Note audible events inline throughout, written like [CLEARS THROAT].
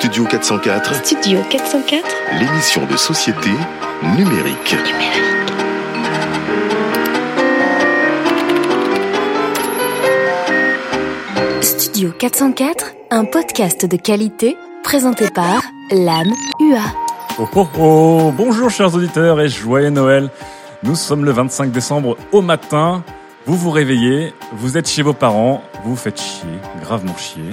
Studio 404, Studio 404 l'émission de société numérique. Studio 404, un podcast de qualité présenté par l'âme UA. Oh oh oh Bonjour chers auditeurs et joyeux Noël Nous sommes le 25 décembre au matin, vous vous réveillez, vous êtes chez vos parents, vous vous faites chier, gravement chier.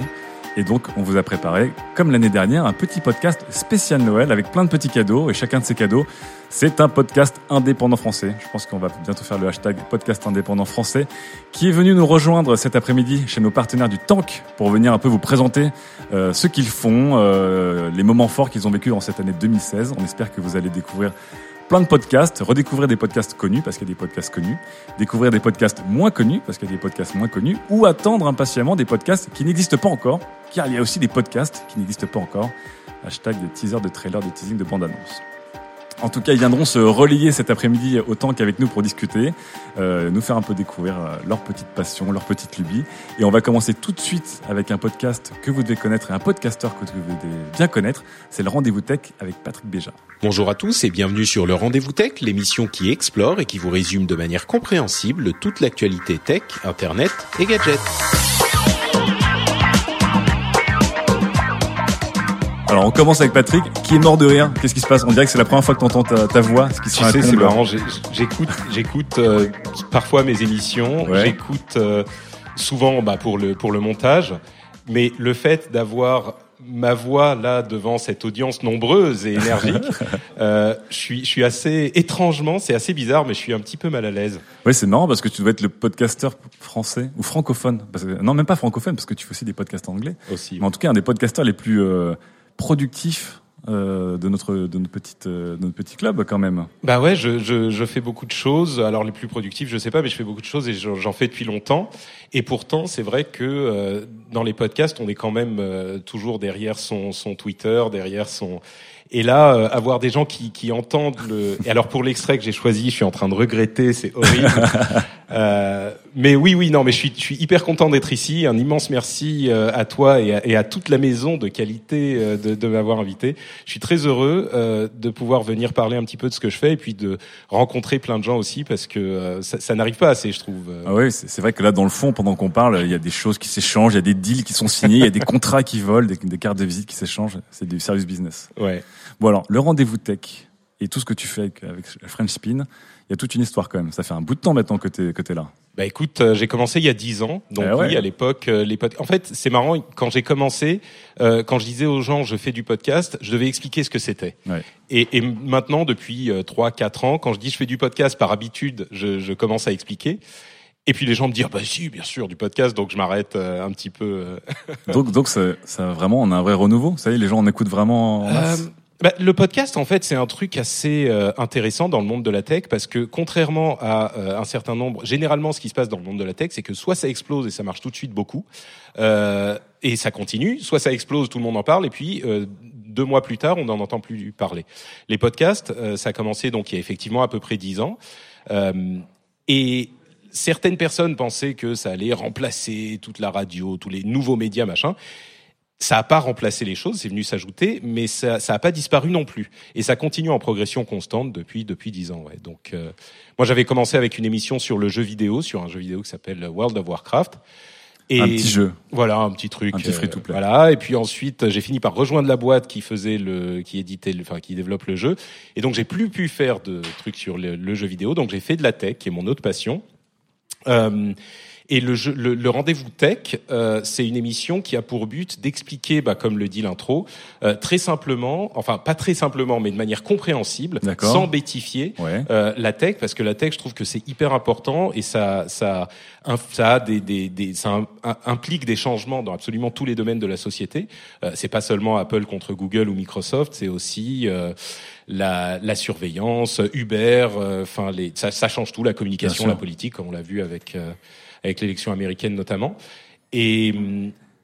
Et donc on vous a préparé, comme l'année dernière, un petit podcast spécial Noël avec plein de petits cadeaux. Et chacun de ces cadeaux, c'est un podcast indépendant français. Je pense qu'on va bientôt faire le hashtag podcast indépendant français, qui est venu nous rejoindre cet après-midi chez nos partenaires du Tank pour venir un peu vous présenter euh, ce qu'ils font, euh, les moments forts qu'ils ont vécu en cette année 2016. On espère que vous allez découvrir plein de podcasts, redécouvrir des podcasts connus parce qu'il y a des podcasts connus, découvrir des podcasts moins connus parce qu'il y a des podcasts moins connus, ou attendre impatiemment des podcasts qui n'existent pas encore, car il y a aussi des podcasts qui n'existent pas encore. Hashtag de teaser, de trailer, de teasing, de bande-annonce. En tout cas, ils viendront se relayer cet après-midi autant qu'avec nous pour discuter, euh, nous faire un peu découvrir euh, leur petite passion, leur petite lubie. Et on va commencer tout de suite avec un podcast que vous devez connaître et un podcasteur que vous devez bien connaître. C'est le Rendez-vous Tech avec Patrick Béja. Bonjour à tous et bienvenue sur le Rendez-vous Tech, l'émission qui explore et qui vous résume de manière compréhensible toute l'actualité tech, internet et gadgets. Alors on commence avec Patrick, qui est mort de rire. Qu'est-ce qui se passe? On dirait que c'est la première fois que tu entends ta, ta voix. Ce qui Tu sais, c'est marrant. J'écoute, j'écoute euh, parfois mes émissions. Ouais. J'écoute euh, souvent bah, pour le pour le montage. Mais le fait d'avoir ma voix là devant cette audience nombreuse et énergique, [LAUGHS] euh, je suis je suis assez étrangement, c'est assez bizarre, mais je suis un petit peu mal à l'aise. Oui, c'est marrant parce que tu dois être le podcasteur français ou francophone. Parce que, non, même pas francophone parce que tu fais aussi des podcasts anglais. Aussi. Mais en tout cas, un des podcasteurs les plus euh, productifs euh, de notre de notre petite euh, de notre petit club quand même. Bah ouais, je, je, je fais beaucoup de choses. Alors les plus productifs, je sais pas, mais je fais beaucoup de choses et j'en fais depuis longtemps. Et pourtant, c'est vrai que euh, dans les podcasts, on est quand même euh, toujours derrière son, son Twitter, derrière son. Et là, euh, avoir des gens qui, qui entendent le. Et alors pour l'extrait que j'ai choisi, je suis en train de regretter, c'est horrible. [LAUGHS] Euh, mais oui, oui, non, mais je suis, je suis hyper content d'être ici. Un immense merci euh, à toi et à, et à toute la maison de qualité euh, de, de m'avoir invité. Je suis très heureux euh, de pouvoir venir parler un petit peu de ce que je fais et puis de rencontrer plein de gens aussi parce que euh, ça, ça n'arrive pas assez, je trouve. Ah oui, c'est vrai que là, dans le fond, pendant qu'on parle, il y a des choses qui s'échangent, il y a des deals qui sont signés, il y a des [LAUGHS] contrats qui volent, des, des cartes de visite qui s'échangent. C'est du serious business. Ouais. Bon alors, le rendez-vous tech et tout ce que tu fais avec, avec French Spin, il y a toute une histoire quand même. Ça fait un bout de temps maintenant que t'es que t'es là. Bah écoute, euh, j'ai commencé il y a dix ans, donc ouais. oui, à l'époque, euh, les pod- En fait, c'est marrant quand j'ai commencé, euh, quand je disais aux gens je fais du podcast, je devais expliquer ce que c'était. Ouais. Et, et maintenant, depuis trois, quatre ans, quand je dis je fais du podcast par habitude, je, je commence à expliquer. Et puis les gens me disent bah si, bien sûr, du podcast, donc je m'arrête euh, un petit peu. Donc donc ça, ça vraiment, on a un vrai renouveau. Ça y est, les gens en écoutent vraiment. en masse. Euh, bah, le podcast, en fait, c'est un truc assez euh, intéressant dans le monde de la tech parce que contrairement à euh, un certain nombre, généralement, ce qui se passe dans le monde de la tech, c'est que soit ça explose et ça marche tout de suite beaucoup, euh, et ça continue, soit ça explose, tout le monde en parle, et puis euh, deux mois plus tard, on n'en entend plus parler. Les podcasts, euh, ça a commencé donc il y a effectivement à peu près dix ans, euh, et certaines personnes pensaient que ça allait remplacer toute la radio, tous les nouveaux médias, machin ça n'a pas remplacé les choses, c'est venu s'ajouter, mais ça n'a pas disparu non plus. Et ça continue en progression constante depuis depuis dix ans. Ouais. Donc, euh, moi, j'avais commencé avec une émission sur le jeu vidéo, sur un jeu vidéo qui s'appelle World of Warcraft. Et Un petit jeu. Voilà, un petit truc. Un petit free-to-play. voilà. Et puis ensuite, j'ai fini par rejoindre la boîte qui faisait le, qui éditait, le, enfin qui développe le jeu. Et donc, j'ai plus pu faire de trucs sur le, le jeu vidéo. Donc, j'ai fait de la tech, qui est mon autre passion. Euh, Et le, le, le rendez-vous tech, euh, c'est une émission qui a pour but d'expliquer, bah, comme le dit l'intro, euh, très simplement, enfin pas très simplement, mais de manière compréhensible, sans bêtifier, Ouais. euh, la tech, parce que la tech, je trouve que c'est hyper important et ça, ça, ça a des, des, des ça im- im- implique des changements dans absolument tous les domaines de la société. Euh, c'est pas seulement Apple contre Google ou Microsoft, c'est aussi euh, la, la surveillance, Uber, euh, enfin les, ça, ça change tout, la communication, la politique, comme on l'a vu avec euh, avec l'élection américaine notamment. Et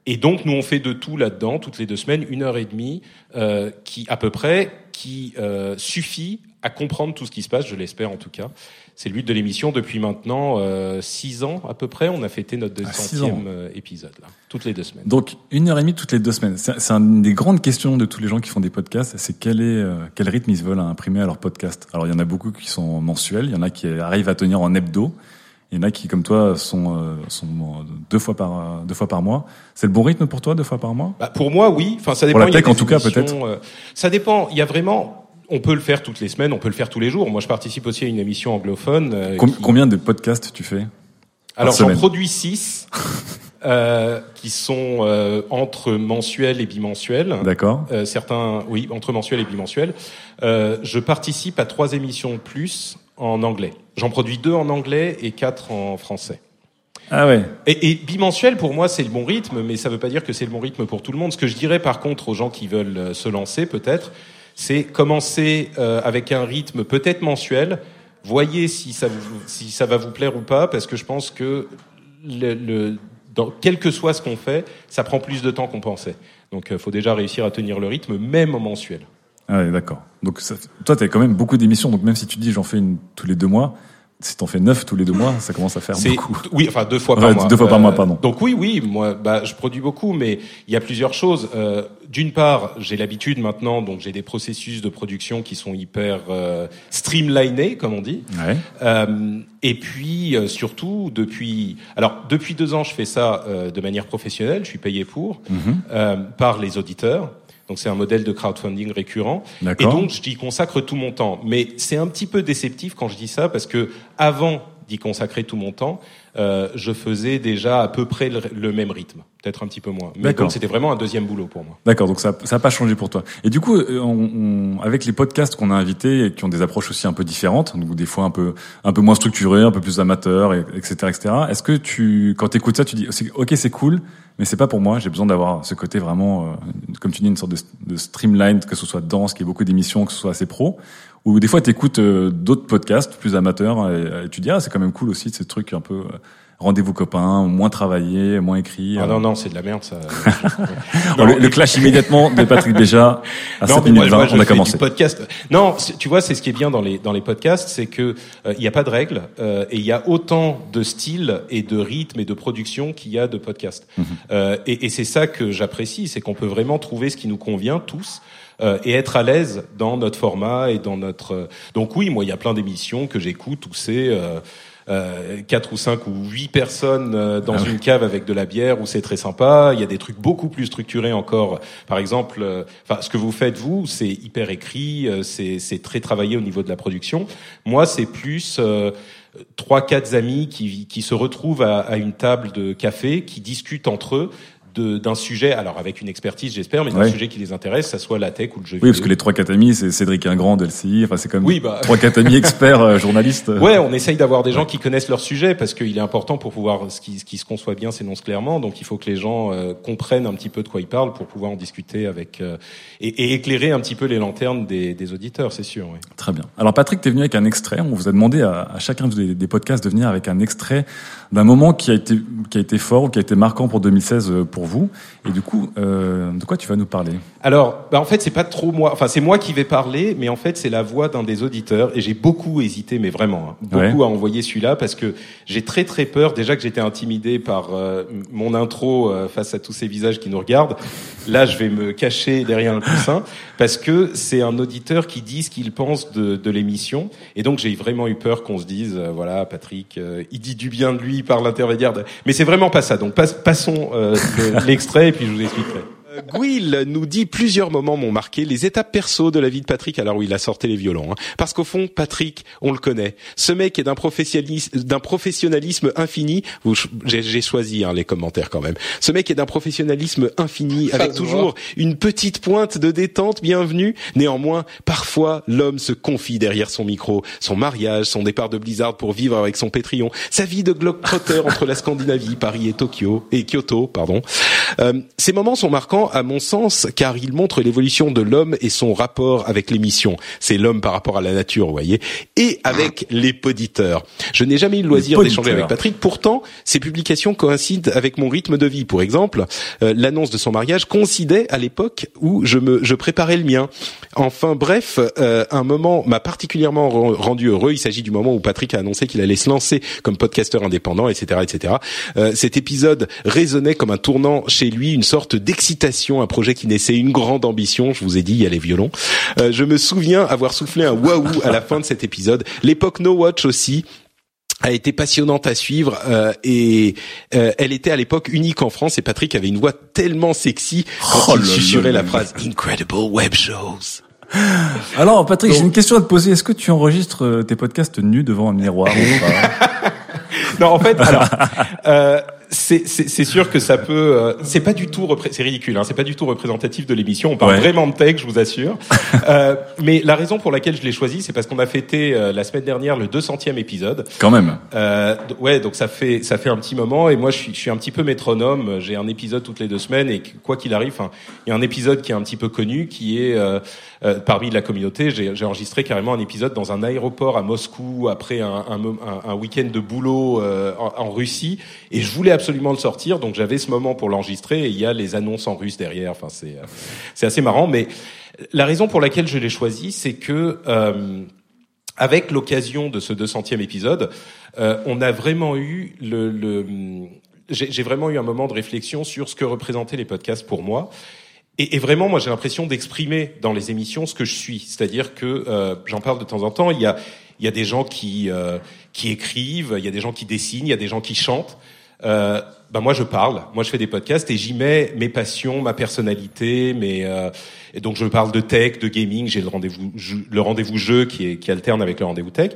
et donc nous on fait de tout là-dedans toutes les deux semaines, une heure et demie, euh, qui à peu près qui euh, suffit à comprendre tout ce qui se passe, je l'espère en tout cas. C'est le but de l'émission depuis maintenant euh, six ans à peu près. On a fêté notre Ah, six ans. centième euh, épisode là, toutes les deux semaines. Donc une heure et demie toutes les deux semaines. C'est c'est une des grandes questions de tous les gens qui font des podcasts. C'est quel est euh, quel rythme ils veulent imprimer à leur podcast. Alors il y en a beaucoup qui sont mensuels, il y en a qui arrivent à tenir en hebdo. Il y en a qui, comme toi, sont, euh, sont euh, deux fois par deux fois par mois. C'est le bon rythme pour toi, deux fois par mois? Bah, pour moi, oui. Enfin, ça dépend. Pour la tech, en tout cas, peut-être. euh, ça dépend. Il y a vraiment. On peut le faire toutes les semaines, on peut le faire tous les jours. Moi, je participe aussi à une émission anglophone. euh, Com- qui- Combien de podcasts tu fais? Alors, j'en produis six, [LAUGHS] euh, qui sont euh, entre mensuels et bimensuels. D'accord. Euh, certains, oui, entre mensuels et bimensuels. Euh, je participe à trois émissions de plus en anglais. J'en produis deux en anglais et quatre en français. Ah ouais. Et, et bimensuel, pour moi, c'est le bon rythme, mais ça ne veut pas dire que c'est le bon rythme pour tout le monde. Ce que je dirais, par contre, aux gens qui veulent euh, se lancer, peut-être, c'est commencer euh, avec un rythme peut-être mensuel. Voyez si ça, vous, si ça va vous plaire ou pas, parce que je pense que le, le- dans, quel que soit ce qu'on fait, ça prend plus de temps qu'on pensait. Donc, il faut déjà réussir à tenir le rythme, même en mensuel. Ah ouais, d'accord. Donc ça- toi, t'as quand même beaucoup d'émissions. Donc même si tu dis j'en fais une tous les deux mois, si t'en fais neuf tous les deux mois, ça commence à faire beaucoup. oui, enfin deux fois par mois. Euh, deux fois par mois, pardon. Donc oui, oui, moi, bah, je produis beaucoup, mais il y a plusieurs choses. Euh, D'une part, j'ai l'habitude maintenant, donc j'ai des processus de production qui sont hyper euh, streamlinés, comme on dit. Ouais. Euh, et puis euh, surtout depuis, alors depuis deux ans, je fais ça euh, de manière professionnelle. Je suis payé pour euh, par les auditeurs. Donc c'est un modèle de crowdfunding récurrent. Et donc j'y consacre tout mon temps. Mais c'est un petit peu déceptif quand je dis ça parce que avant d'y consacrer tout mon temps, euh, je faisais déjà à peu près le, le même rythme, peut-être un petit peu moins. Mais donc c'était vraiment un deuxième boulot pour moi. D'accord, donc ça ça n'a pas changé pour toi. Et du coup, euh, on, on- avec les podcasts qu'on a invités et qui ont des approches aussi un peu différentes, donc des fois un peu un peu moins structurées, un peu plus amateurs, et- etc., etc. Est-ce que tu, quand t'écoutes ça, tu dis, ok, c'est cool, mais c'est pas pour moi. J'ai besoin d'avoir ce côté vraiment, euh, comme tu dis, une sorte de, de streamline, que ce soit dense, qu'il y ait beaucoup d'émissions, que ce soit assez pro. Ou des fois, t'écoutes euh, d'autres podcasts plus amateurs et, et tu dis, ah, c'est quand même cool aussi, ces trucs un peu euh, rendez-vous copains, moins travaillé, moins écrit. Ah euh. non non, c'est de la merde ça. [LAUGHS] Le, le clash immédiatement de Patrick Béja à Non, 7 mais minutes moi, 20, moi, je on a commencé. Podcast. Non, tu vois, c'est ce qui est bien dans les dans les podcasts, c'est que euh, il n'y a pas de règles euh, et il y a autant de styles et de rythmes et de production qu'il y a de podcasts. Mhm. Euh, et et c'est ça que j'apprécie, c'est qu'on peut vraiment trouver ce qui nous convient tous. euh, et être à l'aise dans notre format et dans notre euh, donc oui moi il y a plein d'émissions que j'écoute où c'est euh, euh, quatre ou cinq ou huit personnes euh, dans Ah oui. une cave avec de la bière où c'est très sympa. Il y a des trucs beaucoup plus structurés encore. Par exemple, euh, enfin ce que vous faites vous, c'est hyper écrit, euh, c'est très travaillé au niveau de la production. Moi, c'est plus euh, trois quatre amis qui qui se retrouvent à, à une table de café, qui discutent entre eux d'un sujet, alors avec une expertise j'espère, mais d'un Ouais. sujet qui les intéresse, ça soit la tech ou le jeu Oui, parce vidéo. que les trois quatre amis, c'est Cédric Ingrand de LCI. Enfin, c'est comme Oui, bah. trois quatre amis experts euh, journalistes. [LAUGHS] Ouais, on essaye d'avoir des gens qui connaissent leur sujet parce qu'il est important pour pouvoir ce qui, ce qui se conçoit bien s'énonce clairement. Donc il faut que les gens euh, comprennent un petit peu de quoi ils parlent pour pouvoir en discuter avec euh, et, et éclairer un petit peu les lanternes des, des auditeurs, c'est sûr. Oui. Très bien. Alors Patrick, t'es venu avec un extrait. On vous a demandé à, à chacun des, des podcasts de venir avec un extrait d'un moment qui a été qui a été fort ou qui a été marquant pour 2016 euh, pour vous. Et du coup, euh, de quoi tu vas nous parler? Alors, bah en fait, c'est pas trop moi. Enfin, c'est moi qui vais parler, mais en fait, c'est la voix d'un des auditeurs. Et j'ai beaucoup hésité, mais vraiment, hein, beaucoup à envoyer celui-là parce que j'ai très très peur. Déjà que j'étais intimidé par euh, mon intro euh, face à tous ces visages qui nous regardent. Là, je vais me cacher derrière un coussin parce que c'est un auditeur qui dit ce qu'il pense de, de l'émission. Et donc, j'ai vraiment eu peur qu'on se dise, voilà, Patrick, il dit du bien de lui par l'intermédiaire. De... Mais c'est vraiment pas ça. Donc, passons euh, le- [LAUGHS] l'extrait et puis je vous expliquerai. Gouil nous dit plusieurs moments m'ont marqué les étapes perso de la vie de Patrick alors où il a sorti les violons. hein. Parce qu'au fond, Patrick, on le connaît. Ce mec est d'un professionnalisme, d'un professionnalisme infini. J'ai choisi hein, les commentaires quand même. Ce mec est d'un professionnalisme infini avec se toujours une petite pointe de détente bienvenue. Néanmoins, parfois, l'homme se confie derrière son micro, son mariage, son départ de Blizzard pour vivre avec son Pétrion, sa vie de globetrotter entre la Scandinavie, Paris et Tokyo, et Kyoto, pardon. Euh, ces moments sont marquants à mon sens car ils montrent l'évolution de l'homme et son rapport avec l'émission. C'est l'homme par rapport à la nature, vous voyez, et avec les poditeurs. Je n'ai jamais eu le loisir d'échanger avec Patrick. Pourtant, ces publications coïncident avec mon rythme de vie. Pour exemple, euh, l'annonce de son mariage coïncidait à l'époque où je me je préparais le mien. Enfin bref, euh, un moment m'a particulièrement ren- rendu heureux. Il s'agit du moment où Patrick a annoncé qu'il allait se lancer comme podcasteur indépendant, etc., etc. Euh, cet épisode résonnait comme un tournant chez lui, une sorte d'excitation, un projet qui naissait, une grande ambition. Je vous ai dit, il y a les violons. Euh, je me souviens avoir soufflé un waouh à la fin de cet épisode. L'époque No Watch aussi a été passionnante à suivre euh, et euh, elle était à l'époque unique en France et Patrick avait une voix tellement sexy quand Oh il susurrait la phrase Incredible Web Shows. [GASPS] Alors, Patrick, j'ai une question à te poser. Est-ce que tu enregistres tes podcasts nus devant un miroir ou pas? [LAUGHS] Non, en fait, alors, euh, [LAUGHS] c'est c'est- c'est sûr que ça peut. euh, c'est pas du tout. C'est ridicule. Hein, c'est pas du tout représentatif de l'émission. On parle Ouais. vraiment de tech, je vous assure. [LAUGHS] euh, mais la raison pour laquelle je l'ai choisi, c'est parce qu'on a fêté euh, la semaine dernière le 200e épisode. Quand même. Euh, ouais, donc ça fait ça fait un petit moment et moi je suis je suis un petit peu métronome. J'ai un épisode toutes les deux semaines et quoi qu'il arrive, il y a un épisode qui est un petit peu connu, qui est euh, euh, parmi la communauté. J'ai enregistré carrément un épisode dans un aéroport à Moscou après un un, un- un week-end de boulot euh, en, en Russie et je voulais absolument le sortir, donc j'avais ce moment pour l'enregistrer et il y a les annonces en russe derrière. Enfin, c'est euh, c'est assez marrant, mais la raison pour laquelle je l'ai choisi, c'est que euh, avec l'occasion de ce 200e épisode, euh, on a vraiment eu le, le j'ai vraiment eu un moment de réflexion sur ce que représentaient les podcasts pour moi. Et, et vraiment, moi, j'ai l'impression d'exprimer dans les émissions ce que je suis. C'est-à-dire que euh, j'en parle de temps en temps. Il y a, il y a des gens qui euh, qui écrivent, il y a des gens qui dessinent, il y a des gens qui chantent. Euh, ben moi, je parle. Moi, je fais des podcasts et j'y mets mes passions, ma personnalité, mes euh, et donc je parle de tech, de gaming. J'ai le rendez-vous le rendez-vous jeu qui est qui alterne avec le rendez-vous tech.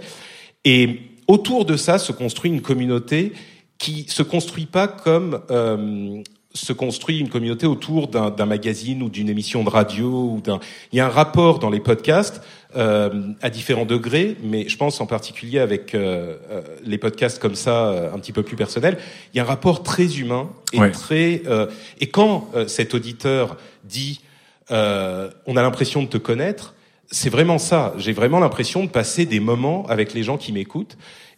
Et autour de ça se construit une communauté qui se construit pas comme euh, se construit une communauté autour d'un magazine ou d'une émission de radio ou d'un. Il y a un rapport dans les podcasts euh, à différents degrés, mais je pense en particulier avec euh, euh, les podcasts comme ça, euh, un petit peu plus personnels. Il y a un rapport très humain et Ouais. très. euh, et quand euh, cet auditeur dit, euh, on a l'impression de te connaître, c'est vraiment ça. J'ai vraiment l'impression de passer des moments avec les gens qui m'écoutent.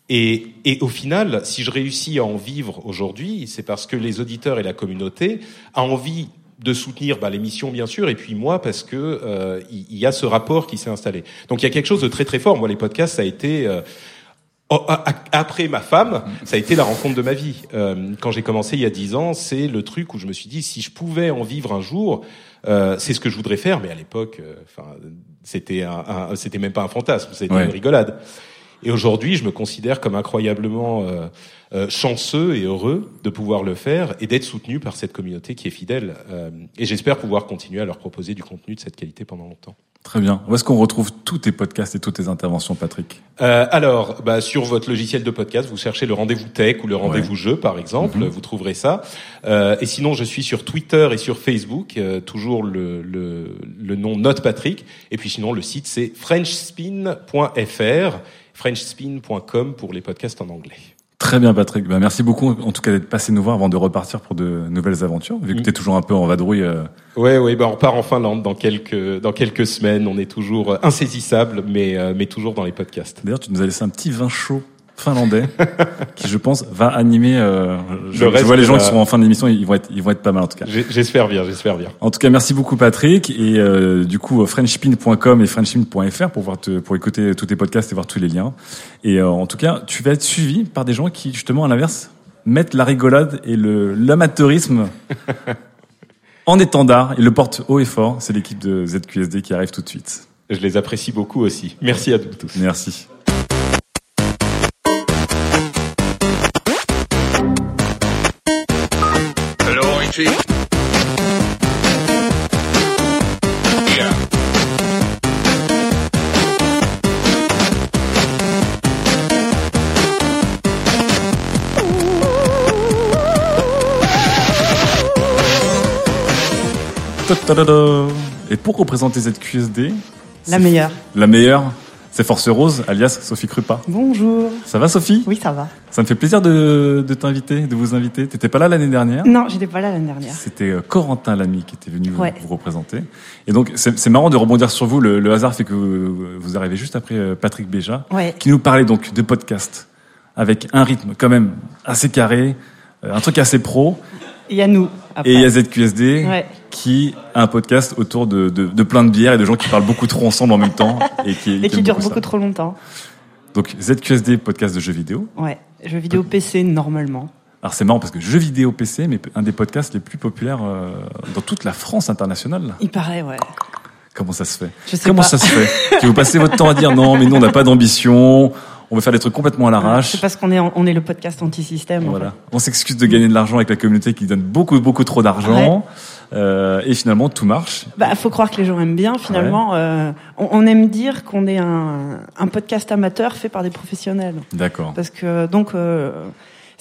Et, et au final, si je réussis à en vivre aujourd'hui, c'est parce que les auditeurs et la communauté a envie de soutenir bah, l'émission bien sûr, et puis moi parce que euh, il il y, a ce rapport qui s'est installé. Donc il y a quelque chose de très très fort. Moi, les podcasts, ça a été euh, Oh, a- a- après ma femme, ça a été la rencontre de ma vie. Euh, quand j'ai commencé il y a dix ans, c'est le truc où je me suis dit si je pouvais en vivre un jour, euh, c'est ce que je voudrais faire. Mais à l'époque, euh, enfin, c'était un, un- c'était même pas un fantasme, c'était Ouais. une rigolade. Et aujourd'hui, je me considère comme incroyablement euh, euh, chanceux et heureux de pouvoir le faire et d'être soutenu par cette communauté qui est fidèle. Euh, et j'espère pouvoir continuer à leur proposer du contenu de cette qualité pendant longtemps. Très bien. Où est-ce qu'on retrouve tous tes podcasts et toutes tes interventions, Patrick? Euh, alors, bah, sur votre logiciel de podcast, vous cherchez le rendez-vous tech ou le rendez-vous jeu, par exemple, Mhm. vous trouverez ça. Euh, et sinon, je suis sur Twitter et sur Facebook, euh, toujours le, le, le nom Note Patrick. Et puis sinon, le site c'est frenchspin.fr, frenchspin.com pour les podcasts en anglais. Très bien, Patrick. Ben, merci beaucoup, en tout cas, d'être passé nous voir avant de repartir pour de nouvelles aventures. Vu que Mm. tu es toujours un peu en vadrouille. euh, Ouais, ouais, bah on part en Finlande dans quelques dans quelques semaines. On est toujours insaisissable, mais euh, mais toujours dans les podcasts. D'ailleurs, tu nous as laissé un petit vin chaud finlandais [LAUGHS] qui, je pense, va animer. Euh, je, Le je vois les gens la- qui sont en fin d'émission, ils vont être, ils vont être pas mal en tout cas. J'espère bien, j'espère bien. En tout cas, merci beaucoup Patrick et euh, du coup frenchpin.com et frenchpin.fr pour voir te, pour écouter tous tes podcasts et voir tous les liens. Et euh, en tout cas, tu vas être suivi par des gens qui justement à l'inverse mettent la rigolade et le l'amateurisme [LAUGHS] en étendard et le portent haut et fort. C'est l'équipe de ZQSD qui arrive tout de suite. Je les apprécie beaucoup aussi. Merci à vous tous. Merci. Et pour représenter cette QSD, la meilleure. La meilleure c'est Force Rose, alias Sophie Krupa. Bonjour. Ça va Sophie? Oui, ça va. Ça me fait plaisir de, de t'inviter, de vous inviter. T'étais pas là l'année dernière? Non, j'étais pas là l'année dernière. C'était euh, Corentin Lamy qui était venu vous- Ouais. vous, représenter. Et donc, c'est marrant de rebondir sur vous. Le, le hasard fait que vous, vous arrivez juste après euh, Patrick Béja, Ouais. qui nous parlait donc de podcast avec un rythme quand même assez carré, euh, un truc assez pro. Il y a nous. Après. Et il y a ZQSD Ouais. qui a un podcast autour de, de, de plein de bières et de gens qui parlent beaucoup trop ensemble en même temps [LAUGHS] et qui, Et qui aiment dure beaucoup trop longtemps. Donc ZQSD podcast de jeux vidéo. Ouais. Jeux vidéo PC normalement. Alors c'est marrant parce que jeux vidéo PC, mais un des podcasts les plus populaires euh, dans toute la France internationale. Il paraît, ouais. Comment ça se fait Je sais Comment pas. ça se fait [LAUGHS] Que vous passez votre temps à dire non, mais nous on n'a pas d'ambition, on veut faire des trucs complètement à l'arrache. C'est parce qu'on est, on est le podcast anti-système. en Voilà. On s'excuse de gagner de l'argent avec la communauté qui donne beaucoup beaucoup trop d'argent euh, et finalement tout marche. Bah, faut croire que les gens aiment bien. Finalement, euh, on, on aime dire qu'on est un, un podcast amateur fait par des professionnels. D'accord. Parce que donc euh,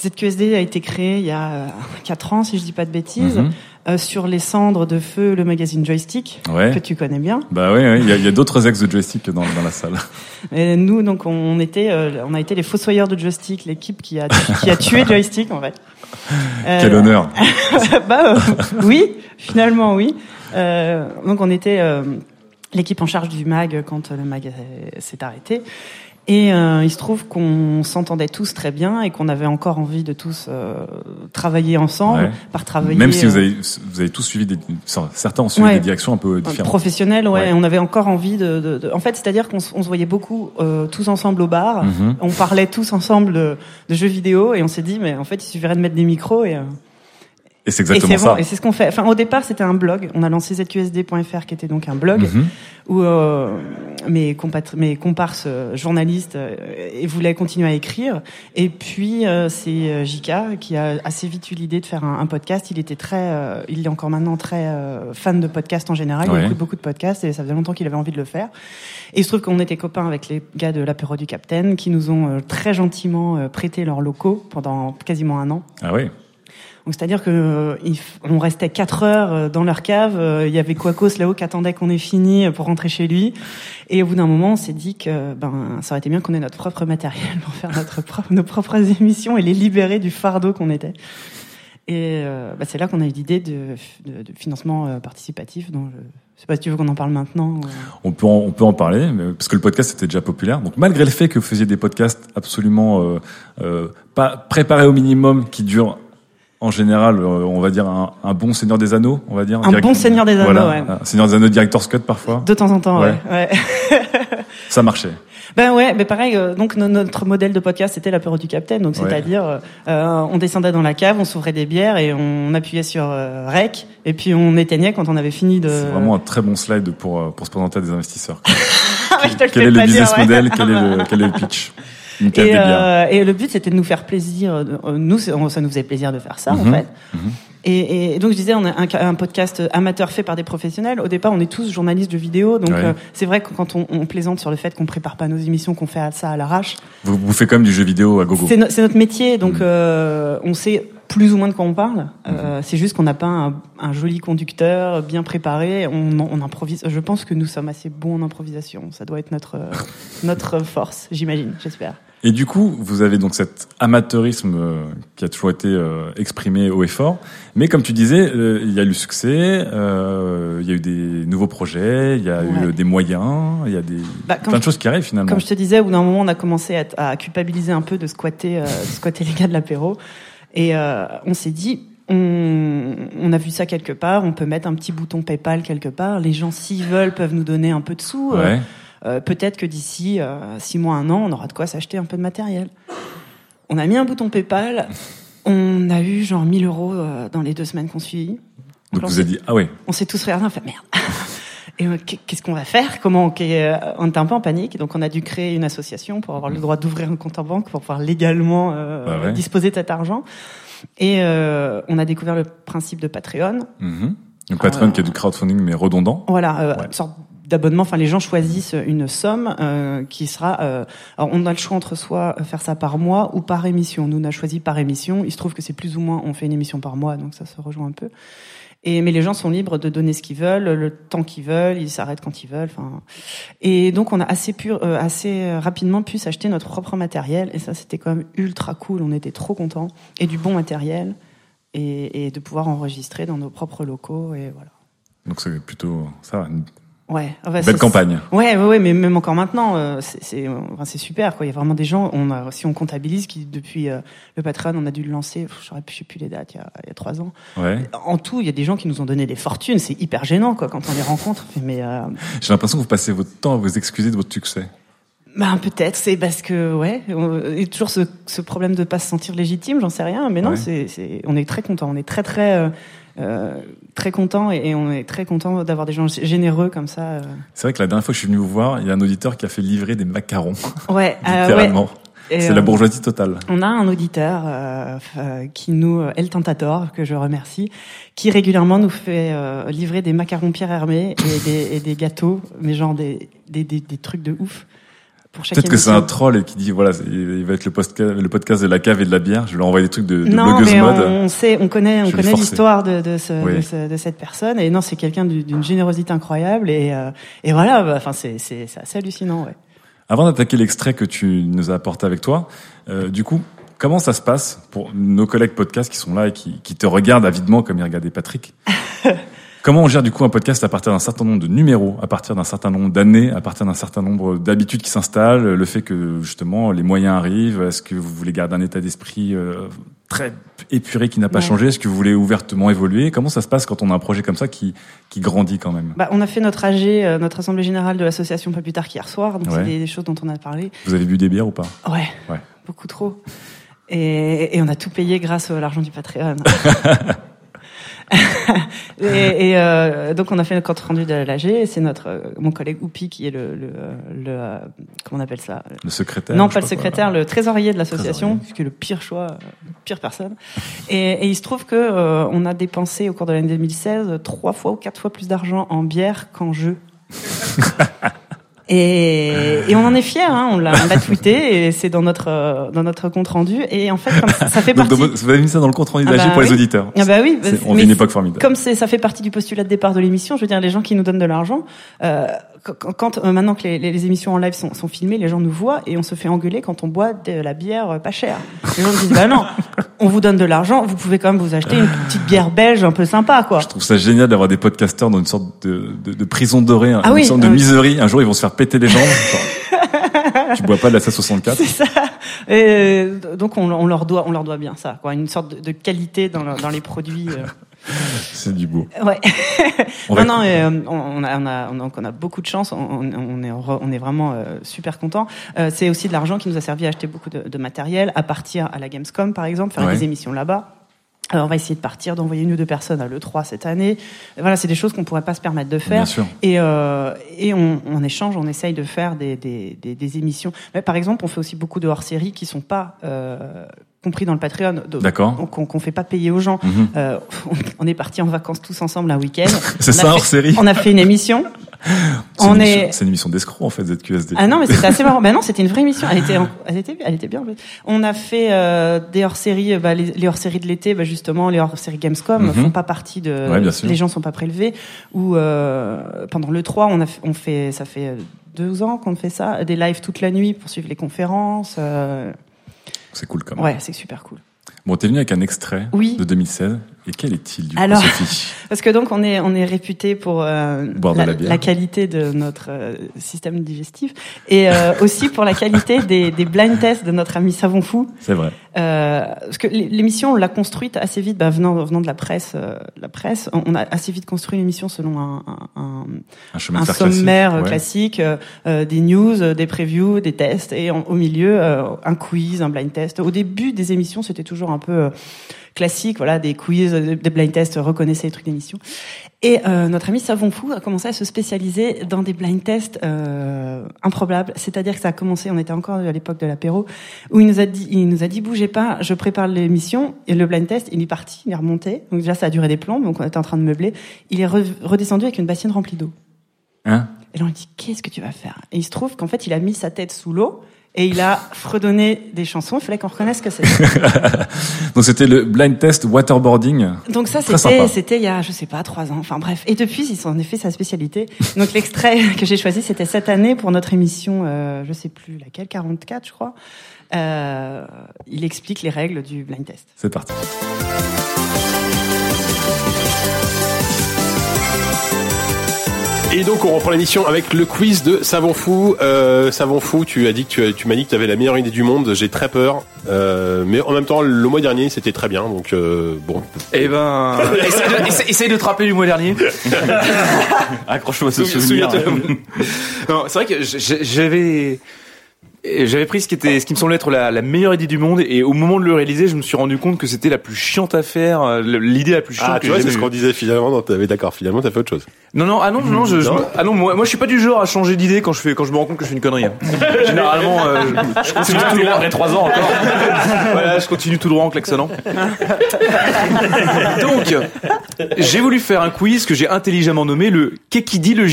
ZQSD a été créé il y a euh, quatre ans, si je dis pas de bêtises, Mhm. Euh, sur les cendres de feu, le magazine Joystick Ouais. que tu connais bien. Bah oui, il y a, d'autres ex de joystick dans, dans la salle. [LAUGHS] Et nous, donc, on était, euh, on a été les fossoyeurs de Joystick, l'équipe qui a qui a tué Joystick en fait. [LAUGHS] Euh, Quel honneur. [LAUGHS] bah euh, oui, finalement oui. Euh, donc on était euh, l'équipe en charge du mag quand le mag euh, s'est arrêté. Et euh, il se trouve qu'on s'entendait tous très bien et qu'on avait encore envie de tous euh, travailler ensemble, Ouais. par travailler. Même si vous euh, avez, vous avez tous suivi des, certains ont suivi Ouais. des directions un peu différentes. professionnels, ouais, Ouais. On avait encore envie de. de- de- En fait, c'est-à-dire qu'on se voyait beaucoup euh, tous ensemble au bar. Mhm. On parlait tous ensemble de, de jeux vidéo et on s'est dit, mais en fait, il suffirait de mettre des micros et. Et c'est exactement ça. bon, et c'est ce qu'on fait. Enfin, au départ, c'était un blog. On a lancé zqsd.fr, qui était donc un blog Mhm. où euh, mes, mes comparses euh, journalistes euh, voulaient continuer à écrire. Et puis euh, c'est euh, Jika qui a assez vite eu l'idée de faire un, un podcast. Il était très, euh, il est encore maintenant très fan de podcasts en général. Ouais. Il écoute beaucoup de podcasts et ça faisait longtemps qu'il avait envie de le faire. Et il se trouve qu'on était copains avec les gars de l'apéro du Capitaine qui nous ont très gentiment prêté leurs locaux pendant quasiment un an. Ah oui. Donc c'est-à-dire que euh, on restait quatre heures euh, dans leur cave. euh, Il y avait Quacos là-haut qui attendait qu'on ait fini pour rentrer chez lui. Et au bout d'un moment, on s'est dit que ben ça aurait été bien qu'on ait notre propre matériel [LAUGHS] pour faire notre propre, nos propres émissions et les libérer du fardeau qu'on était. Et euh, bah, c'est là qu'on a eu l'idée de, de, de financement participatif. Donc je sais pas si tu veux qu'on en parle maintenant. On peut en, on peut en parler, mais, parce que le podcast était déjà populaire. Donc malgré le fait que vous faisiez des podcasts absolument euh, pas préparés au minimum, qui durent en général, euh, on va dire un, un bon Seigneur des Anneaux, on va dire. Un bon Seigneur des Anneaux, Voilà, ouais. Seigneur des Anneaux Director's Cut parfois. De temps en temps, ouais. Ouais. [LAUGHS] Ça marchait. Ben ouais, mais pareil. euh, donc no- notre modèle de podcast c'était l'apéro du Capitaine. Donc Ouais. c'est-à-dire, euh, euh, on descendait dans la cave, on s'ouvrait des bières et on appuyait sur euh, rec et puis on éteignait quand on avait fini de. C'est vraiment un très bon slide pour pour se présenter à des investisseurs. [LAUGHS] Ah, je te le quel fais est le pas business model? Quel est le [LAUGHS] quel est le pitch? Et, euh, et le but c'était de nous faire plaisir. Euh, Nous, ça nous faisait plaisir de faire ça en Mhm. fait. Et, et donc je disais, on a un, un podcast amateur fait par des professionnels. Au départ, on est tous journalistes de vidéo, donc Ouais. euh, c'est vrai que quand on, on plaisante sur le fait qu'on prépare pas nos émissions, qu'on fait ça à l'arrache, Vous, vous faites quand même du jeu vidéo à gogo. C'est, no- notre métier, donc Mhm. euh, on sait plus ou moins de quoi on parle. Euh, c'est juste qu'on n'a pas un, un joli conducteur bien préparé. On, on improvise. Je pense que nous sommes assez bons en improvisation. Ça doit être notre euh, [LAUGHS] notre force, j'imagine, j'espère. Et du coup, vous avez donc cet amateurisme euh, qui a toujours été euh, exprimé haut et fort. Mais comme tu disais, euh, il y a eu le succès, il y a eu des nouveaux projets, il y a eu Ouais. des moyens, il y a des Bah, plein de choses qui arrivent finalement. Comme je te disais, au bout d'un moment, on a commencé à, à culpabiliser un peu de squatter, de squatter les gars de l'apéro. Et on s'est dit, on, on a vu ça quelque part, on peut mettre un petit bouton PayPal quelque part. Les gens, s'ils veulent, peuvent nous donner un peu de sous. Ouais. Euh, Peut-être que d'ici euh, six mois, un an, on aura de quoi s'acheter un peu de matériel. On a mis un bouton PayPal. On a eu genre 1000 euros euh, dans les deux semaines qu'on suivit. Donc on vous avez dit ah ouais, on s'est tous regardés, on fait merde. [LAUGHS] Et euh, qu'est- qu'est-ce qu'on va faire? Comment euh, On était un peu en panique, donc on a dû créer une association pour avoir le droit d'ouvrir un compte en banque pour pouvoir légalement euh, Bah ouais. disposer de cet argent. Et euh, on a découvert le principe de Patreon. Mhm. une Patreon qui est du crowdfunding mais redondant. Voilà, Ouais. une sorte d'abonnement. Enfin, les gens choisissent une somme euh, qui sera. euh, alors, on a le choix entre soit faire ça par mois ou par émission. Nous, on a choisi par émission. Il se trouve que c'est plus ou moins, on fait une émission par mois, donc ça se rejoint un peu. Et mais les gens sont libres de donner ce qu'ils veulent, le temps qu'ils veulent, ils s'arrêtent quand ils veulent. Enfin, et donc on a assez pu, euh, assez rapidement pu s'acheter notre propre matériel. Et ça, c'était quand même ultra cool. On était trop contents et du bon matériel et, de pouvoir enregistrer dans nos propres locaux. Et voilà. Donc c'est plutôt ça, Ouais, enfin, belle c'est- campagne. Ouais, ouais, ouais, mais même encore maintenant, euh, c'est enfin, c'est super. Quoi. Il y a vraiment des gens. On a, si on comptabilise, qui depuis euh, le Patreon, on a dû le lancer. je sais plus les dates. Il y a, il y a trois ans. Ouais. En tout, il y a des gens qui nous ont donné des fortunes. C'est hyper gênant, quoi, quand on les rencontre. Mais euh, J'ai l'impression que vous passez votre temps à vous excuser de votre succès. ben peut-être, c'est parce que ouais, on- il y a toujours ce, ce problème de pas se sentir légitime. J'en sais rien, mais non, Ouais. c'est, c'est, on est très content. On est très très euh, euh, très content et, et on est très content d'avoir des gens généreux comme ça. euh. C'est vrai que la dernière fois que je suis venu vous voir, il y a un auditeur qui a fait livrer des macarons, Ouais, [LAUGHS] euh, ouais. littéralement. C'est euh, la bourgeoisie totale. On a un auditeur euh, qui nous, El Tentator, que je remercie, qui régulièrement nous fait euh, livrer des macarons Pierre Hermé et des, et des gâteaux, mais genre des, des, des, des trucs de ouf. Pour chaque Peut-être que c'est un troll et qui dit voilà, il va être le podcast, le podcast de la cave et de la bière. Je vais lui envoyer des trucs de, de Non, blogueuse mais mode. on, on sait, on connaît, on connaît l'histoire de, de, ce, Oui. de, ce- de cette personne. Et non, c'est quelqu'un du- d'une générosité incroyable. Et, euh, et voilà, bah, enfin, c'est, c'est, c'est assez hallucinant. Ouais. Avant d'attaquer l'extrait que tu nous as apporté avec toi, euh, du coup, comment ça se passe pour nos collègues podcasts qui sont là et qui, qui te regardent avidement comme ils regardaient Patrick? [LAUGHS] Comment on gère du coup un podcast à partir d'un certain nombre de numéros, à partir d'un certain nombre d'années, à partir d'un certain nombre d'habitudes qui s'installent, le fait que justement les moyens arrivent, est-ce que vous voulez garder un état d'esprit euh, très épuré qui n'a pas Ouais. changé, est-ce que vous voulez ouvertement évoluer? Comment ça se passe quand on a un projet comme ça qui, qui grandit quand même? Bah, on a fait notre AG, euh, notre assemblée générale de l'association pas plus tard qu'hier soir. Donc Ouais. c'est des, des choses dont on a parlé. Vous avez bu des bières ou pas? Ouais, Ouais. beaucoup trop. Et, et on a tout payé grâce à l'argent du Patreon. [LAUGHS] et et, euh, donc on a fait notre compte rendu de l'AG. et C'est notre euh, mon collègue Oupi qui est le, le, le euh, comment on appelle ça Le secrétaire Non, pas le quoi. secrétaire, le trésorier de l'association, qui est le pire choix, euh, pire personne. Et, et il se trouve que euh, on a dépensé au cours de l'année 2016 trois fois ou quatre fois plus d'argent en bière qu'en jeu. [LAUGHS] Et, et on en est fiers, hein, on l'a tweeté et c'est dans notre euh, dans notre compte rendu. Et en fait, comme ça, ça fait Donc, partie. votre- vous avez mis ça dans le compte rendu Ah bah pour les auditeurs. Ah bah oui, bah, on vit une époque formidable. comme c'est, ça fait partie du postulat de départ de l'émission, je veux dire, les gens qui nous donnent de l'argent, euh, quand, quand, euh, maintenant que les, les- émissions en live sont, sont filmées, les gens nous voient et on se fait engueuler quand on boit de la bière euh, pas chère. Les gens disent, bah non, on vous donne de l'argent, vous pouvez quand même vous acheter une petite bière belge un peu sympa, quoi. Je trouve ça génial d'avoir des podcasteurs dans une sorte de, de, de prison dorée, Ah une oui, sorte de euh, miserie. Un jour, ils vont se faire péter les jambes. [LAUGHS] Tu bois pas de la 64 C'est ça. Et donc on, on leur doit, on leur doit bien ça, quoi, une sorte de, de qualité dans, le- dans les produits. euh. C'est du beau. Ouais. On [LAUGHS] non, non, euh, on, a, on a, on a, donc on a beaucoup de chance. On, est, on est vraiment euh, super content. Euh, c'est aussi de l'argent qui nous a servi à acheter beaucoup de, de matériel, à partir à la Gamescom par exemple, faire Ouais. des émissions là-bas. Alors on va essayer de partir, d'envoyer une ou deux personnes à l'E3 cette année. Voilà, c'est des choses qu'on pourrait pas se permettre de faire. Bien sûr. Et, euh, et on, échange, on essaye de faire des, des, des, des émissions. Mais par exemple, on fait aussi beaucoup de hors-séries qui sont pas euh, compris dans le Patreon. D'accord. Qu'on qu'on fait pas payer aux gens. Mhm. Euh, on, [LAUGHS] on est parti en vacances tous ensemble un week-end. [LAUGHS] C'est ça, fait- hors série. On a fait une émission. [LAUGHS] C'est une est- une émission d'escroc, en fait, ZQSD. Ah non, mais c'était assez marrant. Ben non, c'était une vraie émission. Elle était, elle était, elle était bien. en fait. On a fait euh, des hors-séries, bah, les, les hors-séries de l'été, bah, justement, les hors-séries Gamescom Mhm. font pas partie de. Ouais, bien sûr. Les gens sont pas prélevés. Ou euh, pendant le 3, on a, on fait, ça fait euh, deux ans qu'on fait ça, des lives toute la nuit pour suivre les conférences. euh, C'est cool, quand même. ouais, c'est super cool. Bon, t'es venu avec un extrait Oui. de 2016. Et quel est-il, du coup, Alors- Sophie [LAUGHS] Parce que donc on est on est réputé pour euh, Boire de la, la bière. qualité de notre euh, système digestif et euh, aussi pour la qualité des, des blind tests de notre ami Savon Fou. C'est vrai. Euh, parce que l'é- l'émission on l'a construite assez vite, bah, venant venant de la presse, euh, la presse, on a assez vite construit l'émission selon un, un, un, classique. sommaire classique, euh, euh, des news, des previews, des tests, et en- au milieu euh, un quiz, un blind test. Au début des émissions, c'était toujours un peu euh, classique, voilà, des quiz, des blind tests, reconnaissez les trucs d'émission. Et euh, notre ami Savon Fou a commencé à se spécialiser dans des blind tests euh, improbables. C'est-à-dire que ça a commencé, on était encore à l'époque de l'apéro, où il nous a dit, il nous a dit, bougez pas, je prépare l'émission et le blind test. Il est parti, il est remonté. Donc déjà, ça a duré des plombs, donc on était en train de meubler. Il est re- redescendu avec une bassine remplie d'eau. Hein? Et là, on lui dit, qu'est-ce que tu vas faire? Et il se trouve qu'en fait, il a mis sa tête sous l'eau Et il a fredonné des chansons. Il fallait qu'on reconnaisse ce que c'est. [LAUGHS] Donc c'était le blind test waterboarding. Donc ça, c'était, c'était il y a, je sais pas, trois ans. Enfin bref. Et depuis, ils ont en effet sa spécialité. Donc l'extrait [LAUGHS] que j'ai choisi, c'était cette année pour notre émission, euh, je sais plus laquelle, 44, je crois. Euh, il explique les règles du blind test. C'est parti. Et donc on reprend l'émission avec le quiz de Savon Fou. Euh, Savon Fou, tu as dit que tu, tu m'as dit que tu avais la meilleure idée du monde. J'ai très peur, Euh, mais en même temps le mois dernier c'était très bien. Donc euh, bon. Eh ben, [LAUGHS] essaye de, essaye- essaye de te rappeler du mois dernier. [LAUGHS] Accroche-toi à ce souvenir. souviens-toi. non, c'est vrai que j'avais, j'avais pris ce qui était, ce qui me semblait être la, la meilleure idée du monde, et au moment de le réaliser, je me suis rendu compte que c'était la plus chiante à faire, euh, l'idée la plus chiante Ah, que tu vois, c'est ce qu'on disait finalement. Non, t'avais d'accord. Finalement, t'as fait autre chose. Non, non, ah non, non, je, je Non ah non, moi, moi, je suis pas du genre à changer d'idée quand je fais, quand je me rends compte que je fais une connerie. hein. [LAUGHS] Généralement, euh, je, je continue tout droit. Après trois ans encore. [LAUGHS] voilà, je continue tout droit en klaxonnant. [LAUGHS] Donc, j'ai voulu faire un quiz que j'ai intelligemment nommé le Kekidi le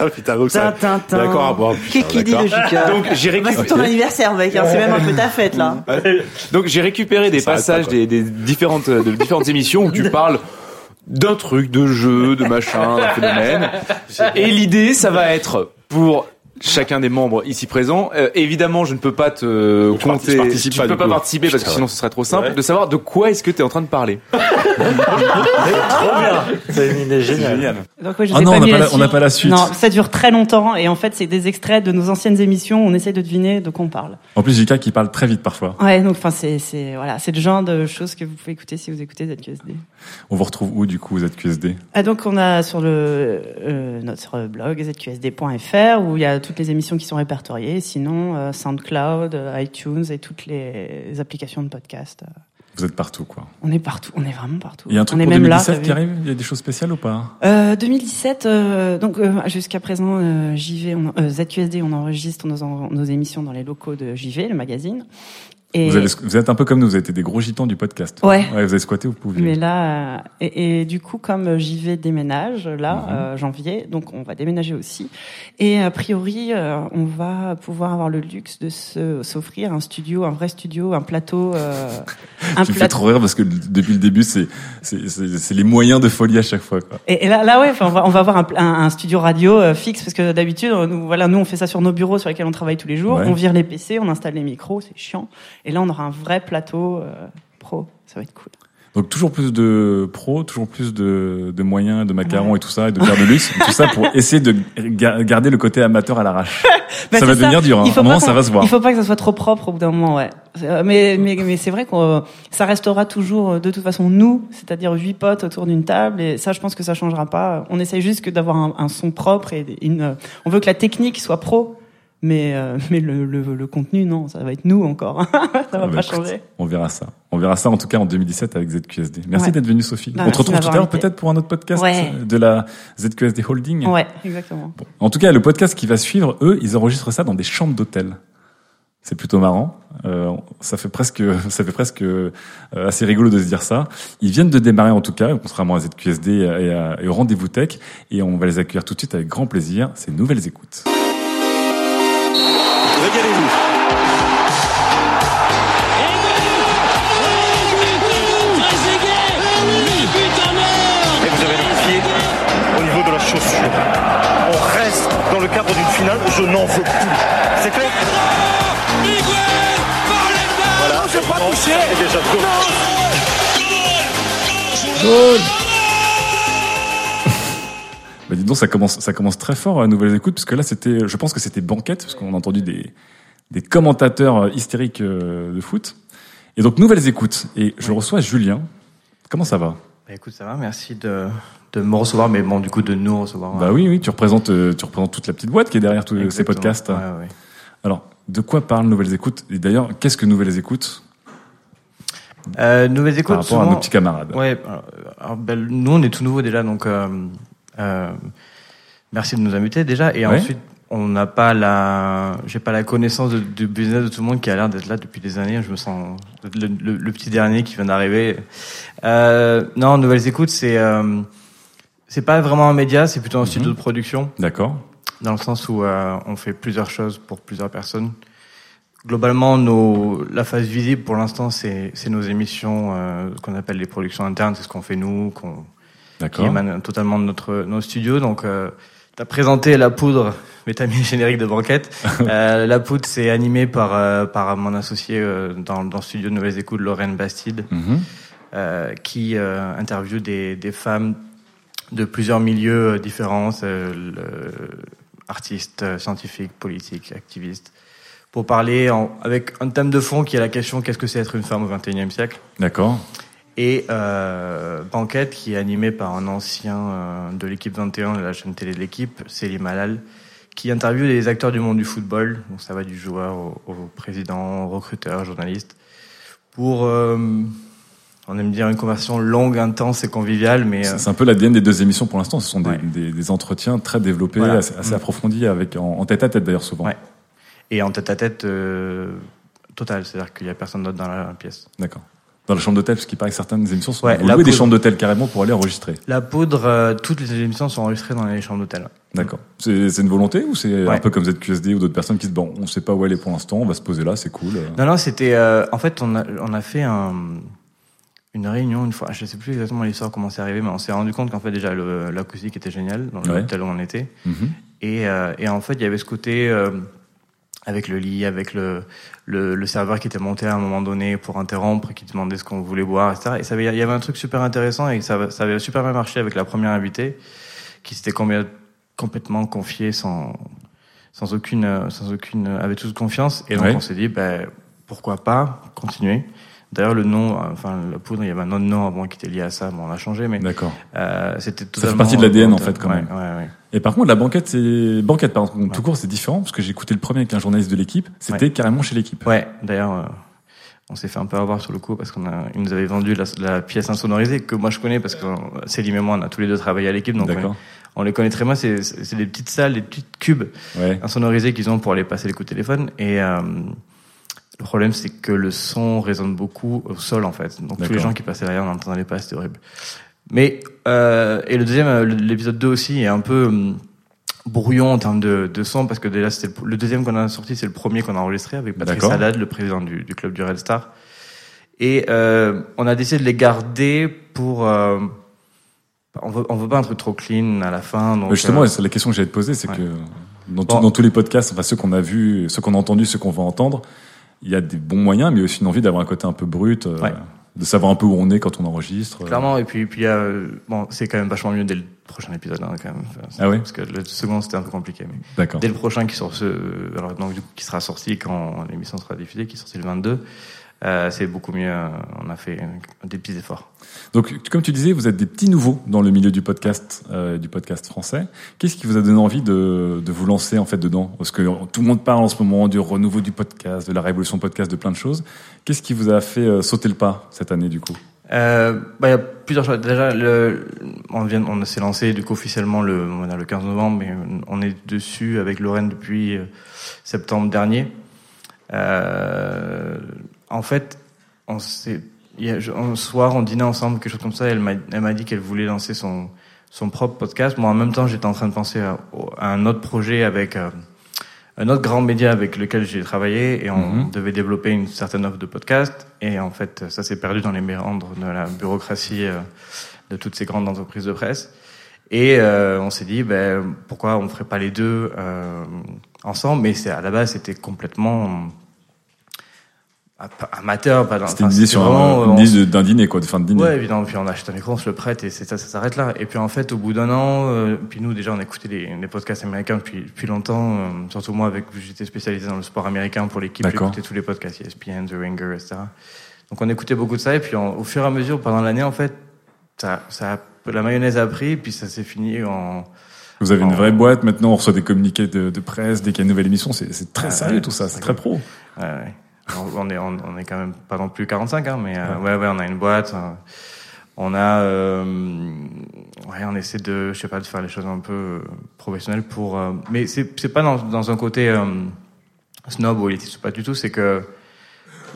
Ah putain, donc ça. Tintin. D'accord, bon, putain, Qu'est-ce qu'il dit Jika Donc, j'ai Bah, récupéré. c'est ton anniversaire, mec. hein, C'est même un peu ta fête, là. Donc j'ai récupéré des Ça passages des, des différentes de différentes émissions où tu [LAUGHS] parles d'un truc, de jeu, de machin, d'un phénomène. [LAUGHS] Et l'idée, ça va être pour chacun des membres ici présents. euh, évidemment, je ne peux pas te tu compter. tu ne peux pas coup. participer parce que sinon ce serait trop simple. Ouais. De savoir de quoi est-ce que tu es en train de parler. [LAUGHS] C'est une idée géniale. Donc ouais, je Ah non, pas on n'a pas la suite. pas la suite. Non, ça dure très longtemps et en fait c'est des extraits de nos anciennes émissions. où On essaie de deviner de quoi on parle. En plus, JK qui parle très vite parfois. Ouais, donc enfin c'est c'est voilà, c'est le genre de choses que vous pouvez écouter si vous écoutez ZQSD. On vous retrouve où du coup, vous êtes QSD Ah donc on a sur le euh, notre blog zqsd.fr où il y a toutes les émissions qui sont répertoriées. Sinon euh, SoundCloud, euh, iTunes et toutes les applications de podcast. Euh, Vous êtes partout quoi. On est partout, on est vraiment partout. Il y a un truc on est pour même 2017 là. qui arrive? Il y a des choses spéciales ou pas? Euh, 2017, euh, donc euh, jusqu'à présent, JV, on, ZQSD, on enregistre nos, en- nos émissions dans les locaux de JV, le magazine. Et vous, avez- vous êtes un peu comme nous, vous êtes des gros gitans du podcast. Ouais. vous avez squatté, vous pouvez. mais là, euh, et, et du coup, comme JV déménage là, Mhm. euh, janvier, donc on va déménager aussi. Et a priori, euh, on va pouvoir avoir le luxe de s'offrir un studio, un vrai studio, un plateau, euh, [LAUGHS] un Tu me fais trop rire parce que depuis le début, c'est les moyens de folie à chaque fois. Quoi. Et, et là, là, ouais, enfin, on va, on va avoir un, un, un studio radio euh, fixe parce que d'habitude, euh, nous, voilà, nous, on fait ça sur nos bureaux sur lesquels on travaille tous les jours. Ouais. On vire les PC, on installe les micros, c'est chiant. Et là, on aura un vrai plateau euh, pro. Ça va être cool. Donc toujours plus de pros, toujours plus de, de moyens, de macarons et tout ça, et de bière de luxe, [LAUGHS] tout ça pour essayer de ga- garder le côté amateur à l'arrache. [LAUGHS] Bah, ça va c'est devenir dur. Hein. Un moment, ça va se voir. Il faut pas que ça soit trop propre au bout d'un moment, ouais. Euh, Mais, mais, mais c'est vrai que ça restera toujours, euh, de toute façon, nous, c'est-à-dire huit potes autour d'une table, et ça, je pense que ça changera pas. On essaye juste que d'avoir un, un son propre et une, on veut que la technique soit pro. Mais, euh, [LAUGHS] mais le, le, le contenu, non, ça va être nous encore. [LAUGHS] ça va Ah bah, pas écoute, changer. On verra ça. On verra ça en tout cas en 2017 avec ZQSD. Merci Ouais. d'être venue Sophie. Bah, on te retrouve tout à l'heure peut-être pour un autre podcast Ouais. de la ZQSD Holding. Ouais, exactement. Bon. En tout cas, le podcast qui va suivre, eux, ils enregistrent ça dans des chambres d'hôtel. C'est plutôt marrant. Euh, ça fait presque, [LAUGHS] ça fait presque euh, assez rigolo de se dire ça. Ils viennent de démarrer en tout cas, contrairement à ZQSD et, à- et au rendez-vous tech, et on va les accueillir tout de suite avec grand plaisir. Ces nouvelles écoutes. La chaussure. On reste dans le cadre d'une finale, je n'en veux plus. C'est clair Voilà. Je pas touché Et déjà deux. Donc, ça commence, ça commence très fort à nouvelles écoutes, parce que là, c'était, je pense que c'était banquette, parce qu'on a entendu des, des commentateurs euh, hystériques euh, de foot. Et donc, nouvelles écoutes. Et je reçois Julien. Comment ça va? Bah, écoute, ça va, merci de, de me recevoir, mais bon, du coup, de nous recevoir. Bah oui, oui, tu représentes, euh, tu représentes toute la petite boîte qui est derrière tous ces podcasts. Ouais, ouais. Alors, de quoi parlent Nouvelles Écoutes? Et d'ailleurs, qu'est-ce que Nouvelles Écoutes? Euh, nouvelles écoutes. par rapport à souvent- nos petits camarades Ouais, alors, alors, ben, nous, on est tout nouveau déjà, donc euh, euh, merci de nous inviter déjà. Et Ouais. ensuite, on n'a pas la, j'ai pas la connaissance du business de tout le monde qui a l'air d'être là depuis des années. Je me sens le, le- le petit dernier qui vient d'arriver. Euh, non, nouvelles écoutes, c'est euh, c'est pas vraiment un média, c'est plutôt un studio de production. D'accord. Dans le sens où euh, on fait plusieurs choses pour plusieurs personnes. globalement, nos, la phase visible pour l'instant, c'est c'est nos émissions euh, qu'on appelle les productions internes. C'est ce qu'on fait nous, qu'on qui émanent totalement de notre nos studios. Donc, euh, t'as présenté la poudre, mais t'as mis le générique de banquette. [LAUGHS] Euh, la poudre, c'est animé par euh, par mon associé euh, dans dans le studio de Nouvelles Écoutes, Lorraine Bastide, Mhm. euh, qui euh, interviewe des des femmes de plusieurs milieux différents, euh, artistes, scientifiques, politiques, activistes, pour parler en- avec un thème de fond qui est la question qu'est-ce que c'est être une femme au XXIe siècle? D'accord. Et euh, Banquette qui est animé par un ancien euh, de l'équipe 21 de la chaîne télé de l'équipe, Selim Halal, qui interviewe les acteurs du monde du football, donc ça va du joueur au, au président, au recruteur, journaliste, pour, euh, on aime dire une conversation longue, intense et conviviale, mais euh, C'est c'est un peu l'ADN des deux émissions pour l'instant. Ce sont des, des, des entretiens très développés, Voilà. assez, assez Mm. approfondis, avec en, en tête à tête d'ailleurs souvent. Ouais. et en tête à tête euh, total, c'est-à-dire qu'il y a personne d'autre dans la pièce. D'accord. Dans la chambre d'hôtel, parce qu'il paraît que certaines émissions sont Ouais, louez des chambres d'hôtel carrément pour aller enregistrer. La poudre, euh, toutes les émissions sont enregistrées dans les chambres d'hôtel. D'accord. C'est une volonté ou c'est un Ouais. peu comme ZQSD ou d'autres personnes qui se disent bon, on sait pas où elle est pour l'instant, on va se poser là, c'est cool. Non, non, c'était. euh, en fait, on a, on a fait un, une réunion une fois. Je sais plus exactement l'histoire, comment c'est arrivé, mais on s'est rendu compte qu'en fait, déjà, l'acoustique était géniale dans Ouais. l'hôtel où on était. Mhm. Et, euh, et en fait, il y avait ce côté. Avec le lit, avec le, le, le serveur qui était monté à un moment donné pour interrompre, qui demandait ce qu'on voulait boire, etc. Et ça avait- il y avait un truc super intéressant et ça, ça avait super bien marché avec la première invitée, qui s'était complètement confiée sans, sans aucune, sans aucune, avec toute confiance. Et donc Ouais. on s'est dit, ben, pourquoi pas continuer? D'ailleurs, le nom, euh, enfin, la poudre, il y avait un autre nom avant qui était lié à ça. Bon, on a changé, mais D'accord. euh, c'était Ça fait totalement. partie de l'ADN en fait quand Ouais, même. ouais, ouais. Et par contre, la banquette, c'est banquette par contre, tout court, c'est différent parce que j'ai écouté le premier avec un journaliste de l'équipe. C'était carrément chez l'équipe. Ouais, d'ailleurs, euh, on s'est fait un peu avoir sur le coup parce qu'on a, ils nous avaient vendu la, la pièce insonorisée que moi je connais parce que euh, Céline et moi on a tous les deux travaillé à l'équipe donc D'accord. on, on les connaît très bien. C'est, des petites salles, des petites cubes Ouais. insonorisés qu'ils ont pour aller passer les coups de téléphone et euh, le problème c'est que le son résonne beaucoup au sol en fait. Donc tous les gens qui passaient derrière n'entendaient pas, c'était horrible. Mais euh, et le deuxième, euh, l'épisode 2 aussi est un peu hum, brouillon en termes de, de son parce que déjà c'était le, le deuxième qu'on a sorti, c'est le premier qu'on a enregistré avec Patrick. Salade, le président du, du club du Red Star. Et euh, on a décidé de les garder pour. euh, on veut on veut pas un truc trop clean à la fin. Donc, Mais justement, euh, c'est la question que j'allais te poser, c'est ouais. que dans, tout- Bon. dans tous les podcasts, enfin ceux qu'on a vus, ceux qu'on a entendus, ceux qu'on va entendre, il y a des bons moyens, mais aussi une envie d'avoir un côté un peu brut, euh, Ouais. de savoir un peu où on est quand on enregistre. euh. Clairement, et puis, puis euh, bon, c'est quand même vachement mieux dès le prochain épisode, hein, quand même. Enfin, Ah ouais Parce que le second, c'était un peu compliqué. Mais D'accord. dès le prochain qui sort ce, alors donc du coup, qui sera sorti quand l'émission sera diffusée, qui est sorti le 22, euh, c'est beaucoup mieux. euh, On a fait des petits efforts. Donc, comme tu disais, vous êtes des petits nouveaux dans le milieu du podcast, euh, du podcast français. Qu'est-ce qui vous a donné envie de, de vous lancer en fait dedans? Parce que tout le monde parle en ce moment du renouveau du podcast, de la révolution podcast, de plein de choses. Qu'est-ce qui vous a fait euh, sauter le pas cette année du coup? Euh, bah, il y a plusieurs choses. Déjà, le, on vient, on s'est lancé du coup officiellement le, on le 15 novembre, mais on est dessus avec Lorraine depuis septembre dernier. Euh, en fait, on s'est, il y a, je- un soir, on dînait ensemble, quelque chose comme ça. Elle m'a, elle m'a dit qu'elle voulait lancer son, son propre podcast. Moi, en même temps, j'étais en train de penser à, à un autre projet avec euh, un autre grand média avec lequel j'ai travaillé et on Mhm. devait développer une certaine offre de podcast. Et en fait, ça s'est perdu dans les méandres de la bureaucratie euh, de toutes ces grandes entreprises de presse. Et euh, on s'est dit, ben, pourquoi on ne ferait pas les deux euh, ensemble? Mais c'est à la base, c'était complètement amateur. Pas dans- C'était une idée sur un- idée d'un dîner, quoi, de fin de dîner. Ouais, évidemment. Puis on achète un micro, on se le prête et c'est ça, ça s'arrête là. Et puis en fait, au bout d'un an, euh, puis nous déjà, on écoutait des, des podcasts américains depuis, depuis longtemps. euh, surtout moi, avec j'étais spécialisé dans le sport américain pour l'équipe, j'écoutais tous les podcasts, ESPN, The Ringer, etc. Donc on écoutait beaucoup de ça. Et puis au fur et à mesure, pendant l'année, en fait, ça, ça, a- la mayonnaise a pris, puis ça s'est fini en Vous avez une vraie boîte, maintenant on reçoit des communiqués de, de presse dès qu'il y a une nouvelle émission, c'est très Ah, sérieux ouais, tout ça, c'est c'est très pro. Ouais, ouais. On, est, on, on est quand même pas non plus 45, hein, mais euh, ouais. ouais, on a une boîte. euh, on a, euh, ouais, on essaie de, je sais pas, de faire les choses un peu euh, professionnelles pour, euh, mais c'est, c'est pas dans, dans un côté euh, snob ou élitiste, pas du tout. C'est que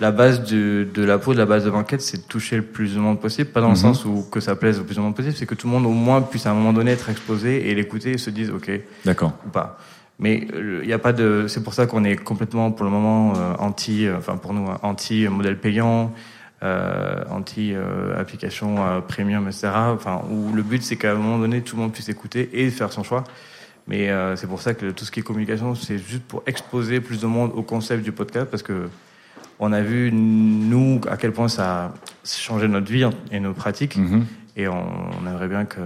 la base de, de la peau, de la base de banquette, c'est de toucher le plus de monde possible, pas dans le Mhm. sens où que ça plaise au plus de monde possible, c'est que tout le monde au moins puisse à un moment donné être exposé et l'écouter et se dise ok D'accord. ou pas. Mais euh, il n'y a pas de. C'est pour ça qu'on est complètement, pour le moment, euh, anti. euh, Enfin, pour nous, anti modèle payant, euh, anti euh, application euh, premium, etc. Enfin, où le but c'est qu'à un moment donné, tout le monde puisse écouter et faire son choix. Mais euh, c'est pour ça que tout ce qui est communication, c'est juste pour exposer plus de monde au concept du podcast, parce que on a vu nous à quel point ça a changé notre vie et nos pratiques, Mhm. et on, on aimerait bien que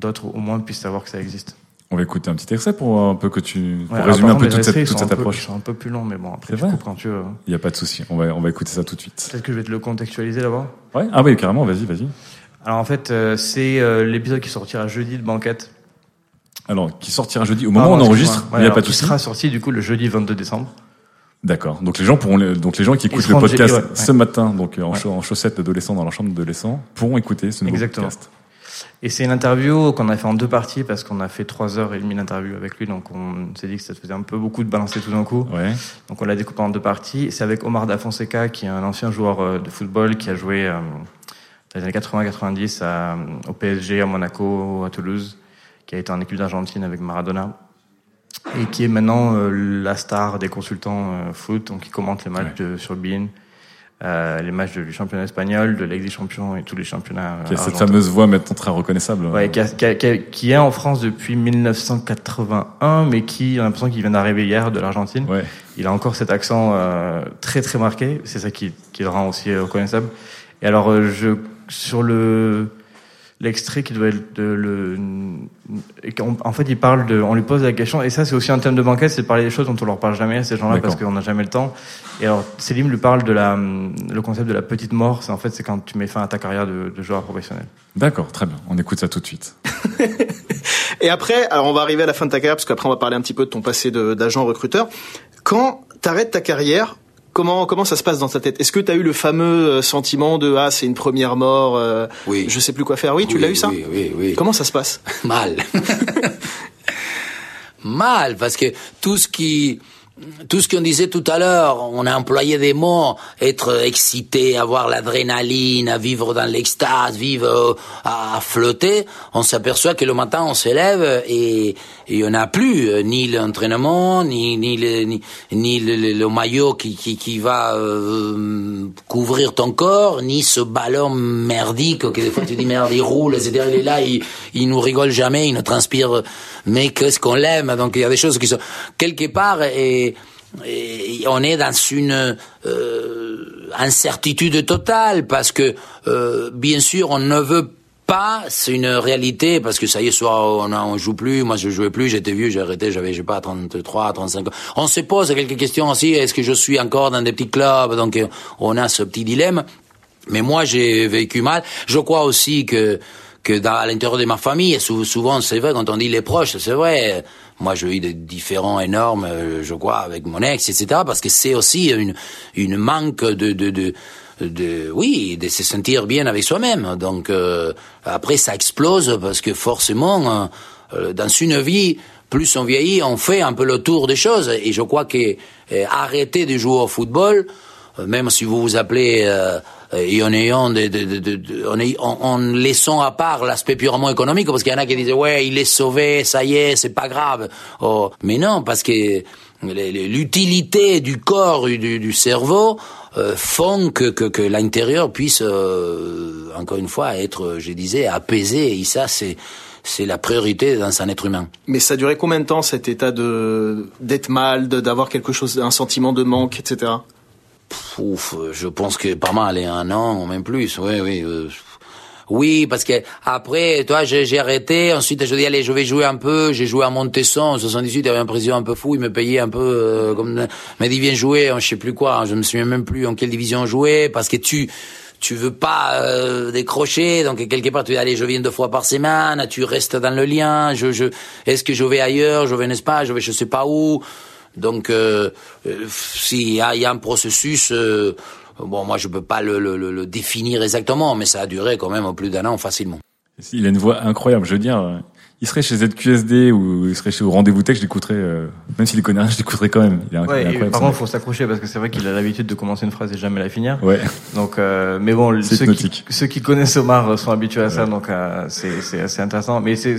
d'autres au moins puissent savoir que ça existe. On va écouter un petit extrait pour un peu que tu pour Ouais, résumer par un peu toute cette, toute cette un peu- approche. Sont un peu plus longs, mais bon, après, C'est je vrai quand tu. Il n'y a pas de souci. On va, on va écouter ça tout de suite. Peut-être que je vais te le contextualiser d'abord. Ouais. Ah oui, carrément. Vas-y, vas-y. Alors en fait, euh, c'est euh, l'épisode qui sortira jeudi de Banquette. Alors, qui sortira jeudi au moment où on enregistre. il n'y a pas de alors, qui souci. sera sorti du coup le jeudi 22 décembre. D'accord. Donc les gens pourront, donc les gens qui écoutent le podcast jeudi, ouais, ce matin, donc euh, en, chaussettes d'adolescents dans la chambre d'adolescents, pourront écouter ce nouveau Exactement. podcast. Et c'est une interview qu'on a fait en deux parties parce qu'on a fait trois heures et demie d'interview avec lui, donc on s'est dit que ça faisait un peu beaucoup de balancer tout d'un coup. Ouais. Donc on l'a découpé en deux parties. C'est avec Omar Da Fonseca, qui est un ancien joueur euh, de football qui a joué euh, dans les années 80-90 à- au PSG, à Monaco, à Toulouse, qui a été en équipe d'Argentine avec Maradona et qui est maintenant euh, la star des consultants euh, foot, donc qui commente les matchs de, sur Bein, euh, les matchs du championnat espagnol, de Ligue des Champions et tous les championnats. euh, Qui a cette fameuse voix maintenant très reconnaissable. Ouais, qui, a- qui a- qui a- qui est en France depuis 1981, mais qui, on a l'impression qu'il vient d'arriver hier de l'Argentine. Il a encore cet accent euh, très très marqué. C'est ça qui, qui le rend aussi euh, reconnaissable. Et alors, euh, je sur le l'extrait qui doit être de, le et qu'en- en fait il parle de on lui pose la question et ça c'est aussi un thème de banquette c'est de parler des choses dont on leur parle jamais à ces gens-là parce qu'on n'a jamais le temps et alors Selim lui parle de la le concept de la petite mort c'est en fait c'est quand tu mets fin à ta carrière de, de joueur professionnel D'accord, très bien. On écoute ça tout de suite. [LAUGHS] Et après, alors on va arriver à la fin de ta carrière, parce qu'après on va parler un petit peu de ton passé de- d'agent recruteur. Quand t'arrêtes ta carrière, comment comment ça se passe dans ta tête? Est-ce que t'as eu le fameux euh, sentiment de ah c'est une première mort, euh, Oui. je sais plus quoi faire? Oui, tu Oui, l'as eu ça? oui, oui, oui. Comment ça se passe? [LAUGHS] Mal. [LAUGHS] Mal, parce que tout ce qui, tout ce qu'on disait tout à l'heure, on a employé des mots, être excité, avoir l'adrénaline, vivre dans l'extase, vivre euh, à flotter, on s'aperçoit que le matin on s'élève et il y en a plus euh, ni l'entraînement, ni ni le, ni, ni le, maillot qui qui, qui va euh, couvrir ton corps, ni ce ballon merdique que des fois tu dis merde il roule, etc. Il est là, il, il nous rigole jamais, il nous transpire, mais qu'est-ce qu'on l'aime? Donc il y a des choses qui sont quelque part et, on est dans une euh, incertitude totale parce que euh, bien sûr on ne veut pas, c'est une réalité parce que ça y est, soit on, on joue plus, moi je jouais plus, j'étais vieux, j'ai arrêté, j'avais je sais pas 33, 35 ans. On se pose quelques questions aussi, est-ce que je suis encore dans des petits clubs? Donc on a ce petit dilemme. Mais moi j'ai vécu mal. Je crois aussi que que dans, à l'intérieur de ma famille, souvent c'est vrai quand on dit les proches, c'est vrai. Moi j'ai eu des différends énormes, euh, je crois, avec mon ex, etc. Parce que c'est aussi une une manque de de, de de oui de se sentir bien avec soi-même donc euh, après ça explose parce que forcément euh, dans une vie plus on vieillit on fait un peu le tour des choses et je crois que euh, arrêter de jouer au football même si vous vous appelez et en ayant de, de, de, de- de- en, en- en laissant à part l'aspect purement économique parce qu'il y en a qui disent ouais il est sauvé ça y est c'est pas grave. Oh, mais non parce que l'utilité du corps et du, du cerveau euh, font que, que, que l'intérieur puisse euh, encore une fois être je disais apaisé. Et ça c'est c'est la priorité dans un être humain. Mais ça a duré combien de temps cet état de d'être mal, d'avoir quelque chose, un sentiment de manque, etc. Ouf, euh, je pense que pas mal, et un an, même plus, oui, oui. euh, oui, parce que après, toi, j'ai arrêté. Ensuite, je dis allez, je vais jouer un peu. J'ai joué à Montesson en 78. Il y avait un président un peu fou. Il me payait un peu euh, comme. Il m'a dit viens jouer. en Je sais plus quoi. Je me souviens même plus en quelle division jouer parce que tu tu veux pas euh, décrocher. Donc quelque part, tu dis allez, je viens deux fois par semaine. Tu restes dans le lien. Je je. Est-ce que je vais ailleurs Je vais en Espagne. Je vais je sais pas où. Donc, euh, euh, s'il y a, il y a un processus, euh, bon, moi je peux pas le, le, le- le définir exactement, mais ça a duré quand même plus d'un an facilement. Il a une voix incroyable. Je veux dire, euh, il serait chez ZQSD ou il serait chez au Rendez-vous Tech, je l'écouterais, euh, même s'il connaît rien, je l'écouterais quand même. Il Ouais, et incroyable. par contre, faut s'accrocher parce que c'est vrai qu'il a l'habitude de commencer une phrase et jamais la finir. Ouais. Donc, euh, mais bon, ceux qui, ceux qui connaissent Omar sont habitués à ça, donc euh, c'est c'est assez intéressant. Mais c'est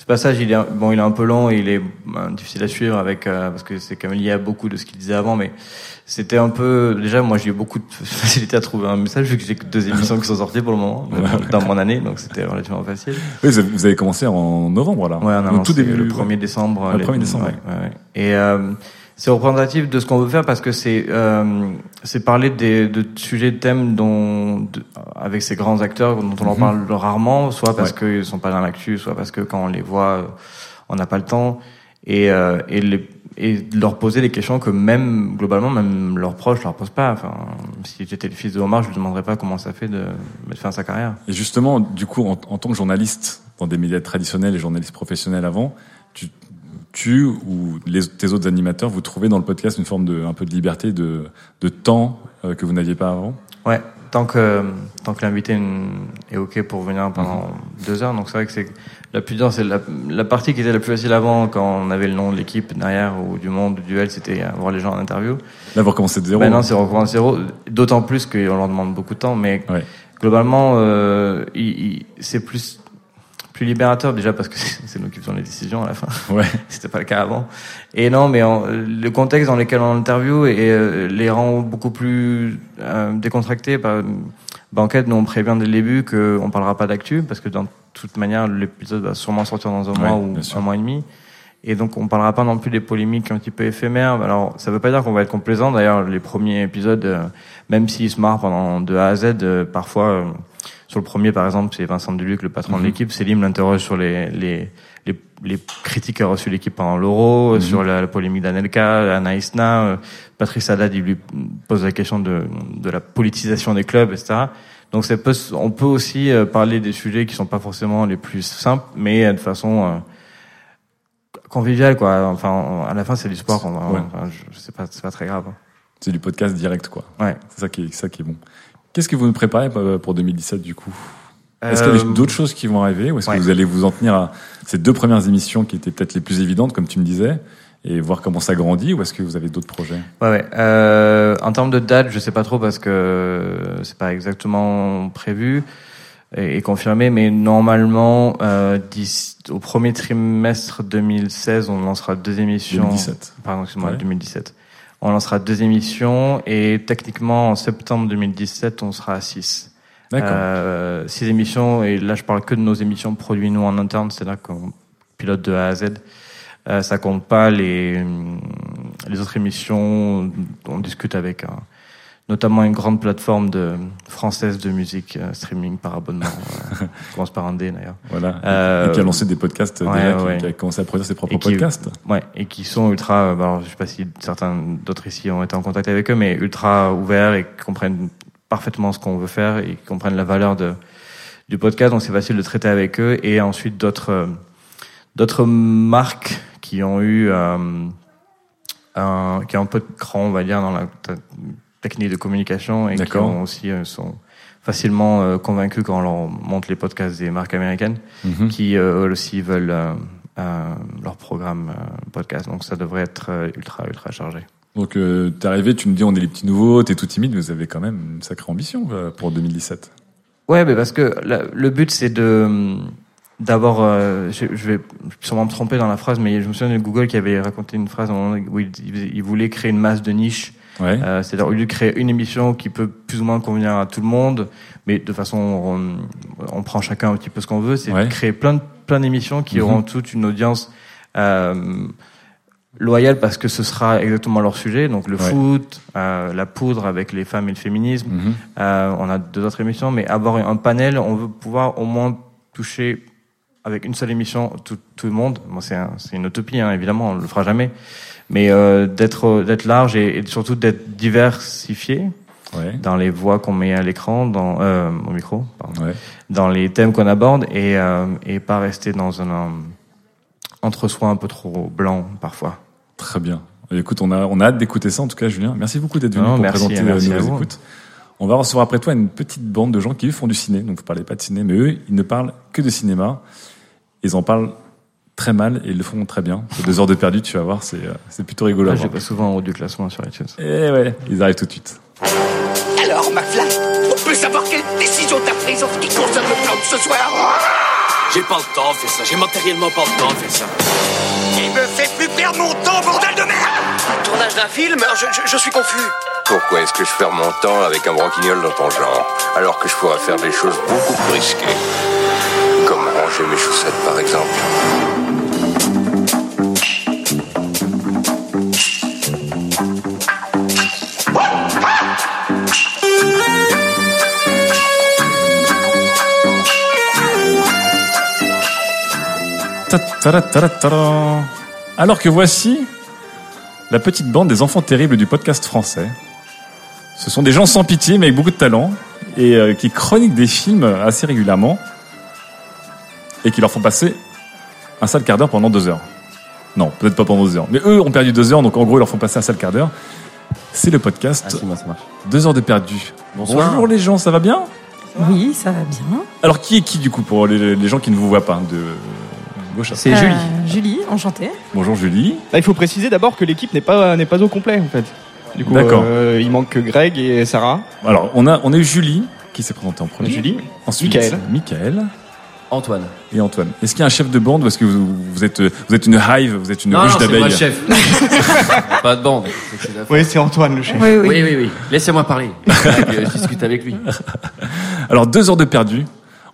ce passage, il est bon, il est un peu long et il est ben, difficile à suivre avec euh, parce que c'est quand même lié à beaucoup de ce qu'il disait avant, mais c'était un peu déjà moi j'ai eu beaucoup de [LAUGHS] facilité à trouver un message vu que j'ai que deux émissions qui sont sorties pour le moment dans mon année, donc c'était relativement facile. Oui, vous avez- commencé en novembre là. Ouais, on a tout début le ouais. 1er décembre. Ah, le les- 1er décembre. ouais, ouais. Et euh, c'est représentatif de ce qu'on veut faire parce que c'est euh, c'est parler des, de sujets, de thèmes dont de- avec ces grands acteurs dont on leur Mhm. parle rarement, soit parce Ouais. qu'ils sont pas dans l'actu, soit parce que quand on les voit, euh, on n'a pas le temps et euh, et les et de leur poser des questions que même globalement même leurs proches leur posent pas. Enfin, si j'étais le fils de Omar, je lui demanderais pas comment ça fait de mettre fin à sa carrière. Et justement, du coup, en, en tant que journaliste dans des médias traditionnels et journaliste professionnel avant, tu, ou les, tes autres animateurs, vous trouvez dans le podcast une forme de un peu de liberté, de, de temps euh, que vous n'aviez pas avant? Ouais, tant que tant que l'invité est ok pour venir pendant deux heures. Donc c'est vrai que c'est la plus dure, c'est la, la partie qui était la plus facile avant quand on avait le nom de l'équipe derrière ou du monde du duel, c'était avoir les gens en interview. Là, vous recommencez de zéro. Maintenant, c'est recommencer de zéro. D'autant plus qu'on leur demande beaucoup de temps, mais Ouais. globalement, euh, c'est plus plus libérateur déjà parce que [LAUGHS] c'est nous qui faisons les décisions à la fin. Ouais. [LAUGHS] C'était pas le cas avant. Et non, mais en- le contexte dans lequel on interview et euh, les rend beaucoup plus euh, décontractés. Par, Banquette, nous on prévient dès le début qu'on parlera pas d'actu parce que dans toute manière l'épisode va sûrement sortir dans un Ouais, mois ou un mois et demi. Et donc on parlera pas non plus des polémiques un petit peu éphémères. Alors ça veut pas dire qu'on va être complaisant. D'ailleurs les premiers épisodes, euh, même s'ils se marrent pendant de A à Z, euh, parfois euh, sur le premier par exemple c'est Vincent Duluc, le patron Mhm. de l'équipe. Célim l'interroge sur les, les les, les critiques qu'a reçu l'équipe pendant l'Euro, Mhm. sur la, la polémique d'Anelka, Anaïsna, euh, Patrice Haddad, il lui pose la question de, de la politisation des clubs, etc. Donc ça peut, on peut aussi euh, parler des sujets qui sont pas forcément les plus simples, mais euh, de façon euh, conviviale, quoi. Enfin, à la fin, c'est du sport. On va, Ouais. enfin, je, je sais pas, c'est pas très grave. C'est du podcast direct, quoi. Ouais. C'est ça qui est, ça qui est bon. Qu'est-ce que vous nous préparez euh, pour 2017 du coup? Est-ce qu'il y a Euh, d'autres choses qui vont arriver ou est-ce ouais. que vous allez vous en tenir à ces deux premières émissions qui étaient peut-être les plus évidentes, comme tu me disais, et voir comment ça grandit ou est-ce que vous avez d'autres projets? Ouais, ouais. Euh, en termes de date, je sais pas trop parce que c'est pas exactement prévu et, et confirmé, mais normalement, euh, au premier trimestre 2016, on lancera deux émissions. 2017. Pardon, excuse-moi, Ouais. 2017. On lancera deux émissions et techniquement en septembre 2017, on sera à 6. D'accord. Euh, six émissions et là je parle que de nos émissions produites nous en interne, c'est-à-dire qu'on pilote de A à Z. Euh, ça compte pas les les autres émissions. On discute avec un- notamment une grande plateforme de française de musique euh, streaming par abonnement. [LAUGHS] euh, commence par un D d'ailleurs. Voilà. Euh, et qui a lancé des podcasts ouais, déjà, qui- ouais. qui, a commencé à produire ses propres Et qui- podcasts. Ouais, et qui sont ultra. euh, bah, alors, je sais pas si certains d'autres ici ont été en contact avec eux, mais ultra ouverts et qui comprennent parfaitement ce qu'on veut faire et qui comprennent la valeur de du podcast. Donc c'est facile de traiter avec eux. Et ensuite d'autres euh, d'autres marques qui ont eu euh, un, qui ont un peu de cran, on va dire, dans la t- technique de communication et qui ont aussi euh, sont facilement euh, convaincus quand on leur montre les podcasts des marques américaines Mhm. qui euh, eux aussi veulent leur programme podcast. Donc ça devrait être ultra ultra chargé. Donc t'es arrivé, tu me dis on est les petits nouveaux, t'es tout timide, mais vous avez quand même une sacrée ambition pour 2017. Ouais, mais parce que la- le but c'est de d'abord, euh, je, je vais sûrement me tromper dans la phrase, mais je me souviens de Google qui avait raconté une phrase où il, il- il voulait créer une masse de niche. Ouais. Euh, C'est-à-dire au lieu de créer une émission qui peut plus ou moins convenir à tout le monde, mais de façon on, on prend chacun un petit peu ce qu'on veut, c'est Ouais. de créer plein de plein d'émissions qui Mhm. auront toute une audience euh, loyale parce que ce sera exactement leur sujet. Donc le Ouais. foot, euh, la poudre avec les femmes et le féminisme. Mhm. Euh, on a deux autres émissions, mais avoir un panel, on veut pouvoir au moins toucher avec une seule émission tout, tout le monde. Bon, c'est un- c'est une utopie, hein, évidemment, on le fera jamais. Mais euh, d'être d'être large et, et surtout d'être diversifié Ouais. dans les voix qu'on met à l'écran, dans euh, au micro, pardon, Ouais. dans les thèmes qu'on aborde et euh, et pas rester dans un, un entre-soi un peu trop blanc parfois. Très bien. Écoute, on a, on a hâte d'écouter ça en tout cas, Julien. Merci beaucoup d'être venu Non, pour merci, présenter merci euh, nos écoutes. On va recevoir après toi une petite bande de gens qui font du ciné. Donc vous parlez pas de ciné, mais eux, ils ne parlent que de cinéma. Ils en parlent très mal et ils le font très bien. C'est deux heures de perdu, tu vas voir, c'est euh, c'est plutôt rigolo. Là, vais pas souvent en haut du classement sur iTunes. Eh ouais, ils arrivent tout de suite. Alors, McFly, on peut savoir quelle décision t'as prise en ce qui concerne le plan de ce soir? J'ai pas le temps de faire ça. J'ai matériellement pas le temps de faire ça. Il me fait plus perdre mon temps, bordel de merde? Tournage d'un film? Je, je- je suis confus. Pourquoi est-ce que je perds mon temps avec un branquignol dans ton genre, alors que je pourrais faire des choses beaucoup plus risquées Comme ranger mes chaussettes, par exemple? Alors que voici la petite bande des enfants terribles du podcast français. Ce sont des gens sans pitié mais avec beaucoup de talent et euh, qui chroniquent des films assez régulièrement et qui leur font passer un sale quart d'heure pendant deux heures. Non, peut-être pas pendant deux heures. Mais eux ont perdu deux heures, donc en gros ils leur font passer un sale quart d'heure. C'est le podcast Deux heures de perdu. Bonsoir. Bonjour les gens, ça va bien? Oui, ça va bien. Alors qui est qui du coup pour les, les gens qui ne vous voient pas de gauche C'est droite Julie. Julie, enchantée. Bonjour Julie. Là, il faut préciser d'abord que l'équipe n'est pas n'est pas au complet en fait. Du coup, D'accord. euh, il manque que Greg et Sarah. Alors, on a, on a eu Julie qui s'est présentée en premier. Julie. Ensuite, Michael. Michael. Antoine. Et Antoine. Est-ce qu'il y a un chef de bande? Ou est-ce que vous, vous êtes, vous êtes une hive, vous êtes une non, ruche non, c'est d'abeilles moi le chef. [LAUGHS] pas de bande. Oui, c'est Antoine le chef. Oui, oui, oui. oui, Laissez-moi parler. [LAUGHS] Je discute avec lui. Alors, deux heures de perdu.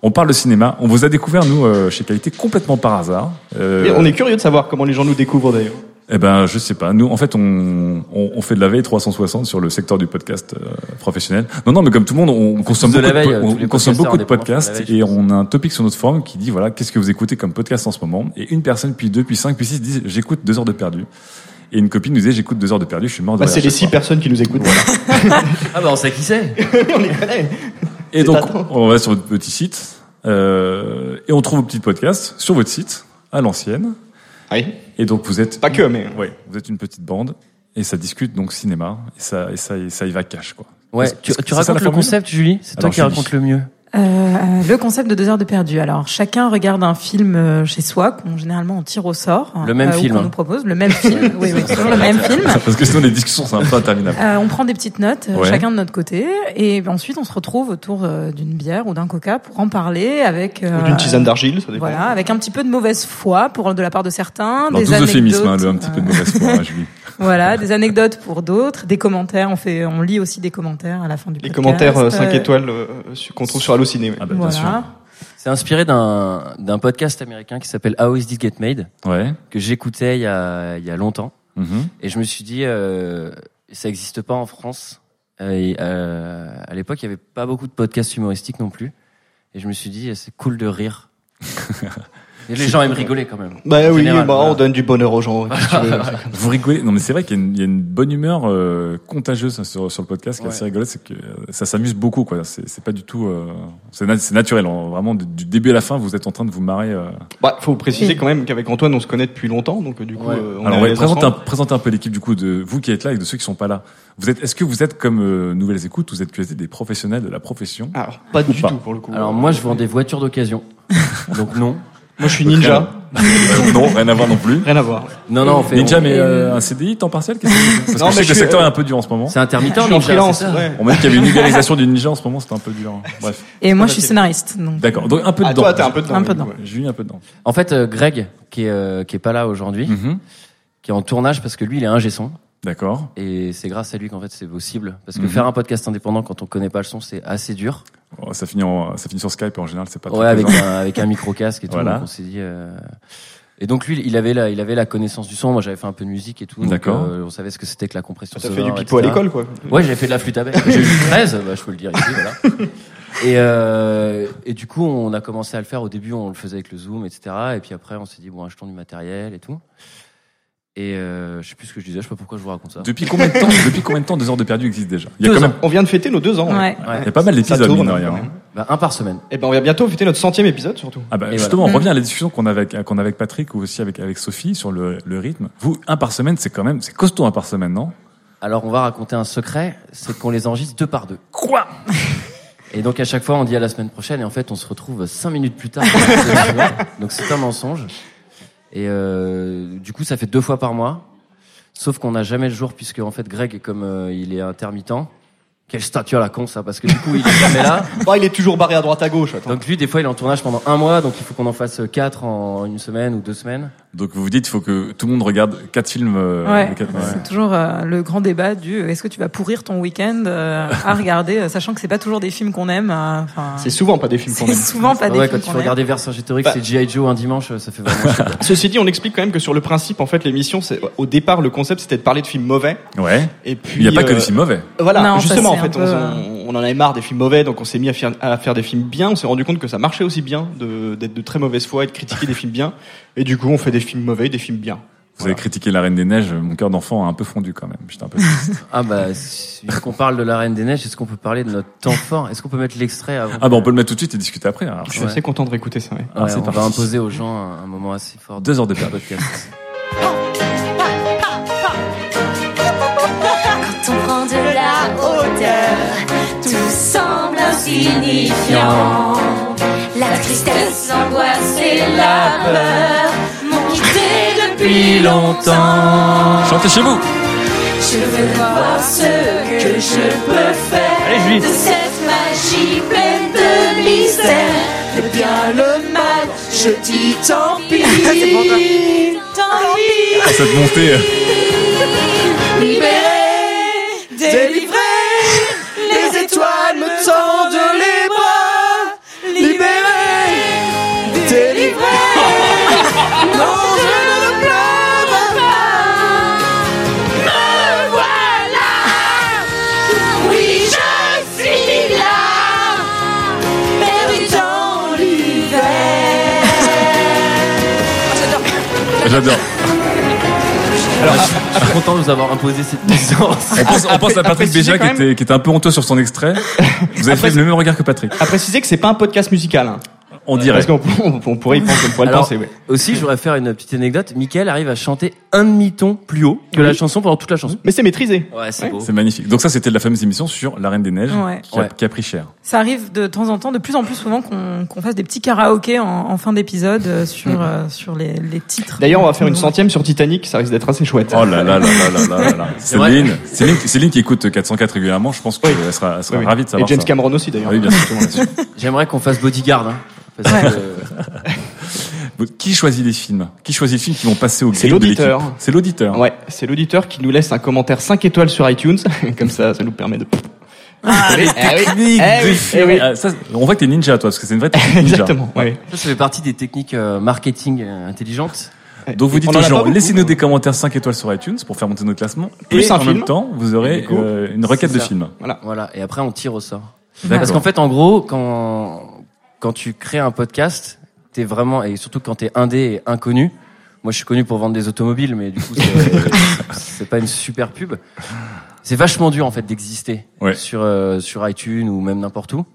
On parle de cinéma. On vous a découvert, nous, euh, chez Qualité, complètement par hasard. Euh, Mais on est curieux de savoir comment les gens nous découvrent d'ailleurs. Eh ben, je sais pas. Nous, en fait, on, on, on fait de la veille 360 sur le secteur du podcast euh, professionnel. Non, non, mais comme tout le monde, on consomme beaucoup la de, veille, on consomme beaucoup de podcasts veille, et on a un topic sur notre forum qui dit voilà, qu'est-ce que vous écoutez comme podcast en ce moment? Et une personne, puis deux, puis cinq, puis six disent j'écoute deux heures de perdu. Et une copine nous disait j'écoute deux heures de perdu, je suis mort de Bah, rire c'est les six personnes qui nous écoutent. [LAUGHS] Ah bah on sait qui c'est. [LAUGHS] on les connaît. Et donc, on va sur votre petit site euh, et on trouve vos petits podcasts sur votre site à l'ancienne. Oui. Et donc vous êtes pas que mais ouais, vous êtes une petite bande et ça discute donc cinéma et ça et ça et ça y va cash quoi. Ouais, tu, racontes le formule concept, Julie? C'est toi qui racontes le mieux. Euh, le concept de deux heures de perdu. Alors, chacun regarde un film euh, chez soi, qu'on généralement on tire au sort. Le même euh, film, qu'on hein. nous propose. Le même film. [LAUGHS] oui, oui, toujours le même film. [LAUGHS] Parce que sinon les discussions sont un peu interminables. Euh, on prend des petites notes, euh, Ouais. chacun de notre côté, et ensuite on se retrouve autour euh, d'une bière ou d'un coca pour en parler avec euh, Ou d'une tisane d'argile, ça dépend. Voilà, avec un petit peu de mauvaise foi pour de la part de certains, Dans des tous euphémismes, hein, un petit peu de mauvaise foi, hein, Julie. [LAUGHS] Voilà, des anecdotes pour d'autres, des commentaires. On fait, on lit aussi des commentaires à la fin du Les podcast. commentaires 5 Euh, étoiles euh, qu'on trouve sur Allociné. Ah bah, Voilà. C'est inspiré d'un d'un podcast américain qui s'appelle How Is This Get Made? Ouais. que j'écoutais il y a il y a longtemps Mhm. et je me suis dit euh, ça n'existe pas en France. Euh, et, euh, à l'époque, il y avait pas beaucoup de podcasts humoristiques non plus et je me suis dit c'est cool de rire. [LAUGHS] et les gens aiment rigoler quand même. Bah oui, général, bah, voilà. on donne du bonheur aux gens. [LAUGHS] Vous rigolez Non mais c'est vrai qu'il y, a une- il y a une bonne humeur euh, contagieuse sur, sur le podcast qui est assez rigolo, c'est que euh, ça s'amuse beaucoup quoi. C'est pas du tout, euh, c'est na- c'est naturel. hein. Vraiment du, du début à la fin, vous êtes en train de vous marrer. euh. Bah, faut préciser quand même qu'avec Antoine, on se connaît depuis longtemps, donc du coup, Ouais. euh, on Alors est on va à l'aise présenter un, ensemble. présenter un peu l'équipe du coup de vous qui êtes là et de ceux qui sont pas là. Vous êtes, est-ce que vous êtes comme euh, Nouvelles Écoutes, vous êtes que des professionnels de la profession Alors, pas Ou du pas tout pour le coup. Alors moi, je vends des voitures d'occasion. [LAUGHS] Donc non. Moi, je suis ninja. Euh, [LAUGHS] non, rien à voir non plus. Rien à voir. Non, non, on fait. Ninja, on- mais euh, un CDI, temps partiel qu'est-ce que c'est [LAUGHS] Parce Non, que je sais que le secteur euh, est un peu dur en ce moment. C'est intermittent, Je suis en ninja, freelance. ouais. On m'a dit qu'il y avait une [LAUGHS] légalisation du ninja en ce moment, c'était un peu dur. Bref. Et moi, je suis scénariste. Donc. D'accord. Donc un peu Ah, dedans. toi, t'es un peu dedans. Un peu dedans. J'ai eu un peu dedans. En fait, euh, Greg, qui est euh, qui est pas là aujourd'hui, Mhm. qui est en tournage parce que lui, il est ingé son. D'accord. Et c'est grâce à lui qu'en fait c'est possible. Parce que Mhm. faire un podcast indépendant quand on connaît pas le son, c'est assez dur. Oh, ça finit en, ça finit sur Skype en général c'est pas très Ouais, avec un, avec un micro casque et tout. Voilà. Donc on s'est dit. euh, Et donc lui, il avait la, il avait la connaissance du son. Moi, j'avais fait un peu de musique et tout. D'accord. euh, on savait ce que c'était que la compression T'as fait du pipeau à l'école, quoi. Ouais, j'ai fait de la flûte à bec. J'ai eu 13, bah, je peux le dire ici, voilà. [LAUGHS] Et, euh, et du coup, on a commencé à le faire. Au début, on le faisait avec le Zoom, etc. Et puis après, on s'est dit, bon, achetons du matériel et tout. Et euh, je sais plus ce que je disais, je sais pas pourquoi je vous raconte ça. Depuis combien de temps, depuis combien de temps deux heures de perdu existe déjà? Il y a Deux quand ans. même, On vient de fêter nos deux ans. Ouais. il y a pas mal d'épisodes mine de quand rien. hein. Bah, un par semaine. Et ben, on va bientôt fêter notre centième épisode, surtout. Ah bah Et justement, voilà. on revient à la discussion qu'on avait avec, qu'on avait avec Patrick ou aussi avec avec Sophie sur le, le rythme. Vous un par semaine, c'est quand même c'est costaud un par semaine, non? Alors, on va raconter un secret, c'est qu'on les enregistre deux par deux. Quoi? Et donc, à chaque fois, on dit à la semaine prochaine, et en fait, on se retrouve cinq minutes plus tard. [LAUGHS] donc, c'est un mensonge. Et euh, du coup, ça fait deux fois par mois. Sauf qu'on n'a jamais le jour, puisque en fait, Greg, comme euh, il est intermittent, Quelle statue à la con ça parce que du coup il est jamais là. Bah, [LAUGHS] il est toujours barré à droite à gauche. Attends. Donc lui des fois il est en tournage pendant un mois donc il faut qu'on en fasse quatre en une semaine ou deux semaines. Donc vous vous dites, il faut que tout le monde regarde quatre films. euh, Ouais, c'est toujours euh, le grand débat du euh, est-ce que tu vas pourrir ton week-end euh, à [LAUGHS] regarder, euh, sachant que c'est pas toujours des films qu'on aime. euh, Enfin, C'est souvent pas des films qu'on c'est aime. souvent pas des ouais, films quand il qu'on faut aime. regarder Vercingétorix Bah. c'est G.I. Joe un dimanche ça fait vraiment chier. [LAUGHS] Ceci dit, on explique quand même que sur le principe, en fait, l'émission, c'est au départ, le concept, c'était de parler de films mauvais. Ouais. Et puis, Il n'y a pas que des films mauvais. Voilà, Non, ça, justement, en c'est fait, peu, on, on en avait marre des films mauvais, donc on s'est mis à faire, à faire des films bien. On s'est rendu compte que ça marchait aussi bien de- d'être de très mauvaise foi et de critiquer des films bien. Et du coup, on fait des films mauvais, des films bien. Vous avez critiqué La Reine des Neiges, mon cœur d'enfant a un peu fondu quand même. J'étais un peu triste. [LAUGHS] Ah bah si- qu'on parle de la Reine des Neiges est-ce qu'on peut parler de notre temps fort? Est-ce qu'on peut mettre l'extrait avant? Ah bah on peut le mettre tout de suite et discuter après. alors. Je suis assez content de réécouter ça. ouais. Alors, Ouais, on parti. va imposer aux gens un, un moment assez fort. Deux heures de perte. podcast. Quand on prend de la hauteur, tout semble insignifiant. La tristesse, l'angoisse et la peur m'ont quitté depuis longtemps. Chantez chez vous. Je veux voir ce que je peux faire de cette magie pleine de mystère. Le bien, le mal, je dis tant pis. [LAUGHS] Tant pis. Ah, cette montée. Libéré, délivré, les étoiles J'adore. Alors, je suis content de vous avoir imposé cette [LAUGHS] licence. On pense, on pense à à Patrick Béja qui était, qui était un peu honteux sur son extrait. Vous avez Après, fait le même regard que Patrick. À préciser que c'est pas un podcast musical. hein. On dirait. Parce qu'on on pourrait y penser, on pourrait Alors, ouais. Aussi, je voudrais faire une petite anecdote. Michael arrive à chanter un demi-ton plus haut que la chanson pendant toute la chanson. Mais c'est maîtrisé. Ouais, c'est magnifique. Donc ça, c'était de la fameuse émission sur La Reine des Neiges, ouais. qui, a, pris cher. Ça arrive de temps en temps, de plus en plus souvent qu'on fasse des petits karaokés en, fin d'épisode euh, sur, mm. euh, les, titres. D'ailleurs, on va faire une centième sur Titanic, ça risque d'être assez chouette. Oh là là là là là là là. [LAUGHS] Céline, Céline, Céline, qui écoute 404 régulièrement, je pense qu'elle oui. sera, elle sera oui, ravie de savoir Et James. Cameron aussi, d'ailleurs. Ah oui, bien sûr. J'aimerais qu'on fasse Bodyguard. Hein parce Ouais. que, [LAUGHS] Qui choisit les films? Qui choisit les films qui vont passer au C'est l'auditeur. C'est l'auditeur. Ouais, c'est l'auditeur qui nous laisse un commentaire 5 étoiles sur iTunes. [LAUGHS] Comme ça, ça nous permet de... Ah, [LAUGHS] les Eh techniques Eh de oui, film. eh oui. Ah, ça, on voit que t'es ninja, toi, parce que c'est une vraie technique ninja. Exactement, ouais. ça, ça fait partie des techniques euh, marketing euh, intelligentes. Donc vous dites aux gens, laissez-nous des commentaires 5 étoiles sur iTunes pour faire monter notre classement. Plus et en film. même temps, vous aurez coup, euh, une requête de ça. films. Voilà. Voilà. Et après, on tire au sort. Parce qu'en fait, en gros, quand quand tu crées un podcast, t'es vraiment et surtout quand t'es indé et inconnu. Moi, je suis connu pour vendre des automobiles, mais du coup, [LAUGHS] c'est- pas une super pub. C'est vachement dur en fait d'exister Ouais. sur euh, sur iTunes ou même n'importe où.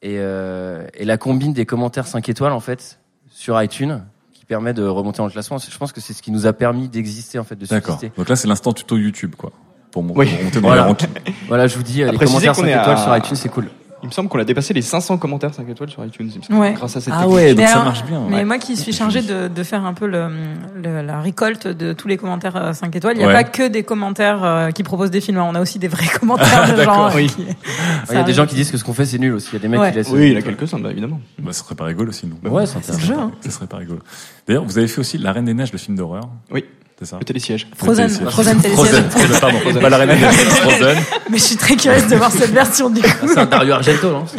Et euh, et la combine des commentaires 5 étoiles en fait sur iTunes qui permet de remonter dans le classement. Je pense que c'est ce qui nous a permis d'exister en fait, de D'accord. subsister. Donc là, c'est l'instant tuto YouTube, quoi. Pour mon- Oui. pour monter dans Voilà. les rankings. Voilà, je vous dis, euh, À les commentaires qu'on 5 est à- étoiles sur iTunes, c'est cool. Il me semble qu'on a dépassé les 500 commentaires 5 étoiles sur iTunes. Ouais. Grâce à cette Ah technique. ouais, donc ça alors- marche bien. Mais ouais. moi qui suis chargée de, de faire un peu le, le- la récolte de tous les commentaires euh, 5 étoiles, il n'y a Ouais. pas que des commentaires euh, qui proposent des films, hein. on a aussi des vrais [LAUGHS] commentaires de gens. D'accord, euh, oui. qui- Il y a Ça des gens qui disent que ce qu'on fait c'est nul aussi. Il y a des mecs Ouais. qui laissent. Oui, il y en a quelques-uns, bah, évidemment. Bah, ça serait pas rigolo sinon. Ouais, intéressant. le jeu. hein. Ça serait pas rigolo. D'ailleurs, vous avez fait aussi La Reine des Neiges, le film d'horreur. Oui, C'est ça le télésiège. Frozen, Télésiège. Frozen télésiège. Frozen, Frozen, pardon. [LAUGHS] Pas La Reine des Neiges, Frozen. Mais je suis très curieuse de voir cette version du coup. C'est un Dario Argento, non [LAUGHS]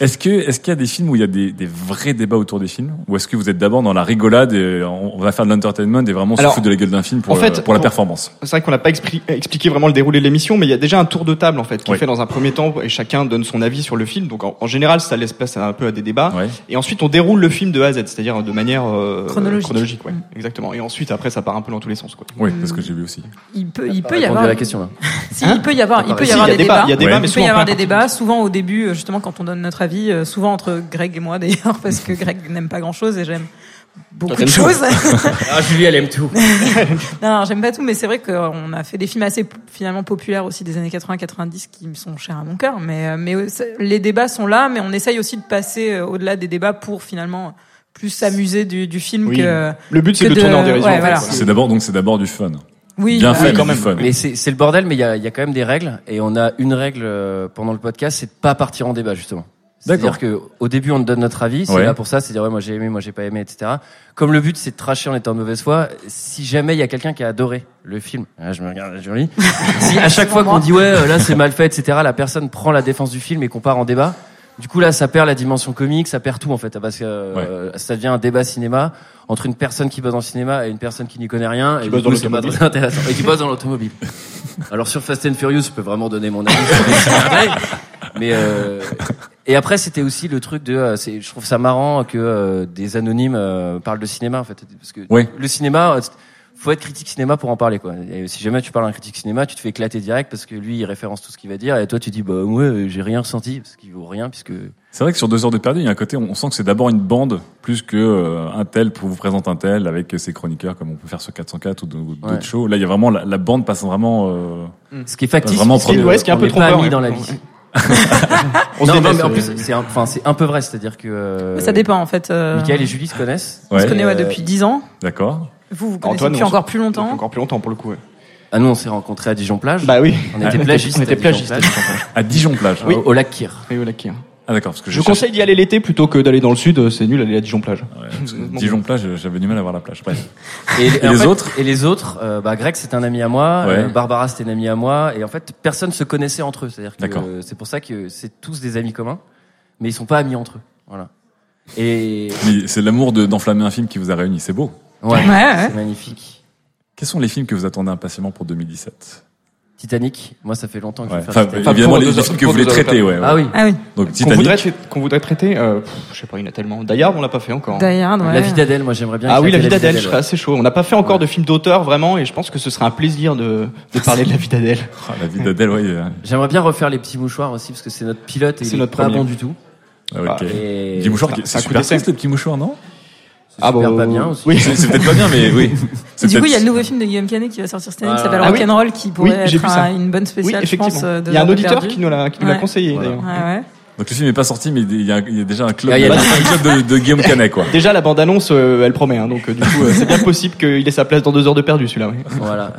Est-ce que, est-ce qu'il y a des films où il y a des, des vrais débats autour des films? Ou est-ce que vous êtes d'abord dans la rigolade et on va faire de l'entertainment et vraiment se foutre de la gueule d'un film pour, en fait, le- pour la performance? C'est vrai qu'on n'a pas expli- expliqué vraiment le déroulé de l'émission, mais il y a déjà un tour de table en fait qui Oui. est fait dans un premier temps et chacun donne son avis sur le film. Donc en, en général, ça laisse place un peu à des débats. Ouais. Et ensuite, on déroule le film de A à Z, c'est-à-dire de manière euh, Chronologique. ouais, exactement. Et ensuite, après, ça part un peu dans tous les sens. Quoi. Oui, c'est ce que j'ai vu aussi. Il peut, il peut y avoir. à la question là. [LAUGHS] Si, il peut y avoir, il peut y Si, avoir des débat, débats. il y a débat, Ouais. mais Il peut y avoir des débats, souvent au début, euh, justement, quand on donne notre avis, euh, souvent entre Greg et moi [LAUGHS] d'ailleurs, parce que Greg n'aime pas grand chose et j'aime beaucoup de choses. [LAUGHS] Ah, Julie, elle aime tout. non, non, j'aime pas tout, mais c'est vrai qu'on a fait des films assez finalement populaires aussi des années 80-90 qui me sont chers à mon cœur. Mais, euh, mais les débats sont là, mais on essaye aussi de passer au-delà des débats pour finalement plus s'amuser du, du film Oui. que. Le but, c'est de tourner en dérision. ouais, en fait, voilà. voilà. C'est d'abord, donc c'est d'abord du fun. Oui, bien bah, fait, quand même fun. Mais c'est le bordel, mais il y a, il y a quand même des règles. Et on a une règle euh, pendant le podcast, c'est de pas partir en débat, justement. C'est-à-dire que au début, on te donne notre avis. C'est Ouais. là pour ça, c'est dire ouais, moi j'ai aimé, moi j'ai pas aimé, etc. Comme le but, c'est de tracher en étant de mauvaise foi. Si jamais il y a quelqu'un qui a adoré le film, ah, je me regarde, Julie. [LAUGHS] si à chaque fois qu'on dit ouais, euh, là c'est mal fait, etc. La personne prend la défense du film et qu'on part en débat. Du coup là, ça perd la dimension comique, ça perd tout en fait, parce que euh, ça devient un débat cinéma entre une personne qui bosse dans le cinéma et une personne qui n'y connaît rien. et du bosse coup, dans pas très intéressant. Et qui bosse dans l'automobile. [LAUGHS] Alors sur Fast and Furious, je peux vraiment donner mon avis. sur mais euh, et après c'était aussi le truc de, euh, c'est, je trouve ça marrant que euh, des anonymes euh, parlent de cinéma en fait, parce que Oui. le cinéma, euh, faut être critique cinéma pour en parler quoi. Et si jamais tu parles à un critique cinéma, tu te fais éclater direct parce que lui il référence tout ce qu'il va dire et toi tu dis bah ouais euh, j'ai rien ressenti parce qu'il vaut rien puisque C'est vrai que sur deux heures de perdu, il y a un côté, on sent que c'est d'abord une bande plus que euh, un tel pour vous présente un tel avec ses chroniqueurs comme on peut faire sur 404 ou d'autres Ouais. shows. Là, il y a vraiment la, la bande passe vraiment. Euh, ce qui est factice, Vraiment premier. Ouais, ce qui est un peu pas trompeur, ouais. dans la vie. [LAUGHS] On non, mais en plus c'est un, enfin c'est un peu vrai, c'est-à-dire que euh, Ça dépend en fait. euh, Michael et Julie se connaissent. On se Ouais. connaît ouais, depuis 10 ans. D'accord. Vous, vous connaissez Antoine, depuis on encore plus longtemps. Encore plus longtemps pour le coup. ouais. Ah nous on s'est rencontrés à Dijon plage. Bah oui. On était Ah, plagistes. On était à Dijon plagistes. à Plage. Dijon Plage. À Dijon plage. Au- Au lac Kyr. Et au lac Kyr. Ah d'accord, parce que Je cherche- conseille d'y aller l'été plutôt que d'aller dans le sud. C'est nul d'aller à Dijon plage. Ouais, parce que Dijon plage, j'avais du mal à voir la plage. Bref. Et, en les fait- autres Et les autres, euh, bah, Greg c'est un ami à moi, Ouais. euh, Barbara c'était une amie à moi, et en fait personne se connaissait entre eux. C'est-à-dire que D'accord. euh, c'est pour ça que c'est tous des amis communs, mais ils sont pas amis entre eux. Voilà. Et Mais c'est l'amour de- d'enflammer un film qui vous a réunis, c'est beau. Ouais, Ouais, ouais. c'est magnifique. Quels sont les films que vous attendez impatiemment pour 2017 Titanic, moi ça fait longtemps que Ouais. je veux faire Enfin, Titanic. évidemment, les, les films que vous voulez traiter, ouais. ouais. Ah oui. Ah oui. Donc Qu'on voudrait, tra- qu'on voudrait traiter, euh, pff, je sais pas, il y en a tellement. Dayard, on l'a pas fait encore. Die Hard, ouais. La vie d'Adèle, moi j'aimerais bien. Ah oui, la vie d'Adèle, je serais assez chaud. On n'a pas fait encore de film d'auteur vraiment, et je pense que ce serait un plaisir de, de parler de la vie d'Adèle. [LAUGHS] Ah, la vie d'Adèle, ouais. euh, J'aimerais bien refaire les petits mouchoirs aussi parce que c'est notre pilote et C'est notre pas bon du tout. ah, ok. Et Petit mouchoir, c'est super triste les petits mouchoirs, non? C'est super pas bien aussi. Oui, C'est peut-être pas bien, mais oui. [LAUGHS] C'est Du coup, il y a le nouveau film de Guillaume Canet qui va sortir cette année qui Ah, s'appelle ah oui. Rock'n'Roll qui pourrait Oui, être un- une bonne oui, spéciale, je effectivement. pense. euh, Il y a un auditeur perdu. qui nous l'a, qui nous l'a Ouais. conseillé Voilà. d'ailleurs. Ouais, ouais. Donc le film n'est pas sorti, mais il y a, il y a déjà un club, Ah, il y a de, des- un club de, de Guillaume Canet, quoi. Déjà, la bande-annonce, euh, elle promet, hein, donc euh, du coup, euh, c'est bien possible qu'il ait sa place dans deux heures de perdu, celui-là. oui. Voilà.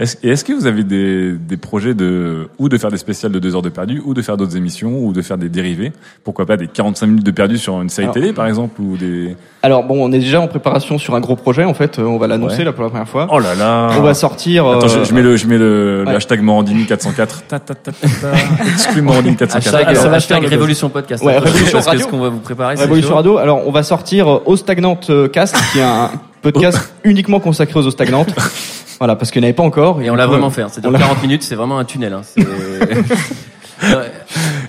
Est-ce, et est-ce que vous avez des, des projets de, ou de faire des spéciales de deux heures de perdu, ou de faire d'autres émissions, ou de faire des dérivés? Pourquoi pas des 45 minutes de perdu sur une série Alors- télé, par exemple, ou des... Alors bon, on est déjà en préparation sur un gros projet, en fait, on va l'annoncer Ouais. là pour la première fois. Oh là là! On va sortir. Attends, euh, je, je mets le, je mets le, hashtag Morandini 404. Ta, ta, ta, ta, ta. [LAUGHS] Exclu Morandini 404. Hashtag, ça euh, va hashtag Révolution Podcast. Ouais, Révolution parce que Radio. ce qu'on va vous préparer, c'est Révolution. Radio. Alors, on va sortir euh, Eau Stagnante euh, Cast, qui est un [LAUGHS] podcast uniquement consacré aux eaux stagnantes. Voilà, parce qu'il n'y en avait pas encore. Et on l'a vraiment euh, fait. hein. C'est-à-dire l'a- 40 minutes, c'est vraiment un tunnel. Hein. [LAUGHS]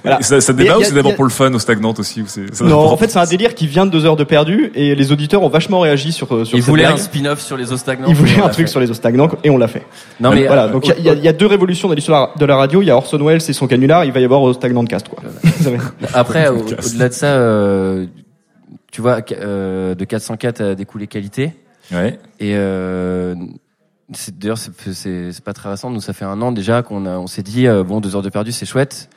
Voilà. Ça, ça débat a- ou c'est d'abord a- pour le fun, au stagnante aussi, ou c'est, ça Non, en fait, c'est un délire qui vient de deux heures de perdu et les auditeurs ont vachement réagi sur euh, sur Ils voulaient un spin-off sur les eaux stagnantes. Ils voulaient un truc fait. sur les eaux stagnantes et on l'a fait. Non mais voilà, euh, donc il y a- il y, y a deux révolutions dans l'histoire de la radio. Il y a Orson Welles et son canular. Il va y avoir Eau Stagnante Cast, quoi. [LAUGHS] [LAUGHS] Après, au- au-delà de ça, euh, tu vois, euh, de 404 a découlé qualité. Ouais. Et euh, d'ailleurs c'est c'est c'est pas très récent. Nous, ça fait un an déjà qu'on a on s'est dit euh, bon deux heures de perdu c'est chouette,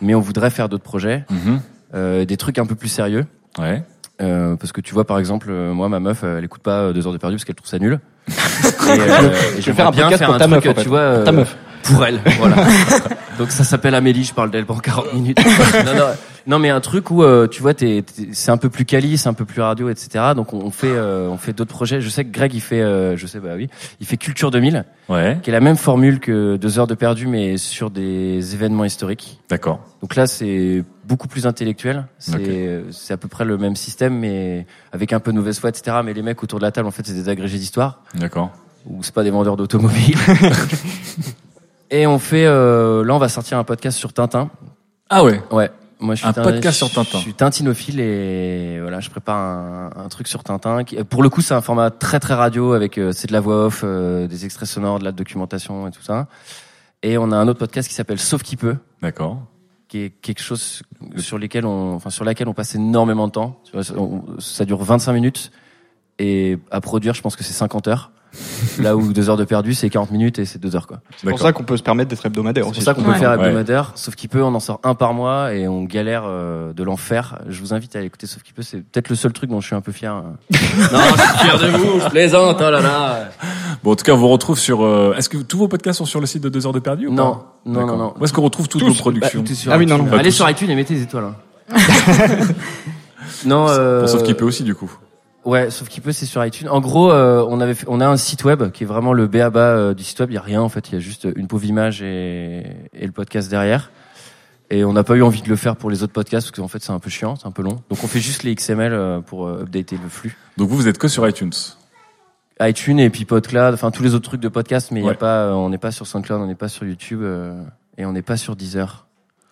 mais on voudrait faire d'autres projets, Mhm. euh, des trucs un peu plus sérieux. Ouais. Euh, parce que tu vois par exemple euh, moi ma meuf elle écoute pas euh, deux heures de perdu parce qu'elle trouve ça nul. [LAUGHS] et, et Je vais faire un bien faire un ta truc, meuf, en fait. tu vois, ta meuf. Pour elle, voilà. [LAUGHS] Donc ça s'appelle Amélie, je parle d'elle pendant 40 minutes. [LAUGHS] non, non, non, mais un truc où euh, tu vois, t'es, t'es- c'est un peu plus quali, c'est un peu plus radio, etc. Donc on, on fait, euh, on fait d'autres projets. Je sais que Greg il fait, euh, je sais bah oui, il fait Culture 2000, Ouais. qui est la même formule que deux heures de perdu, mais sur des événements historiques. D'accord. Donc là, c'est beaucoup plus intellectuel. C'est, c'est à peu près le même système, mais avec un peu de mauvaise foi, etc. Mais les mecs autour de la table, en fait, c'est des agrégés d'histoire D'accord. ou c'est pas des vendeurs d'automobiles. [LAUGHS] Et on fait, euh, là, on va sortir un podcast sur Tintin. Ah ouais. Ouais. Moi, je suis Un tin- podcast sur Tintin. Je suis tintinophile et voilà, je prépare un, un truc sur Tintin. Qui, pour le coup, c'est un format très très radio avec euh, c'est de la voix off, euh, des extraits sonores, de la documentation et tout ça. Et on a un autre podcast qui s'appelle Sauf qui peut, D'accord. qui est quelque chose sur lesquels on, enfin sur laquelle on passe énormément de temps. Ça dure 25 minutes et à produire, je pense que c'est 50 heures. Là où deux heures de perdu, c'est 40 minutes et c'est deux heures quoi. C'est pour ça qu'on peut se permettre d'être hebdomadaire C'est pour ça qu'on peut Ouais. faire Ouais. hebdomadaire, sauf qu'il peut, on en sort un par mois et on galère euh, de l'enfer. Je vous invite à écouter Sauf qu'il peut, c'est peut-être le seul truc dont je suis un peu fier. [LAUGHS] non, je suis fier de vous, je plaisante, oh là là. Bon, en tout cas, on vous retrouve sur. euh, Est-ce que tous vos podcasts sont sur le site de 2 heures de perdu ou Non, pas non, non. Où est-ce qu'on retrouve toutes Tous. vos productions Bah, sur Ah oui, non. Allez tous. sur iTunes et mettez des étoiles. hein. [LAUGHS] non, euh... Sauf qu'il peut aussi, du coup. Ouais, sauf qu'il peut, c'est sur iTunes. En gros, euh, on avait, fait- on a un site web qui est vraiment le béaba euh, du site web. Il y a rien en fait, il y a juste une pauvre image et, et le podcast derrière. Et on n'a pas eu envie de le faire pour les autres podcasts parce qu'en fait c'est un peu chiant, c'est un peu long. Donc on fait juste les XML euh, pour euh, updater le flux. Donc vous, vous êtes que sur iTunes. iTunes et puis PodCloud, enfin tous les autres trucs de podcast, mais il y Ouais. a pas, euh, on n'est pas sur SoundCloud, on n'est pas sur YouTube euh, et on n'est pas sur Deezer.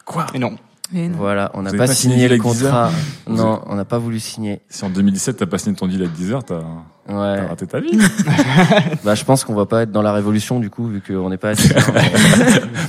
Quoi? Et non. Non. Voilà, on n'a pas, pas signé signé le contrat. [LAUGHS] Non, on n'a pas voulu signer. Si en 2017 t'as pas signé ton deal avec Deezer, t'as Ouais. t'as raté ta vie. [LAUGHS] bah, je pense qu'on va pas être dans la révolution du coup, vu qu'on n'est pas assez. [LAUGHS]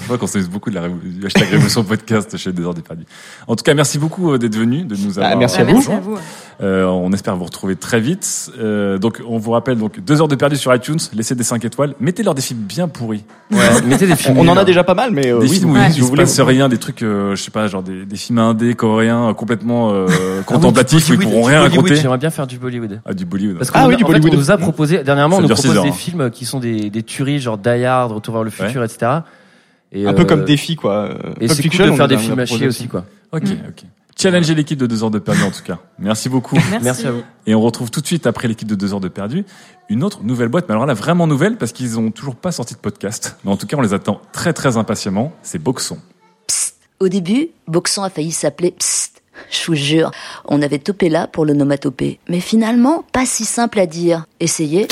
Je vois qu'on s'amuse beaucoup de la révolution, du hashtag révolution podcast chez Des heures des perdus. En tout cas, merci beaucoup euh, d'être venu, de nous Bah, avoir. merci Ah, à vous. merci à vous. Euh, on espère vous retrouver très vite. Euh, donc, on vous rappelle donc deux heures de perdu sur iTunes. Laissez des 5 étoiles. Mettez-leur des films bien pourris. Ouais, mettez des films. [LAUGHS] On en a déjà pas mal, mais euh, des oui, films il si vous voulez. rien, des trucs, euh, je sais pas, genre des, des films indés coréens euh, complètement euh, contemplatifs où ils pourront rien Bollywood, raconter. J'aimerais bien faire du Bollywood. Ah, du Bollywood. Parce Ah oui, du en fait, on nous a proposé, dernièrement, on nous propose heures, des hein. films qui sont des, des tueries, genre Die Hard, Retour vers le futur, etc. Et, Un peu euh, comme défi, quoi. Euh, Et c'est cool de faire des films à chier aussi, quoi. Ok, ok. Challenger l'équipe de deux heures de perdu en tout cas. Merci beaucoup. Merci à vous. Et on retrouve tout de suite après l'équipe de deux heures de perdu une autre nouvelle boîte. Mais alors là, vraiment nouvelle parce qu'ils ont toujours pas sorti de podcast. Mais en tout cas, on les attend très très impatiemment. C'est Boxon. Au début, Boxon a failli s'appeler Psst. [LAUGHS] Je vous jure, on avait topé là pour l'onomatopée. Mais finalement, pas si simple à dire. Essayez.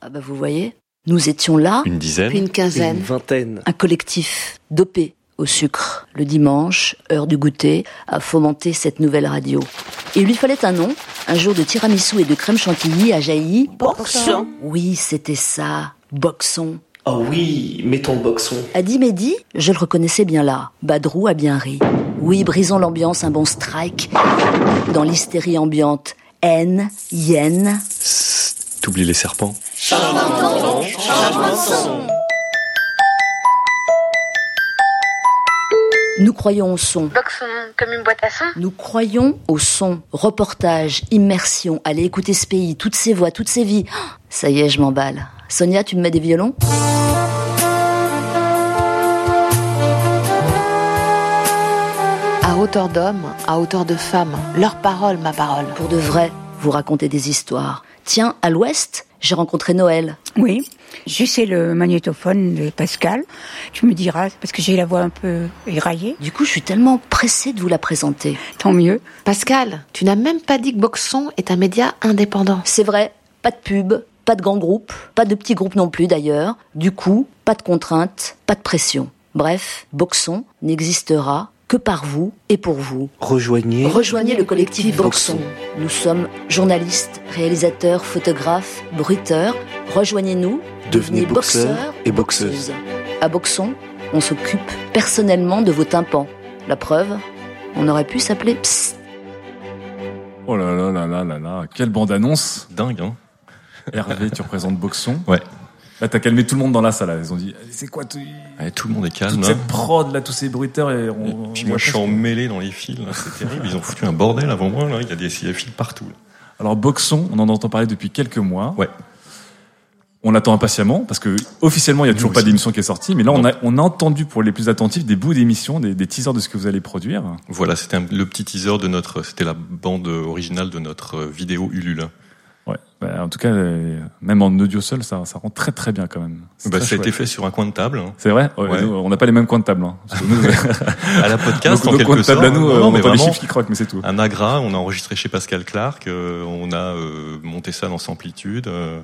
Ah bah vous voyez, nous étions là, Une dizaine puis une quinzaine, vingtaine. un collectif dopé au sucre. Le dimanche, heure du goûter, à fomenter cette nouvelle radio. Et il lui fallait un nom. Un jour de tiramisu et de crème chantilly a jailli. Boxon. Oui, c'était ça. Boxon. Oh oui, mettons boxon. A dit Mehdi, je le reconnaissais bien là. Badrou a bien ri. Oui, brisons l'ambiance, un bon strike. Dans l'hystérie ambiante. Haine, yen. T'oublies les serpents Nous croyons au son. Boxon comme une boîte à son Nous croyons au son. Reportage, immersion. Allez écouter ce pays, toutes ces voix, toutes ces vies. Ça y est, je m'emballe. Sonia, tu me mets des violons? Hauteur d'homme, à hauteur de femme. Leur parole, ma parole. Pour de vrai, vous racontez des histoires. Tiens, à l'ouest, j'ai rencontré Noël. Oui, j'essaie le magnétophone de Pascal. Tu me diras, parce que j'ai la voix un peu éraillée. Du coup, je suis tellement pressée de vous la présenter. Tant mieux. Pascal, tu n'as même pas dit que Boxon est un média indépendant. C'est vrai, pas de pub, pas de grands groupes, pas de petits groupes non plus d'ailleurs. Du coup, pas de contraintes, pas de pression. Bref, Boxon n'existera que par vous et pour vous. Rejoignez. Rejoignez le collectif Boxon. Nous sommes journalistes, réalisateurs, photographes, bruiteurs. Rejoignez-nous, Devenez boxeurs et boxeuses. À Boxon, on s'occupe personnellement de vos tympans. La preuve, on aurait pu s'appeler Psst. Oh là là là là là là. Quelle bande-annonce. Dingue, hein Hervé, tu représentes Boxon. Ouais. Là, t'as calmé tout le monde dans la salle. là. Ils ont dit, c'est quoi tout... Ouais, Tout le monde est calme. toute hein. cette prod là, tous ces bruiteurs et on. Puis on moi, je suis emmêlé dans les fils, c'est terrible. Ils ont foutu un bordel avant moi, là. Il y a des fils partout. là. Alors Boxon, on en entend parler depuis quelques mois. Ouais. On attend impatiemment parce que officiellement il y a toujours pas d'émission qui est sortie, mais là on a, on a entendu pour les plus attentifs des bouts d'émissions, des, des teasers de ce que vous allez produire. Voilà, c'était le petit teaser de notre, c'était la bande originale de notre euh, vidéo Ulule. Ouais. Bah, en tout cas, euh, même en audio seul, ça, ça rend très très bien quand même. Bah, ça a été fait sur un coin de table. hein. C'est vrai? Ouais, Ouais. nous, on n'a pas les mêmes coins de table. Hein. Nous, [LAUGHS] à la podcast, [LAUGHS] nos, en nos quelque coins de table sorte. à nous, Non, on entend les chiffres qui croquent, mais c'est tout. Un agra, on a enregistré chez Pascal Clark, euh, on a euh, monté ça dans Samplitude. euh,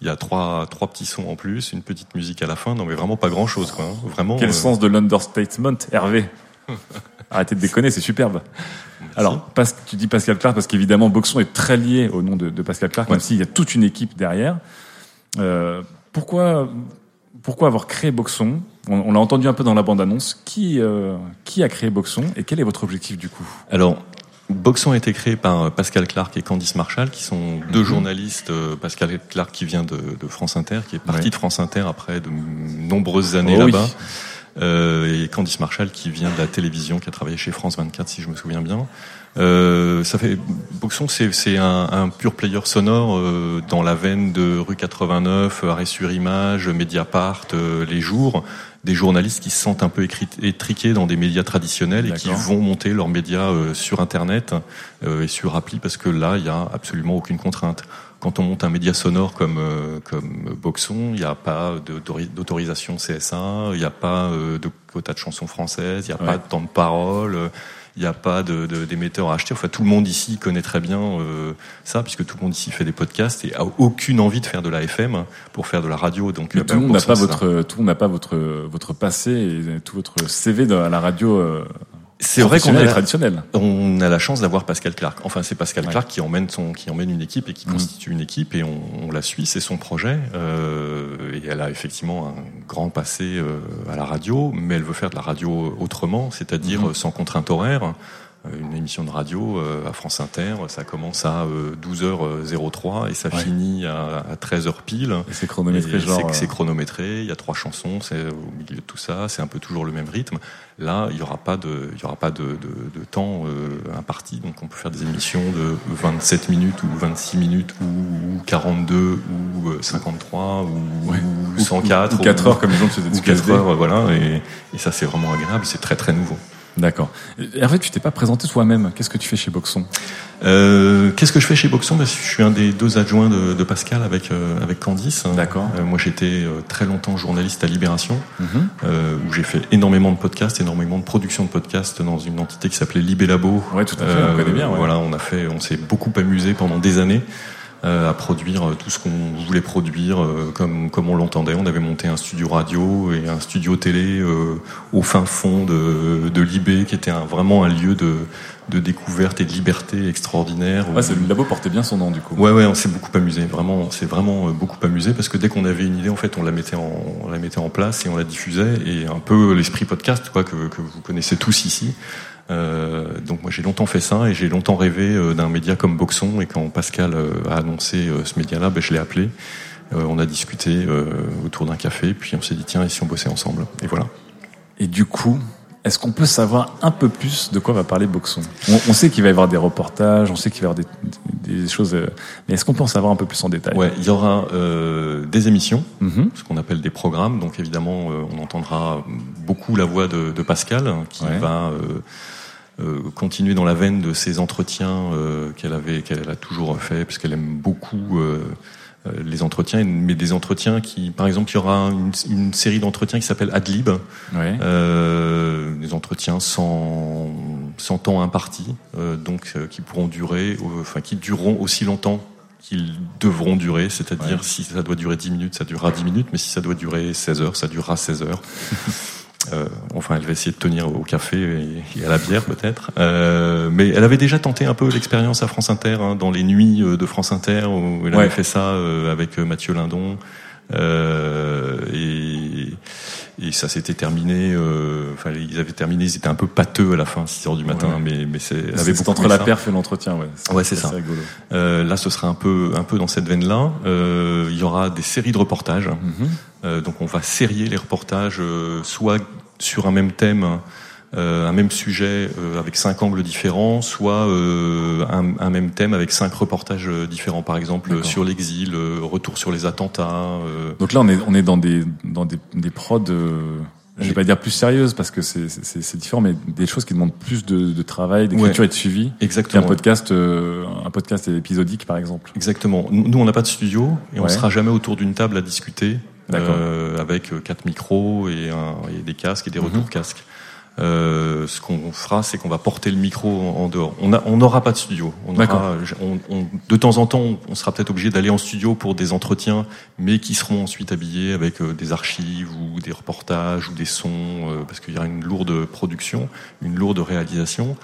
Il y a trois, trois petits sons en plus, une petite musique à la fin. Non, mais vraiment pas grand chose, quoi. hein. Vraiment. Quel euh, sens de l'understatement, Hervé [LAUGHS] Arrêtez de déconner, c'est superbe. Alors, Pas- tu dis Pascal Clark parce qu'évidemment, Boxon est très lié au nom de, de Pascal Clark, même s'il y a toute une équipe derrière. Euh, pourquoi, pourquoi avoir créé Boxon? On, on l'a entendu un peu dans la bande-annonce. Qui, euh, qui a créé Boxon et quel est votre objectif du coup? Alors, Boxon a été créé par euh, Pascal Clark et Candice Marshall, qui sont Mhm. deux journalistes. euh, Pascal Clark qui vient de, de France Inter, qui est parti Ouais. de France Inter après de nombreuses années Oh là-bas. Et Candice Marshall qui vient de la télévision, qui a travaillé chez France 24 si je me souviens bien. Euh, ça fait Boxon, c'est c'est un, un pur player sonore euh, dans la veine de rue 89, Arrêt sur Image, Mediapart, euh, Les Jours, des journalistes qui se sentent un peu étriqués dans des médias traditionnels et qui vont monter leurs médias euh, sur Internet euh, et sur appli parce que là, il y a absolument aucune contrainte. Quand on monte un média sonore comme euh, comme Boxon, il n'y a pas d'autorisation CSA, il n'y a pas euh, de quota de chansons françaises, il n'y a pas de temps de parole. Il n'y a pas de, de- d'émetteurs à acheter. Enfin, tout le monde ici connaît très bien euh, ça, puisque tout le monde ici fait des podcasts et a aucune envie de faire de la FM pour faire de la radio. Donc, tout le monde n'a pas ça, votre, tout le monde n'a pas votre, votre passé et tout votre CV de- à la radio. euh, C'est vrai qu'on a traditionnelle. on a la chance d'avoir Pascal Clark. Enfin, c'est Pascal Ouais. Clark qui emmène son, qui emmène une équipe et qui Mhm. constitue une équipe et on, on la suit. C'est son projet euh, et elle a effectivement un grand passé euh, à la radio, mais elle veut faire de la radio autrement, c'est-à-dire Mhm. euh, sans contrainte horaire. Euh, Une émission de radio euh, à France Inter, ça commence à euh, 12h03 et ça Ouais. finit à, à 13h pile. Et c'est chronométré, Et genre, c'est- euh, chronométré, il y a trois chansons, c'est au milieu de tout ça, c'est un peu toujours le même rythme. Là, il y aura pas de, il y aura pas de, de, de temps euh, imparti, donc on peut faire des émissions de 27 minutes ou 26 minutes ou, ou 42 ou euh, 53 ou, Ouais. ou 104 ou quatre heures, comme les gens du ou 4 QSD. heures, voilà. Et, et ça, c'est vraiment agréable, c'est très très nouveau. D'accord. Fait, tu t'es pas présenté toi-même. Qu'est-ce que tu fais chez Boxon? Euh, Qu'est-ce que je fais chez Boxon? Bah, Je suis un des deux adjoints de, de Pascal avec euh, avec Candice. D'accord. Euh, moi, j'étais euh, très longtemps journaliste à Libération, Mhm. euh, où j'ai fait énormément de podcasts, énormément de production de podcasts dans une entité qui s'appelait Libé Labo. Ouais, tout à fait, on connaît bien, ouais. Voilà, on a fait, on s'est beaucoup amusé pendant des années. Euh, à produire euh, tout ce qu'on voulait produire euh, comme comme on l'entendait. On avait monté un studio radio et un studio télé euh, au fin fond de, de Libé, qui était un, vraiment un lieu de, de découverte et de liberté extraordinaire. Ouais, c'est le labo portait bien son nom du coup. Ouais, ouais, on s'est beaucoup amusé. Vraiment, on s'est vraiment beaucoup amusé parce que dès qu'on avait une idée, en fait, on la mettait en, on la mettait en place et on la diffusait. Et un peu l'esprit podcast, quoi, que, que vous connaissez tous ici. Euh, donc moi, j'ai longtemps fait ça et j'ai longtemps rêvé euh, d'un média comme Boxon. Et quand Pascal euh, a annoncé ce média-là, ben, je l'ai appelé. Euh, on a discuté euh, autour d'un café, puis on s'est dit tiens, et si on bossait ensemble? Et voilà. Et du coup, est-ce qu'on peut savoir un peu plus de quoi va parler Boxon? On, on sait qu'il va y avoir des reportages, on sait qu'il va y avoir des, des choses, mais est-ce qu'on peut en savoir un peu plus en détail? Ouais, il y aura euh, des émissions, Mhm. ce qu'on appelle des programmes. Donc évidemment, euh, on entendra beaucoup la voix de, de Pascal, hein, qui Ouais. va euh, continuer dans la veine de ses entretiens euh, qu'elle avait, qu'elle a toujours fait, parce qu'elle aime beaucoup. euh, euh, les entretiens, mais des entretiens qui, par exemple, il y aura une, une série d'entretiens qui s'appelle Adlib, Ouais. euh, des entretiens sans, sans temps imparti, euh, donc euh, qui pourront durer, euh, enfin qui dureront aussi longtemps qu'ils devront durer, c'est-à-dire Ouais. si ça doit durer 10 minutes, ça durera 10 minutes, mais si ça doit durer 16 heures, ça durera 16 heures. [LAUGHS] Euh, enfin, elle va essayer de tenir au café et, et à la bière peut-être. Euh, mais elle avait déjà tenté un peu l'expérience à France Inter, hein, dans les nuits euh, de France Inter, où elle Ouais. avait fait ça euh, avec euh, Mathieu Lindon. Euh, et, et ça s'était terminé. euh, Enfin, ils avaient terminé. Ils étaient un peu pâteux à la fin, 6 heures du matin. Ouais. Mais mais c'est entre la ça. perf et l'entretien, ouais. Ouais, c'est ça. Euh, là, ce sera un peu, un peu dans cette veine-là. Euh, il y aura des séries de reportages. Mhm. Euh, donc, on va sérier les reportages, euh, soit sur un même thème, euh, un même sujet euh, avec cinq angles différents, soit euh, un, un même thème avec cinq reportages euh, différents. Par exemple, sur l'exil, euh, retour sur les attentats. euh, Donc là, on est, on est dans des, dans des, des prods, euh, je vais pas dire plus sérieuses parce que c'est, différent, mais des choses qui demandent plus de, de travail, d'écriture Ouais. et de suivi. Exactement. Qu'un podcast, euh, un podcast épisodique, par exemple. Exactement. Nous, on n'a pas de studio et on Ouais. sera jamais autour d'une table à discuter. Euh, avec euh, quatre micros et, un, et des casques et des Mhm. retours casques. Euh, ce qu'on fera, c'est qu'on va porter le micro en, en dehors. On a- on n'aura pas de studio. On aura, on, on- de temps en temps, on, on sera peut-être obligé d'aller en studio pour des entretiens, mais qui seront ensuite habillés avec euh, des archives ou des reportages ou des sons, euh, parce qu'il y aura une lourde production, une lourde réalisation.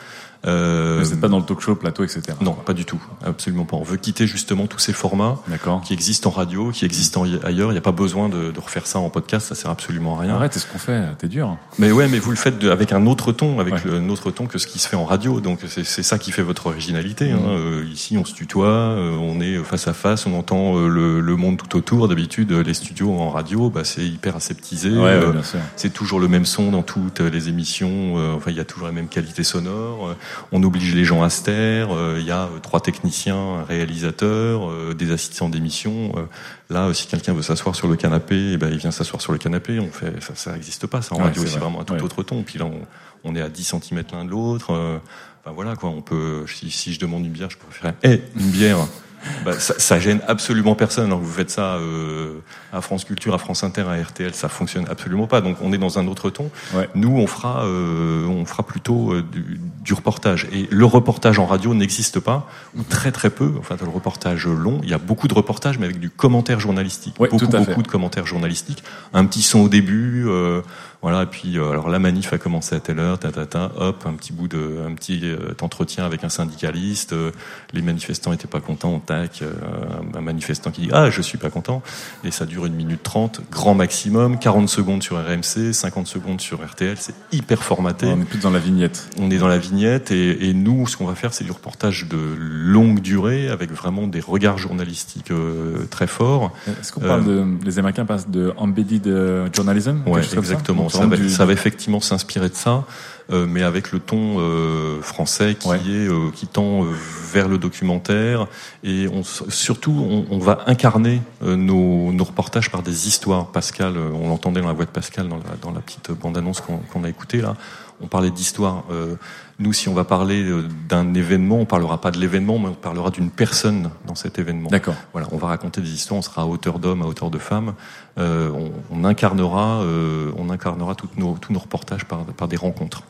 Euh, Vous n'êtes pas dans le talk show, plateau, etc. non, pas du tout, absolument pas. On veut quitter justement tous ces formats qui existent en radio, qui existent en- ailleurs. Il n'y a pas besoin de, de refaire ça en podcast, ça sert absolument à rien. Arrête, c'est ce qu'on fait. T'es dur. Mais ouais, mais vous le faites avec un autre ton, avec Ouais. un autre ton que ce qui se fait en radio. Donc c'est c'est ça qui fait votre originalité. Hein. Mhm. Euh, ici, on se tutoie, euh, on est face à face, on entend euh, le, le monde tout autour. D'habitude, euh, les studios en radio, bah, c'est hyper aseptisé. Ouais, Euh, c'est toujours le même son dans toutes les émissions. euh, enfin, il y a toujours la même qualité sonore. Euh, on oblige les gens à se taire. euh, Il y a euh, trois techniciens, un réalisateur, euh, des assistants d'émission. euh, là, euh, si quelqu'un veut s'asseoir sur le canapé, eh ben, il vient s'asseoir sur le canapé. On fait ça, ça n'existe pas. Ça en Ouais, radio, c'est c'est vrai. vraiment un tout Ouais. autre ton. Puis là, on, on est à 10 cm l'un de l'autre. euh, Enfin voilà quoi. On peut. Si, si je demande une bière, je préfère. Eh, une bière. Bah, ça, ça gêne absolument personne. Alors, vous faites ça euh, à France Culture, à France Inter, à RTL, ça fonctionne absolument pas. Donc on est dans un autre ton. Ouais. Nous, on fera, euh, on fera plutôt euh, du, du reportage. Et le reportage en radio n'existe pas, ou très très peu. Enfin, le reportage long, il y a beaucoup de reportages, mais avec du commentaire journalistique. Ouais, beaucoup beaucoup de commentaires journalistiques. Un petit son au début. Voilà, et puis euh, alors la manif a commencé à telle heure, ta, ta, ta, hop, un petit bout de, un petit euh, entretien avec un syndicaliste. euh, les manifestants étaient pas contents, tac, euh, un manifestant qui dit ah je suis pas content, et ça dure une minute trente, grand maximum, 40 secondes sur RMC, 50 secondes sur RTL, c'est hyper formaté. On est plus dans la vignette. On est dans la vignette et, et nous, ce qu'on va faire, c'est du reportage de longue durée avec vraiment des regards journalistiques euh, très forts. Est-ce qu'on parle de, les Américains passent de embedded journalism Ouais, ça? Exactement. Ça, va, du- ça va effectivement s'inspirer de ça, euh, mais avec le ton euh, français qui est euh, qui tend euh, vers le documentaire et on, surtout on, on va incarner euh, nos, nos reportages par des histoires. Pascal, euh, on l'entendait dans la voix de Pascal dans la, dans la petite bande-annonce qu'on qu'on a écoutée là. On parlait d'histoire. Euh, nous, si on va parler euh, d'un événement, on parlera pas de l'événement, mais on parlera d'une personne dans cet événement. D'accord. Voilà, on va raconter des histoires. On sera à hauteur d'homme, à hauteur de femme. Euh, on, on incarnera, euh, on incarnera nos, tous nos reportages par, par des rencontres.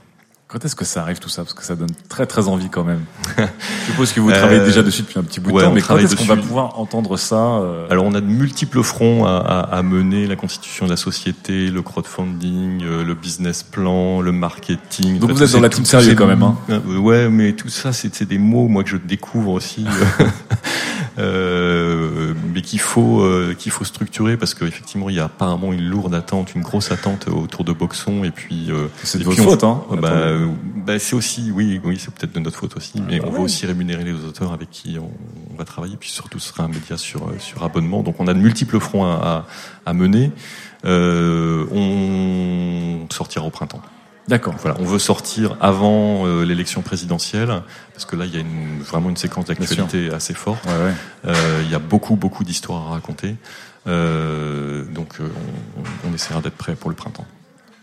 Quand est-ce que ça arrive tout ça Parce que ça donne très très envie quand même. [LAUGHS] Je suppose que vous travaillez Euh, déjà dessus depuis un petit bout de ouais, temps, on mais quand est-ce qu'on va pouvoir entendre ça euh, Alors on a de multiples fronts à, à- à mener, la constitution de la société, le crowdfunding, euh, le business plan, le marketing. Donc vous êtes dans la team tous sérieux quand même, hein. Ouais, mais tout ça c'est des mots moi que je découvre aussi, [LAUGHS] mais qu'il faut euh, qu'il faut structurer parce qu'effectivement il y a apparemment une lourde attente, une grosse attente autour de Boxon et puis euh, C'est de votre on- faute, hein. Bah, Attendez. Euh, bah, c'est aussi oui oui c'est peut-être de notre faute aussi, mais bah on va ouais. aussi rémunérer les auteurs avec qui on, on va travailler, puis surtout ce sera un média sur euh, sur abonnement. Donc on a de multiples fronts à, à, à mener. Euh, on sortira au printemps. D'accord. Voilà, on veut sortir avant euh, l'élection présidentielle parce que là il y a une, vraiment une séquence d'actualité assez forte. Ouais, ouais. Euh, il y a beaucoup beaucoup d'histoires à raconter. Euh, donc on, on essaiera d'être prêt pour le printemps.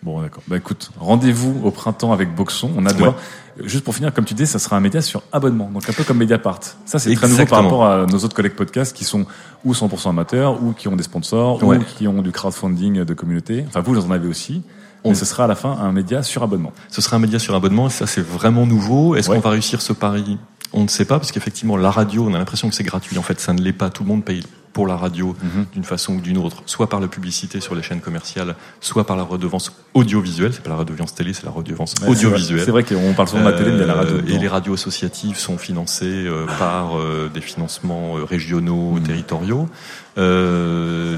Bon, d'accord. Bah écoute, rendez-vous au printemps avec Boxon. On a de Ouais. voir. Juste pour finir, comme tu dis, ça sera un média sur abonnement, donc un peu comme Mediapart. Ça, c'est très nouveau par rapport à nos autres collègues podcasts qui sont ou 100% amateurs, ou qui ont des sponsors, Ouais. ou qui ont du crowdfunding de communauté. Enfin, vous, vous en avez aussi. Mais ce sera à la fin un média sur abonnement. Ce sera un média sur abonnement, et ça c'est vraiment nouveau. Est-ce Ouais. qu'on va réussir ce pari? On ne sait pas, parce qu'effectivement la radio, on a l'impression que c'est gratuit. En fait, ça ne l'est pas. Tout le monde paye pour la radio Mhm. d'une façon ou d'une autre, soit par la publicité sur les chaînes commerciales, soit par la redevance audiovisuelle. C'est pas la redevance télé, c'est la redevance Ouais, audiovisuelle. c'est vrai qu'on parle souvent de la télé, mais il y a la radio Euh, dedans. Et les radios associatives sont financées euh, par euh, des financements régionaux, Mhm. territoriaux. Euh,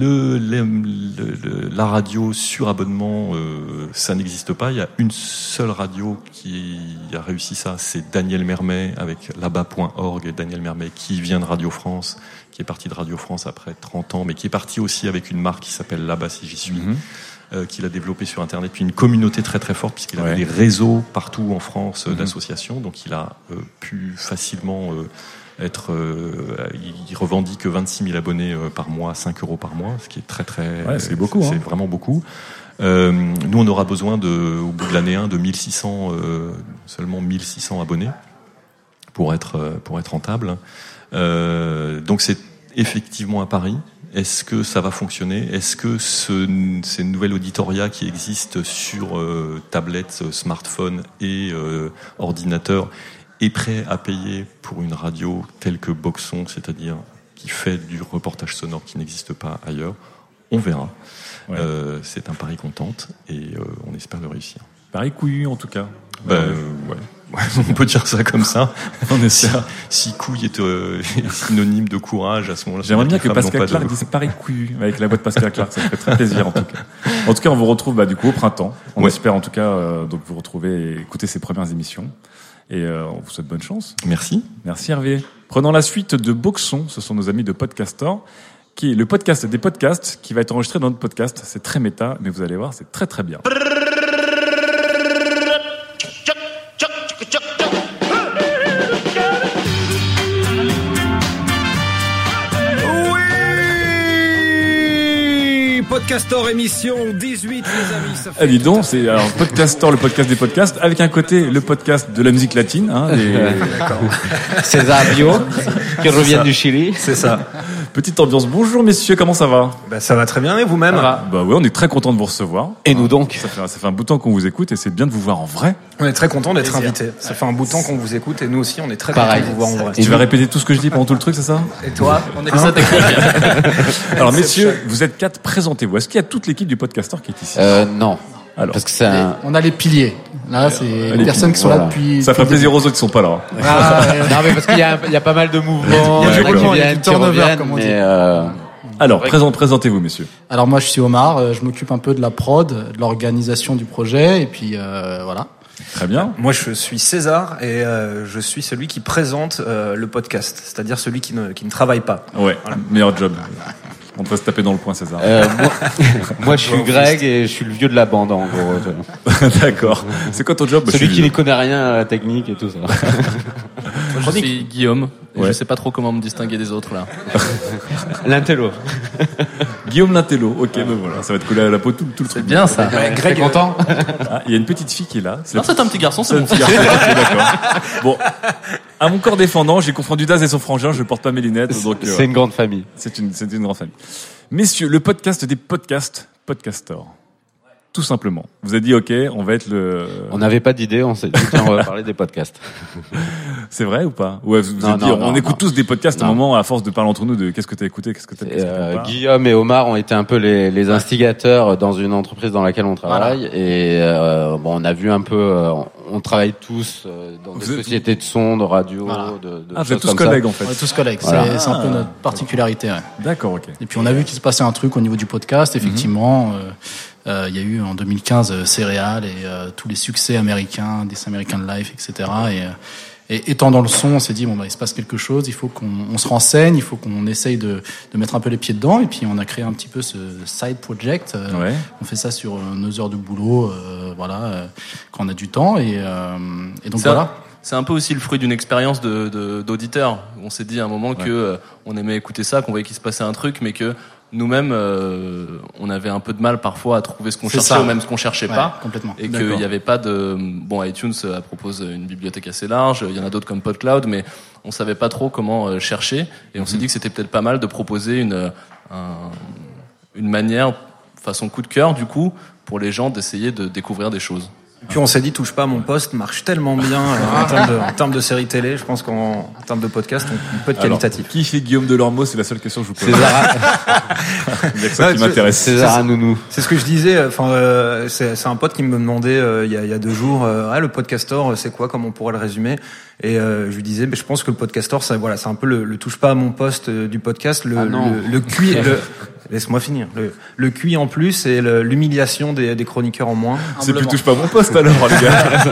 le- le- le- la radio sur abonnement, euh, ça n'existe pas. Il y a une seule radio qui a réussi ça, c'est Daniel Mermet avec là-bas.org et Daniel Mermet qui vient de Radio France, qui est parti de Radio France après 30 ans, mais qui est parti aussi avec une marque qui s'appelle Là-bas si j'y suis. Mhm. euh, qu'il a développé sur Internet, puis une communauté très très forte, puisqu'il Ouais. avait des réseaux partout en France euh, Mhm. d'associations, donc il a euh, pu facilement être... euh, il- revendique 26 000 abonnés par mois, 5 euros par mois, ce qui est très très... Ouais, c'est beaucoup, C'est hein. vraiment beaucoup. Euh, nous, on aura besoin, de, au bout de l'année 1, de 1600, euh, seulement 1600 abonnés pour être, pour être rentable. Euh, donc c'est effectivement un pari. Est-ce que ça va fonctionner? Est-ce que ce, ces nouvelles auditoria qui existent sur euh, tablettes, euh, smartphones et euh, ordinateurs est prêt à payer pour une radio telle que Boxon, c'est-à-dire qui fait du reportage sonore qui n'existe pas ailleurs? On verra. Ouais. Euh, c'est un pari qu'on tente et on espère le réussir. Pareil couillu en tout cas. Euh, ouais. [LAUGHS] On peut dire ça comme ça. [LAUGHS] On est si, si couille est euh, [LAUGHS] synonyme de courage à ce moment-là. J'aimerais bien que Pascal Clark de- dise pareil couillu avec la voix de Pascal Clark. Ça me fait très plaisir en tout cas. En tout cas, on vous retrouve bah, du coup au printemps. On Ouais. espère en tout cas euh, donc vous retrouver et écouter ces premières émissions. Et euh, on vous souhaite bonne chance. Merci. Merci Hervé. Prenons la suite de Boxon. Ce sont nos amis de Podcaster. Qui est le podcast des podcasts qui va être enregistré dans notre podcast. C'est très méta, mais vous allez voir, c'est très très bien. Podcastor émission 18 les amis. Ça fait Ah, dis donc, c'est alors Podcaster, le podcast des podcasts, avec un côté le podcast de la musique latine. Hein, les- [LAUGHS] César Bio, qui revient ça. du Chili. C'est ça. Petite ambiance. Bonjour messieurs, comment ça va Bah, ça va très bien et vous-même Bah ouais, on est très content de vous recevoir. Et nous donc Ça fait, ça fait un bout de temps qu'on vous écoute et c'est bien de vous voir en vrai. On est très content d'être Plaisir. invité. Ça fait un bout de temps qu'on vous écoute et nous aussi on est très Pareil. content de vous voir en vrai. Tu vas répéter tout ce que je dis pendant tout le truc, c'est ça? Et toi On est ça technique. [LAUGHS] Alors messieurs, vous êtes quatre, présentez-vous. Est-ce qu'il y a toute l'équipe du podcaster qui est ici? Euh, non. Alors. Parce que c'est un... On a les piliers. Là, c'est les les personnes qui sont là depuis. Ça fait plaisir aux autres qui sont pas là. Ah, ouais. [LAUGHS] non, mais parce qu'il y a, il y a pas mal de mouvements. Il y a du qui mouvement, il y a du turnover, comme on dit. euh, Alors, présent- présentez-vous messieurs. Alors moi, je suis Omar. euh, Je m'occupe un peu de la prod, de l'organisation du projet, et puis euh, voilà. Très bien. Moi, je suis César et euh, je suis celui qui présente euh, le podcast, c'est-à-dire celui qui ne, qui ne travaille pas. Ouais, meilleur job. On peut se taper dans le coin, César. euh, moi, [LAUGHS] moi, je suis Greg et je suis le vieux de la bande, en gros. [LAUGHS] D'accord. C'est quoi ton job Celui qui ne connaît rien à la technique et tout ça. Moi, je suis Guillaume. Et Ouais. Je sais pas trop comment me distinguer des autres là. [LAUGHS] L'intello. [LAUGHS] Guillaume Lintello. Ok, ben voilà, ça va te coller à la peau tout, tout le truc. bien, ça. Ouais, Greg, T'es content [LAUGHS] Ah, Il y a une petite fille qui est là. Non, c'est un petit garçon, c'est un bon. petit garçon. d'accord. Bon, à mon corps défendant, j'ai confondu Daz et son frangin. Je porte pas mes lunettes, donc. euh, C'est une grande famille. C'est une, c'est une grande famille. Messieurs, le podcast des podcasts, Podcaster. Tout simplement. Vous avez dit, ok, on va être le. On n'avait pas d'idée, on s'est dit, tiens, on va parler des podcasts. [LAUGHS] C'est vrai ou pas? Ouais, vous, vous Non, avez dit, non, on non, écoute non. tous des podcasts à un moment, à force de parler entre nous de qu'est-ce que t'as écouté, qu'est-ce que t'as que Euh. Guillaume et Omar ont été un peu les, les instigateurs dans une entreprise dans laquelle on travaille et euh, bon on a vu un peu euh, on travaille tous euh, dans des êtes- sociétés de son de radio Voilà. de, de Ah, vous êtes tous comme ça. collègues en fait. On est tous collègues. C'est- Voilà. C'est un peu Ah. notre particularité. ouais. D'accord, ok. Et puis on a vu qu'il se passait un truc au niveau du podcast. Effectivement, euh, euh, il y a eu en 2015 euh, Céréales et euh, tous les succès américains, des American Life, etc. Et, euh, et étant dans le son, on s'est dit bon bah il se passe quelque chose. Il faut qu'on on se renseigne, il faut qu'on essaye de, de mettre un peu les pieds dedans. Et puis on a créé un petit peu ce side project. Euh, Ouais. On fait ça sur euh, nos heures de boulot, euh, voilà, euh, quand on a du temps. Et, euh, et donc voilà. C'est un peu aussi le fruit d'une expérience de de- d'auditeur. on s'est dit à un moment que euh, on aimait écouter ça, qu'on voyait qu'il se passait un truc, mais que nous-mêmes, euh, on avait un peu de mal parfois à trouver ce qu'on cherchait ça. ou même ce qu'on cherchait Ouais, pas. complètement. Et qu'il n'y avait pas de... Bon, iTunes euh, propose une bibliothèque assez large, il y en a d'autres comme PodCloud, mais on savait pas trop comment euh, chercher. Et on s'est dit que c'était peut-être pas mal de proposer une, euh, un- une manière, façon coup de cœur, du coup, pour les gens d'essayer de découvrir des choses. Puis on s'est dit, touche pas à mon poste, marche tellement bien euh, en, termes de, en termes de série télé. Je pense qu'en en termes de podcast, on, on peut être Alors, qualitatif. qui fait Guillaume Delormeau C'est la seule question que je vous pose. César. Il y a que ça qui c'est- m'intéresse. c'est- C'est ce que je disais. Enfin, euh, c'est c'est un pote qui me demandait euh, il y, a, il y a deux jours, euh, ah le podcastor, euh, c'est quoi? Comment on pourrait le résumer? Et euh, je lui disais, mais je pense que le podcastor, ça, voilà, c'est un peu le, le touche pas à mon poste euh, du podcast, le, Ah non. le, le [LAUGHS] Laisse-moi finir. Le, le QI en plus et l'humiliation des, des chroniqueurs en moins. C'est plus touche pas mon poste alors, les gars.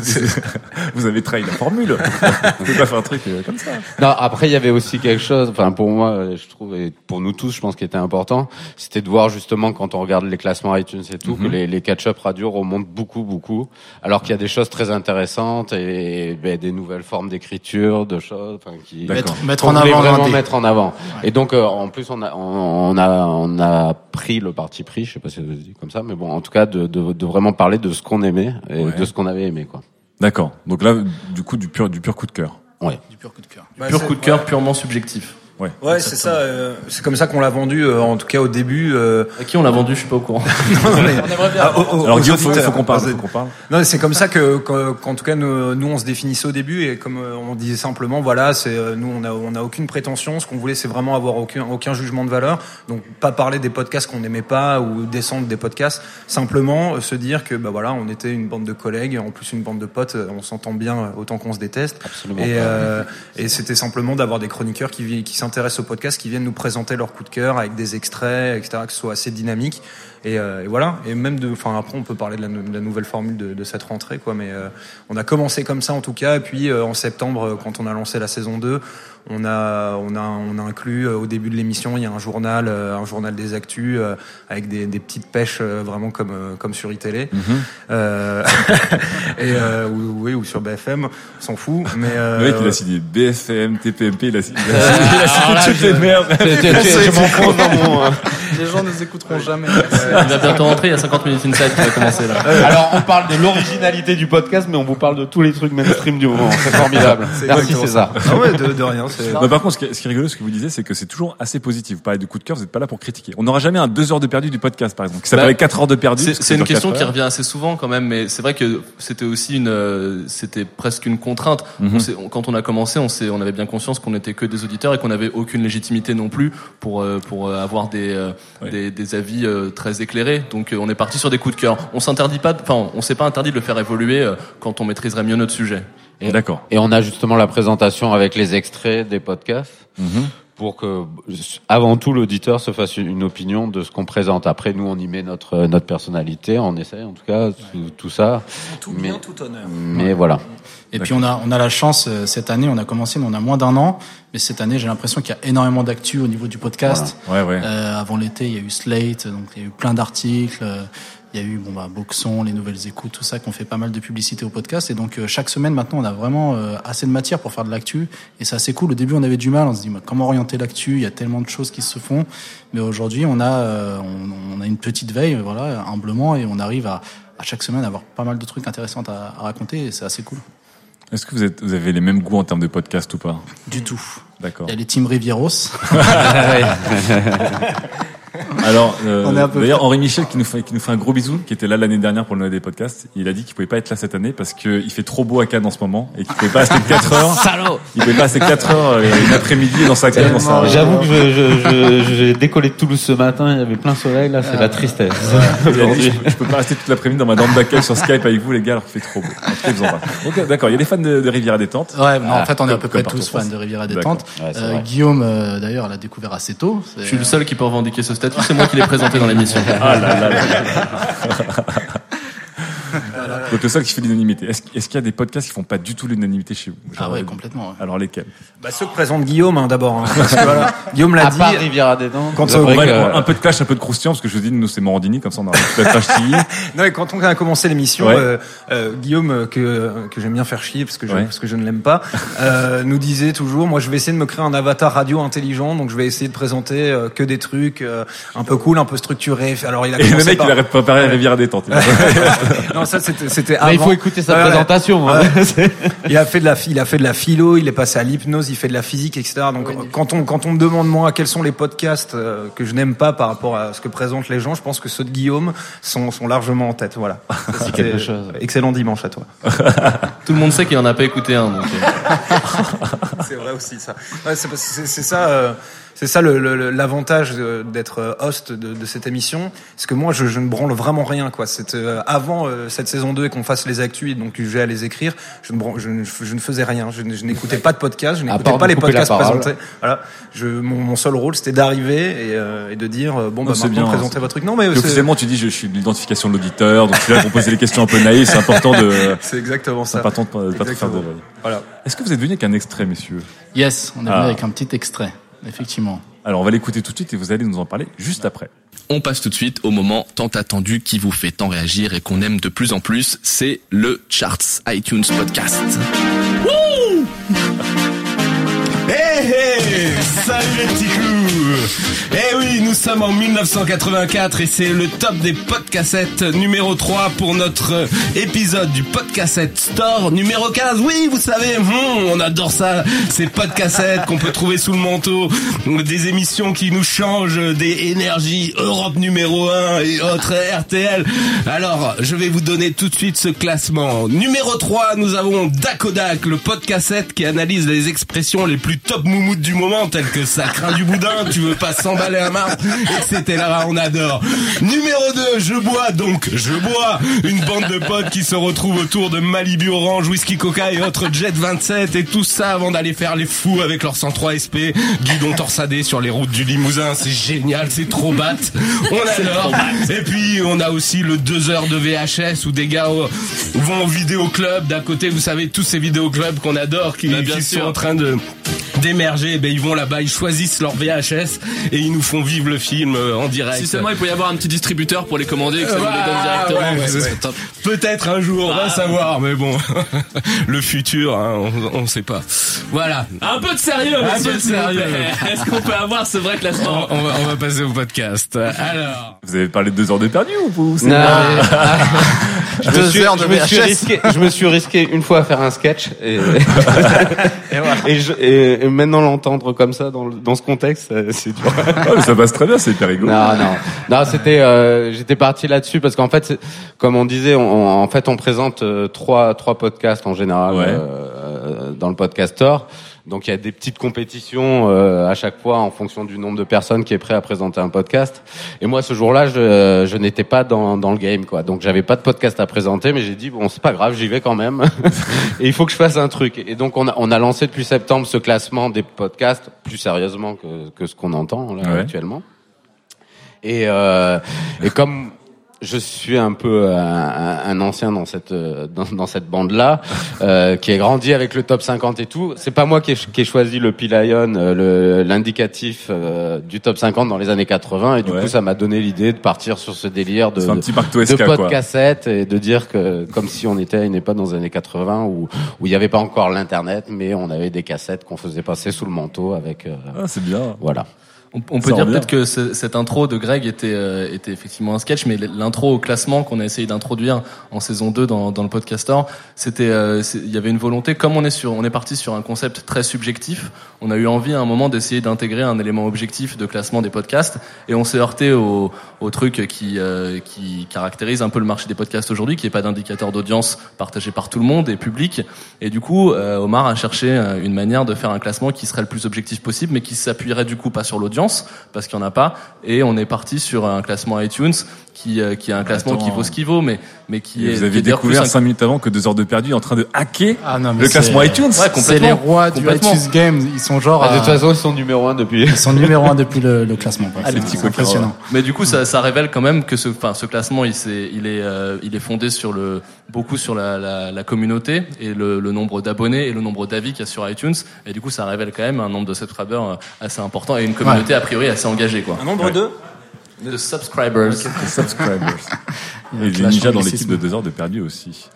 [LAUGHS] Vous avez trahi la formule. [LAUGHS] Vous pouvez pas faire un truc euh, comme ça. Non, après il y avait aussi quelque chose. Enfin, pour moi, je trouve et pour nous tous, je pense, qui était important, c'était de voir justement quand on regarde les classements iTunes et tout, Mhm. que les, les catch-up radio remontent beaucoup, beaucoup, alors qu'il y a des choses très intéressantes et ben, des nouvelles formes d'écriture, de choses, enfin, qui Mettre- en voulait avant vraiment mettre en avant. Et donc, euh, en plus, on a, on, on a, on a pris le parti pris, je sais pas si ça se dit comme ça, mais bon, en tout cas, de, de, de vraiment parler de ce qu'on aimait et Ouais. de ce qu'on avait aimé, quoi. D'accord. Donc là, du coup, du pur, du pur coup de cœur. Ouais. Du pur coup de cœur. Bah, Pur c'est- coup de cœur, purement subjectif. Ouais. Ouais, c'est ça. euh, c'est comme ça qu'on l'a vendu, euh, en tout cas au début. euh, À qui on l'a vendu Je suis pas au courant. [LAUGHS] Non, mais- [LAUGHS] Ah, aux- aux- Alors, Guillaume, faut- qu'on parle, parle. Non, c'est comme ça que, qu'en tout cas, nous, nous, on se définissait au début et comme euh, on disait simplement, voilà, c'est euh, nous, on a, on a aucune prétention. Ce qu'on voulait, c'est vraiment avoir aucun, aucun jugement de valeur. Donc, pas parler des podcasts qu'on n'aimait pas ou descendre des podcasts. Simplement euh, se dire que, bah voilà, on était une bande de collègues, en plus une bande de potes, on s'entend bien autant qu'on se déteste. Absolument Et, pas. euh, et c'était simplement d'avoir des chroniqueurs qui, qui s'intéressent au podcast, qui viennent nous présenter leur coup de cœur avec des extraits, etc., que ce soit assez dynamique. Et, euh, et voilà. Et même de, enfin après, on peut parler de la, de la nouvelle formule de, de cette rentrée, quoi. Mais euh, on a commencé comme ça en tout cas. Et puis euh, en septembre, quand on a lancé la saison 2 on a, on a, on a inclus euh, au début de l'émission, il y a un journal, euh, un journal des actus euh, avec des, des petites pêches euh, vraiment comme, euh, comme sur iTélé. Mhm. Euh, [LAUGHS] et euh, ou, oui, ou sur BFM, on s'en fout. Mais euh, Le mec, il a signé BFM, TPMP, il a signé, il a signé, il a signé alors là, toutes les je- merdes. je- [LAUGHS] je- je m'enfonce dans mon, euh, Les gens nous écouteront jamais. Il va bientôt rentrer, il y a 50 minutes inside qui va commencer là. Alors, on parle de l'originalité du podcast, mais on vous parle de tous les trucs mainstream du moment. C'est formidable. C'est Merci César. ça. Ah ouais, de, de rien. Non, par contre, ce qui, est, ce qui est rigolo, ce que vous disiez, c'est que c'est toujours assez positif. Vous parlez de coup de cœur, vous n'êtes pas là pour critiquer. On n'aura jamais un 2 heures de perdu du podcast, par exemple, s'appelait Bah, 4 heures de perdu. C'est que une question qui revient assez souvent quand même, mais c'est vrai que c'était aussi une, euh, c'était presque une contrainte. Mhm. On s'est- on- quand on a commencé, on, avait bien conscience qu'on n'était que des auditeurs et qu'on n'avait aucune légitimité non plus pour euh, pour euh, avoir des euh, des, des avis euh, très éclairés. Donc euh, on est parti sur des coups de cœur. On s'interdit pas, de- enfin on s'est pas interdit de le faire évoluer euh, quand on maîtriserait mieux notre sujet. Et, D'accord. Et on a justement la présentation avec les extraits des podcasts Mhm. Pour que, avant tout, l'auditeur se fasse une opinion de ce qu'on présente. Après, nous, on y met notre notre personnalité, on essaie, en tout cas, tout, tout ça. Tout mais, bien, tout honneur. Mais voilà. Et puis on a on a la chance euh, cette année, on a commencé, mais on a moins d'un an. Mais cette année, j'ai l'impression qu'il y a énormément d'actu au niveau du podcast. Ouais, ouais. Euh, avant l'été, il y a eu Slate, donc il y a eu plein d'articles. Il y a eu bon bah Boxon, les nouvelles écoutes, tout ça, qu'on fait pas mal de publicité au podcast. Et donc euh, chaque semaine maintenant, on a vraiment euh, assez de matière pour faire de l'actu. Et c'est assez cool. Au début, on avait du mal. On se dit bah, comment orienter l'actu? Il y a tellement de choses qui se font. Mais aujourd'hui, on a euh, on, on a une petite veille, voilà, humblement, et on arrive à à chaque semaine avoir pas mal de trucs intéressants à, à raconter. Et c'est assez cool. Est-ce que vous, êtes, vous avez les mêmes goûts en termes de podcast ou pas? Du tout. D'accord. Il y a les teams Rivieros. [LAUGHS] [LAUGHS] [LAUGHS] [LAUGHS] Alors, euh, d'ailleurs. Henri Michel qui nous fait qui nous fait un gros bisou, qui était là l'année dernière pour le Noël des podcasts. Il a dit qu'il pouvait pas être là cette année parce que il fait trop beau à Cannes en ce moment et qu'il pouvait pas rester 4 heures. Salaud Il pouvait pas rester 4 heures euh, une après-midi dans sa cave. sa- J'avoue que je, je, je- j'ai décollé de Toulouse ce matin, il y avait plein soleil, là, c'est la tristesse. Il a dit, Aujourd'hui. je, je peux pas rester toute l'après-midi dans ma dame d'accueil sur Skype avec vous les gars alors qu'il fait trop beau. En d'accord, il y a des fans de, de Riviera détente. Ouais, non, Ah, en fait, on est à peu près tous en fans de. Riviera D'accord. Détente. Ouais, Euh. Guillaume, euh, d'ailleurs, l'a découvert assez tôt. Je suis le seul qui peut revendiquer ce statut. C'est moi qui l'ai présenté dans l'émission. Ah là là là. [LAUGHS] Donc le seul qui fait l'unanimité. Est-ce qu'il y a des podcasts qui font pas du tout l'unanimité chez vous Ah ouais, euh, complètement. ouais. Alors lesquels? Bah, ceux que présente Guillaume hein, d'abord. Hein, [LAUGHS] voilà, Guillaume l'a À dit. part Riviera des Dents. Quand on- que- Un peu de clash, un peu de croustillant parce que je vous dis nous c'est Morandini comme ça on a un. [LAUGHS] Non, et quand on a commencé l'émission, Ouais. euh, euh, Guillaume, euh, que, que j'aime bien faire chier parce que je, Ouais. parce que je ne l'aime pas, euh, [LAUGHS] nous disait toujours, moi je vais essayer de me créer un avatar radio intelligent, donc je vais essayer de présenter euh, que des trucs euh, un peu cool, un peu structurés. Alors il a Et le mec par... il a préparé la rivière détente. non, ça c'était c'était Mais il avant. faut écouter sa Ouais, ouais. présentation. hein. [LAUGHS] Il a fait de la il a fait de la philo, il est passé à l'hypnose, il fait de la physique, etc. Donc quand on quand on me demande moi quels sont les podcasts euh, que je n'aime pas par rapport à ce que présentent les gens, je pense que ceux de Guillaume sont sont largement en tête. Voilà. C'est quelque chose. Excellent dimanche à toi. [LAUGHS] Tout le monde sait qu'il en a pas écouté un. Donc, euh, [LAUGHS] c'est vrai aussi ça. Ouais, c'est parce que c'est c'est ça. euh, c'est ça le- le- le- l'avantage de- d'être euh, host de, de cette émission, c'est que moi je, je ne branle vraiment rien quoi. C'est euh, avant euh, cette saison 2 et qu'on fasse les actus et donc que j'ai à les écrire, je ne, bran- je, je ne faisais rien. Je, n'écoutais pas de podcast, je n'écoutais pas de les podcasts présentés. Voilà, je, mon, mon seul rôle c'était d'arriver et, euh, et de dire euh, bon Non, bah c'est maintenant bien, présentez c'est- votre truc. Non mais officiellement tu dis je suis de l'identification de l'auditeur donc tu pour poser des questions un peu naïves c'est important de [LAUGHS] c'est exactement c'est ça. important de pas, pas trop faire de. Voilà. Est-ce que vous êtes venu avec un extrait messieurs? Yes, on est Ah. venu avec un petit extrait, effectivement. Alors on va l'écouter tout de suite et vous allez nous en parler juste après. On passe tout de suite au moment tant attendu qui vous fait tant réagir et qu'on aime de plus en plus, c'est le Charts iTunes Podcast. Hé [LAUGHS] hé Salut les petits coups Eh oui, nous sommes en 1984 et c'est le top des podcasts numéro 3 pour notre épisode du Podcassette Store numéro 15. Oui, vous savez, hmm, on adore ça, ces podcasts qu'on peut trouver sous le manteau, des émissions qui nous changent, des énergies Europe numéro 1 et autres RTL. Alors, je vais vous donner tout de suite ce classement. Numéro 3, nous avons Dakodak, le podcassette qui analyse les expressions les plus top moumoutes du moment, telles que ça craint du boudin, tu veux pas un Mars, etc. On adore. Numéro 2, je bois donc, je bois. Une bande de potes qui se retrouvent autour de Malibu Orange, Whisky Coca et autres Jet 27 et tout ça avant d'aller faire les fous avec leur 103 SP, guidon torsadé sur les routes du Limousin. C'est génial, c'est trop bat. On adore. Et puis, on a aussi le 2 heures de VHS où des gars euh, vont au vidéoclub. D'à côté, vous savez, tous ces vidéoclubs qu'on adore, qui, Bah, bien qui sûr. sont en train de d'émerger, ben ils vont là-bas, ils choisissent leur VHS et ils nous font vivre le film euh, en direct. Si seulement il peut y avoir un petit distributeur pour les commander et que ça nous les donne Ah, directement, ouais, ouais, ce ouais. serait top. Peut-être un jour, on va Ah. savoir, mais bon, [LAUGHS] le futur, hein, on, on sait pas. Voilà. Un peu de sérieux, Un monsieur, peu de sérieux. Est-ce qu'on peut avoir ce vrai classement On, on va, on va passer au podcast. Alors. Vous avez parlé de deux heures de perdu ou vous Non, [LAUGHS] je, me Deux suis, heures de je, me suis VHS. risqué, je me suis risqué une fois à faire un sketch et, [LAUGHS] et, je- et- et maintenant l'entendre comme ça dans, le- dans ce contexte, euh, c'est dur. Ah, mais ça passe très bien, c'est hyper rigolo. Non, non, non, c'était, euh, j'étais parti là-dessus parce qu'en fait, comme on disait, on, on- en fait, on présente euh, trois trois podcasts en général Ouais. euh, dans le podcast store. Donc il y a des petites compétitions euh, à chaque fois en fonction du nombre de personnes qui est prêt à présenter un podcast. Et moi ce jour-là, je, je n'étais pas dans, dans le game quoi. Donc j'avais pas de podcast à présenter, mais j'ai dit bon c'est pas grave, j'y vais quand même. [LAUGHS] et il faut que je fasse un truc. Et donc on a, on a lancé depuis septembre ce classement des podcasts plus sérieusement que, que ce qu'on entend là, Ouais. actuellement. Et, euh, et comme je suis un peu un, un- un ancien dans cette euh, dans, dans cette bande là, euh, qui est grandi avec le top 50 et tout. C'est pas moi qui ai, qui ai choisi le P-Lion, euh, le- l'indicatif euh, du top 50 dans les années 80, et du Ouais. coup ça m'a donné l'idée de partir sur ce délire de de- de podcast et de dire que comme si on était à une époque dans les années 80 où où il n'y avait pas encore l'internet, mais on avait des cassettes qu'on faisait passer sous le manteau avec. euh, Ah, c'est bien. Voilà. On, on peut dire peut-être que ce- cette intro de Greg était, euh, était effectivement un sketch, mais l'intro au classement qu'on a essayé d'introduire en saison 2 dans, dans le podcastor, c'était, euh, il y avait une volonté, comme on est sur, on est parti sur un concept très subjectif, on a eu envie à un moment d'essayer d'intégrer un élément objectif de classement des podcasts, et on s'est heurté au, au truc qui, euh, qui caractérise un peu le marché des podcasts aujourd'hui, qui est pas d'indicateur d'audience partagé par tout le monde et public, et du coup, euh, Omar a cherché euh, une manière de faire un classement qui serait le plus objectif possible, mais qui s'appuierait du coup pas sur l'audience, parce qu'il y en a pas. Et on est parti sur un classement iTunes qui, euh, qui est un classement Attends. qui vaut ce qu'il vaut, mais mais qui est. vous qui avez est découvert plus un- cinq minutes avant que deux heures de perdu est en train de hacker Ah non, le classement c'est- iTunes. Ouais, C'est complètement. les rois du iTunes Game. Ils sont genre. Ah, de toute à- façon, ils sont numéro un depuis. Ils sont numéro un depuis le, le classement. Ah, les C'est- petits impressionnant. Mais du coup, ça, ça révèle quand même que ce, enfin, ce classement, il, s'est- il est, euh, il est fondé sur le, beaucoup sur la, la, la communauté et le, le nombre d'abonnés et le nombre d'avis qu'il y a sur iTunes. Et du coup, ça révèle quand même un nombre de subscribers euh, assez important et une communauté a priori assez engagée, quoi. Un nombre de De subscribers. [LAUGHS] Les subscribers. Il Et le les ninjas dans l'équipe de deux heures de perdu aussi.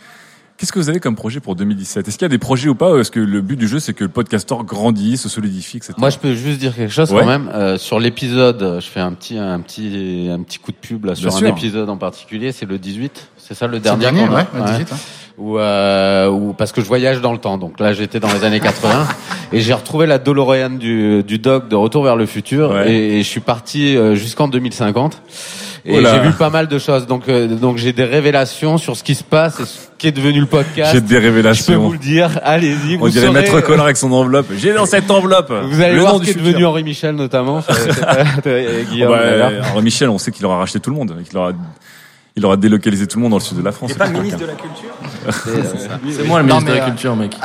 Qu'est-ce que vous avez comme projet pour 2017 Est-ce qu'il y a des projets ou pas? Est-ce que le but du jeu, c'est que le podcastor grandisse, se solidifie, etc. Moi, je peux juste dire quelque chose Ouais. quand même. Euh, sur l'épisode, euh, je fais un petit, un petit, un petit coup de pub là sur Bien un sûr. épisode en particulier. C'est le 18. C'est ça le C'est dernier. le dernier, ouais, le 18, hein. Où, euh, où- parce que je voyage dans le temps. Donc là, j'étais dans les années 80 et j'ai retrouvé la DeLorean du, du Doc de Retour vers le futur Ouais. et, et je suis parti euh, jusqu'en 2050. Et j'ai vu pas mal de choses. Donc, euh, donc j'ai des révélations sur ce qui se passe et ce qui est devenu le podcast. J'ai des Je peux révélations. vous le dire. Allez-y. On vous dirait saurez, Maître euh, Collard avec son enveloppe. J'ai dans cette enveloppe. vous allez le voir nom ce qui est devenu Henri Michel notamment. [LAUGHS] [LAUGHS] Henri Michel, on sait qu'il aura racheté tout le monde. qu'il aura, il aura délocalisé tout le monde dans le sud de la France. T'es pas ministre de la culture? C'est moi le ministre de la euh, culture, mec.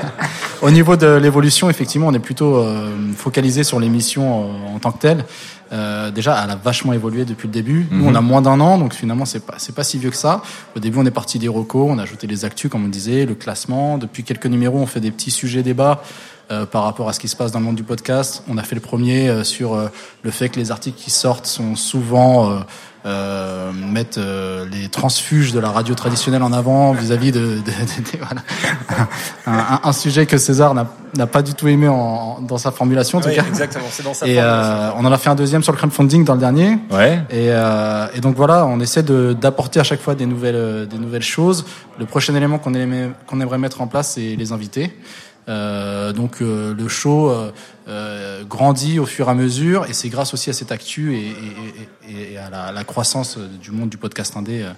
[LAUGHS] Au niveau de l'évolution, effectivement, on est plutôt euh, focalisé sur l'émission euh, en tant que telle. Euh, déjà, elle a vachement évolué depuis le début. Nous, Mhm. on a moins d'un an, donc finalement, c'est pas c'est pas si vieux que ça. Au début, on est parti des recos, on a ajouté les actus, comme on disait, le classement. Depuis quelques numéros, on fait des petits sujets débats. euh, par rapport à ce qui se passe dans le monde du podcast, on a fait le premier euh, sur euh, le fait que les articles qui sortent sont souvent euh, mettent euh, les transfuges de la radio traditionnelle en avant vis-à-vis de, de- de- de- voilà. [LAUGHS] un, un- un sujet que César n'a n'a pas du tout aimé en, dans sa formulation en tout Oui, cas. exactement, c'est dans sa Et euh, on en a fait un deuxième sur le crowdfunding dans le dernier. Ouais. Et, euh, et donc voilà, on essaie de d'apporter à chaque fois des nouvelles euh, des nouvelles choses. Le prochain élément qu'on aimait- qu'on aimerait mettre en place, c'est les invités. Euh, donc euh, le show euh, euh, grandit au fur et à mesure et c'est grâce aussi à cette actu et, et- et- et à la, la croissance euh, du monde du podcast indé euh,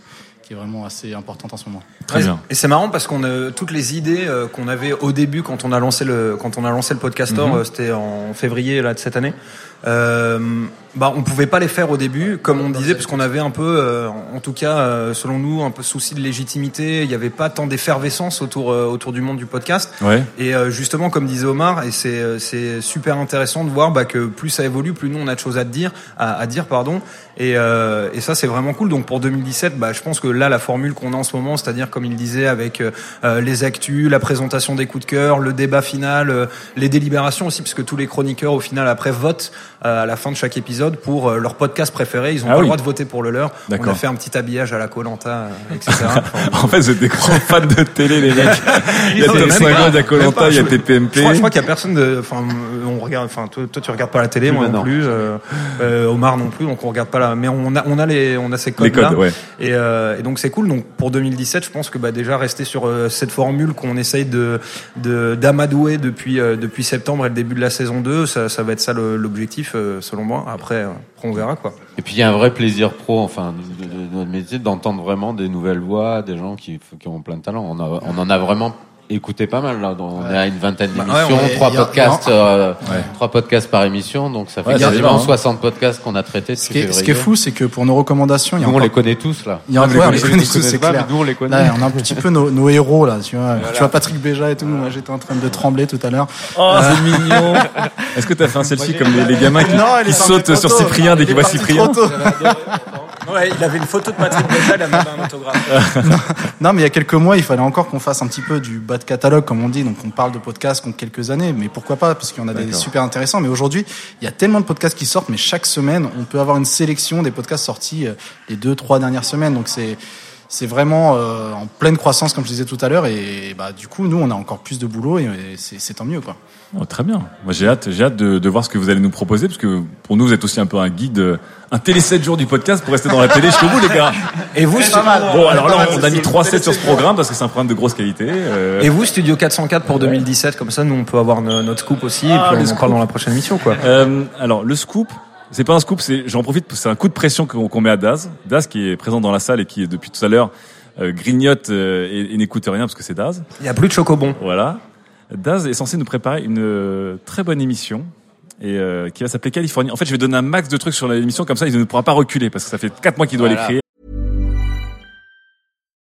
qui est vraiment assez importante en ce moment. Très bien. Et c'est marrant parce qu'on a toutes les idées euh, qu'on avait au début quand on a lancé le quand on a lancé le podcastor, Mhm. euh, c'était en février là de cette année. Euh, bah on pouvait pas les faire au début comme on disait parce qu'on avait un peu euh, en tout cas euh, selon nous un peu souci de légitimité, il n'y avait pas tant d'effervescence autour euh, autour du monde du podcast. Ouais. Et euh, justement, comme disait Omar, et c'est euh, c'est super intéressant de voir bah, que plus ça évolue, plus nous on a de choses à dire, à, à dire pardon. Et, euh, et ça c'est vraiment cool. Donc pour 2017, bah, je pense que là la formule qu'on a en ce moment, c'est-à-dire comme il disait avec les actus, la présentation des coups de cœur, le débat final, euh, les délibérations aussi, parce que tous les chroniqueurs au final après votent euh, à la fin de chaque épisode pour euh, leur podcast préféré. Ils ont Ah pas oui. le droit de voter pour le leur. On a fait un petit habillage à la Colanta, etc. [LAUGHS] en fait, vous êtes des grands [LAUGHS] fans de télé, les mecs. Il y a Non, Top même 50, pas, il y a Colanta, il y a TPMP. Je crois, crois qu'il y a personne de, enfin, euh, on regarde, enfin, toi, toi, tu regardes pas la télé, Plus moi non plus, euh, euh, Omar non plus, donc on regarde pas la, mais on a, on a les, on a ces codes Les codes, là. ouais. Et, euh, et donc c'est cool. Donc pour 2017, je pense que bah déjà rester sur euh, cette formule qu'on essaye de, de d'amadouer depuis euh, depuis septembre et le début de la saison 2, ça, ça va être ça l'objectif euh, selon moi. Après, on verra quoi. Et puis il y a un vrai plaisir pro, enfin, de, notre métier, d'entendre vraiment des nouvelles voix, des gens qui, ont plein de talent. On en a vraiment écouté pas mal là. On est à une vingtaine Bah, d'émissions, ouais, trois podcasts, a- euh, Ouais. trois podcasts par émission, donc ça fait Ouais, quasiment énorme, hein. 60 podcasts qu'on a traités. Ce qui, est, ce qui est fou, c'est que pour nos recommandations, il y a Nous, on encore- les connaît tous là. Il y a, ouais, on les connaît tous, c'est pas, clair. nous, on les connaît. Là, on a un petit peu nos, nos héros là, tu vois. Voilà. Tu vois Patrick Béja et tout. Moi, j'étais en train de trembler tout à l'heure. Oh, Euh, c'est mignon. [LAUGHS] Est-ce que t'as fait un selfie comme les, les gamins qui, Non, il qui sautent sur. Cyprien dès Il qu'ils voient Cyprien. [LAUGHS] Ouais, il avait une photo de Patrick Béja, il a demandé un autographe. [LAUGHS] Non, mais il y a quelques mois, il fallait encore qu'on fasse un petit peu du bas de catalogue, comme on dit. Donc, on parle de podcasts contre quelques années, mais pourquoi pas Parce qu'il y en a des super intéressants. Mais aujourd'hui, il y a tellement de podcasts qui sortent, mais chaque semaine, on peut avoir une sélection des podcasts sortis euh, les deux, trois dernières semaines. Donc, c'est c'est vraiment euh, en pleine croissance, comme je disais tout à l'heure. Et bah, du coup, nous, on a encore plus de boulot et, et c'est tant mieux, quoi. Oh, très bien. Moi, j'ai hâte, j'ai hâte de, de voir ce que vous allez nous proposer, parce que pour nous, vous êtes aussi un peu un guide, euh, un télé 7 jours du podcast pour rester dans la télé jusqu'au bout, les gars. [LAUGHS] Et vous, Pas mal. Bon, alors là, on a mis c'est- 3-7 sur ce programme parce que c'est un programme de grosse qualité. euh, Et vous, Studio 404 pour 2017, comme ça, nous on peut avoir no- notre scoop aussi, Ah, et puis on en parle dans la prochaine émission, quoi. Euh, alors le scoop, c'est pas un scoop, c'est j'en profite, c'est un coup de pression qu'on qu'on met à Daz. Daz qui est présent dans la salle et qui depuis tout à l'heure euh, grignote euh, et, et n'écoute rien parce que c'est Daz. Il y a plus de chocobon. Voilà. Daz est censé nous préparer une euh, très bonne émission et euh, qui va s'appeler Californie. En fait, je vais donner un max de trucs sur l'émission comme ça, il ne pourra pas reculer parce que ça fait quatre mois qu'il doit Voilà.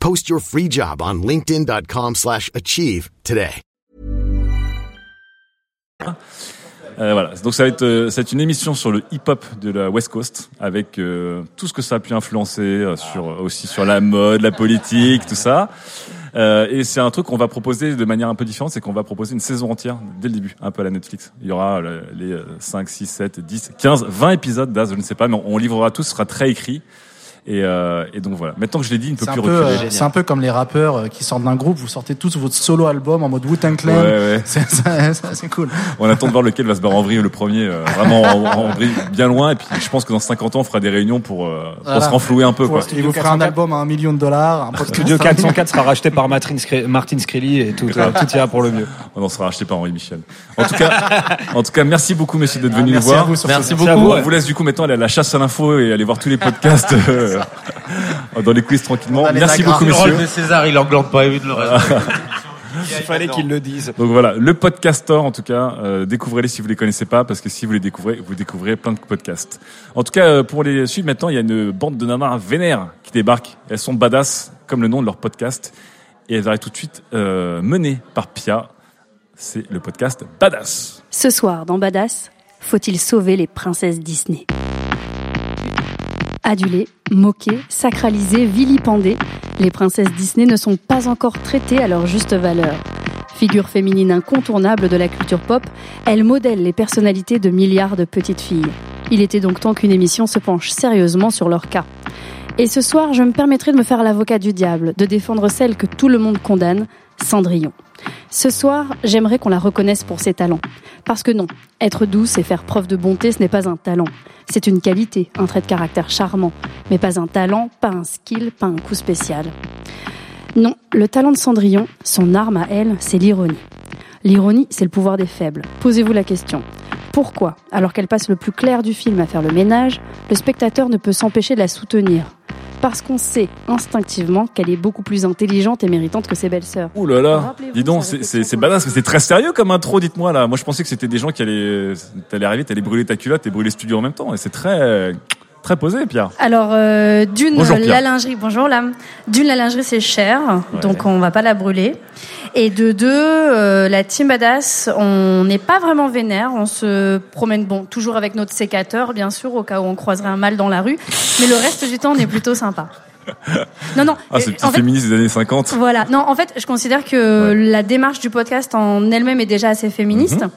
Post your free job on linkedin.com/achieve slash achieve today. Euh, voilà, donc ça va être euh, une émission sur le hip-hop de la West Coast avec euh, tout ce que ça a pu influencer euh, sur aussi sur la mode, la politique, tout ça. Euh, et c'est un truc qu'on va proposer de manière un peu différente, c'est qu'on va proposer une saison entière dès le début, un peu à la Netflix. Il y aura euh, les euh, 5, 6, 7, 10, 15, 20 épisodes d'Az, je ne sais pas, mais on livrera tout, ce sera très écrit. Et, euh, et donc voilà. Maintenant que je l'ai dit, il ne peut C'est un, plus peu, reculer. euh, c'est un peu comme les rappeurs euh, qui sortent d'un groupe, vous sortez tous votre solo album en mode Wu-Tang Clan. Ouais, ouais. [LAUGHS] C'est c'est- c'est- c'est cool. On attend de voir lequel va se barrer en vrille le premier, euh, vraiment en, en vrille bien loin. Et puis je pense que dans 50 ans, on fera des réunions pour, euh, pour Voilà. se renflouer un peu. Pour- Quoi. Il vous fera un album à un million de dollars. Un. Studio 404 sera racheté par Martin, Scre- Martin Screlly et tout, euh, tout ira pour le mieux. On en sera racheté par Henri Michel. En tout cas, en tout cas, merci beaucoup, messieurs, d'être Ah, venus nous voir. à vous, merci Merci beaucoup. à vous, On vous laisse du coup maintenant aller à la chasse à l'info et aller voir tous les podcasts euh, [LAUGHS] dans les quiz tranquillement. Merci beaucoup, Le messieurs. rôle de César, il englande pas évidemment le reste. [LAUGHS] Il fallait qu'ils le disent. Donc voilà, le podcastor en tout cas, euh, découvrez-les si vous les connaissez pas, parce que si vous les découvrez, vous découvrez plein de podcasts. En tout cas, euh, pour les suivre maintenant, il y a une bande de nanas vénères qui débarquent. Elles sont badass, comme le nom de leur podcast, et elles arrivent tout de suite euh, menées par Pia. C'est le podcast Badass. Ce soir, dans Badass, Faut-il sauver les princesses Disney? Adulées, moquées, sacralisées, vilipendées, les princesses Disney ne sont pas encore traitées à leur juste valeur. Figure féminine incontournable de la culture pop, elles modèlent les personnalités de milliards de petites filles. Il était donc temps qu'une émission se penche sérieusement sur leur cas. Et ce soir, je me permettrai de me faire l'avocat du diable, de défendre celle que tout le monde condamne, Cendrillon. Ce soir, j'aimerais qu'on la reconnaisse pour ses talents. Parce que non, être douce et faire preuve de bonté, ce n'est pas un talent. C'est une qualité, un trait de caractère charmant, mais pas un talent, pas un skill, pas un coup spécial. Non, le talent de Cendrillon, son arme à elle, c'est l'ironie. L'ironie, c'est le pouvoir des faibles. Posez-vous la question. Pourquoi, alors qu'elle passe le plus clair du film à faire le ménage, le spectateur ne peut s'empêcher de la soutenir? Parce qu'on sait instinctivement qu'elle est beaucoup plus intelligente et méritante que ses belles-sœurs. Ouh là là, dis donc, c'est- c'est c'est badass, c'est très sérieux comme intro, dites-moi là. Moi je pensais que c'était des gens qui allaient, t'allais arriver, t'allais brûler ta culotte et brûler le studio en même temps. Et c'est très, très posé, Pierre. Alors, euh, d'une, Bonjour, Pierre. la lingerie, bonjour là. D'une, la lingerie c'est cher, donc on va pas la brûler. Et de deux, euh, la team badass, on n'est pas vraiment vénère, on se promène, bon, toujours avec notre sécateur, bien sûr, au cas où on croiserait un mâle dans la rue, mais le reste du temps, on est plutôt sympa. [LAUGHS] Non, non. Ah, c'est petit fait- féministe des années 50. Voilà. Non, en fait, je considère que la démarche du podcast en elle-même est déjà assez féministe. Mhm.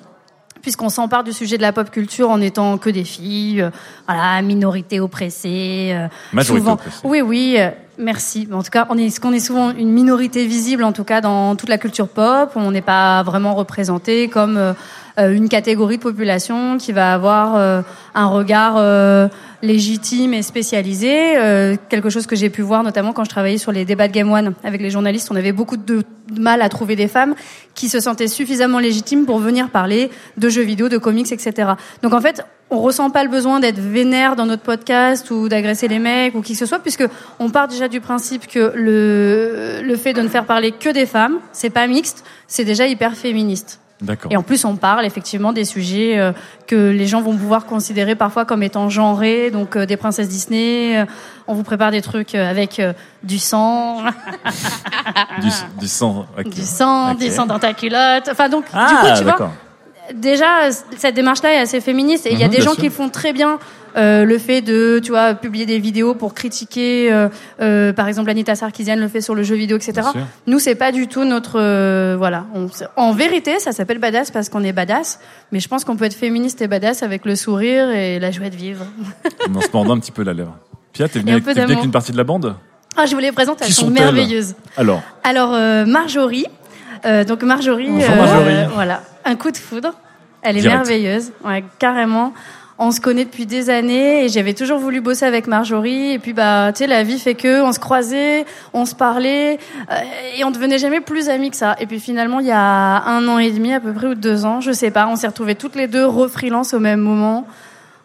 Puisqu'on s'empare du sujet de la pop culture en étant que des filles, euh, voilà, minorité oppressée. euh, Majorité souvent- oppressée. Oui, oui, euh, merci. En tout cas, on est, ce qu'on est souvent une minorité visible, en tout cas, dans toute la culture pop. On n'est pas vraiment représenté comme euh, une catégorie de population qui va avoir euh, un regard euh, légitime et spécialisé. Euh, quelque chose que j'ai pu voir notamment quand je travaillais sur les débats de Game One avec les journalistes. On avait beaucoup de mal à trouver des femmes qui se sentaient suffisamment légitimes pour venir parler de jeux vidéo, de comics, etc. Donc en fait, on ressent pas le besoin d'être vénère dans notre podcast ou d'agresser les mecs ou qui que ce soit, puisque on part déjà du principe que le, le fait de ne faire parler que des femmes, c'est pas mixte, c'est déjà hyper féministe. Et en plus, on parle effectivement des sujets euh, que les gens vont pouvoir considérer parfois comme étant genrés, donc euh, des princesses Disney. euh, on vous prépare des trucs avec du sang, [LAUGHS] Du, du sang. ok. du sang, du sang dans ta culotte. Enfin donc, du Ah, coup, tu vois, d'accord. Déjà cette démarche-là est assez féministe et il y a Mhm, des gens sûr. qui font très bien euh, le fait de tu vois publier des vidéos pour critiquer euh, euh, par exemple Anita Sarkeesian le fait sur le jeu vidéo etc nous c'est pas du tout notre euh, voilà. On- en vérité ça s'appelle badass parce qu'on est badass mais je pense qu'on peut être féministe et badass avec le sourire et la joie de vivre. [LAUGHS] En se mordant un petit peu la lèvre. Pierre, t'es Et venu, un avec, venu avec une partie de la bande? Ah je voulais les présenter elles Qui sont merveilleuses. Alors, alors euh, Marjorie. Euh, donc Marjorie, Bonjour, Marjorie. voilà, un coup de foudre. Elle est Direct. merveilleuse, ouais, carrément. On se connaît depuis des années et j'avais toujours voulu bosser avec Marjorie et puis bah tu sais la vie fait que on se croisait, on se parlait euh, et on devenait jamais plus amis que ça. Et puis finalement il y a un an et demi à peu près ou deux ans, je sais pas, on s'est retrouvés toutes les deux refreelance au même moment.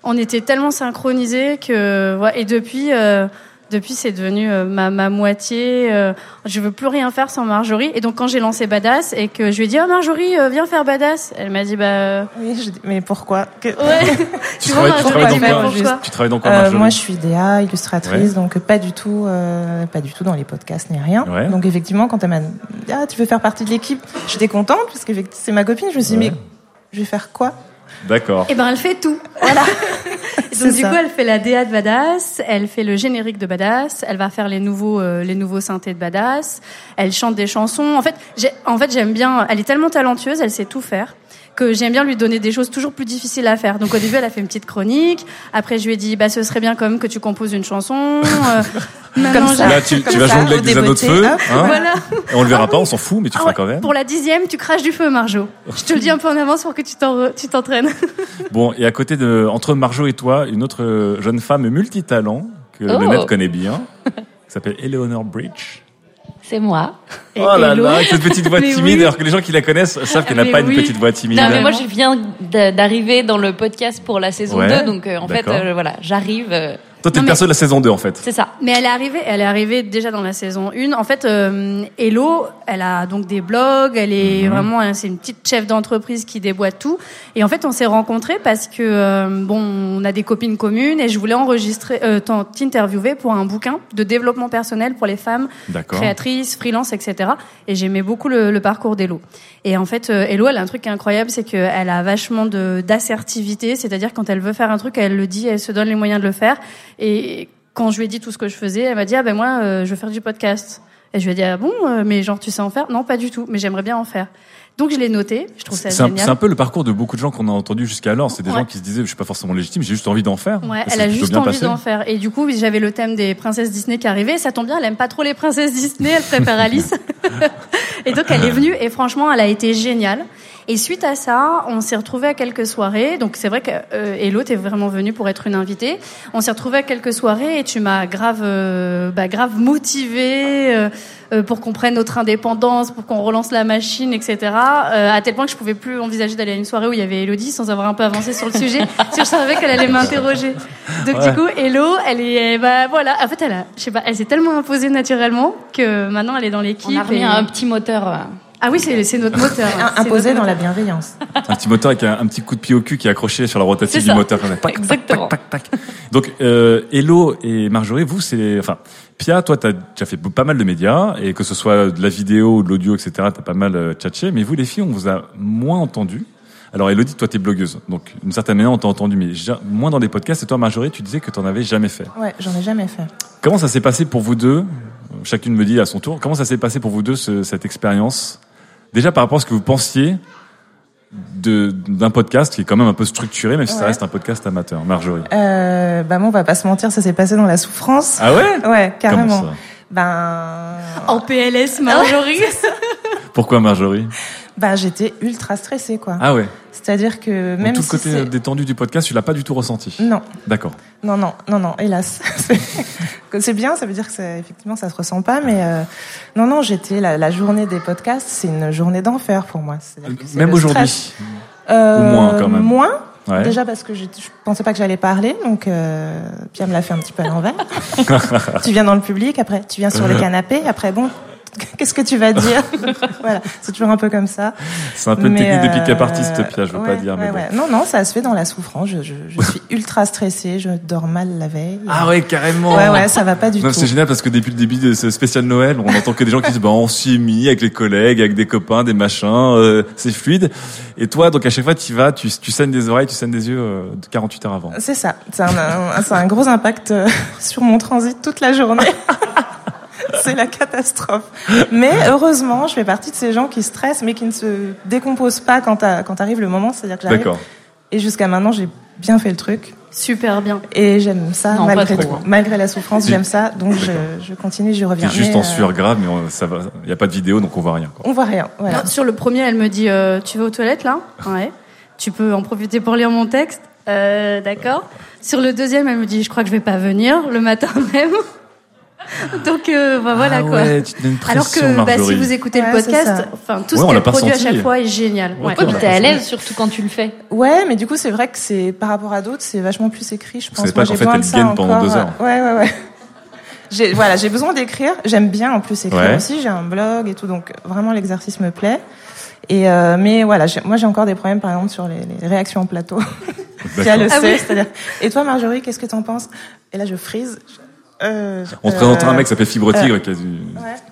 On était tellement synchronisés que ouais, et depuis euh, depuis c'est devenu euh, ma, ma moitié. euh, je veux plus rien faire sans Marjorie. Et donc quand j'ai lancé Badass et que je lui ai dit oh Marjorie euh, viens faire Badass, elle m'a dit bah Oui, je dis, mais pourquoi Que- ouais. [LAUGHS] tu vois, travailles, tu mais quoi pourquoi Tu travailles dans quoi, Euh, Marjorie moi, je suis DA, illustratrice, Ouais. donc pas du tout, euh, pas du tout dans les podcasts ni rien. Ouais. Donc effectivement, quand elle m'a dit ah tu veux faire partie de l'équipe, j'étais contente parce que c'est ma copine. Je me suis dit Ouais. mais je vais faire quoi? D'accord. Et ben elle fait tout. Voilà. [LAUGHS] Donc du ça. coup elle fait la DA de Badass, elle fait le générique de Badass, elle va faire les nouveaux euh, les nouveaux synthés de Badass, elle chante des chansons. En fait, j'ai en fait j'aime bien. Elle est tellement talentueuse, elle sait tout faire que j'aime bien lui donner des choses toujours plus difficiles à faire. Donc au début elle a fait une petite chronique. Après je lui ai dit bah ce serait bien quand même que tu composes une chanson. Euh, [LAUGHS] maintenant, Comme ça. Là, tu, vas jongler avec des anneaux de feu. hein. Voilà. Et on le verra pas, on s'en fout, mais tu Ah feras quand même. Pour la dixième, tu craches du feu, Marjo. Je te le dis un peu en avance pour que tu t'en- tu t'entraînes. [LAUGHS] Bon, et à côté de, entre Marjo et toi, une autre euh, jeune femme multitalent que le Oh. net connaît bien, qui s'appelle Eleanor Bridge. C'est moi. oh là là, avec cette petite voix [LAUGHS] timide, oui. alors que les gens qui la connaissent savent qu'elle n'a pas une petite voix timide. Non, mais moi, je viens d'a- d'arriver dans le podcast pour la saison Ouais, 2, donc euh, en fait, euh, voilà, j'arrive. euh, Toi, t'es le perso de la saison 2, en fait. C'est ça. Mais elle est arrivée, elle est arrivée déjà dans la saison 1. En fait, euh, Hello, elle a donc des blogs, elle est Mhm. vraiment, hein, c'est une petite chef d'entreprise qui déboîte tout. Et en fait, on s'est rencontrés parce que euh, bon, on a des copines communes et je voulais enregistrer, euh, t'interviewer pour un bouquin de développement personnel pour les femmes créatrices, freelance, etc. Et j'aimais beaucoup le, le parcours d'Hello. Et en fait, euh, Hello, elle a un truc qui est incroyable, c'est qu'elle a vachement d'assertivité, c'est-à-dire quand elle veut faire un truc, elle le dit, elle se donne les moyens de le faire. Et quand je lui ai dit tout ce que je faisais, elle m'a dit ah ben moi, euh, je veux faire du podcast. Et je lui ai dit ah bon, euh, mais genre tu sais en faire? Non, pas du tout, mais j'aimerais bien en faire. Donc je l'ai noté, je trouve ça génial. c'est un peu le parcours de beaucoup de gens qu'on a entendu jusqu'alors. C'est des Ouais. gens qui se disaient, je suis pas forcément légitime, j'ai juste envie d'en faire. Ouais, elle a juste envie d'en faire. Et du coup, j'avais le thème des princesses Disney qui arrivait. Ça tombe bien, elle aime pas trop les princesses Disney, elle préfère Alice. [LAUGHS] et donc, elle est venue et franchement, elle a été géniale. Et suite à ça, on s'est retrouvés à quelques soirées. Donc, c'est vrai que euh, Hello, t'es vraiment venue pour être une invitée. On s'est retrouvés à quelques soirées et tu m'as grave, euh, bah, grave motivée euh, euh, pour qu'on prenne notre indépendance, pour qu'on relance la machine, etc. Euh, à tel point que je pouvais plus envisager d'aller à une soirée où il y avait Elodie sans avoir un peu avancé sur le sujet, [LAUGHS] parce que je savais qu'elle allait m'interroger. Donc Ouais. du coup, Hello, elle est, bah voilà, en fait, elle a, je sais pas, elle s'est tellement imposée naturellement que maintenant elle est dans l'équipe. On a remis et- un petit moteur. Ah oui, c'est c'est notre moteur. Imposé notre dans la bienveillance. Un petit moteur avec un, un petit coup de pied au cul qui est accroché sur la rotative du moteur. tac, Exactement. tac, tac, tac. Donc, euh, Hello et Marjorie, vous, c'est, enfin, Pia, toi, t'as déjà fait pas mal de médias, et que ce soit de la vidéo ou de l'audio, etc., t'as pas mal euh, tchatché, mais vous, les filles, on vous a moins entendu. Alors, Elodie, toi, t'es blogueuse. Donc, d'une certaine manière, on t'a entendu, mais ja- moins dans des podcasts. Et toi, Marjorie, tu disais que t'en avais jamais fait. Ouais, j'en ai jamais fait. Comment ça s'est passé pour vous deux? Chacune me dit à son tour. Comment ça s'est passé pour vous deux ce- cette expérience? Déjà par rapport à ce que vous pensiez de d'un podcast qui est quand même un peu structuré, même si ça reste un podcast amateur. Marjorie. Euh, bah bon, on va pas se mentir, ça s'est passé dans la souffrance. Ah ouais? Ouais, carrément. Comment ça? Ben. En PLS, Marjorie. [LAUGHS] Pourquoi Marjorie? Bah j'étais ultra stressée quoi. Ah ouais. C'est-à-dire que Donc, même tout le côté c'est- détendu du podcast, tu l'as pas du tout ressenti. Non. D'accord. Non, non, non, non, hélas. [LAUGHS] C'est- bien, ça veut dire que ça, effectivement, ça se ressent pas, mais euh, non, non, j'étais la, la journée des podcasts, c'est une journée d'enfer pour moi. Même aujourd'hui. Euh, Ou moins, quand même. Moins. Ouais. Déjà parce que je, je pensais pas que j'allais parler, donc euh, Pierre me l'a fait un petit peu à l'envers. [LAUGHS] tu viens dans le public, après tu viens sur le [LAUGHS] canapé, après bon, [LAUGHS] qu'est-ce que tu vas dire [LAUGHS] Voilà, c'est toujours un peu comme ça. C'est un peu une Mais, technique de euh, pick-up artiste, Pia, je veux pas dire, mais ouais, bon. ouais. Non, non, ça se fait dans la souffrance. Je, je, je suis [LAUGHS] ultra stressée, je dors mal la veille. Ah ouais, carrément. Ouais, ouais, ça va pas du Non, tout. C'est génial parce que depuis le début de ce spécial Noël, on entend que des gens qui disent bah on s'y est mis avec les collègues, avec des copains, des machins, euh, c'est fluide. Et toi, donc à chaque fois tu y vas, tu, tu saignes des oreilles, tu saignes des yeux euh, 48 heures avant. C'est ça. C'est un, un, un gros impact euh, sur mon transit toute la journée. [LAUGHS] c'est la catastrophe. Mais heureusement, je fais partie de ces gens qui stressent, mais qui ne se décomposent pas quand, arrive le moment. C'est-à-dire que j'arrive. D'accord. Et jusqu'à maintenant, j'ai bien fait le truc. Super bien. Et j'aime ça, Non, malgré tout. hein. Malgré la souffrance, j'aime ça. Donc je, je continue, je reviens. Juste Mais, en euh, sueur grave, mais on- ça va. Il y a pas de vidéo, donc on voit rien. Quoi. On voit rien. Voilà. Non, sur le premier, elle me dit euh, Tu vas aux toilettes là? Ouais. Tu peux en profiter pour lire mon texte? Euh, D'accord. Sur le deuxième, elle me dit Je crois que je vais pas venir le matin [LAUGHS] même. [LAUGHS] Donc euh, bah, voilà Ah quoi. ouais, tu te mets une Alors que bah, si vous écoutez Ouais, le c'est podcast, enfin tout Ouais, ce qu'elle produit à senti. chaque fois est génial. Ouais, T'es à l'aise surtout quand tu le fais. Ouais, mais du coup, c'est vrai que c'est par rapport à d'autres, c'est vachement plus écrit, je pense. Moi, pas qu'en j'ai fait, besoin elle de ça gaine pendant deux heures. Ouais, ouais, ouais. J'ai, voilà, j'ai besoin d'écrire. J'aime bien en plus écrire Ouais. aussi. J'ai un blog et tout, donc vraiment l'exercice me plaît. Et euh, mais voilà, moi j'ai encore des problèmes par exemple sur les, les réactions en plateau. [LAUGHS] Le Ah sait, oui. c'est-à-dire. Et toi, Marjorie, qu'est-ce que t'en penses? Et là, je frise. Euh, On te euh, présentera un mec qui s'appelle Fibre Tigre euh, qui a du,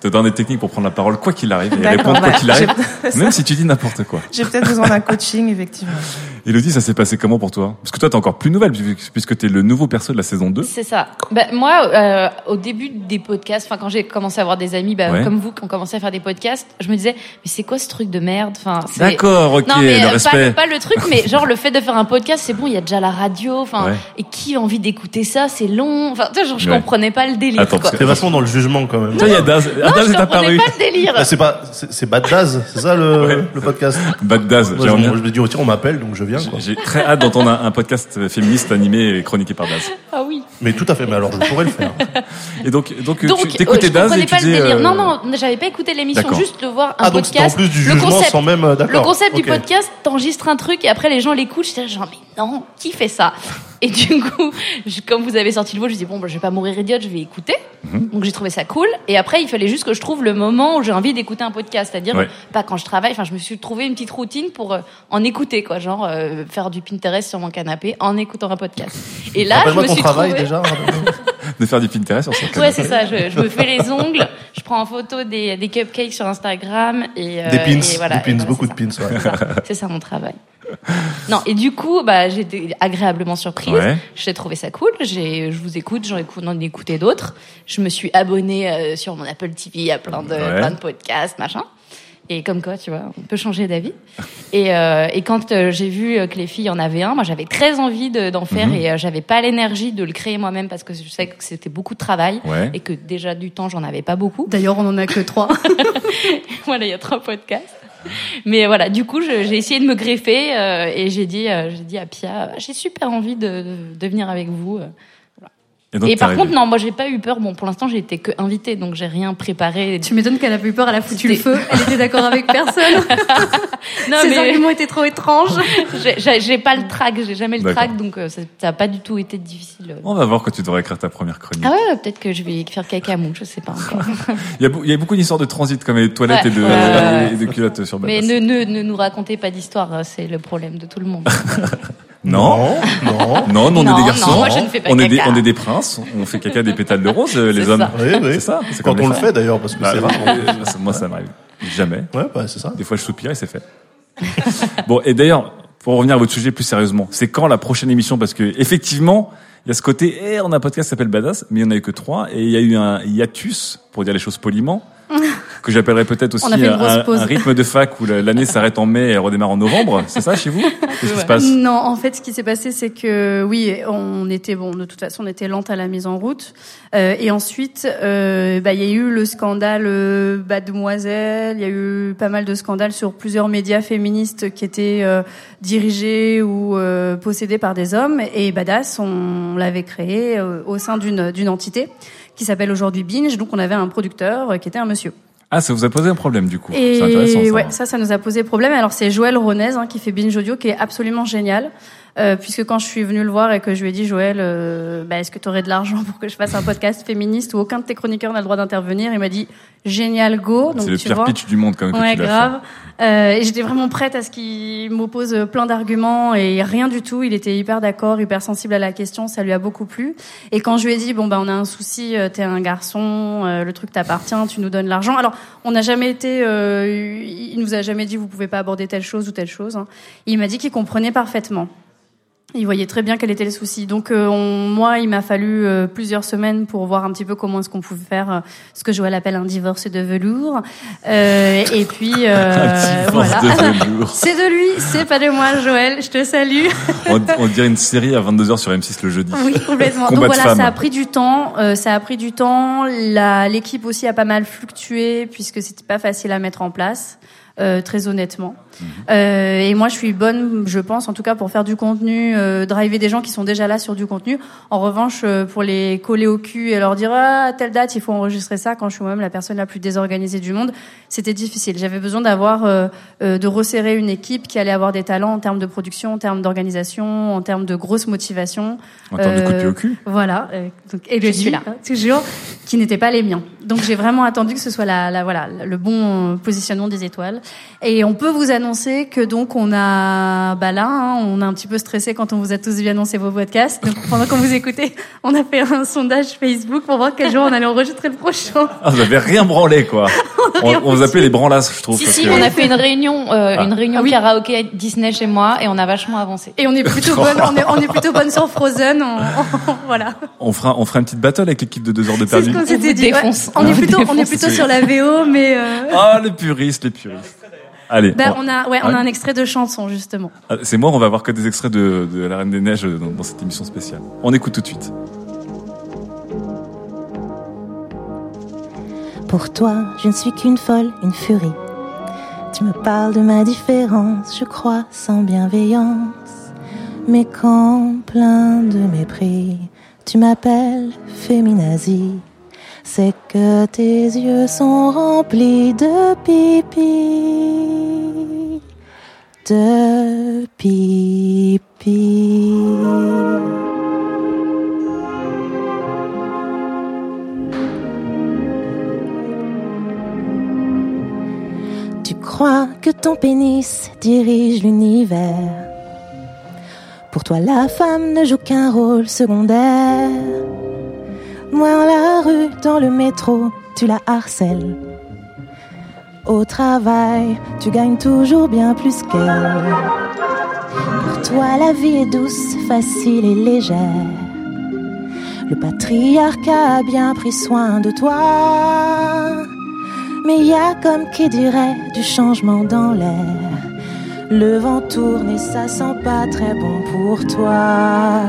te donne des techniques pour prendre la parole quoi qu'il arrive et répondre quoi qu'il arrive, [LAUGHS] même si tu dis n'importe quoi. J'ai peut-être besoin d'un coaching, effectivement. [LAUGHS] Elodie, ça s'est passé comment pour toi? Parce que toi, t'es encore plus nouvelle puisque- t'es le nouveau perso de la saison 2. C'est ça. Bah, moi, euh, au début des podcasts, enfin quand j'ai commencé à avoir des amis, bah, Ouais. comme vous, qui ont commencé à faire des podcasts, je me disais, mais c'est quoi ce truc de merde? Enfin, c'est- D'accord, ok, non, mais le respect. Pas, pas le truc, mais genre le fait de faire un podcast, c'est bon, il y a déjà la radio. Enfin, Ouais. et qui a envie d'écouter ça? C'est long. Enfin, tu vois, genre, je Ouais. comprenais pas le délire. Attends, quoi. parce que t'es vachement dans le jugement quand même. Toi, il y a Daz. Ah, Daz je est comprenais apparu. pas le délire. Ah, c'est pas, c'est Bad Daz, c'est ça le, le podcast? Bad Daz, j'aimerais je, me dis, oh, tiens, on m'appelle, donc je viens. Quoi. J'ai très hâte d'entendre un, un podcast féministe animé et chroniqué par Daz. Ah oui. Mais tout à fait, mais alors je pourrais le faire. Et donc, donc, Donc, tu euh, t'écoutais je Daz et tu pas le disais. délire. euh, Non, non, j'avais pas écouté l'émission, D'accord. juste de voir un Ah, donc c'était en podcast. plus du le jugement concept, sans même, euh, d'accord, Le concept du podcast, t'enregistres un truc et après les gens l'écoutent. J'étais là, genre, mais non, qui fait ça? Et du coup, je- comme vous avez sorti le mot, je me dis bon, bah, je vais pas mourir idiote, je vais écouter. Mhm. Donc j'ai trouvé ça cool. Et après, il fallait juste que je trouve le moment où j'ai envie d'écouter un podcast, c'est-à-dire Ouais. pas quand je travaille. Enfin, je me suis trouvé une petite routine pour euh, en écouter, quoi, genre euh, faire du Pinterest sur mon canapé en écoutant un podcast. Et là, je me suis travail trouvée- déjà. [LAUGHS] De faire du Pinterest sur son Ouais, c'est ça. Je, je me fais les ongles, je prends en photo des, des cupcakes sur Instagram et euh, Des pins, et voilà, des pins, et voilà, beaucoup de pins. ouais. C'est ça. C'est ça mon travail. Non, et du coup, bah, j'ai été agréablement surprise. Ouais. J'ai trouvé ça cool. J'ai, je vous écoute, j'en écoute, écouté d'autres. Je me suis abonnée euh, sur mon Apple TV à plein de, Ouais. plein de podcasts, machin. Et comme quoi, tu vois, on peut changer d'avis. [LAUGHS] Et, euh, et quand euh, j'ai vu euh, que les filles en avaient un, moi j'avais très envie de- d'en faire Mhm. et euh, j'avais pas l'énergie de le créer moi-même parce que je sais que c'était beaucoup de travail Ouais. et que déjà du temps j'en avais pas beaucoup. D'ailleurs, on en a que trois. [LAUGHS] [LAUGHS] voilà, il y a trois podcasts. [LAUGHS] Mais voilà, du coup, j'ai essayé de me greffer euh, et j'ai dit, euh, j'ai dit à Pia, j'ai super envie de, venir avec vous. Euh. Et donc, Et t'es par contre, non, moi j'ai pas eu peur. Bon, pour l'instant, j'ai été que invitée, donc j'ai rien préparé. Tu m'étonnes qu'elle a pas eu peur, elle a foutu le feu, elle était d'accord avec personne. [LAUGHS] Non, Ses mais- arguments étaient trop étranges. [LAUGHS] J'ai- J'ai j'ai pas le trac, j'ai jamais le trac, donc euh, ça ça a pas du tout été difficile. euh. On va voir quand tu devras écrire ta première chronique. Ah ouais, peut-être que je vais faire caca mou, je sais pas encore. [LAUGHS] Il y a, beau- il y a beaucoup d'histoires de transit comme les toilettes Ouais. et, de, ouais. et de culottes sur Mais Badass. ne, ne, ne nous racontez pas d'histoire, euh, c'est le problème de tout le monde. Non, non, non, on Non, est des non, garçons. moi, je ne fais pas on est des, on est des princes. On fait caca des pétales de rose, euh, les C'est hommes. ça. Oui, oui. C'est ça. c'est Quand on le fait, d'ailleurs, parce que c'est rare. euh, [LAUGHS] ça- Moi, ça m'arrive jamais. Ouais, bah, c'est ça. Des fois, je soupire et c'est fait. bon, et d'ailleurs, pour revenir à votre sujet plus sérieusement, c'est quand la prochaine émission? Parce que effectivement, il y a ce côté, eh, on a un podcast qui s'appelle Badass, mais il n'y en a eu que trois, et il y a eu un hiatus, pour dire les choses poliment, [LAUGHS] que j'appellerais peut-être aussi On un, rythme de fac où la- l'année s'arrête en mai et elle redémarre en novembre. C'est ça chez vous? [LAUGHS] Qu'est-ce qui se passe? Non, en fait, ce qui s'est passé, c'est que oui, on était bon. De toute façon, on était lente à la mise en route. Euh, et ensuite, euh, bah, il y a eu le scandale euh, Mademoiselle. Il y a eu pas mal de scandales sur plusieurs médias féministes qui étaient euh, dirigés ou euh, possédés par des hommes. Et Badass, on l'avait créé euh, au sein d'une d'une entité qui s'appelle aujourd'hui Binge. Donc, on avait un producteur euh, qui était un monsieur. Ah, ça vous a posé un problème du coup. Et. Ça. ouais, ça, ça nous a posé problème. Alors c'est Joël Ronez hein, qui fait Binge Audio, qui est absolument génial. Euh, puisque quand je suis venue le voir et que je lui ai dit Joël, euh, bah, est-ce que tu aurais de l'argent pour que je fasse un podcast féministe où aucun de tes chroniqueurs n'a le droit d'intervenir? Il m'a dit génial, go. C'est le tu pire vois. pitch du monde quand même que Ouais, tu l'as grave. Euh, et j'étais vraiment prête à ce qu'il m'oppose plein d'arguments et rien du tout. Il était hyper d'accord, hyper sensible à la question. Ça lui a beaucoup plu. Et quand je lui ai dit bon bah on a un souci, euh, t'es un garçon, euh, le truc t'appartient, tu nous donnes l'argent. Alors on n'a jamais été, euh, il nous a jamais dit vous pouvez pas aborder telle chose ou telle chose. hein. Il m'a dit qu'il comprenait parfaitement. Il voyait très bien quel était le souci. Donc euh, on- moi, il m'a fallu euh, plusieurs semaines pour voir un petit peu comment est-ce qu'on pouvait faire euh, ce que Joël appelle un divorce de velours. Euh, et puis [LAUGHS] euh, Un divorce voilà. [LAUGHS] c'est de lui, c'est pas de moi, Joël. Je te salue. [LAUGHS] on, on dirait une série à 22h sur M6 le jeudi. Oui, complètement. Donc voilà, femmes. ça a pris du temps. euh, ça a pris du temps. L'équipe aussi a pas mal fluctué puisque c'était pas facile à mettre en place. Euh, très honnêtement. Mhm. Euh, et moi, je suis bonne, je pense, en tout cas, pour faire du contenu, euh, driver des gens qui sont déjà là sur du contenu. En revanche, euh, pour les coller au cul et leur dire ah, à telle date, il faut enregistrer ça, quand je suis moi-même la personne la plus désorganisée du monde, c'était difficile. J'avais besoin d'avoir, euh, euh, de resserrer une équipe qui allait avoir des talents en termes de production, en termes d'organisation, en termes de grosse motivation. En termes de coups de pied au cul. Voilà. euh, donc, et Je le suis là. toujours, qui n'étaient pas les miens. Donc j'ai vraiment attendu que ce soit la, la voilà le bon euh, positionnement des étoiles. Et on peut vous annoncer que donc on a bah là hein, on a un petit peu stressé quand on vous a tous vu annoncer vos podcasts. Donc pendant qu'on vous écoutait, on a fait un sondage Facebook pour voir quel jour on allait enregistrer le prochain. Ah, vous avez rien branlé quoi. [LAUGHS] on, on vous appelait les branlasses, je trouve. Si, parce si, que- on a fait une réunion, euh, Ah. une réunion karaoké Disney chez moi et on a vachement avancé. Et on est plutôt bonne, on est, on est plutôt bonne sur Frozen. on- on- voilà. On fera, on fera une petite battle avec l'équipe de 2 heures de C'est ce perdu. qu'on s'était dit. ouais. On On est plutôt, on est plutôt sur la VO, mais. euh, Ah, les puristes, les puristes. Allez. bah, on- on a, ouais, on a un extrait de chanson justement. Ah, C'est moi, on va avoir que des extraits de, de La Reine des Neiges dans, dans cette émission spéciale. On écoute tout de suite. Pour toi, je ne suis qu'une folle, une furie. Tu me parles de ma différence, je crois, sans bienveillance. Mais quand, plein de mépris, tu m'appelles féminazie, c'est que tes yeux sont remplis de pipi, de pipi. Tu crois que ton pénis dirige l'univers. Pour toi, la femme ne joue qu'un rôle secondaire. Dans la rue, dans le métro, tu la harcèles. Au travail, tu gagnes toujours bien plus qu'elle. Pour toi, la vie est douce, facile et légère. Le patriarcat a bien pris soin de toi. Mais il y a comme qui dirait du changement dans l'air. Le vent tourne et ça sent pas très bon pour toi.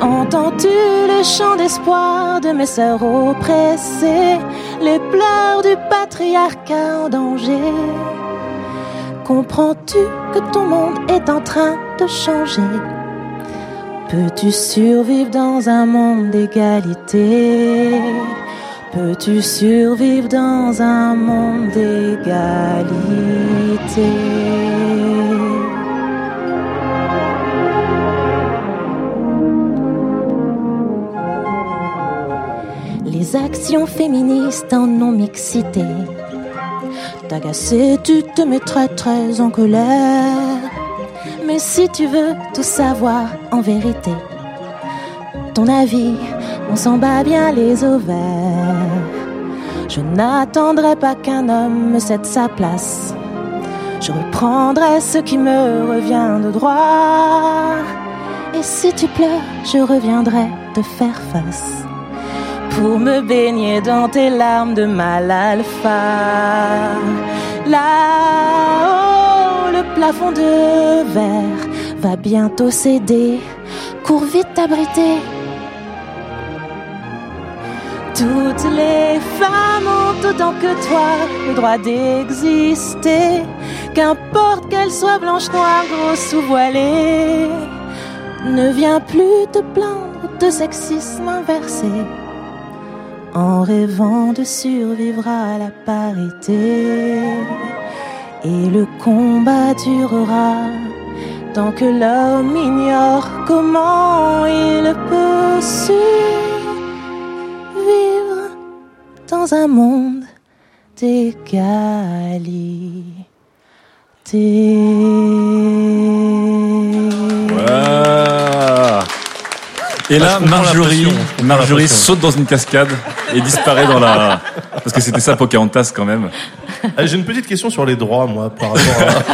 Entends-tu le chant d'espoir de mes sœurs oppressées, les pleurs du patriarcat en danger? Comprends-tu que ton monde est en train de changer? Peux-tu survivre dans un monde d'égalité? Peux-tu survivre dans un monde d'égalité? Les actions féministes en non-mixité. T'agacer, tu te mets très très en colère. Mais si tu veux tout savoir en vérité, ton avis, on s'en bat bien les ovaires. Je n'attendrai pas qu'un homme me cède sa place. Je reprendrai ce qui me revient de droit. Et si tu pleures, je reviendrai te faire face. Pour me baigner dans tes larmes de mal alpha. Là-haut, le plafond de verre va bientôt céder. Cours vite t'abriter. Toutes les femmes ont autant que toi le droit d'exister. Qu'importe qu'elles soient blanches, noires, grosses ou voilées. Ne viens plus te plaindre de sexisme inversé. En rêvant de survivre à la parité. Et le combat durera tant que l'homme ignore comment il peut survivre dans un monde d'égalité. Voilà. Et là, Ah, je la Marjorie. Je Marjorie saute dans une cascade et disparaît dans la. Parce que c'était ça Pocahontas quand même. Ah, J'ai une petite question sur les droits, moi, par rapport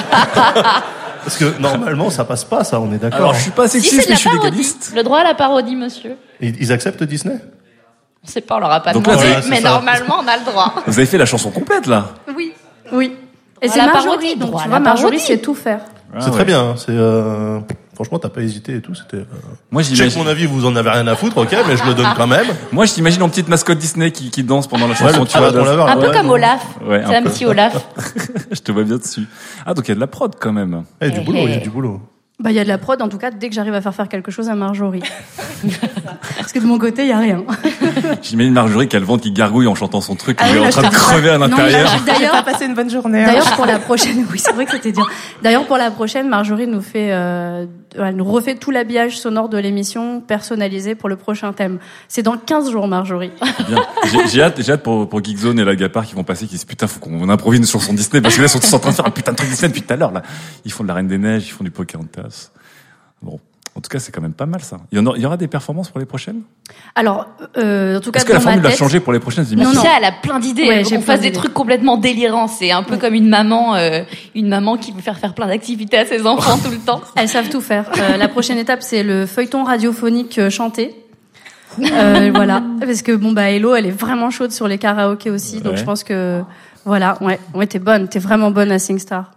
à... [LAUGHS] Parce que normalement, ça passe pas, ça, on est d'accord. Alors, je suis pas Si, c'est de la parodie. Le droit à la parodie, monsieur. Ils, ils acceptent Disney? On sait pas, on leur a pas Donc là, demandé, voilà, c'est mais ça. normalement, on a le droit. Vous avez fait la chanson complète là. Oui. Oui. Et c'est la Marjorie, parodie, donc tu vois, la Marjorie parodie. sait tout faire. C'est ouais. très bien. hein, C'est euh... franchement, t'as pas hésité et tout. C'était. euh, Moi, j'imagine. mon avis, vous en avez rien à foutre, ok, mais je le donne quand même. Moi, je t'imagine en petite mascotte Disney qui, qui danse pendant la Ouais, chanson. le tu vois, petit laveur, Un peu comme Olaf. Ouais, c'est un peu. petit Olaf. [LAUGHS] je te vois bien dessus. Ah, donc il y a de la prod quand même. Eh, du Eh, boulot, eh. il y a du boulot. Bah, il y a de la prod, en tout cas, dès que j'arrive à faire faire quelque chose à Marjorie. Parce que de mon côté, il y a rien. J'imagine Marjorie qui a le ventre qui gargouille en chantant son truc, Ah est en train de crever à Non, l'intérieur. D'ailleurs, passé une bonne journée. hein. D'ailleurs, pour la prochaine, oui, c'est vrai que c'était dur. D'ailleurs, pour la prochaine, Marjorie nous fait, euh, elle nous refait tout l'habillage sonore de l'émission personnalisé pour le prochain thème. C'est dans 15 jours, Marjorie. Bien. J'ai- hâte, j'ai hâte pour, pour Geekzone et la Gapard qui vont passer, qui disent putain, faut qu'on improvise une chanson Disney parce que là, ils sont tous en train de faire un putain de truc Disney depuis tout à l'heure, là. Ils font de la Reine des Neiges, ils font du Pocahontas. Bon. En tout cas, c'est quand même pas mal, ça. Il y, en aura, il y aura des performances pour les prochaines? Alors, euh, en tout cas, Est-ce que la formule a changé pour les prochaines Non, émissions? non. Tia, elle a plein d'idées. Ouais, plein fasse des trucs complètement délirants. C'est un peu comme une maman, euh, une maman qui veut faire faire plein d'activités à ses enfants [LAUGHS] tout le temps. Elles savent tout faire. Euh, la prochaine étape, c'est le feuilleton radiophonique euh, chanté. [LAUGHS] Euh, voilà, parce que bon bah Hello, elle est vraiment chaude sur les karaokés aussi, donc Ouais. je pense que voilà, ouais, ouais, t'es bonne, t'es vraiment bonne à SingStar.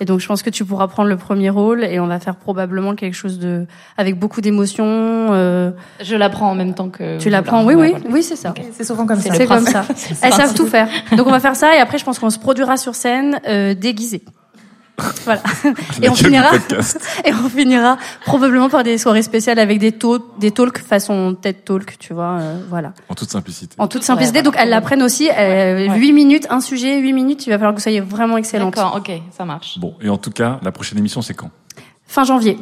Et donc je pense que tu pourras prendre le premier rôle et on va faire probablement quelque chose de avec beaucoup d'émotion. Euh, Je l'apprends en même temps que. tu l'apprends, oui, oui, voilà. oui, c'est ça. C'est souvent comme ça. C'est comme ça. [LAUGHS] Elles savent tout faire. Donc on va faire ça et après je pense qu'on se produira sur scène euh, déguisé. [LAUGHS] Voilà. Et on finira [LAUGHS] et on finira probablement par des soirées spéciales avec des talks, des talks façon TED Talk, tu vois, euh, voilà. En toute simplicité. En toute simplicité. Ouais, Donc elles l'apprennent aussi. Euh, Ouais. 8 minutes, un sujet, 8 minutes. Il va falloir que vous soyez vraiment excellente. D'accord, ok, ça marche. Bon. Et en tout cas, la prochaine émission, c'est quand? Fin janvier.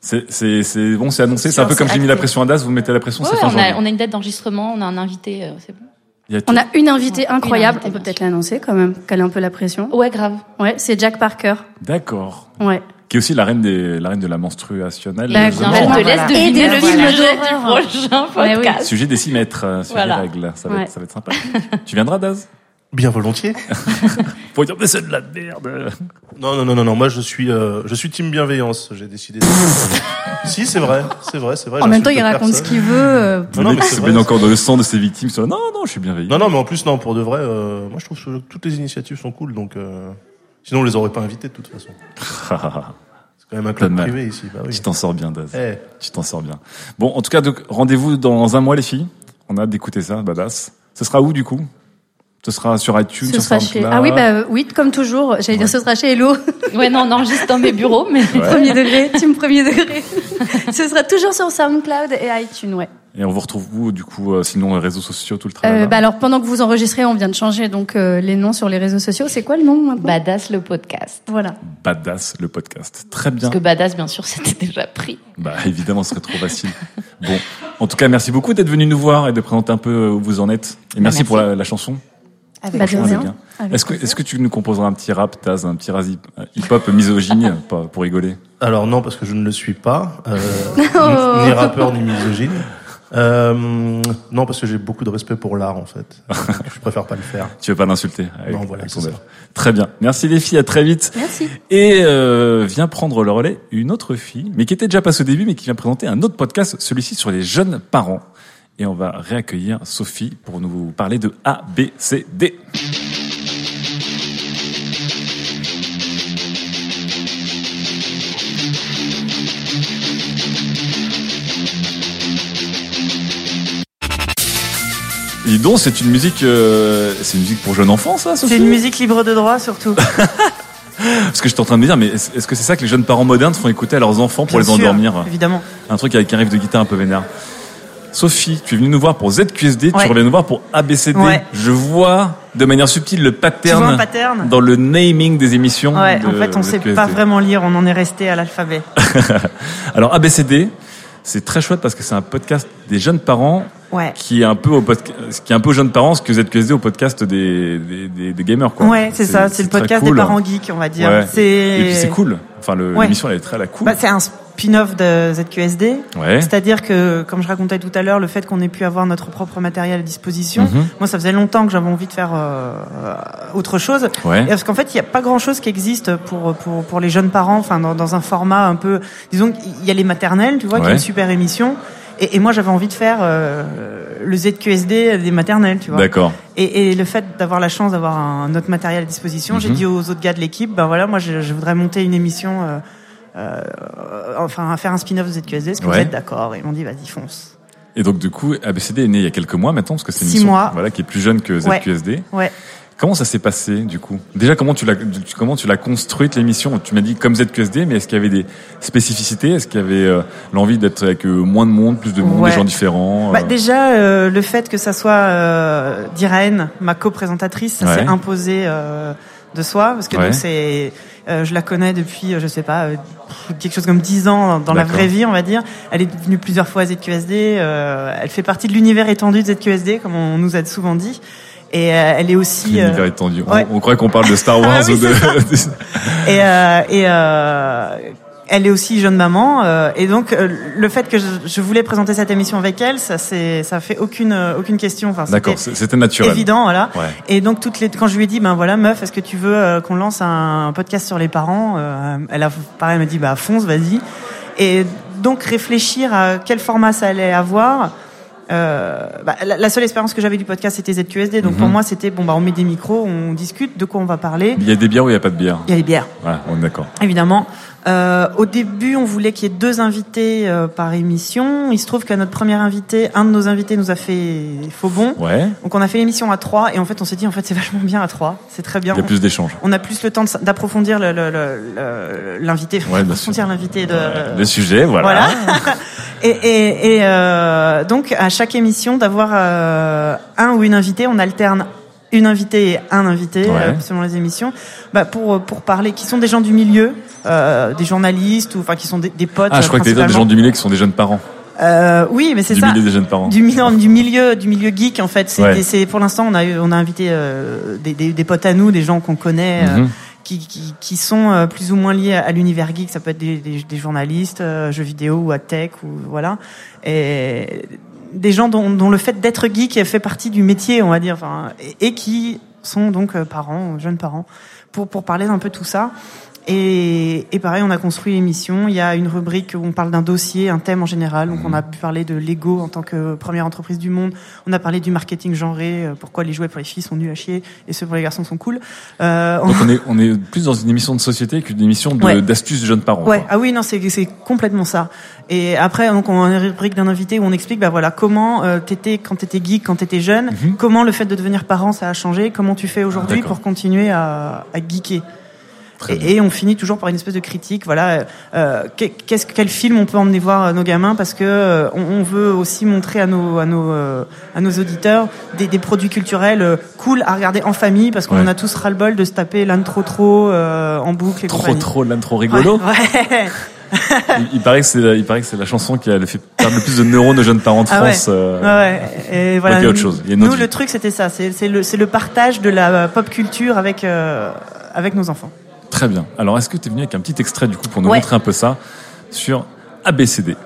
C'est, c'est, c'est bon, c'est annoncé. C'est un peu comme j'ai mis la pression à Das, vous mettez la pression, Ouais, c'est fin on, a, janvier. on a une date d'enregistrement, on a un invité, euh, c'est bon. A On a une invitée incroyable. On peut peut-être l'annoncer quand même, caler un peu la pression. Ouais, grave. Ouais, c'est Jack Parker. D'accord. Ouais. Qui est aussi la reine des, la reine de la menstruationnelle. Bah, justement. bien, je te laisse Et deviner des le sujet du prochain podcast. Sujet des 6 mètres, euh, sujet Voilà. des règles. Ça va, Ouais. être, ça va être sympa. tu viendras, Daz? Bien volontiers. [LAUGHS] Pour dire, mais c'est de la merde. Non, non, non, non, non. Moi, je suis, euh, je suis team bienveillance. J'ai décidé. De... [LAUGHS] si, c'est vrai, c'est vrai, c'est vrai. En même temps, il raconte ce qu'il veut. euh, Non, non, mais se c'est baigne vrai, encore dans le sang de ses victimes. sur- Non, non, je suis bienveillant. Non, non, mais en plus, non, pour de vrai, euh, moi, je trouve que toutes les initiatives sont cool, donc, euh, sinon, on les aurait pas invités de toute façon. [LAUGHS] C'est quand même un club privé ici. Bah oui. Tu t'en sors bien, Daz. Eh. Tu t'en sors bien. Bon, en tout cas, donc, rendez-vous dans un mois, les filles. On a hâte d'écouter ça, badass. Ce sera où, du coup? Ce sera sur iTunes, Ce sur sera chez... SoundCloud Ah oui, bah euh, oui, comme toujours. J'allais dire ce sera chez Hello. [LAUGHS] Ouais, non, on enregistre dans mes bureaux, mais. [LAUGHS] Premier degré, team premier degré. ce sera toujours sur SoundCloud et iTunes, ouais. Et on vous retrouve où, du coup, euh, sinon, réseaux sociaux, tout le travail Euh, bah alors pendant que vous enregistrez, on vient de changer donc euh, les noms sur les réseaux sociaux. C'est quoi le nom maintenant? Badass le podcast. Voilà. Badass, le podcast. Très bien. Parce que Badass, bien sûr, [LAUGHS] c'était déjà pris. Bah évidemment, ce serait trop facile. Bon, en tout cas, merci beaucoup d'être venu nous voir et de présenter un peu où vous en êtes. Et merci, merci. pour la, la chanson. Avec Bah, est bien. Est-ce que, est-ce que tu nous composeras un petit rap, Taz, un petit hip-hop misogyne [LAUGHS] pour rigoler Alors non, parce que je ne le suis pas, euh, Oh. [LAUGHS] ni, ni rappeur ni misogyne. Euh, non, parce que j'ai beaucoup de respect pour l'art en fait. [LAUGHS] Je préfère pas le faire. Tu veux pas l'insulter Non, voilà, avec ton. Très bien. Merci les filles, à très vite. Merci. Et euh, vient prendre le relais une autre fille, mais qui était déjà passée au début, mais qui vient présenter un autre podcast, celui-ci sur les jeunes parents. Et on va réaccueillir Sophie pour nous parler de ABCD. Et donc, c'est une musique, euh, c'est une musique pour jeunes enfants, ça, Sophie? C'est une musique libre de droit surtout. [LAUGHS] Parce que j'étais en train de me dire, mais est-ce que c'est ça que les jeunes parents modernes font écouter à leurs enfants pour Bien les sûr, endormir? Évidemment. Un truc avec un riff de guitare un peu vénère. Sophie, tu es venue nous voir pour ZQSD, tu Ouais. reviens nous voir pour ABCD. Ouais. Je vois de manière subtile le pattern, Tu dans le naming des émissions. Ouais, de en fait, on sait ZQSD. pas vraiment lire, on en est resté à l'alphabet. [LAUGHS] Alors ABCD, c'est très chouette parce que c'est un podcast des jeunes parents Ouais. qui est un peu au qui est un peu aux jeunes parents ce que ZQSD au podcast des, des, des, des gamers quoi. Ouais, c'est ça, c'est le podcast cool. des parents geeks, on va dire. Ouais. C'est Et puis c'est cool. Enfin Ouais. l'émission elle est très à la cool. Bah, c'est un spin-off de ZQSD. Ouais. C'est-à-dire que, comme je racontais tout à l'heure, le fait qu'on ait pu avoir notre propre matériel à disposition, Mhm. moi, ça faisait longtemps que j'avais envie de faire euh, autre chose. Ouais. Et parce qu'en fait, il n'y a pas grand-chose qui existe pour, pour, pour les jeunes parents, enfin, dans, dans un format un peu... Disons qu'il y a les maternelles, tu vois, qui est une super émission. Et, et moi, j'avais envie de faire euh, le ZQSD des maternelles, tu vois. D'accord. Et, et le fait d'avoir la chance d'avoir un autre matériel à disposition, j'ai Mhm. dit aux autres gars de l'équipe, ben voilà, moi je, je voudrais monter une émission, euh, euh, enfin faire un spin-off de ZQSD, est-ce que vous êtes d'accord? Et ils m'ont dit, vas-y, fonce. Et donc du coup ABCD est né il y a quelques mois maintenant parce que c'est une Six émission mois. voilà qui est plus jeune que Ouais. ZQSD. Ouais. Comment ça s'est passé du coup? Déjà comment tu l'as comment tu l'as construite l'émission? Tu m'as dit comme ZQSD mais est-ce qu'il y avait des spécificités? Est-ce qu'il y avait euh, l'envie d'être avec euh, moins de monde, plus de monde, Ouais. des gens différents Bah, euh, déjà, euh, le fait que ça soit euh, Diraen, ma co-présentatrice, ça Ouais. s'est imposé euh, de soi, parce que Ouais. donc c'est, euh, je la connais depuis, je sais pas, euh, quelque chose comme 10 ans dans la vraie vie, on va dire. Elle est venue plusieurs fois à ZQSD. euh, elle fait partie de l'univers étendu de ZQSD, comme on nous a souvent dit. Et euh, elle est aussi. L'univers étendu. On- ouais. On, croit qu'on parle de Star Wars Ah oui, ou de. [LAUGHS] et euh, et euh, elle est aussi jeune maman et donc le fait que je, je voulais présenter cette émission avec elle ça c'est ça fait aucune aucune question enfin D'accord, c'était naturel. évident voilà Ouais. et donc toutes les quand je lui ai dit ben voilà meuf est-ce que tu veux qu'on lance un podcast sur les parents elle a pareil elle m'a dit bah fonce vas-y et donc réfléchir à quel format ça allait avoir euh, bah, la, la seule expérience que j'avais du podcast c'était ZQSD donc Mhm. pour moi c'était bon bah on met des micros on discute de quoi on va parler Il y a des bières ou il y a pas de bière? Il y a les bières Ouais, on est d'accord. Évidemment. Euh, au début, on voulait qu'il y ait deux invités euh, par émission. Il se trouve qu'à notre premier invité, un de nos invités nous a fait faux bon. Ouais. Donc on a fait l'émission à trois et en fait on s'est dit en fait c'est [LAUGHS] vachement bien à trois. C'est très bien. Il y a plus d'échanges. On a plus le temps d'approfondir l'invité. Ouais, bien d'approfondir l'invité de. Le sujet, voilà. [LAUGHS] et et, et euh, donc à chaque émission d'avoir euh, un ou une invitée, on alterne une invitée et un invité Ouais. euh, selon les émissions, bah, pour pour parler, qui sont des gens du milieu, euh, des journalistes ou enfin qui sont des, des potes. Ah, je crois que des gens du milieu qui sont des jeunes parents. Euh, oui, mais c'est Du ça. milieu des jeunes parents. Du, mi- non, du milieu, du milieu geek en fait. C'est, Ouais. pour l'instant on a on a invité euh, des, des, des potes à nous, des gens qu'on connaît. euh, Mhm. qui, qui, qui sont euh, plus ou moins liés à l'univers geek, ça peut être des, des, des journalistes, euh, jeux vidéo ou à tech ou voilà, et des gens dont, dont le fait d'être geek fait partie du métier, on va dire, enfin, et, et qui sont donc euh, parents, jeunes parents, pour pour parler d'un peu tout ça. Et, et pareil, on a construit l'émission. Il y a une rubrique où on parle d'un dossier, un thème en général. Donc, on a pu parler de Lego en tant que première entreprise du monde. On a parlé du marketing genré, euh, pourquoi les jouets pour les filles sont nuls à chier et ceux pour les garçons sont cool. Euh, Donc on est, on est plus dans une émission de société qu'une émission de- Ouais. d'astuces de jeunes parents. Ouais, quoi. ah oui, non, c'est complètement ça. Et après, donc, on a une rubrique d'un invité où on explique, bah voilà, comment euh, t'étais quand t'étais geek, quand t'étais jeune, comment le fait de devenir parent ça a changé, comment tu fais aujourd'hui D'accord. pour continuer à, à geeker. Et, et on finit toujours par une espèce de critique. Voilà, euh, qu'est- qu'est-ce quel film on peut emmener voir euh, nos gamins parce que euh, on, on veut aussi montrer à nos à nos euh, à nos auditeurs des, des produits culturels euh, cool à regarder en famille parce qu'on Ouais. en a tous ras-le-bol de se taper l'un trop trop euh, en boucle. Et Trop compagnie. trop l'âne trop rigolo. Ouais. ouais. Il, il paraît que c'est, la- il paraît que c'est la chanson qui a fait perdre le plus de neurones aux jeunes parents de Ah ouais. France. euh, Ouais. Et voilà. donc il y a autre chose. Il y a une nous, le truc, c'était ça. C'est c'est le, c'est le partage de la pop culture avec, euh, avec nos enfants. Très bien. Alors est-ce que tu es venu avec un petit extrait du coup pour nous Ouais. montrer un peu ça sur ABCD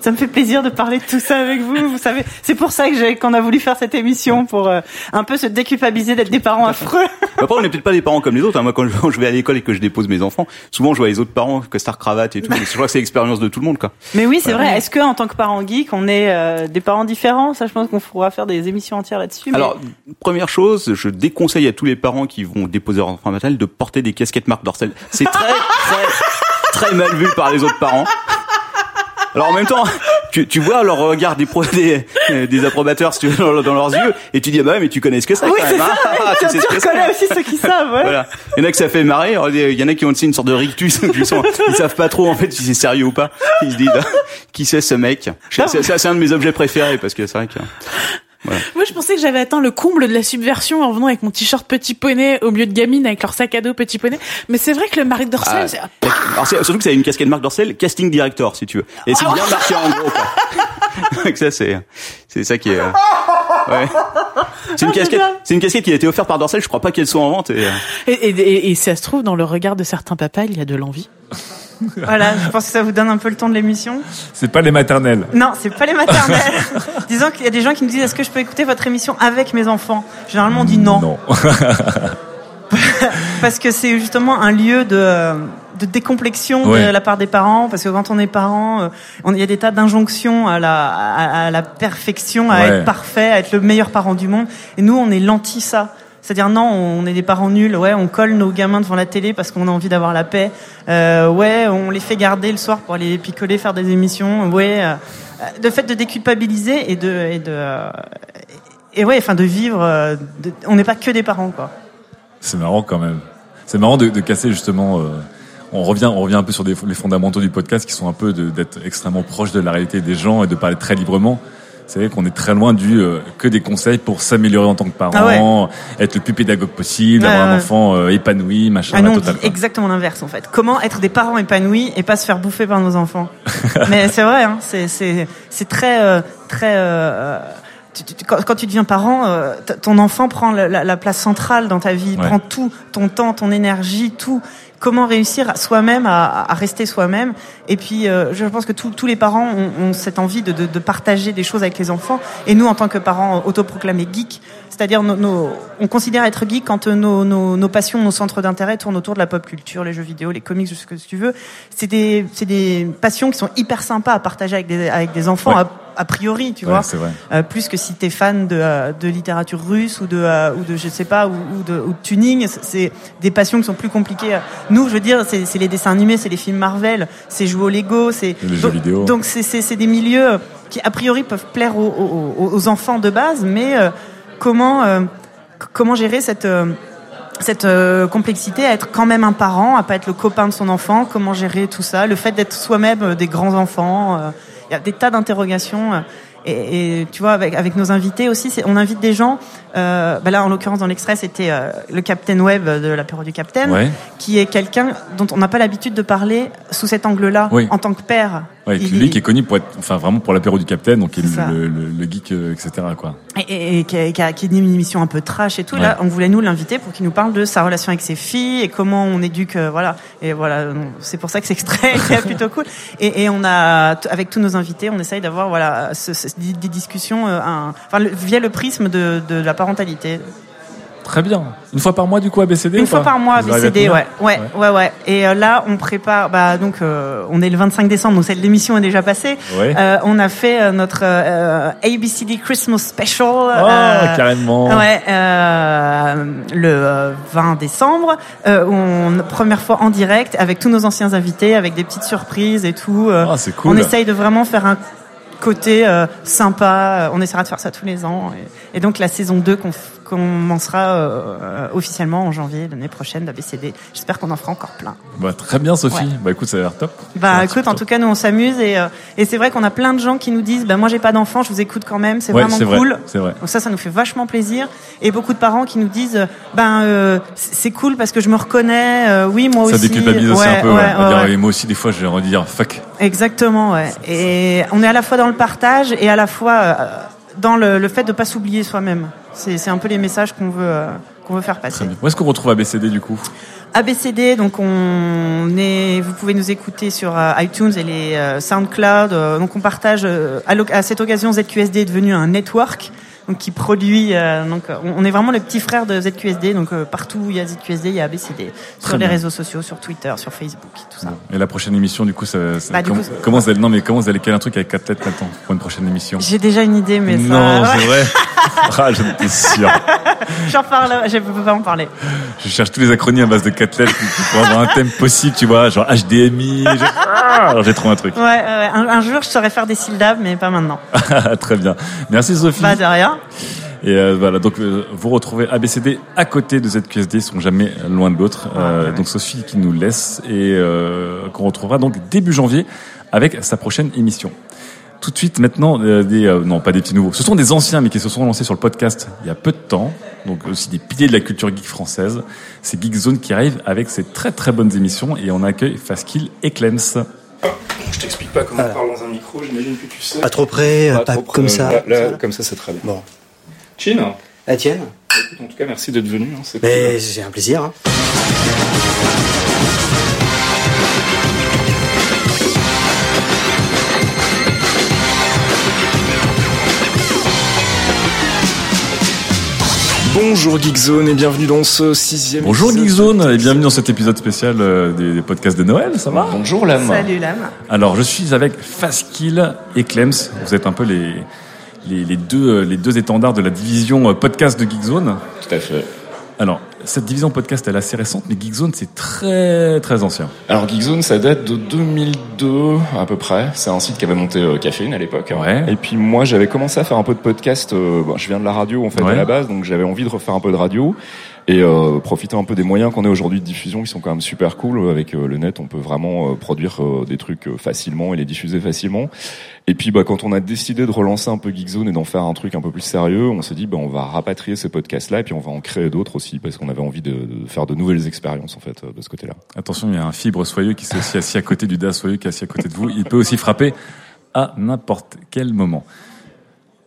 Ça me fait plaisir de parler de tout ça avec vous. Vous savez, c'est pour ça que j'ai, qu'on a voulu faire cette émission pour euh, un peu se déculpabiliser d'être des parents affreux. Après, on n'est peut-être pas des parents comme les autres. hein. Moi, quand je, [LAUGHS] quand je vais à l'école et que je dépose mes enfants, souvent, je vois les autres parents, costard cravate et tout. Je crois que c'est l'expérience de tout le monde, quoi. Mais oui, c'est vrai. Est-ce que en tant que parent geek, on est euh, des parents différents? Ça, je pense qu'on pourra faire des émissions entières là-dessus. mais- Alors, première chose, je déconseille à tous les parents qui vont déposer leur enfant maternel de porter des casquettes Marc Dorcel. C'est très, très, très mal vu par les autres parents. Alors en même temps, tu, tu vois leur regard des, pro, des, des approbateurs si tu veux, dans, leurs yeux et tu dis ah bah ouais, mais tu connais ce que c'est oui, quand c'est même. ça. hein. tu sais ce tu que c'est. reconnais aussi ceux qui savent. Ouais. Voilà. Il y en a que ça fait marrer. Il y en a qui ont aussi une sorte de rictus. Ils, sont, ils savent pas trop en fait si c'est sérieux ou pas. Ils se disent ah, [LAUGHS] qui c'est ce mec? C'est- c'est un de mes objets préférés parce que c'est vrai que. Voilà. Moi, je pensais que j'avais atteint le comble de la subversion en venant avec mon t-shirt petit poney au milieu de gamines avec leur sac à dos petit poney. Mais c'est vrai que le Marie Dorcel, Ah, c'est... c'est- surtout que a une casquette Marc Dorcel, casting director si tu veux. Et c'est bien marqué en gros. Quoi. [LAUGHS] Donc ça c'est c'est ça qui est. euh, Ouais. C'est une casquette. C'est une casquette qui a été offerte par Dorcel. Je crois pas qu'elle soit en vente. Et, euh, Et, et, et, et ça se trouve, dans le regard de certains papas, il y a de l'envie. [LAUGHS] Voilà, je pense que ça vous donne un peu le ton de l'émission. C'est pas les maternelles. Non, c'est pas les maternelles. [LAUGHS] Disons qu'il y a des gens qui nous disent est-ce que je peux écouter votre émission avec mes enfants? Généralement, on dit non. Non. [LAUGHS] Parce que c'est justement un lieu de, de décomplexion Ouais. de la part des parents. Parce que quand on est parent, euh, il y a des tas d'injonctions à la, à, à la perfection, à Ouais. être parfait, à être le meilleur parent du monde. Et nous, on est l'anti ça. C'est-à-dire non, on est des parents nuls. Ouais, on colle nos gamins devant la télé parce qu'on a envie d'avoir la paix. Euh, ouais, on les fait garder le soir pour aller picoler, faire des émissions. Ouais, euh, le fait de déculpabiliser et de et de euh, et ouais, enfin de vivre. euh, de- on n'est pas que des parents, quoi. C'est marrant quand même. C'est marrant de, de casser justement. euh, on revient, on revient un peu sur les fondamentaux du podcast qui sont un peu de- d'être extrêmement proche de la réalité des gens et de parler très librement. C'est vrai qu'on est très loin du euh, que des conseils pour s'améliorer en tant que parent, Ah être le plus pédagogue possible, Ouais, avoir un enfant euh, épanoui, machin, Ah non, exactement l'inverse en fait. Comment être des parents épanouis et pas se faire bouffer par nos enfants. [LAUGHS] Mais c'est vrai, hein, c'est c'est c'est très euh, très. quand, tu deviens parent, ton enfant prend la, la- la place centrale dans ta vie, Ouais. prend tout, ton temps, ton énergie, tout. Comment réussir soi-même à, à rester soi-même Et puis, euh, je pense que tous tous les parents ont, ont cette envie de, de, de partager des choses avec les enfants. Et nous, en tant que parents autoproclamés geeks, c'est-à-dire nos, nos- on considère être geek quand euh, nos, nos, nos passions, nos centres d'intérêt tournent autour de la pop culture, les jeux vidéo, les comics, ce que tu veux. C'est des, c'est des passions qui sont hyper sympas à partager avec des, avec des enfants. Ouais. A priori, tu Ouais, vois, c'est vrai. Euh, plus que si t'es fan de, euh, de littérature russe ou de euh, ou de je sais pas ou, ou de, ou de tuning, c'est- des passions qui sont plus compliquées. Nous, je veux dire, c'est les dessins animés, c'est les films Marvel, c'est jouer au Lego, c'est jeux donc- vidéo. Donc c'est des milieux qui a priori peuvent plaire aux, aux, aux enfants de base, mais euh, comment euh, comment gérer cette euh, cette euh, complexité à être quand même un parent, à pas être le copain de son enfant, comment gérer tout ça, le fait d'être soi-même des grands enfants, euh, y a des tas d'interrogations. euh, et, tu vois, avec, nos invités aussi, on invite des gens. Euh, bah là, en l'occurrence, dans l'extrait, c'était euh, le Captain Web de l'apéro du Captain, Ouais. qui est quelqu'un dont on n'a pas l'habitude de parler sous cet angle-là, Oui. en tant que père. Ouais, Il- lui qui est connu pour être, enfin vraiment pour l'apéro du Capitaine, donc qui est le, le, le geek, euh, etc. Quoi. Et, et- et qui, a, qui a- qui a une émission un peu trash et tout. Là, on voulait nous l'inviter pour qu'il nous parle de sa relation avec ses filles et comment on éduque, euh, voilà. Et voilà, c'est pour ça que c'est extrait est plutôt cool. [LAUGHS] Et, et on a, avec tous nos invités, on essaye d'avoir voilà ce- ce- des discussions, un- enfin le- via le prisme de, de la parentalité. Très bien. Une fois par mois du coup ABCD Une ou fois pas par mois, Vous ABCD, ouais, ouais, ouais, ouais. Et euh, là, on prépare. Bah donc, euh, on est le 25 décembre, donc l'émission est déjà passée. Ouais. Euh, on a fait euh, notre euh, ABCD Christmas Special. Oh, carrément. Ouais, euh, le euh, 20 décembre, euh, on première fois en direct avec tous nos anciens invités, avec des petites surprises et tout. euh, Ah, c'est cool. On essaye de vraiment faire un côté euh, sympa. On essaiera de faire ça tous les ans. Et, donc la saison 2 qu'on commencera euh, officiellement en janvier l'année prochaine d'ABCD. J'espère qu'on en fera encore plein. Bah, très bien Sophie. Ouais. Bah écoute, ça a l'air top. Bah écoute, en tout cas nous on s'amuse et, euh, et c'est vrai qu'on a plein de gens qui nous disent bah moi j'ai pas d'enfant, je vous écoute quand même, c'est Ouais, vraiment vrai, cool. c'est vrai. Donc ça ça nous fait vachement plaisir et beaucoup de parents qui nous disent euh, ben euh, c'est cool parce que je me reconnais, euh, oui moi Ça aussi. déculpabilise aussi Ouais, un peu. dire, et moi aussi des fois j'ai envie de dire fuck. Exactement, ouais. Et on est à la fois dans le partage et à la fois dans le, le fait de pas s'oublier soi-même. C'est c'est un peu les messages qu'on veut euh, qu'on veut faire passer. Où est-ce qu'on retrouve ABCD du coup ABCD, donc on est, vous pouvez nous écouter sur euh, iTunes et les euh, SoundCloud. euh, donc on partage. euh, à cette occasion, ZQSD est devenu un network. Donc qui produit, euh, donc euh, on est vraiment le petit frère de ZQSD, donc euh, partout où il y a ZQSD, il y a ABCD, sur Très les bien. réseaux sociaux, sur Twitter, sur Facebook, tout ça. Et la prochaine émission du coup ça, ça- Bah, du comment, coup, comment vous allez non mais comment vous allez caler un truc avec quatre lettres maintenant pour une prochaine émission? J'ai déjà une idée, mais ça. Non, c'est [LAUGHS] vrai. ah, j'en sûr. J'en parle, je peux pas en parler. Je cherche tous les acronymes à base de quatre lettres pour avoir un thème possible, tu vois, genre HDMI. j'ai- Ah, j'ai trouvé un truc. Ouais, ouais, un, un jour je saurais faire des syllabes, mais pas maintenant. [LAUGHS] Très bien. Merci Sophie. Pas de rien. Et euh, voilà, donc euh, vous retrouvez ABCD à côté de ZQSD, ils sont jamais loin de l'autre. Euh, donc Sophie qui nous laisse et euh, qu'on retrouvera donc début janvier avec sa prochaine émission. Tout de suite maintenant, euh, des euh, non pas des petits nouveaux, ce sont des anciens mais qui se sont lancés sur le podcast il y a peu de temps, donc aussi des piliers de la culture geek française. C'est Geekzone qui arrive avec ses très très bonnes émissions et on accueille Faskill et Clems. Je t'explique pas comment on parle dans un micro, j'imagine que tu sais. Pas trop près, Pas pas trop comme près, ça. Là, là, comme ça, c'est très bien. Bon. Chin Etienne Écoute, En tout cas, merci d'être venu. hein, c'est un plaisir. hein. Bonjour Geekzone et bienvenue dans ce sixième Bonjour épisode. Geekzone et bienvenue dans cet épisode spécial euh, des, des podcasts de Noël, ça va? Bonjour Lame. Salut Lame. Alors, je suis avec Faskill et Clems. Vous êtes un peu les, les, les deux, euh, les deux étendards de la division euh, podcast de Geekzone. Tout à fait. Alors, cette division podcast, elle est assez récente, mais Geekzone, c'est très, très ancien. Alors Geekzone, ça date de 2002 à peu près. C'est un site qui avait monté euh, Caféine à l'époque. Ouais. Et puis moi, j'avais commencé à faire un peu de podcast. euh, bon, je viens de la radio en fait Ouais. à la base, donc j'avais envie de refaire un peu de radio et euh, profiter un peu des moyens qu'on a aujourd'hui de diffusion, qui sont quand même super cool. Avec euh, le net, on peut vraiment euh, produire euh, des trucs facilement et les diffuser facilement. Et puis, bah, quand on a décidé de relancer un peu Geekzone et d'en faire un truc un peu plus sérieux, on s'est dit, bah, on va rapatrier ces podcasts-là et puis on va en créer d'autres aussi parce qu'on avait envie de, faire de nouvelles expériences en fait de ce côté-là. Attention, il y a un fibre soyeux qui s'est aussi assis à côté du DA soyeux qui est assis à côté de vous. Il peut aussi frapper à n'importe quel moment.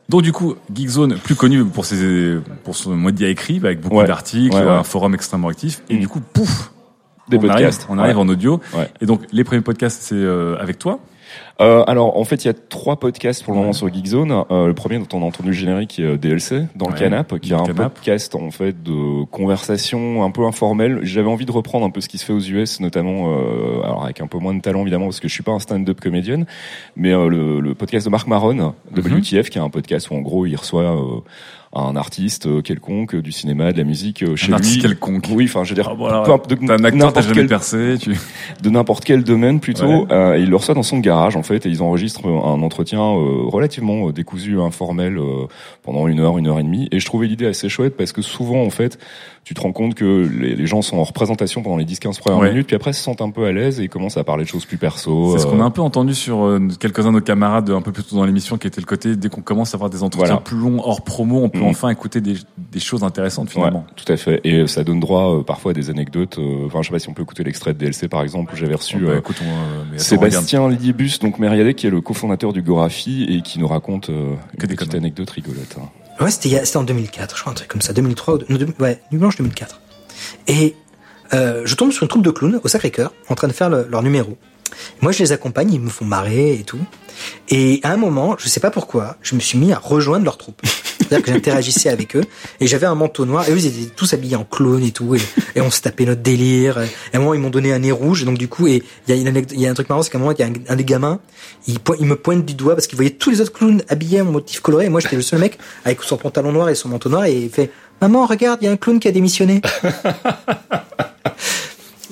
Donc du coup, Geekzone, plus connu pour ses pour son média écrit, avec beaucoup Ouais. d'articles, Ouais, ouais. un forum extrêmement actif, et du coup, pouf, Des on podcasts. Arrive, on arrive en audio. Ouais. Et donc les premiers podcasts, c'est euh, avec toi. Euh, alors en fait il y a trois podcasts pour le moment sur Geekzone. Euh, le premier dont on a entendu le générique est euh, DLC dans le Ouais, canap, qui est un Canap. podcast en fait de conversation un peu informelle. J'avais envie de reprendre un peu ce qui se fait aux US, notamment euh, alors avec un peu moins de talent évidemment parce que je suis pas un stand-up comédienne, mais euh, le, le podcast de Marc Maron, de Mhm. WTF, qui est un podcast où en gros il reçoit euh, un artiste euh, quelconque, du cinéma, de la musique euh, chez Un lui. artiste quelconque. Oui, enfin je veux dire, Ah, peu importe- de un acteur, t'as n'importe jamais quel percé, tu... de n'importe quel domaine plutôt. Ouais. Euh, et il le reçoit dans son garage en fait et ils enregistrent un entretien euh, relativement euh, décousu, informel euh, pendant une heure, une heure et demie. Et je trouvais l'idée assez chouette parce que souvent en fait, tu te rends compte que les, les gens sont en représentation pendant les 10-15 premières Ouais. minutes, puis après se sentent un peu à l'aise et commence à parler de choses plus perso. C'est ce euh, qu'on a un peu entendu sur euh, quelques-uns de nos camarades un peu plus tôt dans l'émission, qui était le côté dès qu'on commence à avoir des entretiens Voilà. plus longs hors promo, on peut Mhm. enfin écouter des, des choses intéressantes finalement. Ouais, tout à fait. Et euh, ça donne droit parfois à des anecdotes. Enfin, je sais pas si on peut écouter l'extrait de DLC par exemple. où J'avais reçu Oh, bah, attends, Sébastien Liebus, donc Mériadec, qui est le cofondateur du Gorafi et qui nous raconte euh, une petite anecdote rigolote. hein. Ouais, c'était en 2004, je crois, un truc comme ça, 2003 ou non, deux- ouais, Nuit Blanche 2004. Et euh, je tombe sur une troupe de clowns au Sacré-Cœur en train de faire le- leur numéro. Moi, je les accompagne, ils me font marrer et tout. Et à un moment, je sais pas pourquoi, je me suis mis à rejoindre leur troupe. C'est-à-dire que j'interagissais avec eux et j'avais un manteau noir et eux ils étaient tous habillés en clown et tout et, et on se tapait notre délire. Et à un moment ils m'ont donné un nez rouge donc du coup et il y y a un truc marrant c'est qu'à un moment il y a un, des gamins il me pointe du doigt parce qu'il voyait tous les autres clowns habillés en motif coloré et moi j'étais le seul mec avec son pantalon noir et son manteau noir et il fait maman regarde il y a un clown qui a démissionné.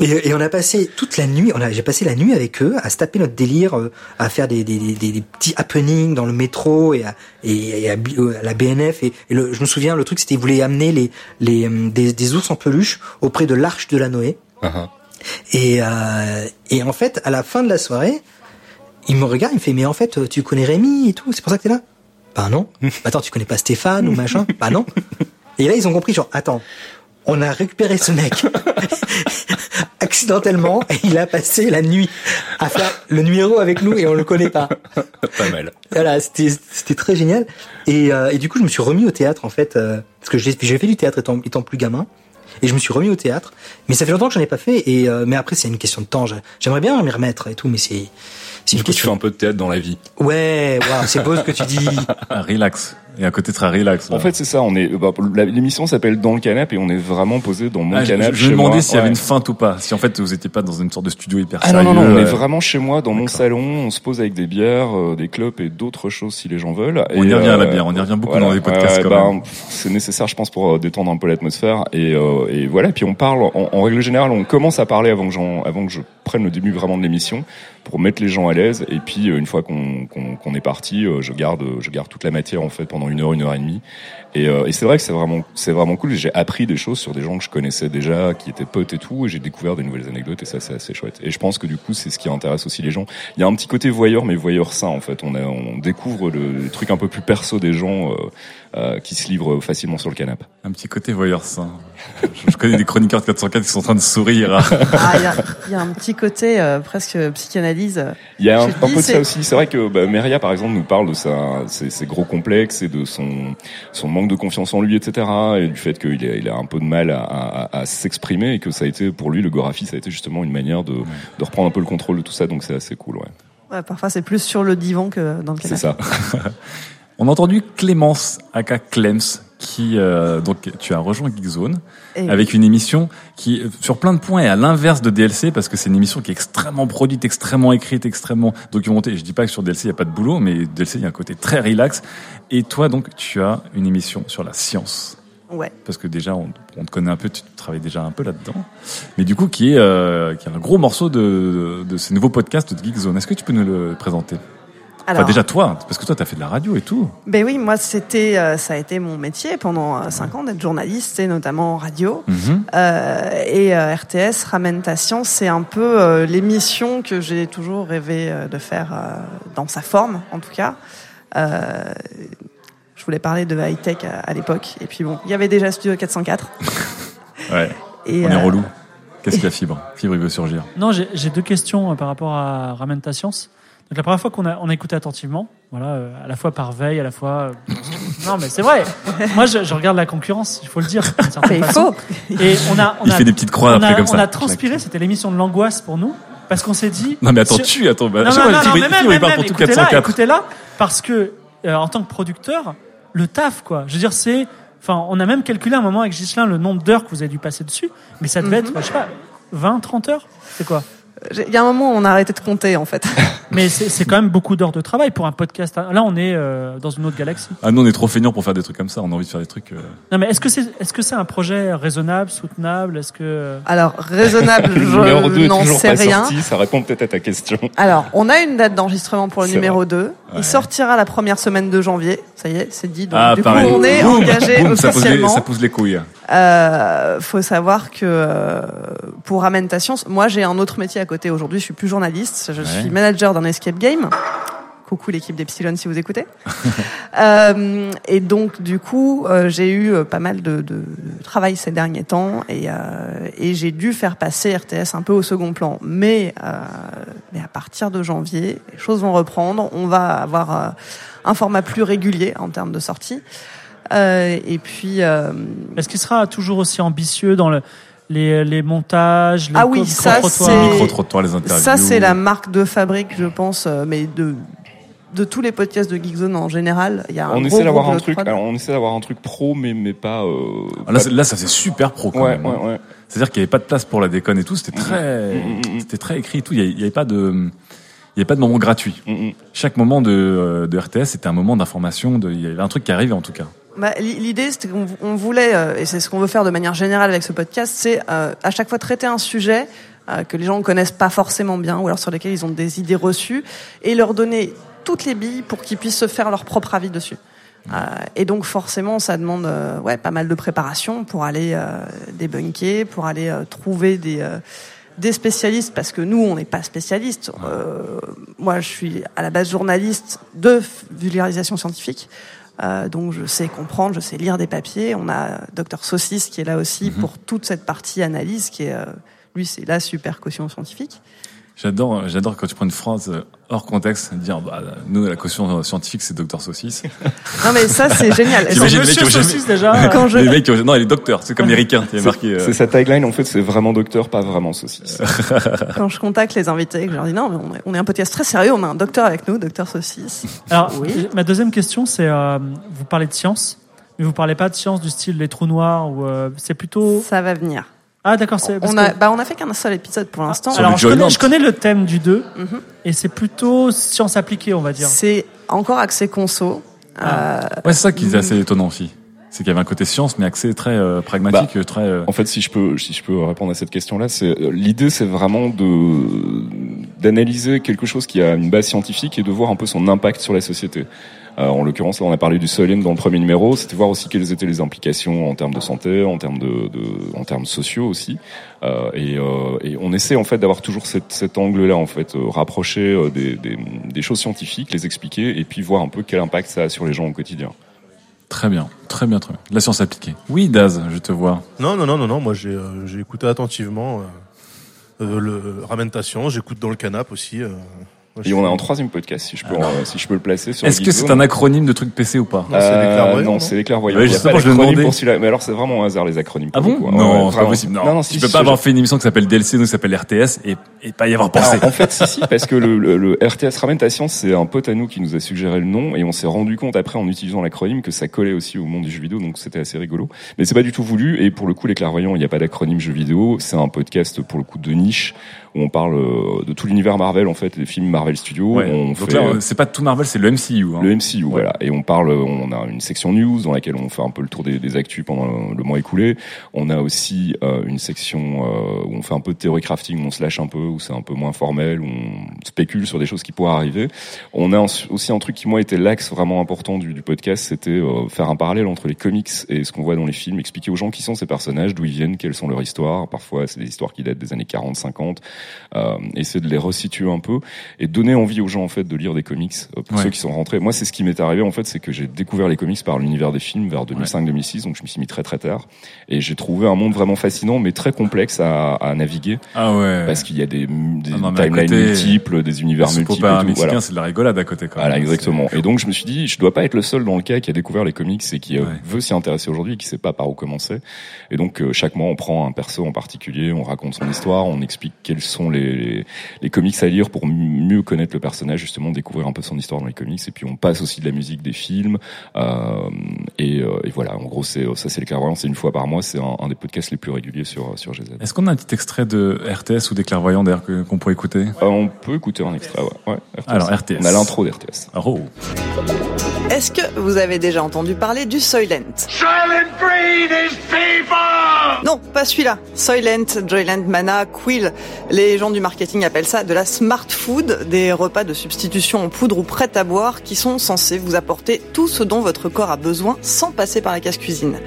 Et, et on a passé toute la nuit, on a, j'ai passé la nuit avec eux à se taper notre délire, euh, à faire des, des, des, des petits happenings dans le métro et à, et, et à, euh, à la BNF. Et, et le, je me souviens, le truc c'était ils voulaient amener les, les, euh, des, des ours en peluche auprès de l'arche de la Noé. Et, euh, et en fait, à la fin de la soirée, il me regarde, il me fait, mais en fait, tu connais Rémi et tout, c'est pour ça que t'es là? Bah non. [LAUGHS] Attends, tu connais pas Stéphane ou machin? Bah non. Et là, ils ont compris, genre, attends, on a récupéré ce mec [LAUGHS] accidentellement et il a passé la nuit à faire le numéro avec nous et on le connaît pas. Pas mal. Voilà, c'était c'était très génial. Et, euh, et du coup, je me suis remis au théâtre en fait, euh, parce que j'ai fait du théâtre étant, étant plus gamin. Et je me suis remis au théâtre, mais ça fait longtemps que j'en ai pas fait. Et euh, mais après, c'est une question de temps. J'aimerais bien m'y remettre et tout, mais c'est Du coup, tu question. fais un peu de théâtre dans la vie. Ouais, waouh, c'est beau ce que tu dis. [LAUGHS] relax. Et un côté très relax. En fait, c'est ça. On est. bah, L'émission s'appelle Dans le canapé et on est vraiment posé dans mon Ah, canapé. je, me demandais s'il y avait une feinte ou pas. Si en fait vous étiez pas dans une sorte de studio hyper Ah non, sérieux. non, non, on est euh, vraiment chez moi, dans mon salon, on se pose avec des bières, euh, des clopes et d'autres choses si les gens veulent. On Et, y revient à la euh, bière, on y revient beaucoup voilà, dans les podcasts bah, même. C'est nécessaire, je pense, pour euh, détendre un peu l'atmosphère. Et, euh, et voilà, puis on parle, en, en règle générale, on commence à parler avant que, j'en- avant que je prenne le début vraiment de l'émission pour mettre les gens à l'aise. Et puis, une fois qu'on qu'on- qu'on est parti, je garde, je garde toute la matière en fait pendant une heure, une heure et demie. Et, euh, et c'est vrai que c'est vraiment, c'est vraiment cool. J'ai appris des choses sur des gens que je connaissais déjà, qui étaient potes et tout, et j'ai découvert des nouvelles anecdotes. Et ça, c'est assez chouette. Et je pense que du coup, c'est ce qui intéresse aussi les gens. Il y a un petit côté voyeur, mais voyeur sain en fait. On, a, on découvre le, les trucs un peu plus perso des gens euh, euh, qui se livrent facilement sur le canapé. Un petit côté voyeur sain. Je, je connais des chroniqueurs de 404 qui sont en train de sourire. Ah, il y a, il y a un petit côté euh, presque psychanalyse. Il y a un, dis, peu de ça aussi. C'est vrai que bah, Meria, par exemple, nous parle de sa, ses, ses gros complexes et de son, son manque de confiance en lui, etc. Et du fait qu'il a, il a un peu de mal à, à, à s'exprimer et que ça a été, pour lui, le Gorafi, ça a été justement une manière de, de reprendre un peu le contrôle de tout ça. Donc c'est assez cool, ouais. Ouais, parfois, c'est plus sur le divan que dans le canapé. C'est ça. [LAUGHS] On a entendu Clémence, aka Clems, qui euh, donc tu as rejoint Geekzone Et avec une émission qui euh, sur plein de points est à l'inverse de DLC parce que c'est une émission qui est extrêmement produite, extrêmement écrite, extrêmement documentée. Je dis pas que sur DLC il y a pas de boulot, mais DLC il y a un côté très relax. Et toi donc tu as une émission sur la science. Ouais. Parce que déjà on, on te connaît un peu, tu travailles déjà un peu là-dedans. Mais du coup qui est euh, qui est un gros morceau de de ces nouveaux podcasts de Geekzone. Est-ce que tu peux nous le présenter? Alors- Enfin, déjà toi, parce que toi, t'as fait de la radio et tout. Ben oui, moi c'était, euh, ça a été mon métier pendant euh, cinq ans d'être journaliste et notamment en radio. Mhm. Euh, et euh, RTS ramène ta science, c'est un peu euh, l'émission que j'ai toujours rêvé euh, de faire euh, dans sa forme, en tout cas. Euh, je voulais parler de high tech à, à l'époque, et puis bon, il y avait déjà Studio 404. [LAUGHS] Ouais. [LAUGHS] Et, on est relou. Qu'est-ce qu'il y a, [LAUGHS] Fibre? Fibre, il veut surgir. Non, j'ai j'ai deux questions euh, par rapport à Ramène ta science. Donc la première fois qu'on a, on a écouté attentivement, voilà, euh, à la fois par veille, à la fois. euh, non, mais c'est vrai. Moi, je, je regarde la concurrence, il faut le dire. d'une certaine façon. faut. Et on a, on Il a- fait des petites croix on après a, comme ça. On a transpiré, c'était l'émission de l'angoisse pour nous, parce qu'on s'est dit. Non, mais attends, sur- tu, attends, bah, non, je sais non, pas, non, Fibre, non, il- même, pour tout écoutez-la, 404. Écoutez-là, parce que euh, en tant que producteur, le taf, quoi. Je veux dire, c'est. Enfin, on a même calculé un moment avec Gislin le nombre d'heures que vous avez dû passer dessus, mais ça devait Mhm. être, je sais pas, 20, 30 heures C'est quoi? Il y a un moment où on a arrêté de compter, en fait. [LAUGHS] Mais c'est quand même beaucoup d'heures de travail pour un podcast. Là, on est euh, dans une autre galaxie. Ah, nous, on est trop feignants pour faire des trucs comme ça. On a envie de faire des trucs. euh, Non, mais est-ce que c'est est-ce que c'est un projet raisonnable, soutenable? Est-ce que Alors, raisonnable, [LAUGHS] Le numéro 2 je n'en sais pas rien. sorti. Ça répond peut-être à ta question. [LAUGHS] Alors, on a une date d'enregistrement pour le numéro vrai. 2. Ouais. Il sortira la première semaine de janvier. Ça y est, c'est dit. Donc, Ah, du pareil. coup, on est engagé ça, les, officiellement. ça pose les couilles. Euh, faut savoir que euh, pour Ramène ta science, moi j'ai un autre métier à côté aujourd'hui. Je suis plus journaliste, je Ouais. suis manager d'un escape game. Coucou l'équipe d'Epsilon si vous écoutez. [LAUGHS] Euh, et donc du coup, euh, j'ai eu euh, pas mal de, de- travail ces derniers temps et, euh, et j'ai dû faire passer RTS un peu au second plan. Mais, euh, mais à partir de janvier, les choses vont reprendre. On va avoir un format plus régulier en termes de sortie. Euh, et puis. euh, Est-ce qu'il sera toujours aussi ambitieux dans le, les, les montages, les Ah oui, ça micro-trottoirs les interviews. Ça c'est la marque de fabrique, je pense, euh, mais de de tous les podcasts de Geekzone en général. Il y a un on gros essaie d'avoir un truc, alors, on essaie d'avoir un truc pro, mais mais pas. euh, Ah, Là, pas- c'est- là, ça c'est super pro quand Ouais, même. hein. ouais, ouais. C'est-à-dire qu'il n'y avait pas de place pour la déconne et tout. C'était très, Mm, c'était très écrit et tout. Il n'y avait, il y avait pas de, il y avait pas de moment gratuit. Mm, Chaque moment de, de RTS c'était un moment d'information. de- Il y avait un truc qui arrivait en tout cas. Bah, li- L'idée, c'était qu'on on voulait, euh, et c'est ce qu'on veut faire de manière générale avec ce podcast, c'est euh, à chaque fois traiter un sujet euh, que les gens ne connaissent pas forcément bien, ou alors sur lesquels ils ont des idées reçues, et leur donner toutes les billes pour qu'ils puissent se faire leur propre avis dessus. Euh, et donc forcément, ça demande euh, ouais pas mal de préparation pour aller euh, débunker, pour aller euh, trouver des euh, des spécialistes parce que nous on n'est pas spécialistes. Euh, moi, je suis à la base journaliste de vulgarisation scientifique. Euh, donc je sais comprendre, je sais lire des papiers. On a Docteur Saucisse qui est là aussi pour toute cette partie analyse qui est euh, lui c'est la super caution scientifique. J'adore, j'adore quand tu prends une phrase euh, hors contexte, dire bah, nous la caution scientifique c'est Docteur Saucisse. [LAUGHS] Non mais ça c'est génial. T'imagines les mecs qui ont Monsieur jamais- Saucisse, déjà. [LAUGHS] Quand je- Les mecs qui ont- non les docteurs, c'est comme les ricains, C'est- marqué. euh, C'est sa tagline, en fait, c'est vraiment docteur, pas vraiment saucisse. [LAUGHS] Quand je contacte les invités, que je leur dis non, mais on est, on est un podcast très sérieux, on a un docteur avec nous, docteur Saucisse. Alors, Oui. ma deuxième question, c'est euh, vous parlez de science, mais vous parlez pas de science du style les trous noirs ou euh, c'est plutôt. Ça va venir. Ah d'accord, c'est. On a, que- bah, on a fait qu'un seul épisode pour l'instant. Alors je connais, je connais le thème du 2 Mhm. et c'est plutôt science appliquée, on va dire. C'est encore axé conso. Euh, Ouais, c'est ça qui est assez étonnant aussi. C'est qu'il y avait un côté science, mais accès très euh, pragmatique, très. euh, En fait, si je peux, si je peux répondre à cette question-là, c'est euh, l'idée, c'est vraiment de d'analyser quelque chose qui a une base scientifique et de voir un peu son impact sur la société. Euh, en l'occurrence, là, on a parlé du Solim dans le premier numéro. C'était voir aussi quelles étaient les implications en termes de santé, en termes de, de en termes sociaux aussi. Euh, et, euh, et on essaie en fait d'avoir toujours cette, cet angle-là, en fait, euh, rapprocher euh, des, des, des choses scientifiques, les expliquer, et puis voir un peu quel impact ça a sur les gens au quotidien. Très bien, très bien, très bien. La science appliquée. Oui, Daz, je te vois. Non, non, non, non, non. Moi, j'ai euh, j'ai écouté attentivement euh, euh, le Ramène ta science. J'écoute dans le canap aussi. euh. Et on a un troisième podcast, si je peux, euh, si je peux le placer. sur Est-ce que c'est un acronyme de truc PC ou pas Non, c'est les clairvoyants, Euh, non c'est les clairvoyants. Ouais, Il y a justement, pas d'acronyme pour celui-là. Mais alors, c'est vraiment un hasard, les acronymes. Ah pour bon coup. Non, Ouais, c'est pas possible. Non, non, non, tu si, peux si, pas avoir fait une émission qui s'appelle DLC, nous qui s'appelle RTS, et, et pas y avoir pensé. Alors, en fait, si, si, parce que le, le, le [LAUGHS] RTS Ramène ta science, c'est un pote à nous qui nous a suggéré le nom, et on s'est rendu compte après en utilisant l'acronyme que ça collait aussi au monde du jeu vidéo, donc c'était assez rigolo. Mais c'est pas du tout voulu, et pour le coup, les clairvoyants, il n'y a pas d'acronyme jeu vidéo, c'est un podcast pour le coup de niche, où on parle euh, de tout l'univers Marvel, en fait, les films Marvel Studios. Ouais. On Donc fait, là, euh, c'est pas tout Marvel, c'est le MCU. Hein. Le MCU, voilà. Et on parle, on a une section news dans laquelle on fait un peu le tour des, des actus pendant le mois écoulé. On a aussi euh, une section euh, où on fait un peu de théorie crafting, où on se lâche un peu, où c'est un peu moins formel, où on spécule sur des choses qui pourraient arriver. On a aussi un truc qui moi était l'axe vraiment important du, du podcast, c'était euh, faire un parallèle entre les comics et ce qu'on voit dans les films, expliquer aux gens qui sont ces personnages, d'où ils viennent, quelles sont leurs histoires. Parfois, c'est des histoires qui datent des années 40, 50. Euh, essayer de les resituer un peu et donner envie aux gens en fait de lire des comics euh, pour Ouais. ceux qui sont rentrés. Moi, c'est ce qui m'est arrivé en fait, c'est que j'ai découvert les comics par l'univers des films vers 2005-2006, donc je me suis mis très très tard et j'ai trouvé un monde vraiment fascinant mais très complexe à, à naviguer. Ah ouais. Parce qu'il y a des, des Ah timelines multiples, des univers le multiples. tout, mexicain, voilà. c'est de la rigolade à côté quand Voilà, exactement. Et donc je me suis dit, je dois pas être le seul dans le cas qui a découvert les comics et qui euh, veut s'y intéresser aujourd'hui et qui sait pas par où commencer. Et donc euh, chaque mois, on prend un perso en particulier, on raconte son histoire, on explique quels sont les, les, les comics à lire pour mieux connaître le personnage, justement découvrir un peu son histoire dans les comics. Et puis on passe aussi de la musique, des films. Euh, et, euh, et voilà, en gros, c'est ça, c'est les clairvoyants. C'est une fois par mois. C'est un, un des podcasts les plus réguliers sur sur GZ. Est-ce qu'on a un petit extrait de RTS ou des clairvoyants d'ailleurs qu'on pourrait écouter? Euh, on peut écouter un extrait. Ouais. ouais RTS. Alors RTS. On a l'intro d'RTS. Oh. Est-ce que vous avez déjà entendu parler du Soylent? Silent breed is people! Non, pas celui-là. Soylent, Joyland, Mana, Quill. Les gens du marketing appellent ça de la smart food, des repas de substitution en poudre ou prêts à boire qui sont censés vous apporter tout ce dont votre corps a besoin sans passer par la casse-cuisine.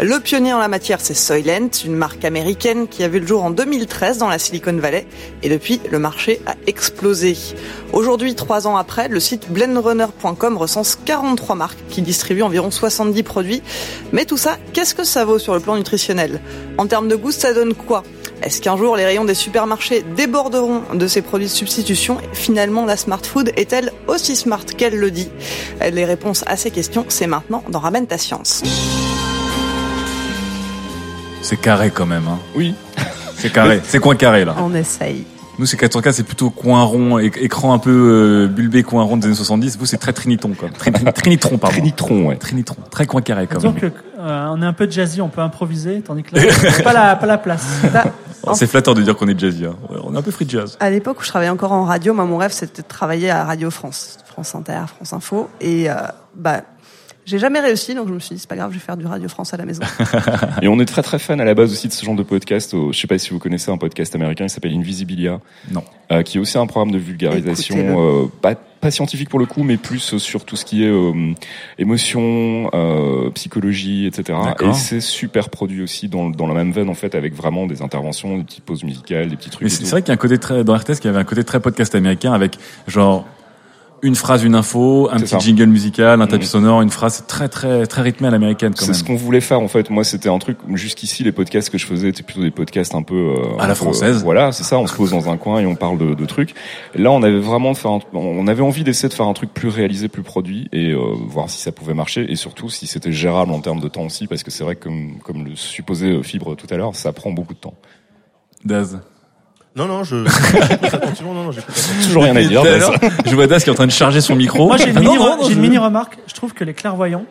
Le pionnier en la matière, c'est Soylent, une marque américaine qui a vu le jour en 2013 dans la Silicon Valley et depuis, le marché a explosé. Aujourd'hui, trois ans après, le site blendrunner.com recense 43 marques qui distribuent environ 70 produits. Mais tout ça, qu'est-ce que ça vaut sur le plan nutritionnel? En termes de goût, ça donne quoi? Est-ce qu'un jour les rayons des supermarchés déborderont de ces produits de substitution Finalement, la smart food est-elle aussi smart qu'elle le dit Les réponses à ces questions, c'est maintenant dans Ramène ta science. C'est carré quand même. Hein. Oui. [LAUGHS] C'est carré. C'est coin carré là. On essaye. Nous, c'est 4K, c'est plutôt coin rond, éc- écran un peu euh, bulbé, coin rond des années 70. Vous, c'est très triniton, quoi. Trin- trin- Trinitron, pardon. Trinitron, ouais. Trinitron. Très coin carré, quand même. Euh, on est un peu jazzy, on peut improviser, tandis que là, on pas la pas la place. Oh, [LAUGHS] C'est flatteur de dire qu'on est jazzy. Hein. Ouais, On est un peu free jazz. À l'époque où je travaillais encore en radio, moi, mon rêve, c'était de travailler à Radio France, France Inter, France Info. Et euh, bah, j'ai jamais réussi, donc je me suis dit, c'est pas grave, je vais faire du Radio France à la maison. [LAUGHS] Et on est très très fan à la base aussi de ce genre de podcast. Euh, Je sais pas si vous connaissez un podcast américain, il s'appelle Invisibilia. Non. Euh, qui est aussi un programme de vulgarisation, euh, pas, pas scientifique pour le coup, mais plus sur tout ce qui est euh, émotion, euh, psychologie, etc. Et c'est super produit aussi dans, dans la même veine en fait, avec vraiment des interventions, des petites pauses musicales, des petits trucs. C'est vrai qu'il y a un côté très, dans RTS, qu'il y avait un côté très podcast américain avec, genre, une phrase, une info, un petit ça. jingle musical, un tapis Mhm. sonore, une phrase très, très, très rythmé à l'américaine, C'est ce qu'on voulait faire en fait. Moi, c'était un truc. Jusqu'ici, les podcasts que je faisais étaient plutôt des podcasts un peu euh, À la peu, française. voilà, c'est ça. On se pose dans un coin et on parle de, de trucs. Là, on avait vraiment de faire. un- on avait envie d'essayer de faire un truc plus réalisé, plus produit et euh, voir si ça pouvait marcher et surtout si c'était gérable en termes de temps aussi, parce que c'est vrai que comme comme le supposait euh, Fibre tout à l'heure, ça prend beaucoup de temps. Daz. Non, non, je. [LAUGHS] j'écoute attentivement, non, non, j'écoute attentivement. Toujours rien à dire. Daz. Je vois Daz qui est en train de charger son micro. Moi, j'ai une, non, mini, non, non, j'ai une je- mini remarque. Je trouve que les clairvoyants,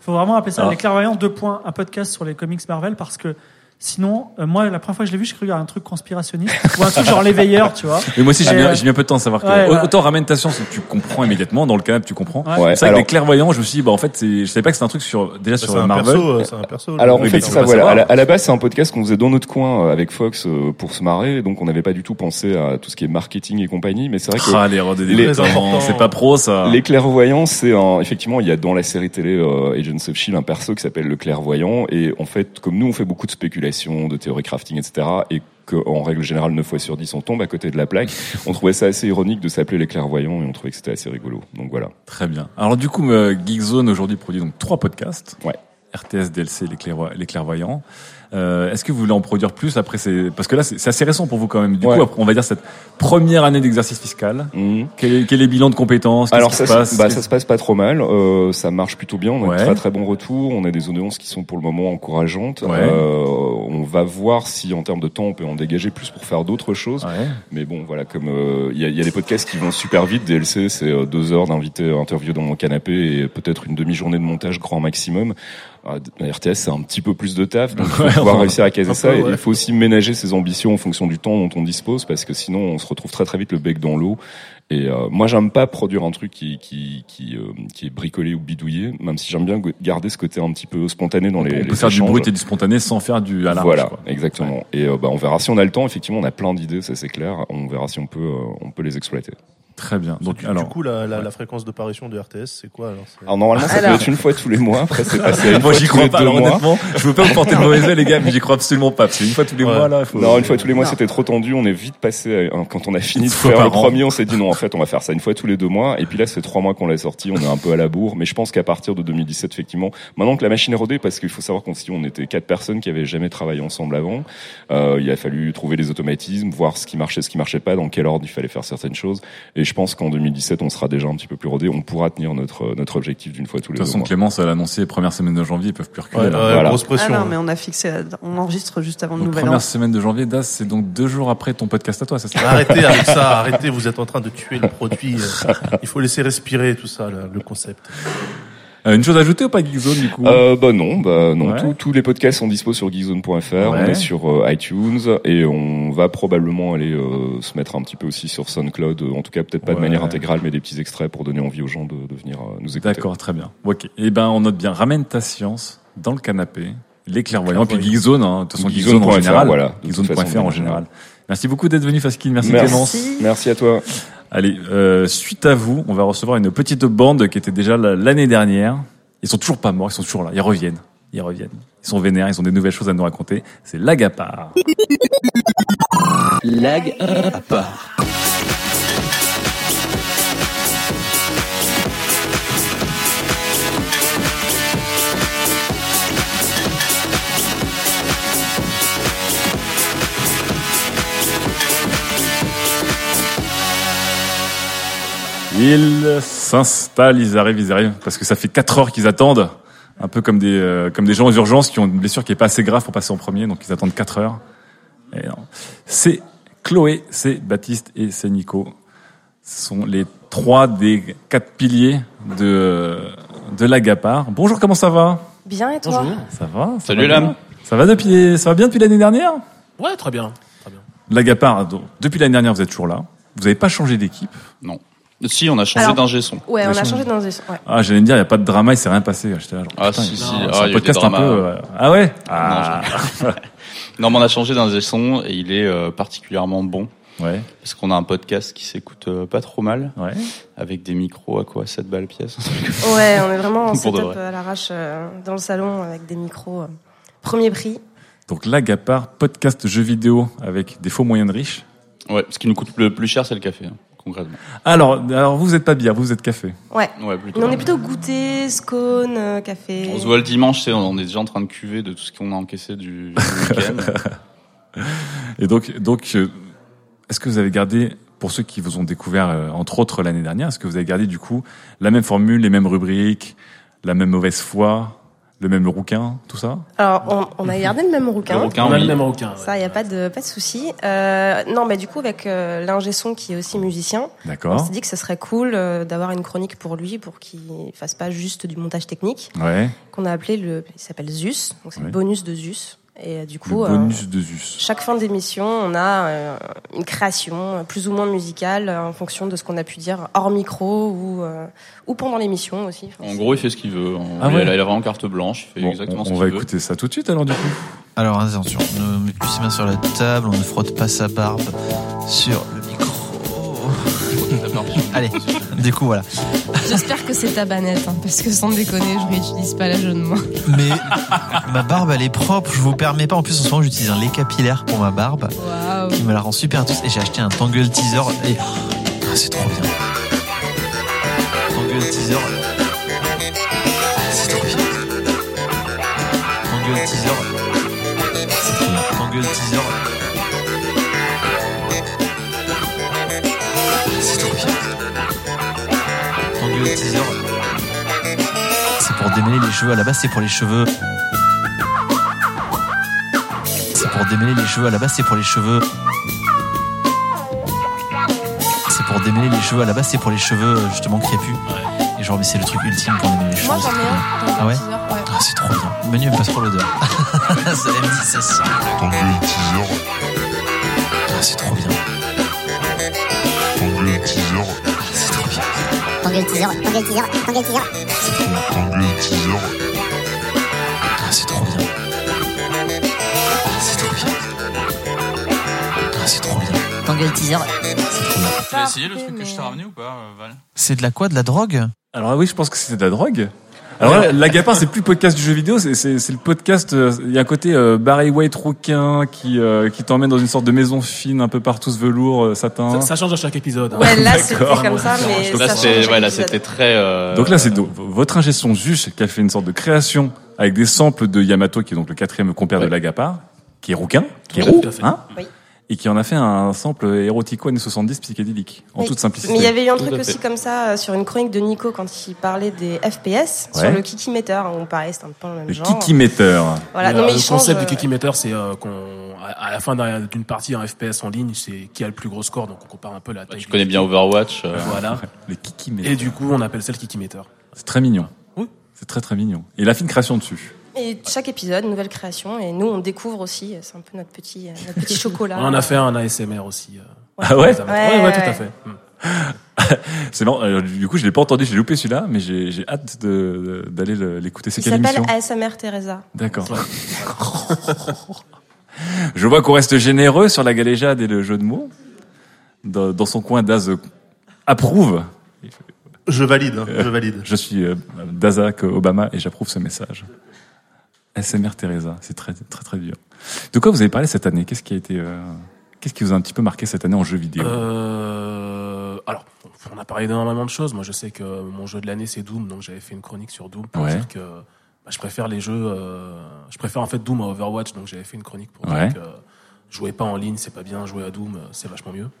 il faut vraiment appeler ça Ah. les clairvoyants deux points, un podcast sur les comics Marvel parce que sinon, euh, moi, la première fois que je l'ai vu, j'ai cru qu'il y avait un truc conspirationniste [LAUGHS] ou un truc genre les veilleurs, tu vois. Mais moi aussi, j'ai mis, euh, j'ai mis un peu de temps à savoir que ouais, autant ramène ta science, tu comprends immédiatement dans le canapé, tu comprends. Ouais. c'est vrai que alors- les clairvoyants, je me suis dit, bah en fait, c'est, je savais pas que c'était un truc sur déjà C'est sur un Marvel. perso, euh, c'est un perso. Alors en Oui, fait mais c'est tu ça pas voilà. À la, à la base c'est un podcast qu'on faisait dans notre coin euh, avec Fox euh, pour se marrer, donc on n'avait pas du tout pensé à tout ce qui est marketing et compagnie. Mais c'est vrai que Ah, l'erreur de les- c'est pas pro ça. Les clairvoyants, c'est un, effectivement, il y a dans la série télé euh, Agents of Shield un perso qui s'appelle le clairvoyant et en fait, comme nous on fait beaucoup de de théorie crafting, etc. et qu'en règle générale 9 fois sur 10 on tombe à côté de la plaque, [LAUGHS] on trouvait ça assez ironique de s'appeler les clairvoyants et on trouvait que c'était assez rigolo. Donc voilà. Très bien. Alors du coup, euh, Geekzone aujourd'hui produit donc trois podcasts. Ouais. RTS, DLC, les clairvoyants. Euh, Est-ce que vous voulez en produire plus après parce que là c'est assez récent pour vous quand même. Du Ouais. coup, après, on va dire cette première année d'exercice fiscal. Quel, est, quel est le bilan de compétences? Alors ça, se passe? se- bah, ça se passe pas trop mal, euh, ça marche plutôt bien, on a Ouais. de très très bons retours, on a des audiences qui sont pour le moment encourageantes. Ouais. Euh, on va voir si en termes de temps on peut en dégager plus pour faire d'autres choses. Mais bon voilà, comme euh, il y, y a des podcasts qui vont super vite, DLC c'est euh, deux heures d'invité interview dans mon canapé et peut-être une demi-journée de montage grand maximum. Ah, RTS c'est un petit peu plus de taf, donc il faut Ouais, pouvoir enfin, réussir à caser ça. peu, et ouais. il faut aussi ménager ses ambitions en fonction du temps dont on dispose, parce que sinon on se retrouve très très vite le bec dans l'eau. Et euh, moi, j'aime pas produire un truc qui qui qui, euh, qui est bricolé ou bidouillé, même si j'aime bien garder ce côté un petit peu spontané dans les. on les peut faire du brut et du spontané sans faire du à l'arrache, Voilà, quoi. exactement. Et euh, bah, on verra si on a le temps. Effectivement, on a plein d'idées, ça c'est clair. On verra si on peut euh, on peut les exploiter. Très bien. Donc Du, alors. du coup, la, la, la fréquence de parution de RTS, c'est quoi alors c'est- Alors normalement, ça Alors. peut être une fois tous les mois. Après, c'est passé une Moi, fois j'y tous crois les pas. Alors, mois. honnêtement, je veux pas vous porter de mauvaise oeil, les gars, mais j'y crois absolument pas. Parce qu'une fois tous les Ouais. mois, là, faut... Non, une fois tous les mois, Non. c'était trop tendu. On est vite passé. à- hein, quand on a fini de Une faire le premier, on s'est dit non. En fait, on va faire ça une fois tous les deux mois. Et puis là, fait trois mois qu'on l'a sorti. On est un peu à la bourre. Mais je pense qu'à partir de 2017, effectivement, maintenant que la machine est rodée, parce qu'il faut savoir qu'on si on était quatre personnes qui avaient jamais travaillé ensemble avant, euh, il a fallu trouver les automatismes, voir ce qui marchait, ce qui marchait pas, dans quel ordre il fallait faire certaines choses. Et je pense qu'en 2017, on sera déjà un petit peu plus rodé. On pourra tenir notre notre objectif d'une fois tous De les toute deux façon, mois. Clémence, elle a annoncé première semaine de janvier, ils peuvent plus reculer. Ouais, là. ouais, Voilà. grosse pression. Ah non, mais on a fixé, on enregistre juste avant le nouvel an. première semaine de janvier, Das, c'est donc deux jours après ton podcast à toi, c'est ça? Arrêtez avec ça, arrêtez, vous êtes en train de tuer le produit. euh, [LAUGHS] Il faut laisser respirer tout ça, le, le concept. Euh, une chose à ajouter ou pas Geekzone du coup Euh, bah non, bah non. Ouais. Tous- tous les podcasts sont dispo sur geekzone.fr. On est sur euh, iTunes et on va probablement aller euh, se mettre un petit peu aussi sur SoundCloud. euh, En tout cas, peut-être pas de manière intégrale, mais des petits extraits pour donner envie aux gens de, de venir euh, nous écouter. D'accord, très bien. Ok. Eh ben, on note bien. Ramène ta science dans le canapé. Les clairvoyants. Puis Geekzone, hein. De toute façon, Geekzone en Geekzone.fr, général. voilà. Geekzone.fr en général. Merci beaucoup d'être venu, Faskin. Merci, Merci. Clémence. Merci à toi. Allez, euh, suite à vous, on va recevoir une petite bande qui était déjà là l'année dernière. Ils sont toujours pas morts, ils sont toujours là. Ils reviennent. Ils reviennent. Ils sont vénères, ils ont des nouvelles choses à nous raconter. C'est. Lag à. Ils s'installent, ils arrivent, ils arrivent, parce que ça fait 4 heures qu'ils attendent, un peu comme des euh, comme des gens aux urgences qui ont une blessure qui est pas assez grave pour passer en premier, donc ils attendent 4 heures. C'est Chloé, c'est Baptiste et c'est Nico. Ce sont les trois des quatre piliers de de l'Agapar. Bonjour, comment ça va? Bien et toi? Ça va ça Salut, va bien? L'âme. Ça va depuis ça va bien depuis l'année dernière? Ouais, très bien. Très bien. L'Agapar, donc, depuis l'année dernière, vous êtes toujours là. Vous n'avez pas changé d'équipe? Non. Si, on a changé Alors, d'ingé son. Ouais, on a changé d'ingé son. Ouais. Ah, j'allais me dire, il n'y a pas de drama, il s'est rien passé. J'étais là, genre, Ah, putain, si, si. c'est Ah, un eu des podcast un peu. euh, Ah ouais? Ah. [LAUGHS] [LAUGHS] Non, mais on a changé d'ingé son et il est euh, particulièrement bon. Ouais. Parce qu'on a un podcast qui s'écoute euh, pas trop mal. Ouais. Avec des micros à quoi? 7 balles pièce. Ouais, on est vraiment [LAUGHS] en setup vrai. à l'arrache euh, dans le salon avec des micros. euh, premier prix. Donc l'Agapar, podcast jeux vidéo avec des faux moyens de riches. Ouais, ce qui nous coûte le plus cher, c'est le café, hein, concrètement. Alors, alors vous n'êtes pas bière, vous êtes café. Ouais. Ouais, plutôt. Mais on est plutôt goûter, scone, euh, café. On se voit le dimanche, c'est, on est déjà en train de cuver de tout ce qu'on a encaissé du, du week-end. [LAUGHS] Et donc, donc, euh, est-ce que vous avez gardé, pour ceux qui vous ont découvert euh, entre autres l'année dernière, est-ce que vous avez gardé du coup la même formule, les mêmes rubriques, la même mauvaise foi, le même rouquin, tout ça Alors, on, on a gardé le même rouquin. Le rouquin, On a oui. le même rouquin, Ça, y a pas de pas de souci. Euh, non, mais du coup, avec euh, l'ingé son qui est aussi musicien, D'accord. on s'est dit que ce serait cool euh, d'avoir une chronique pour lui, pour qu'il fasse pas juste du montage technique. Ouais. Qu'on a appelé le, il s'appelle Zeus, donc c'est Ouais. le bonus de Zeus. Et euh, du coup, Le euh, bonus de Zeus. chaque fin d'émission, on a euh, une création plus ou moins musicale en fonction de ce qu'on a pu dire hors micro ou euh, ou pendant l'émission aussi. Enfin, En gros, il fait ce qu'il veut. On- Ah il, ouais. a, il a vraiment carte blanche, il fait Bon, exactement on, ce on va veut. écouter ça tout de suite alors du coup. Alors attention, ne met plus ses mains sur la table, on ne frotte pas sa barbe sur le micro. [LAUGHS] Allez, du coup voilà. J'espère que c'est ta banette, hein, parce que sans déconner, je réutilise pas la jeune main. Mais ma barbe elle est propre, je vous permets pas. En plus en ce moment j'utilise un lait capillaire pour ma barbe Waouh. qui me la rend super douce et j'ai acheté un Tangle Teaser et Ah, c'est trop bien. Tangle Teaser. Ah, c'est trop bien. Tangle Teaser. C'est trop bien. Tangle Teaser. Teaser. C'est pour démêler les cheveux. À la base, c'est pour les cheveux. C'est pour démêler les cheveux. À la base, c'est pour les cheveux. C'est pour démêler les cheveux. À la base, c'est pour les cheveux justement crépus. Et genre, mais c'est le truc ultime pour démêler les cheveux. Moi, j'en ai un. Ah ouais. Ah, c'est trop bien. Menu me passe pas l'odeur. [LAUGHS] ça me dit ça sent. Ah, c'est trop bien. Teaser. Trop bien. Tangle teaser. Ah, c'est trop bien. Ah, c'est trop bien. Ah, c'est trop bien. Tangle teaser. C'est trop bien. Tu as essayé le truc que je t'ai ramené ou pas, euh, Val? C'est de la quoi? De la drogue? Alors oui, je pense que c'était de la drogue. Alors là, l'Agapin, c'est plus le podcast du jeu vidéo, c'est, c'est, c'est le podcast. euh, Il y a un côté euh, Barry White rouquin qui euh, qui t'emmène dans une sorte de maison fine, un peu partout ce velours euh, satin. Ça, ça change à chaque épisode. hein. Ouais, là, c'était comme ça, mais Là, ça c'était, change ouais, là, c'était très. euh, Donc là, c'est do- votre ingé son qui a fait une sorte de création avec des samples de Yamato, qui est donc le quatrième compère de l'Agapar, qui est rouquin, qui est roux, tout à fait. hein, Oui. Et qui en a fait un sample érotico années 70 psychédélique, en toute simplicité. Mais il y avait eu un truc Tout aussi comme ça euh, sur une chronique de Nico quand il parlait des FPS Ouais. sur le Kikimeter. On parlait, c'était un peu le même Le genre. Kikimeter. Voilà, Et, non, mais le il change, concept euh, du Kikimeter, c'est euh, qu'on à la fin d'un- d'une partie en FPS en ligne, c'est qui a le plus gros score. Donc on compare un peu la taille. Tu connais bien Overwatch. euh, Voilà. [LAUGHS] Le Kikimeter. Et du coup, on appelle ça le Kikimeter. C'est très mignon. Oui. C'est très très mignon. Et il a fait une création dessus. Et chaque épisode, nouvelle création. Et nous, on découvre aussi. C'est un peu notre petit, euh, notre petit chocolat. [LAUGHS] On en a fait un ASMR aussi. euh, Ah ouais? Récemment. ouais, ouais, tout à fait. Hmm. [LAUGHS] C'est marrant. euh, Du coup, je l'ai pas entendu, j'ai loupé celui-là, mais j'ai j'ai hâte de- de- d'aller le- l'écouter. C'est Il quelle s'appelle émission? ASMR Teresa. D'accord. [LAUGHS] Je vois qu'on reste généreux sur la galéjade et le jeu de mots. Dans, dans son coin, Daz approuve. Je valide, hein, Euh, je valide. Je suis euh, Dazak Obama et j'approuve ce message. SMR Teresa, c'est très très très dur. De quoi vous avez parlé cette année? Qu'est-ce qui a été euh, Qu'est-ce qui vous a un petit peu marqué cette année en jeu vidéo? Euh, alors, on a parlé d'énormément de choses. Moi, je sais que mon jeu de l'année, c'est Doom, donc j'avais fait une chronique sur Doom pour Ouais. dire que bah, je préfère les jeux. euh, je préfère en fait Doom à Overwatch, donc j'avais fait une chronique pour Ouais. dire que jouer pas en ligne, c'est pas bien. Jouer à Doom, c'est vachement mieux. [LAUGHS]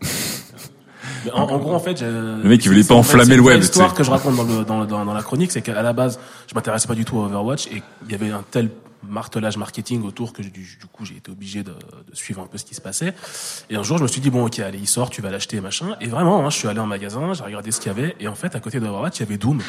En, en gros, en fait, Le mec, il voulait pas enflammer le web, L'histoire que je raconte dans, le, dans, dans, dans la chronique, c'est qu'à la base, je m'intéressais pas du tout à Overwatch et il y avait un tel martelage marketing autour que du, du coup j'ai été obligé de, de suivre un peu ce qui se passait. Et un jour, je me suis dit bon, ok, allez, il sort, tu vas l'acheter, machin. Et vraiment, hein, je suis allé en magasin, j'ai regardé ce qu'il y avait, et en fait, à côté d'Overwatch, il y avait Doom.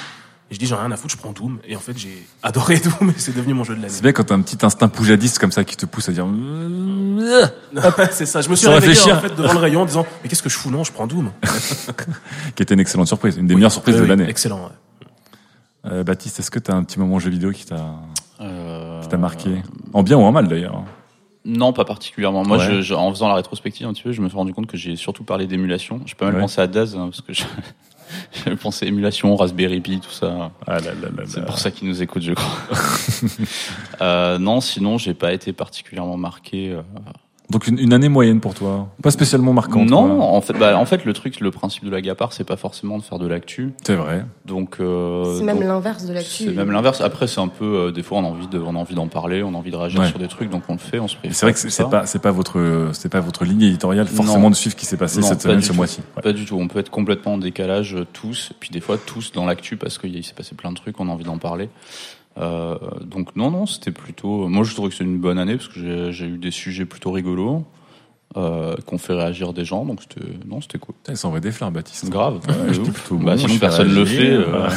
Et je dis j'en ai rien à foutre, je prends Doom. Et en fait, j'ai [LAUGHS] adoré Doom, et c'est devenu mon jeu de l'année. C'est bien quand t'as un petit instinct poujadiste comme ça qui te pousse à dire. [LAUGHS] c'est ça. Je me suis Sans réveillé réfléchir. en fait devant le rayon en disant mais qu'est-ce que je fous? Non, je prends Doom. [LAUGHS] qui était une excellente surprise, une des Oui. meilleures surprises Oui, de oui, l'année. excellent, ouais. Euh, Baptiste, est-ce que t'as un petit moment jeu vidéo qui t'a Euh, qui t'a marqué? En bien ou en mal d'ailleurs Non, pas particulièrement. Moi, Ouais. je, je- en faisant la rétrospective un petit peu, je me suis rendu compte que j'ai surtout parlé d'émulation. J'ai pas mal Ouais. pensé à Daz, hein, parce que je- [LAUGHS] j'avais pensé émulation, Raspberry Pi, tout ça. Ah C'est pour ça qu'ils nous écoutent, je crois. [LAUGHS] euh, non, sinon, j'ai pas été particulièrement marqué. Donc une, une année moyenne pour toi, pas spécialement marquante. Non, quoi. en fait, bah, en fait, le truc, le principe de la Gapar, c'est pas forcément de faire de l'actu. C'est vrai. Donc, euh, C'est même l'inverse de l'actu. C'est même l'inverse. Après, c'est un peu, euh, des fois, on a envie de, on a envie d'en parler, on a envie de réagir Ouais. sur des trucs, donc on le fait, on se C'est vrai que c'est pas c'est pas votre c'est pas votre ligne éditoriale forcément Non. de suivre ce qui s'est passé Non, cette pas semaine ce mois-ci. Ouais. Pas du tout. On peut être complètement en décalage euh, tous, puis des fois tous dans l'actu parce qu'il s'est passé plein de trucs, on a envie d'en parler. Euh, donc non, non, c'était plutôt. Moi, je trouve que c'est une bonne année parce que j'ai- eu des sujets plutôt rigolos euh, qui ont fait réagir des gens. Donc c'était non, c'était cool. Ils s'envoient des fleurs, Baptiste. Grave. Ouais, plutôt Bah, bon, sinon personne le fait. euh,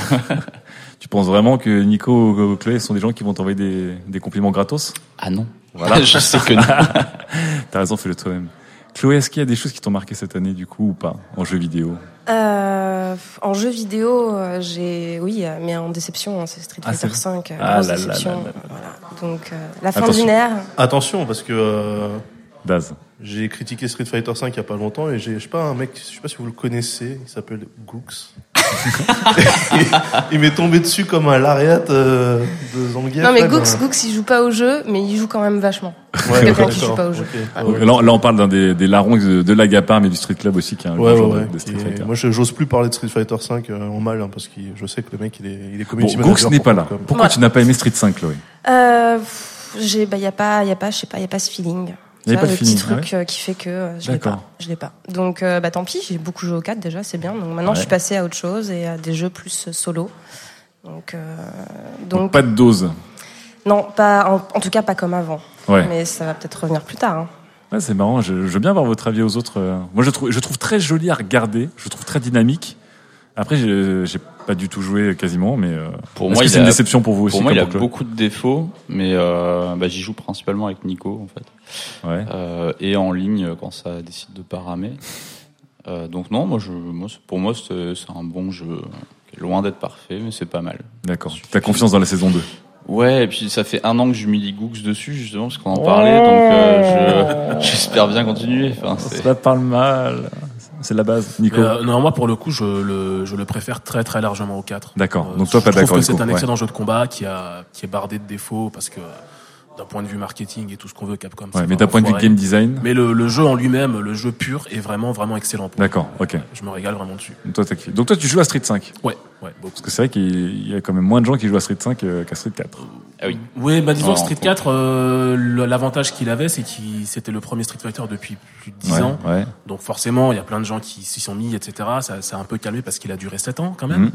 [LAUGHS] tu penses vraiment que Nico ou Chloé sont des gens qui vont t'envoyer des, des compliments gratos? Ah non. Voilà. [LAUGHS] Je sais que. [LAUGHS] T'as raison, fais-le toi-même. Chloé, est-ce qu'il y a des choses qui t'ont marqué cette année du coup ou pas en jeu vidéo? Euh, en jeu vidéo, euh, j'ai oui, euh, mais en déception, hein, c'est Street Ah, Fighter c'est- 5, euh, Ah grosse là là déception. là là là. Voilà. Donc euh, la fin Attention. d'une ère. Attention, parce que euh, Daz. j'ai critiqué Street Fighter 5 il y a pas longtemps et j'ai, je sais pas, un mec, je sais pas si vous le connaissez, il s'appelle Gooks. [LAUGHS] il m'est tombé dessus comme un lariat euh, de Zangief. Non mais là, Gooks, Gooks, il joue pas au jeu, mais il joue quand même vachement. Ouais, quelqu'un qui joue pas au jeu. Ouais, ouais. Là, là, on parle d'un des, des larrons de, de l'Agapar, mais du Street Club aussi, qui est un Ouais, de Street Et Fighter. moi, je- j'ose plus parler de Street Fighter 5 euh, en mal, hein, parce que je sais que le mec, il est, il est Bon, Gooks n'est pas là. Pourquoi tu n'as pas aimé Street 5, Chloé Euh, j'ai, bah y a pas, y a pas, je sais pas, y a pas ce feeling. Pas le petit truc ah euh, qui fait que euh, je l'ai pas, je l'ai pas. Donc euh, bah tant pis, j'ai beaucoup joué au 4 déjà, c'est bien. Donc maintenant Ouais. je suis passée à autre chose et à des jeux plus solo. Donc Donc, donc pas de dose. non, pas en, en tout cas pas comme avant. Ouais. Mais ça va peut-être revenir plus tard. hein. Ouais, c'est marrant. Je, je veux bien voir votre avis aux autres. Moi, je trouve, je trouve très joli à regarder. Je trouve très dynamique. Après, j'ai pas du tout joué quasiment, mais euh, Pour est-ce moi, c'est une a- déception pour vous aussi Pour moi, il a beaucoup de défauts, mais euh, bah, j'y joue principalement avec Nico en fait, Ouais. Euh, et en ligne quand ça décide de pas ramer. Euh, donc non, moi, je, pour moi, c'est un bon jeu, qui est loin d'être parfait, mais c'est pas mal. D'accord. T'as confiance dans la saison 2 Ouais, et puis ça fait un an que j'humilie Gooks dessus justement parce qu'on en parlait, donc euh, je- [LAUGHS] j'espère bien continuer. Enfin, Ça parle mal. C'est la base, Nico. Euh, non, moi pour le coup, je le, je le préfère très très largement au 4. D'accord. Euh, Donc toi, pas je trouve d'accord, que c'est un Ouais. excellent jeu de combat qui a qui est bardé de défauts parce que d'un point de vue marketing et tout ce qu'on veut, Capcom. Ouais, mais d'un point de vue game design Mais le, le jeu en lui-même, le jeu pur, est vraiment vraiment excellent. D'accord, ok. Je me régale vraiment dessus. Donc toi. Donc toi, tu joues à Street 5 Ouais, ouais, beaucoup. Parce que c'est vrai qu'il y a quand même moins de gens qui jouent à Street 5 euh, qu'à Street 4. Ah oui. Oui, bah disons que Street on- 4, euh, l'avantage qu'il avait, c'est qu'il c'était le premier Street Fighter depuis plus de 10 Ouais, ans. ouais. Donc forcément, il y a plein de gens qui s'y sont mis, etc. Ça, ça a un peu calmé parce qu'il a duré 7 ans quand même. Mhm.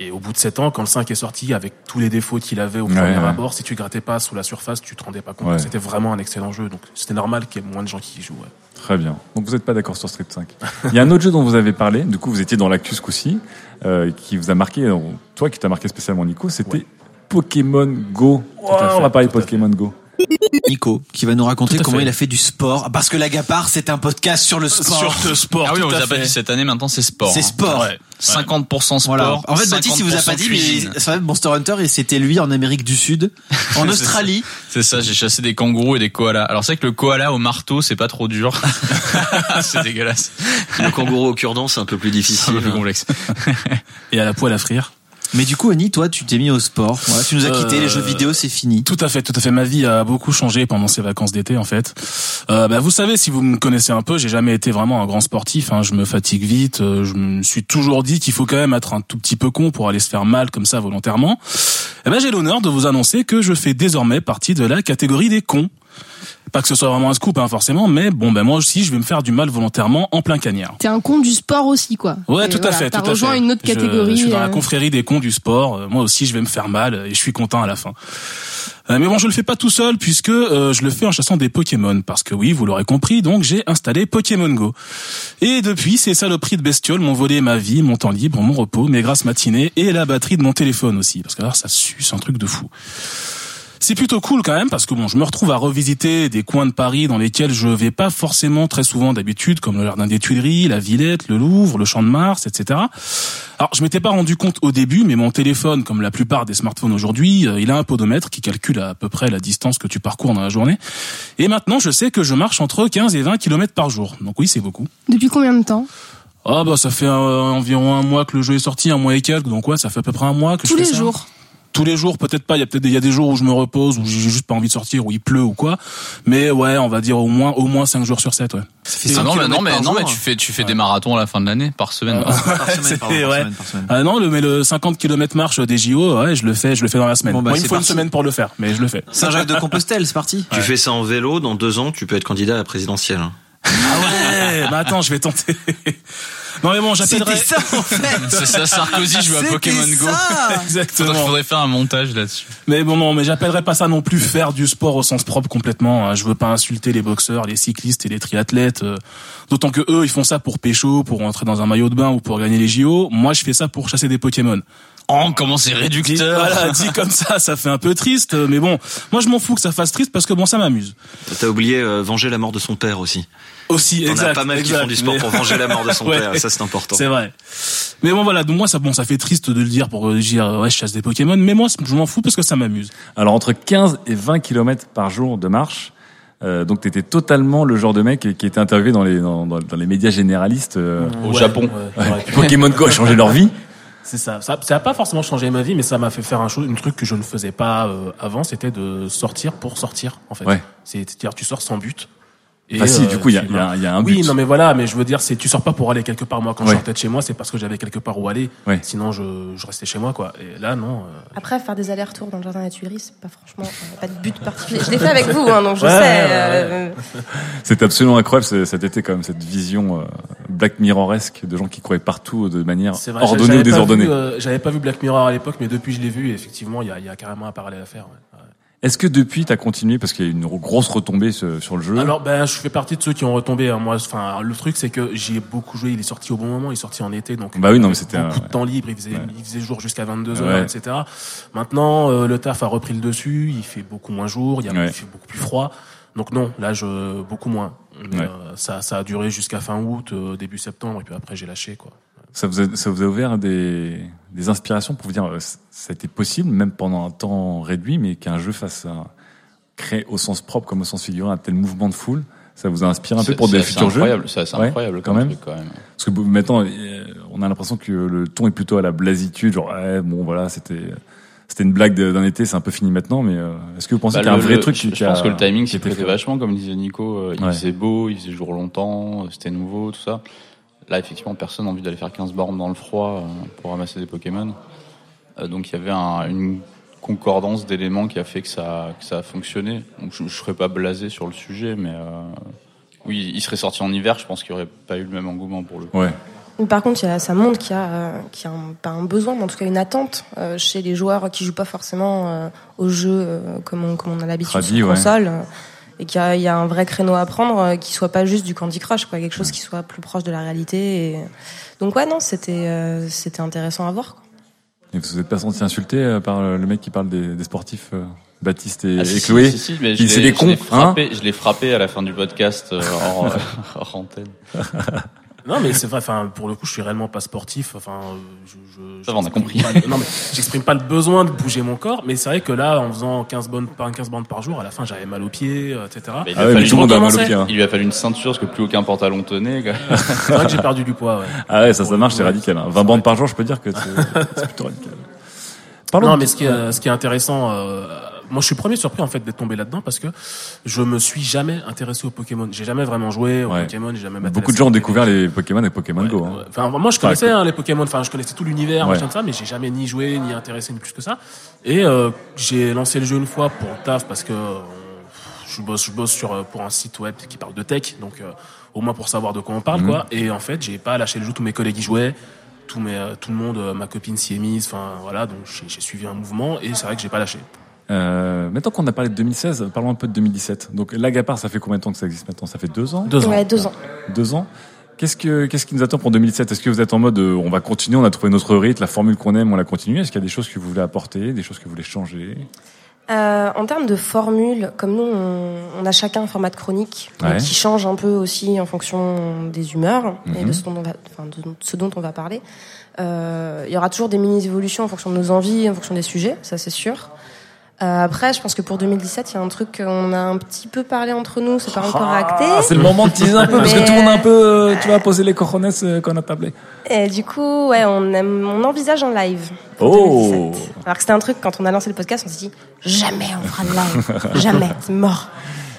Et au bout de 7 ans, quand le 5 est sorti, avec tous les défauts qu'il avait au premier ouais. abord, si tu grattais pas sous la surface, tu te rendais pas compte. Ouais. C'était vraiment un excellent jeu. Donc c'était normal qu'il y ait moins de gens qui y jouent. Très bien. Donc vous n'êtes pas d'accord sur Street 5. Il y a un autre jeu dont vous avez parlé, du coup vous étiez dans l'actu ce coup-ci, euh, qui vous a marqué, toi qui t'as marqué spécialement Nico, c'était Pokémon Go. fait, on va parler Pokémon Go. Nico, qui va nous raconter comment fait. il a fait du sport. Parce que l'Agapar, c'est un podcast sur le sport. Sur le sport. Ah oui, on vous a pas dit cette année, maintenant c'est sport. C'est hein. sport. Ouais. 50% sport. Voilà. En fait, Baptiste, il vous a pas 50% dit, mais cuisine. vrai, Monster Hunter, et c'était lui en Amérique du Sud, [LAUGHS] en Australie. C'est ça, j'ai chassé des kangourous et des koalas. Alors c'est vrai que le koala au marteau, c'est pas trop dur. [LAUGHS] c'est dégueulasse. Le kangourou au cure-dent, c'est un peu plus difficile. C'est un peu plus complexe. Et à la poêle à frire. Mais du coup, Oni, toi, tu t'es mis au sport. Voilà, tu nous as quitté, Euh, les jeux vidéo, c'est fini. Tout à fait, tout à fait. Ma vie a beaucoup changé pendant ces vacances d'été, en fait. Euh, bah, vous savez, si vous me connaissez un peu, j'ai jamais été vraiment un grand sportif. Hein. Je me fatigue vite. euh, Je me suis toujours dit qu'il faut quand même être un tout petit peu con pour aller se faire mal comme ça volontairement. Eh ben, j'ai l'honneur de vous annoncer que je fais désormais partie de la catégorie des cons. Pas que ce soit vraiment un scoop, hein, forcément, mais bon, ben moi aussi, je vais me faire du mal volontairement en plein cagnard. T'es un con du sport aussi, quoi. Ouais, Et tout à fait, T'as à rejoint fait. une autre catégorie. Je, suis dans la euh, confrérie des cons du sport. Euh, Moi aussi, je vais me faire mal et je suis content à la fin. Euh, mais bon, je le fais pas tout seul puisque euh, je le fais en chassant des Pokémon. Parce que oui, vous l'aurez compris, donc j'ai installé Pokémon Go. Et depuis, ces saloperies de bestioles m'ont volé ma vie, mon temps libre, mon repos, mes grasses matinées et la batterie de mon téléphone aussi. Parce que là, ça suce un truc de fou. C'est plutôt cool quand même parce que bon, je me retrouve à revisiter des coins de Paris dans lesquels je vais pas forcément très souvent d'habitude, comme le jardin des Tuileries, la Villette, le Louvre, le Champ de Mars, etc. Alors, je m'étais pas rendu compte au début, mais mon téléphone, comme la plupart des smartphones aujourd'hui, euh, il a un podomètre qui calcule à peu près la distance que tu parcours dans la journée. Et maintenant, je sais que je marche entre 15 et 20 km par jour. Donc oui, c'est beaucoup. Depuis combien de temps? Ah bah ça fait euh, environ un mois que le jeu est sorti, un mois et quelques, donc ouais, ça fait à peu près un mois que Tous je fais les ça. jours. Tous les jours, peut-être pas. Il y a peut-être des- il y a des jours où je me repose, où j'ai juste pas envie de sortir, où il pleut ou quoi. Mais ouais, on va dire au moins au moins 5 jours sur 7, ouais. Ah non, mais, non, mais, non, mais tu fais, tu fais des marathons à la fin de l'année, par semaine. C'était- [LAUGHS] ouais. Ah non, le, mais le 50 km marche des JO, ouais, je le fais, je le fais dans la semaine. Bon, bah, Moi, il me c'est faut une parti. semaine pour le faire, mais je le fais. Saint-Jacques-de-Compostelle, c'est parti. Tu fais ça en vélo, dans deux ans, tu peux être candidat à la présidentielle. Ah ouais, bah attends, je vais tenter. Non mais bon, j'appellerai. C'était ça, en fait. C'est ça, Sarkozy joue à Pokémon Go. Exactement. Faudrait, faudrait faire un montage là-dessus. Mais bon, non, mais j'appellerais pas ça non plus faire du sport au sens propre complètement. hein. Je veux pas insulter les boxeurs, les cyclistes et les triathlètes. euh, D'autant que eux, ils font ça pour pécho, pour entrer dans un maillot de bain ou pour gagner les JO. Moi, je fais ça pour chasser des Pokémon. Oh, comment c'est réducteur. Voilà, dit comme ça, ça fait un peu triste. Mais bon, moi, je m'en fous que ça fasse triste parce que bon, ça m'amuse. T'as oublié euh, venger la mort de son père aussi. Aussi, exact. pas mal qui font du sport mais- pour venger la mort de son [LAUGHS] Ouais. père, ça c'est important. C'est vrai. Mais bon voilà, donc moi ça bon ça fait triste de le dire pour euh, dire ouais je chasse des Pokémon, mais moi je m'en fous parce que ça m'amuse. Alors entre 15 et 20 km par jour de marche, euh, donc t'étais totalement le genre de mec qui était interviewé dans les dans, dans- dans les médias généralistes euh, Au Ouais, Japon. ouais, ouais. [LAUGHS] Pokémon Go a changé leur vie. C'est ça. ça. Ça a pas forcément changé ma vie, mais ça m'a fait faire un, chose, un truc que je ne faisais pas euh, avant, c'était de sortir pour sortir en fait. Ouais. C'est-à-dire tu sors sans but. Enfin, si, du coup, il y a- tu- il y a- il y a un Oui, but. non mais voilà, mais je veux dire, c'est tu sors pas pour aller quelque part. Moi, quand je Ouais. sortais de chez moi, c'est parce que j'avais quelque part où aller. Ouais. Sinon, je, je restais chez moi, quoi. Et là, non. euh, Après, faire des allers-retours dans le jardin des Tuileries, c'est pas franchement euh, pas de but particulier. [LAUGHS] Je l'ai fait avec vous, hein, donc je Ouais, sais. ouais, euh, C'est absolument incroyable ce- cet été quand même cette vision euh, Black Mirroresque de gens qui couraient partout de manière vrai. ordonnée ou désordonnée. euh, J'avais pas vu Black Mirror à l'époque, mais depuis je l'ai vu. Et effectivement, il y a, il y a carrément un parallèle à faire. Est-ce que depuis t'as continué parce qu'il y a eu une grosse retombée sur, sur le jeu? Alors ben je fais partie de ceux qui ont retombé. hein. Moi, enfin le truc c'est que j'y ai beaucoup joué. Il est sorti au bon moment. Il est sorti en été, donc Bah oui, non, mais c'était beaucoup un- de temps libre. Il faisait, Ouais. il faisait jour jusqu'à 22 heures, Ouais. etc. Maintenant, euh, le taf a repris le dessus. Il fait beaucoup moins jour. Il, y a, Ouais. il fait beaucoup plus froid. Donc non, là je beaucoup moins. Mais, euh, ça, ça a duré jusqu'à fin août, euh, début septembre, et puis après j'ai lâché quoi. Ça vous, a, ça vous a ouvert des, des inspirations pour vous dire euh, ça a été possible même pendant un temps réduit, mais qu'un jeu fasse un, crée au sens propre comme au sens figuré un tel mouvement de foule? Ça vous a inspiré un peu pour des futurs jeux? c'est assez Ouais, incroyable quand même. truc, quand même. Parce que maintenant, on a l'impression que le ton est plutôt à la blasitude, genre ouais, bon voilà, c'était c'était une blague d'un été, c'est un peu fini maintenant, mais euh, est-ce que vous pensez Bah, qu'il y a un vrai le- truc je, qui je a- pense que le timing s'y prêtait fait? vachement, comme disait Nico. euh, Il Ouais. faisait beau, il faisait jour longtemps, c'était nouveau, tout ça. Là, effectivement, personne n'a envie d'aller faire 15 bornes dans le froid euh, pour ramasser des Pokémon. Euh, donc, il y avait un- une concordance d'éléments qui a fait que ça, que ça a fonctionné. Donc, je, je serais pas blasé sur le sujet, mais euh, oui, il serait sorti en hiver. Je pense qu'il n'y aurait pas eu le même engouement pour le coup. Ouais. Mais Par contre, il y a- ça montre qu'il y a, euh, qu'il y a un, pas un besoin, mais en tout cas une attente euh, chez les joueurs qui jouent pas forcément euh, au jeu euh, comme, on, comme on a l'habitude sur console. Et qu'il y y a un vrai créneau à prendre euh, qui soit pas juste du Candy Crush, quoi, quelque chose qui soit plus proche de la réalité. Et... Donc ouais, non, c'était euh, c'était intéressant à voir. quoi. Et vous vous êtes pas senti insulté euh, par le mec qui parle des, des sportifs, euh, Baptiste et, Ah, et si, Chloé si, si, mais je C'est des je l'ai cons, hein frappé, Je l'ai frappé à la fin du podcast euh, hors, [LAUGHS] hors antenne. [LAUGHS] Non, mais c'est vrai. Enfin, pour le coup, je suis réellement pas sportif. Enfin, euh, je, je, Ça va, on a j'exprime compris. pas le- non, mais j'exprime pas le besoin de bouger mon corps. Mais c'est vrai que là, en faisant 15 bandes par 15 bandes par jour, à la fin, j'avais mal aux pieds, euh, etc. Mais il, Ah lui a ouais, fallu mais tout le monde a mal aux pieds, hein. il lui a fallu une ceinture parce que plus aucun pantalon tenait. quoi. [LAUGHS] C'est vrai que j'ai perdu du poids. Ouais. Ah ouais, ça, ça marche, c'est radical. Hein. 20 bandes par jour, je peux dire que c'est plutôt radical. Parlons non, mais ce qui est, ce qui est intéressant, euh, moi je suis premier surpris en fait d'être tombé là-dedans parce que je me suis jamais intéressé aux Pokémon. J'ai jamais vraiment joué aux Ouais. Pokémon, j'ai jamais Beaucoup de gens ont découvert les Pokémon et Pokémon Go. Hein. Enfin, moi, je connaissais hein, les Pokémon. Enfin, je connaissais tout l'univers, Ouais. ça, mais j'ai jamais ni joué ni intéressé ni plus que ça. Et euh, j'ai lancé le jeu une fois pour le taf parce que je bosse, je bosse sur euh, pour un site web qui parle de tech, donc euh, au moins pour savoir de quoi on parle, Mhm. quoi. Et en fait, j'ai pas lâché le jeu. Tous mes collègues y jouaient. Tout, mes, tout le monde, ma copine s'y est mise, enfin voilà, donc j'ai suivi un mouvement et c'est vrai que j'ai pas lâché. Euh, maintenant qu'on a parlé de 2016, parlons un peu de 2017. Donc l'Agapar, ça fait combien de temps que ça existe maintenant? Ça fait deux ans? Deux ans. Ouais, deux ans. Deux ans? Qu'est-ce que qu'est-ce qui nous attend pour 2017 Est-ce que vous êtes en mode euh, on va continuer, on a trouvé notre rythme, la formule qu'on aime, on la continue Est-ce qu'il y a des choses que vous voulez apporter, des choses que vous voulez changer? Euh, en termes de formule, comme nous, on, on a chacun un format de chronique Ouais. qui change un peu aussi en fonction des humeurs et Mhm. de ce dont on va, enfin, de ce dont on va parler. Euh, il y aura toujours des mini évolutions en fonction de nos envies, en fonction des sujets, ça c'est sûr. Euh, après, je pense que pour 2017, il y a un truc qu'on a un petit peu parlé entre nous, c'est pas encore acté. Ah, c'est le moment de teaser un peu parce que tout le monde a un peu, euh, tu vas poser les cojones euh, qu'on a tablé. Et du coup, ouais, on, aime- on envisage un live. pour Oh 2017. Alors que c'était un truc, quand on a lancé le podcast, on s'est dit, jamais on fera de live. [LAUGHS] jamais, c'est mort.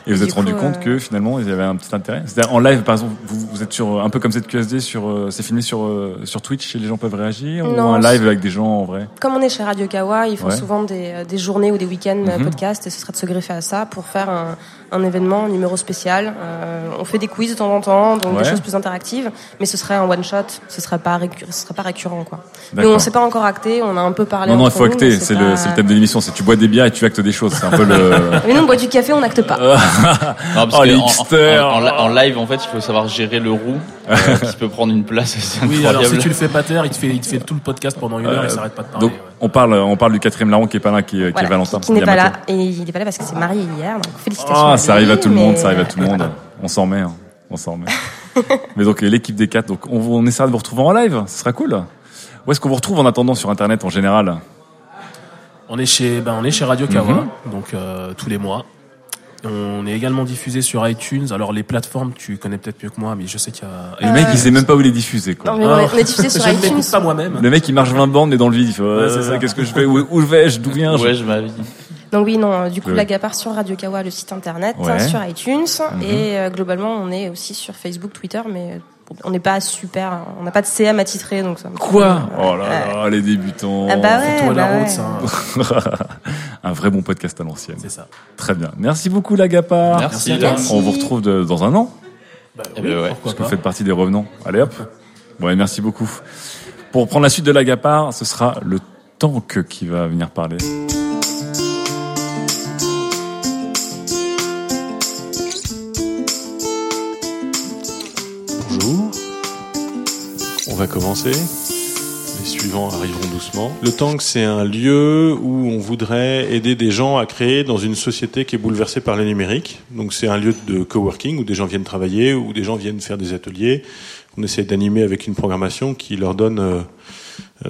Et vous êtes rendu coup, compte euh, que finalement il y avait un petit intérêt? C'est-à-dire en live, par exemple, vous, vous êtes sur un peu comme cette QSD sur, euh, c'est filmé sur euh, sur Twitch et les gens peuvent réagir? Ou Non, un live avec des gens en vrai? Comme on est chez Radio Kawa, ils font Ouais. souvent des, euh, des journées ou des week-ends euh, Mhm. podcast et ce serait de se greffer à ça pour faire un, un événement, un numéro spécial. Euh, on fait des quiz de temps en temps, donc Ouais. des choses plus interactives, mais ce serait un one shot, ce serait pas récu- ce serait pas récurrent quoi. D'accord. on s'est pas encore acté, on a un peu parlé. Non non, il faut acter. mais C'est pas- le thème de l'émission. C'est tu bois des bières et tu actes des choses. C'est un peu le. [LAUGHS] Mais nous on boit du café, on acte pas. [LAUGHS] Non, parce Oh, que les en- en, hipsters. en- en live, en fait, il faut savoir gérer le roux, [LAUGHS] euh, qui peut prendre une place Oui, incroyable. alors si tu le fais pas taire, il te fait, il te fait tout le podcast pendant une heure, Euh, il s'arrête pas de parler. Donc on parle on parle du quatrième larron qui est pas là, qui, est- qui Voilà, est Valentin. qui n'est pas là et il est pas là parce qu'il s'est marié hier, donc félicitations. Ah, ça arrive à tout le monde, mais- ça arrive à tout le monde. On s'en met, hein. on s'en met. [LAUGHS] Mais donc l'équipe des quatre, donc on, on essaiera de vous retrouver en live, ce sera cool. Où est-ce qu'on vous retrouve en attendant sur internet en général? On est chez, ben, on est chez Radio Kawa, Mhm. donc euh, tous les mois. On est également diffusé sur iTunes. Alors les plateformes, tu connais peut-être mieux que moi, mais je sais qu'il y a. Et le mec il sait même pas où il est diffusé quoi. Non, mais on est- on est diffusé sur [LAUGHS] iTunes. pas moi-même. Le mec il marche 20 bandes mais dans le vide, il fait Ouais, c'est euh, ça. qu'est-ce que je fais? Où, où vais-je? D'où viens Ouais, je dit. Donc oui, non, du coup, Ouais. la Gapar sur Radio Kawa, le site internet, Ouais. hein, sur iTunes, Mhm. et euh, globalement, on est aussi sur Facebook, Twitter, mais on n'est pas super, on n'a pas de CM attitré, donc ça. Quoi Oh là là, les débutants. Ah bah ouais, la bah route, ouais. ça. [LAUGHS] un vrai bon podcast à l'ancienne. C'est ça. Très bien. Merci beaucoup Lagapar. Merci. Merci. On vous retrouve de- dans un an. Bah, Eh oui, ben ouais. Parce que vous faites partie des revenants. Allez hop. Ouais, merci beaucoup. Pour prendre la suite de l'Agapar, ce sera le tank qui va venir parler. Bonjour. On va commencer. Les suivants arriveront doucement. Le Tank, c'est un lieu où on voudrait aider des gens à créer dans une société qui est bouleversée par le numérique. Donc c'est un lieu de coworking où des gens viennent travailler, où des gens viennent faire des ateliers. On essaie d'animer avec une programmation qui leur donne euh,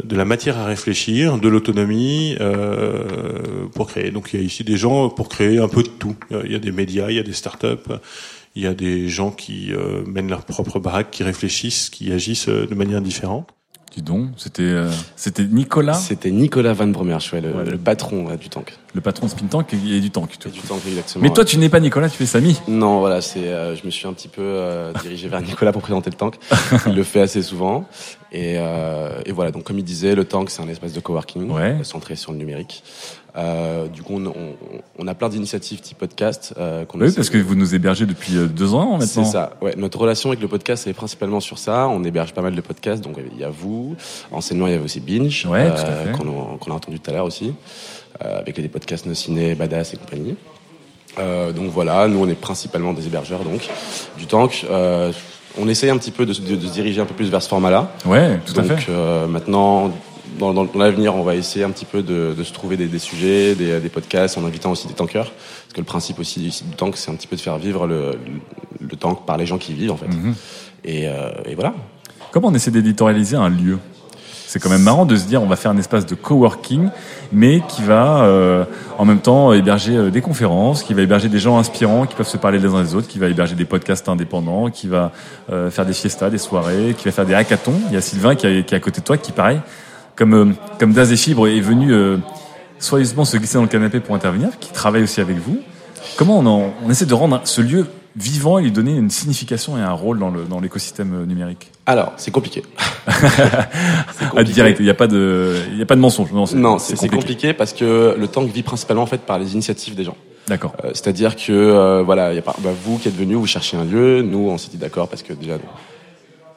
de la matière à réfléchir, de l'autonomie euh, pour créer. Donc il y a ici des gens pour créer un peu de tout. Il y a des médias, il y a des startups, il y a des gens qui euh, mènent leur propre baraque, qui réfléchissent, qui agissent euh, de manière différente. Dis donc, c'était euh, c'était Nicolas, C'était Nicolas Van Bromerch, ouais, le, Ouais, le- patron ouais, du tank. Le patron de Spin Tank et du tank. Et du tank, exactement. Mais toi, ouais. tu n'es pas Nicolas, tu es Samy. Non, voilà, c'est, euh, je me suis un petit peu euh, dirigé vers Nicolas pour présenter le tank. Il le fait assez souvent. Et, euh, et voilà, donc comme il disait, le tank, c'est un espace de coworking Ouais. euh, centré sur le numérique. Euh, du coup, on, on, on a plein d'initiatives type podcast. Euh, qu'on Oui, parce que vous nous hébergez depuis euh, deux ans maintenant. C'est ça. Ouais, notre relation avec le podcast, est principalement sur ça. On héberge pas mal de podcasts. Donc, il y a vous. Enseignement, il y avait aussi Binge. Ouais, fait. qu'on a, qu'on a entendu tout à l'heure aussi. Euh, avec les podcasts No Ciné, Badass et compagnie. Euh, donc voilà, nous on est principalement des hébergeurs donc du tank. Euh, on essaye un petit peu de, se- de- de se diriger un peu plus vers ce format-là. Ouais, tout à donc fait. euh, maintenant, dans, dans- dans l'avenir, on va essayer un petit peu de, de se trouver des, des sujets, des, des podcasts, en invitant aussi des tankers. Parce que le principe aussi du du tank, c'est un petit peu de faire vivre le, le, le tank par les gens qui y vivent, en fait. Mhm. Et, euh, et voilà. Comment on essaie d'éditorialiser un lieu? C'est quand même marrant de se dire on va faire un espace de coworking, mais qui va euh, en même temps héberger euh, des conférences, qui va héberger des gens inspirants qui peuvent se parler les uns des autres, qui va héberger des podcasts indépendants, qui va euh, faire des fiestas, des soirées, qui va faire des hackathons. Il y a Sylvain qui, est- qui est à côté de toi, qui pareil, comme euh, comme Daz et Fibre est venu euh, soigneusement se glisser dans le canapé pour intervenir, qui travaille aussi avec vous. Comment on, en- on essaie de rendre ce lieu vivant et lui donner une signification et un rôle dans le dans l'écosystème euh, numérique? Alors, c'est compliqué. [LAUGHS] À direct, il n'y a pas de, il y a pas de mensonge. Non, c'est Non, c'est c'est compliqué parce que le tank vit principalement en fait par les initiatives des gens. D'accord. Euh, C'est-à-dire que euh, voilà, il y a pas, bah, vous qui êtes venus, vous cherchez un lieu. Nous, on s'est dit d'accord parce que déjà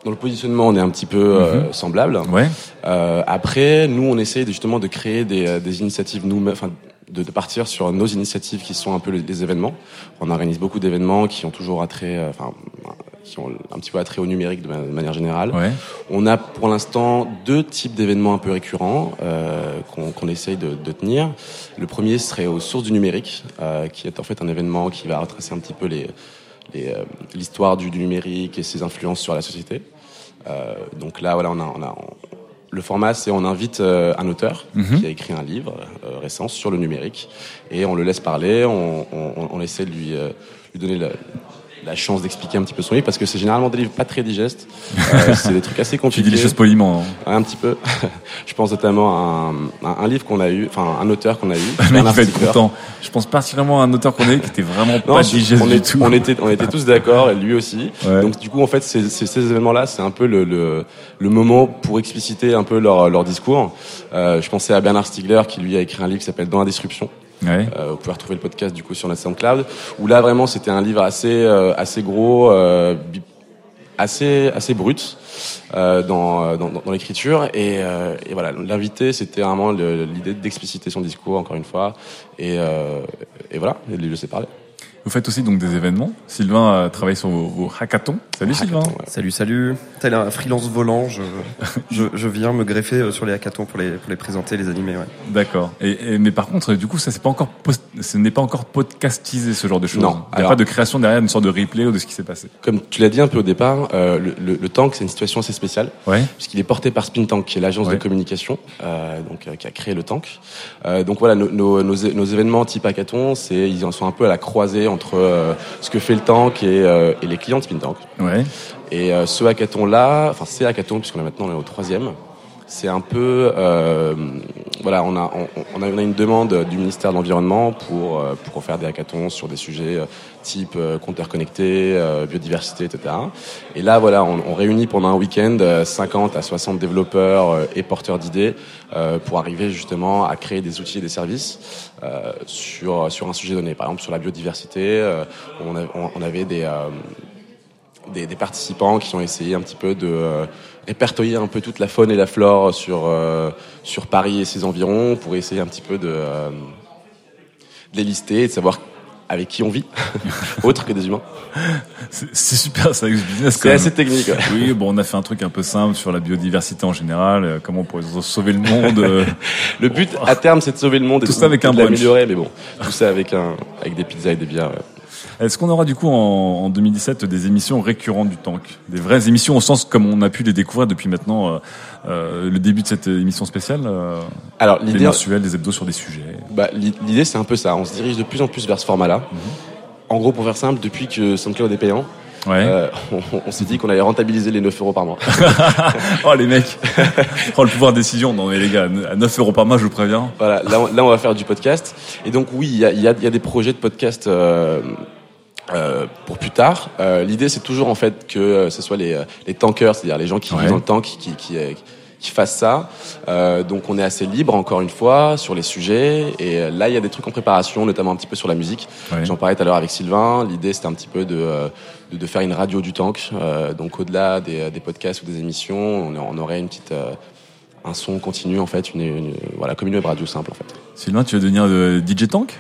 dans le positionnement, on est un petit peu euh, Mhm. semblable. Ouais. Euh, après, nous, on essaie de- justement de créer des, des initiatives nous, enfin, de, de partir sur nos initiatives qui sont un peu les, les événements. On organise beaucoup d'événements qui ont toujours attrait, euh, enfin, qui ont un petit peu attrait au numérique de, ma- de manière générale. Ouais. On a pour l'instant deux types d'événements un peu récurrents euh, qu'on qu'on essaye de, de tenir. Le premier serait aux sources du numérique, euh, qui est en fait un événement qui va retracer un petit peu les les, euh, l'histoire du, du numérique et ses influences sur la société. Euh, donc là, voilà, on a, on a le format, c'est on invite euh, un auteur Mhm. qui a écrit un livre euh, récent sur le numérique et on le laisse parler, on, on, on essaie de lui, euh, lui donner la, la chance d'expliquer un petit peu son livre parce que c'est généralement des livres pas très digestes. [LAUGHS] Euh, c'est des trucs assez Tu compliqués. dis les choses poliment. hein. Un petit peu. [LAUGHS] Je pense notamment à un, un- un livre qu'on a eu, enfin un auteur qu'on a eu. [LAUGHS] Bernard il va être content. Je pense particulièrement à un auteur qu'on a eu qui était vraiment Non, pas digeste on, du est- tout. on était, on était tous d'accord, et lui aussi. Ouais. Donc du coup, en fait, ces, ces, ces événements-là, c'est un peu le, le, le moment pour expliciter un peu leur, leur discours. Euh, je pensais à Bernard Stiegler qui lui a écrit un livre qui s'appelle Dans la disruption. Euh, vous pouvez retrouver le podcast du coup sur notre SoundCloud. Où là vraiment, c'était un livre assez, euh, assez gros, euh, assez, assez brut. dans, dans, l'écriture et, voilà l'invité c'était vraiment le- l'idée d'expliciter son discours encore une fois et, et voilà de lui laisser parler Vous faites aussi donc des événements. Sylvain a travaillé sur vos, vos hackathons. Salut Sylvain. Salut, salut. Tel un freelance volant, je, je, je viens me greffer sur les hackathons pour les, pour les présenter, les animer. Ouais. D'accord. Et, et- mais par contre, du coup, ça c'est pas encore post- ce n'est pas encore podcastisé ce genre de choses. Non. Il n'y a pas de création derrière une sorte de replay ou de ce qui s'est passé. Comme tu l'as dit un peu au départ, euh, le, le, le tank c'est une situation assez spéciale, Ouais. puisqu'il est porté par Spin Tank, qui est l'agence Ouais. de communication, euh, donc euh, qui a créé le tank. Euh, donc voilà, nos, nos, nos, é- nos événements type hackathon, c'est ils en sont un peu à la croisée entre euh, ce que fait le tank et, euh, et les clients de Spin Tank. Ouais. Et euh, ce hackathon là, enfin ces hackathons, puisqu'on est maintenant on est au troisième. C'est un peu, euh, voilà, on a, on, a, une demande du ministère de l'environnement pour euh, pour faire des hackathons sur des sujets euh, type compteurs connectés, biodiversité, etc. Et là, voilà, on, réunit pendant un week-end euh, 50 à 60 développeurs et porteurs d'idées pour arriver justement à créer des outils et des services sur sur un sujet donné. Par exemple, sur la biodiversité, on, avait des des, participants qui ont essayé un petit peu de répertorier un peu toute la faune et la flore sur euh, sur Paris et ses environs pour essayer un petit peu de, euh, de les lister et de savoir avec qui on vit, [LAUGHS] autre que des humains. C'est super, ça business. C'est assez technique, ouais. Oui, bon, on a fait un truc un peu simple sur la biodiversité en général, euh, comment on pourrait sauver le monde. euh. [LAUGHS] Le but à terme, c'est de sauver le monde et Tout de- ça avec un de brunch. l'améliorer, mais bon, tout ça avec un avec des pizzas et des bières. ouais. Est-ce qu'on aura du coup en, en 2017 des émissions récurrentes du tank? Des vraies émissions au sens comme on a pu les découvrir depuis maintenant euh, euh, le début de cette émission spéciale euh, Alors, Des l'idée- mensuels, des hebdos sur des sujets? Bah, l'i- L'idée, c'est un peu ça. On se dirige de plus en plus vers ce format-là. En gros, pour faire simple, depuis que SoundCloud est payant, euh, [LAUGHS] on, on s'est dit qu'on allait rentabiliser les 9 euros par mois. [LAUGHS] oh les mecs [LAUGHS] Oh le pouvoir de décision Non mais les gars, à 9 euros par mois je vous préviens. Voilà, là, on- là on va faire du podcast. Et donc oui, il y a, y a- y a des projets de podcast euh, euh, pour plus tard. Euh, L'idée c'est toujours en fait que euh, ce soit les, euh, les tankers, c'est-à-dire les gens qui Ouais. vivent dans le tank, qui, qui, qui fassent ça. Euh, donc on est assez libre encore une fois sur les sujets. Et là il y a des trucs en préparation, notamment un petit peu sur la musique. Ouais. J'en parlais tout à l'heure avec Sylvain. L'idée c'était un petit peu de, de, de faire une radio du tank. Euh, donc au-delà des, des podcasts ou des émissions, on, on aurait une petite... euh, un son continu en fait, une, une- voilà, comme une web radio simple en fait. Sylvain, tu vas devenir DJ Tank?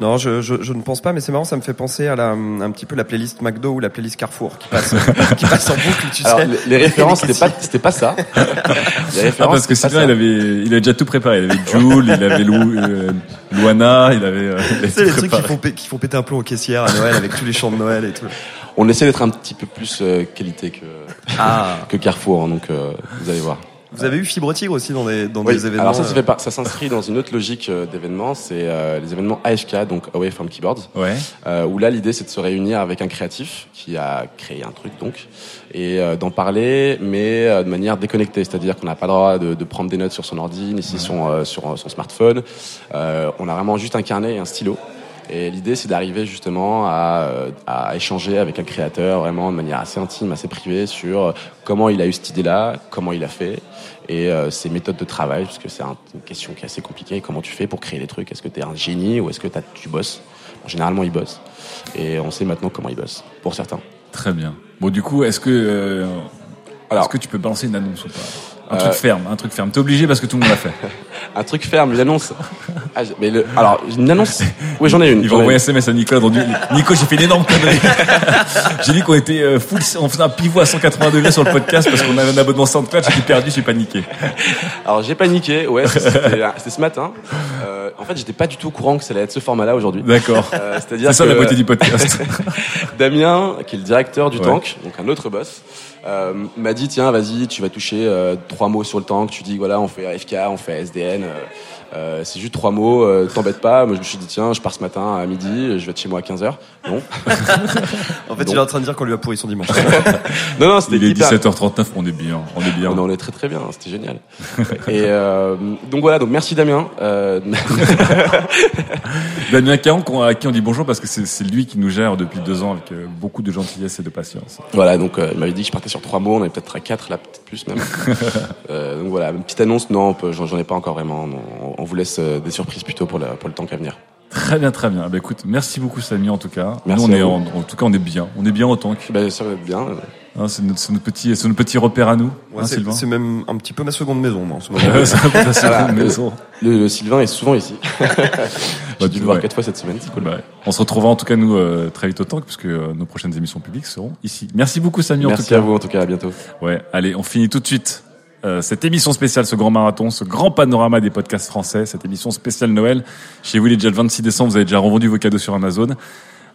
Non, je, je, je ne pense pas, mais c'est marrant, ça me fait penser à la, un petit peu la playlist McDo ou la playlist Carrefour qui passe, [LAUGHS] qui passe en boucle, tu Alors, sais. les- les références, [LAUGHS] c'était pas, c'était pas ça. Les Ah, parce que ça. il avait, il avait déjà tout préparé. Il avait Jules, il avait Lou, euh, Luana, il avait, euh, il avait tout les trucs qui font, qui font péter un plomb aux caissières à Noël avec tous les chants de Noël et tout. On essaie d'être un petit peu plus euh, qualité que, Ah. que Carrefour, hein, donc euh, vous allez voir. Vous avez eu Fibre Tigre aussi dans des, dans Oui, des événements alors ça, ça, euh, fait pas- ça s'inscrit dans une autre logique euh, d'événements, c'est euh, les événements AFK, donc Away from Keyboards, Ouais. euh, où là l'idée c'est de se réunir avec un créatif qui a créé un truc donc, et euh, d'en parler, mais euh, de manière déconnectée, c'est-à-dire qu'on n'a pas le droit de, de prendre des notes sur son ordi, ni si son, euh, sur euh, son smartphone, Euh, on a vraiment juste un carnet et un stylo. Et l'idée, c'est d'arriver justement à, euh, à échanger avec un créateur vraiment de manière assez intime, assez privée sur comment il a eu cette idée-là, comment il a fait et euh, ses méthodes de travail, parce que c'est un- une question qui est assez compliquée. Comment tu fais pour créer des trucs? Est-ce que tu es un génie ou est-ce que tu bosses? Bon, Généralement, il bosse. Et on sait maintenant comment il bosse, pour certains. Très bien. Bon, du coup, est-ce que, euh, est-ce que tu peux balancer une annonce ou pas? Un Euh, truc ferme, un truc ferme. T'es obligé parce que tout le monde l'a fait. [LAUGHS] un truc ferme, une annonce. Ah, j'ai- mais le, alors, une annonce. [LAUGHS] Oui, j'en ai une. Il va j'en ai envoyer un. SMS à Nicolas. dans du- Nico, j'ai fait une énorme connerie. [LAUGHS] j'ai dit qu'on était euh, full, on faisait un pivot à 180 degrés sur le podcast parce qu'on avait un abonnement SoundCloud. J'étais perdu, j'ai paniqué. Alors j'ai paniqué, ouais, c'était c'était ce matin. Euh, en fait, j'étais pas du tout au courant que ça allait être ce format-là aujourd'hui. D'accord. Euh, C'est-à-dire C'est ça que- la beauté du podcast. Damien, qui est le directeur du Ouais. tank, donc un autre boss, euh, m'a dit tiens, vas-y, tu vas toucher euh, trois mots sur le tank. Tu dis voilà, on fait AFK, on fait SDN. Euh, c'est juste trois mots, euh, t'embête pas. Moi, je me suis dit tiens, je pars ce matin à midi, je vais être chez moi à 15h. Non. [LAUGHS] En fait, il est en train de dire qu'on lui a pourri son dimanche. [LAUGHS] non, non, c'était Il est hyper- 17h39, on est bien, on est bien. On, on est très très bien, c'était génial. Et euh, donc voilà, donc merci Damien. Euh, [LAUGHS] Damien Caron, à qui on dit bonjour parce que c'est lui qui nous gère depuis deux ans avec beaucoup de gentillesse et de patience. Voilà, donc euh, il m'avait dit que je partais sur trois mots, on est peut-être à quatre, là peut-être plus même. Euh, donc voilà, une petite annonce, non, j'en j'en ai pas encore vraiment. non. on, on vous laisse euh, des surprises plutôt pour, la- pour le temps à venir. Très bien, très bien. Bah, écoute, merci beaucoup Samy en tout cas. Merci Nous, on à est vous. en, en tout cas, on est bien. On est bien au tank. Ben, ça va être bien. Hein, c'est notre, c'est notre petit, c'est notre petit repère à nous. Ouais, hein, c'est Sylvain. c'est même un petit peu ma seconde maison, moi, en ce moment. [LAUGHS] C'est seconde maison. Le, le Sylvain est souvent ici. [LAUGHS] J'ai Bah, dû le voir ouais. quatre fois cette semaine, c'est cool. Bah, on se retrouvera en tout cas nous euh, très vite au tank puisque euh, nos prochaines émissions publiques seront ici. Merci beaucoup Samy en Merci tout cas. à vous en tout cas, à bientôt. Ouais, allez, on finit tout de suite euh, cette émission spéciale, ce grand marathon, ce grand panorama des podcasts français, cette émission spéciale Noël. Chez vous, il est déjà le 26 décembre, vous avez déjà revendu vos cadeaux sur Amazon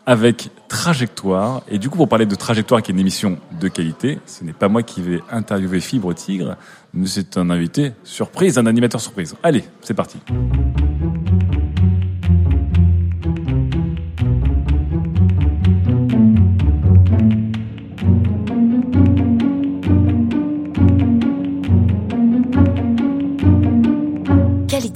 avec Trajectoire. Et du coup, pour parler de Trajectoire, qui est une émission de qualité, ce n'est pas moi qui vais interviewer Fibre Tigre, mais c'est un invité surprise, un animateur surprise. Allez, c'est parti.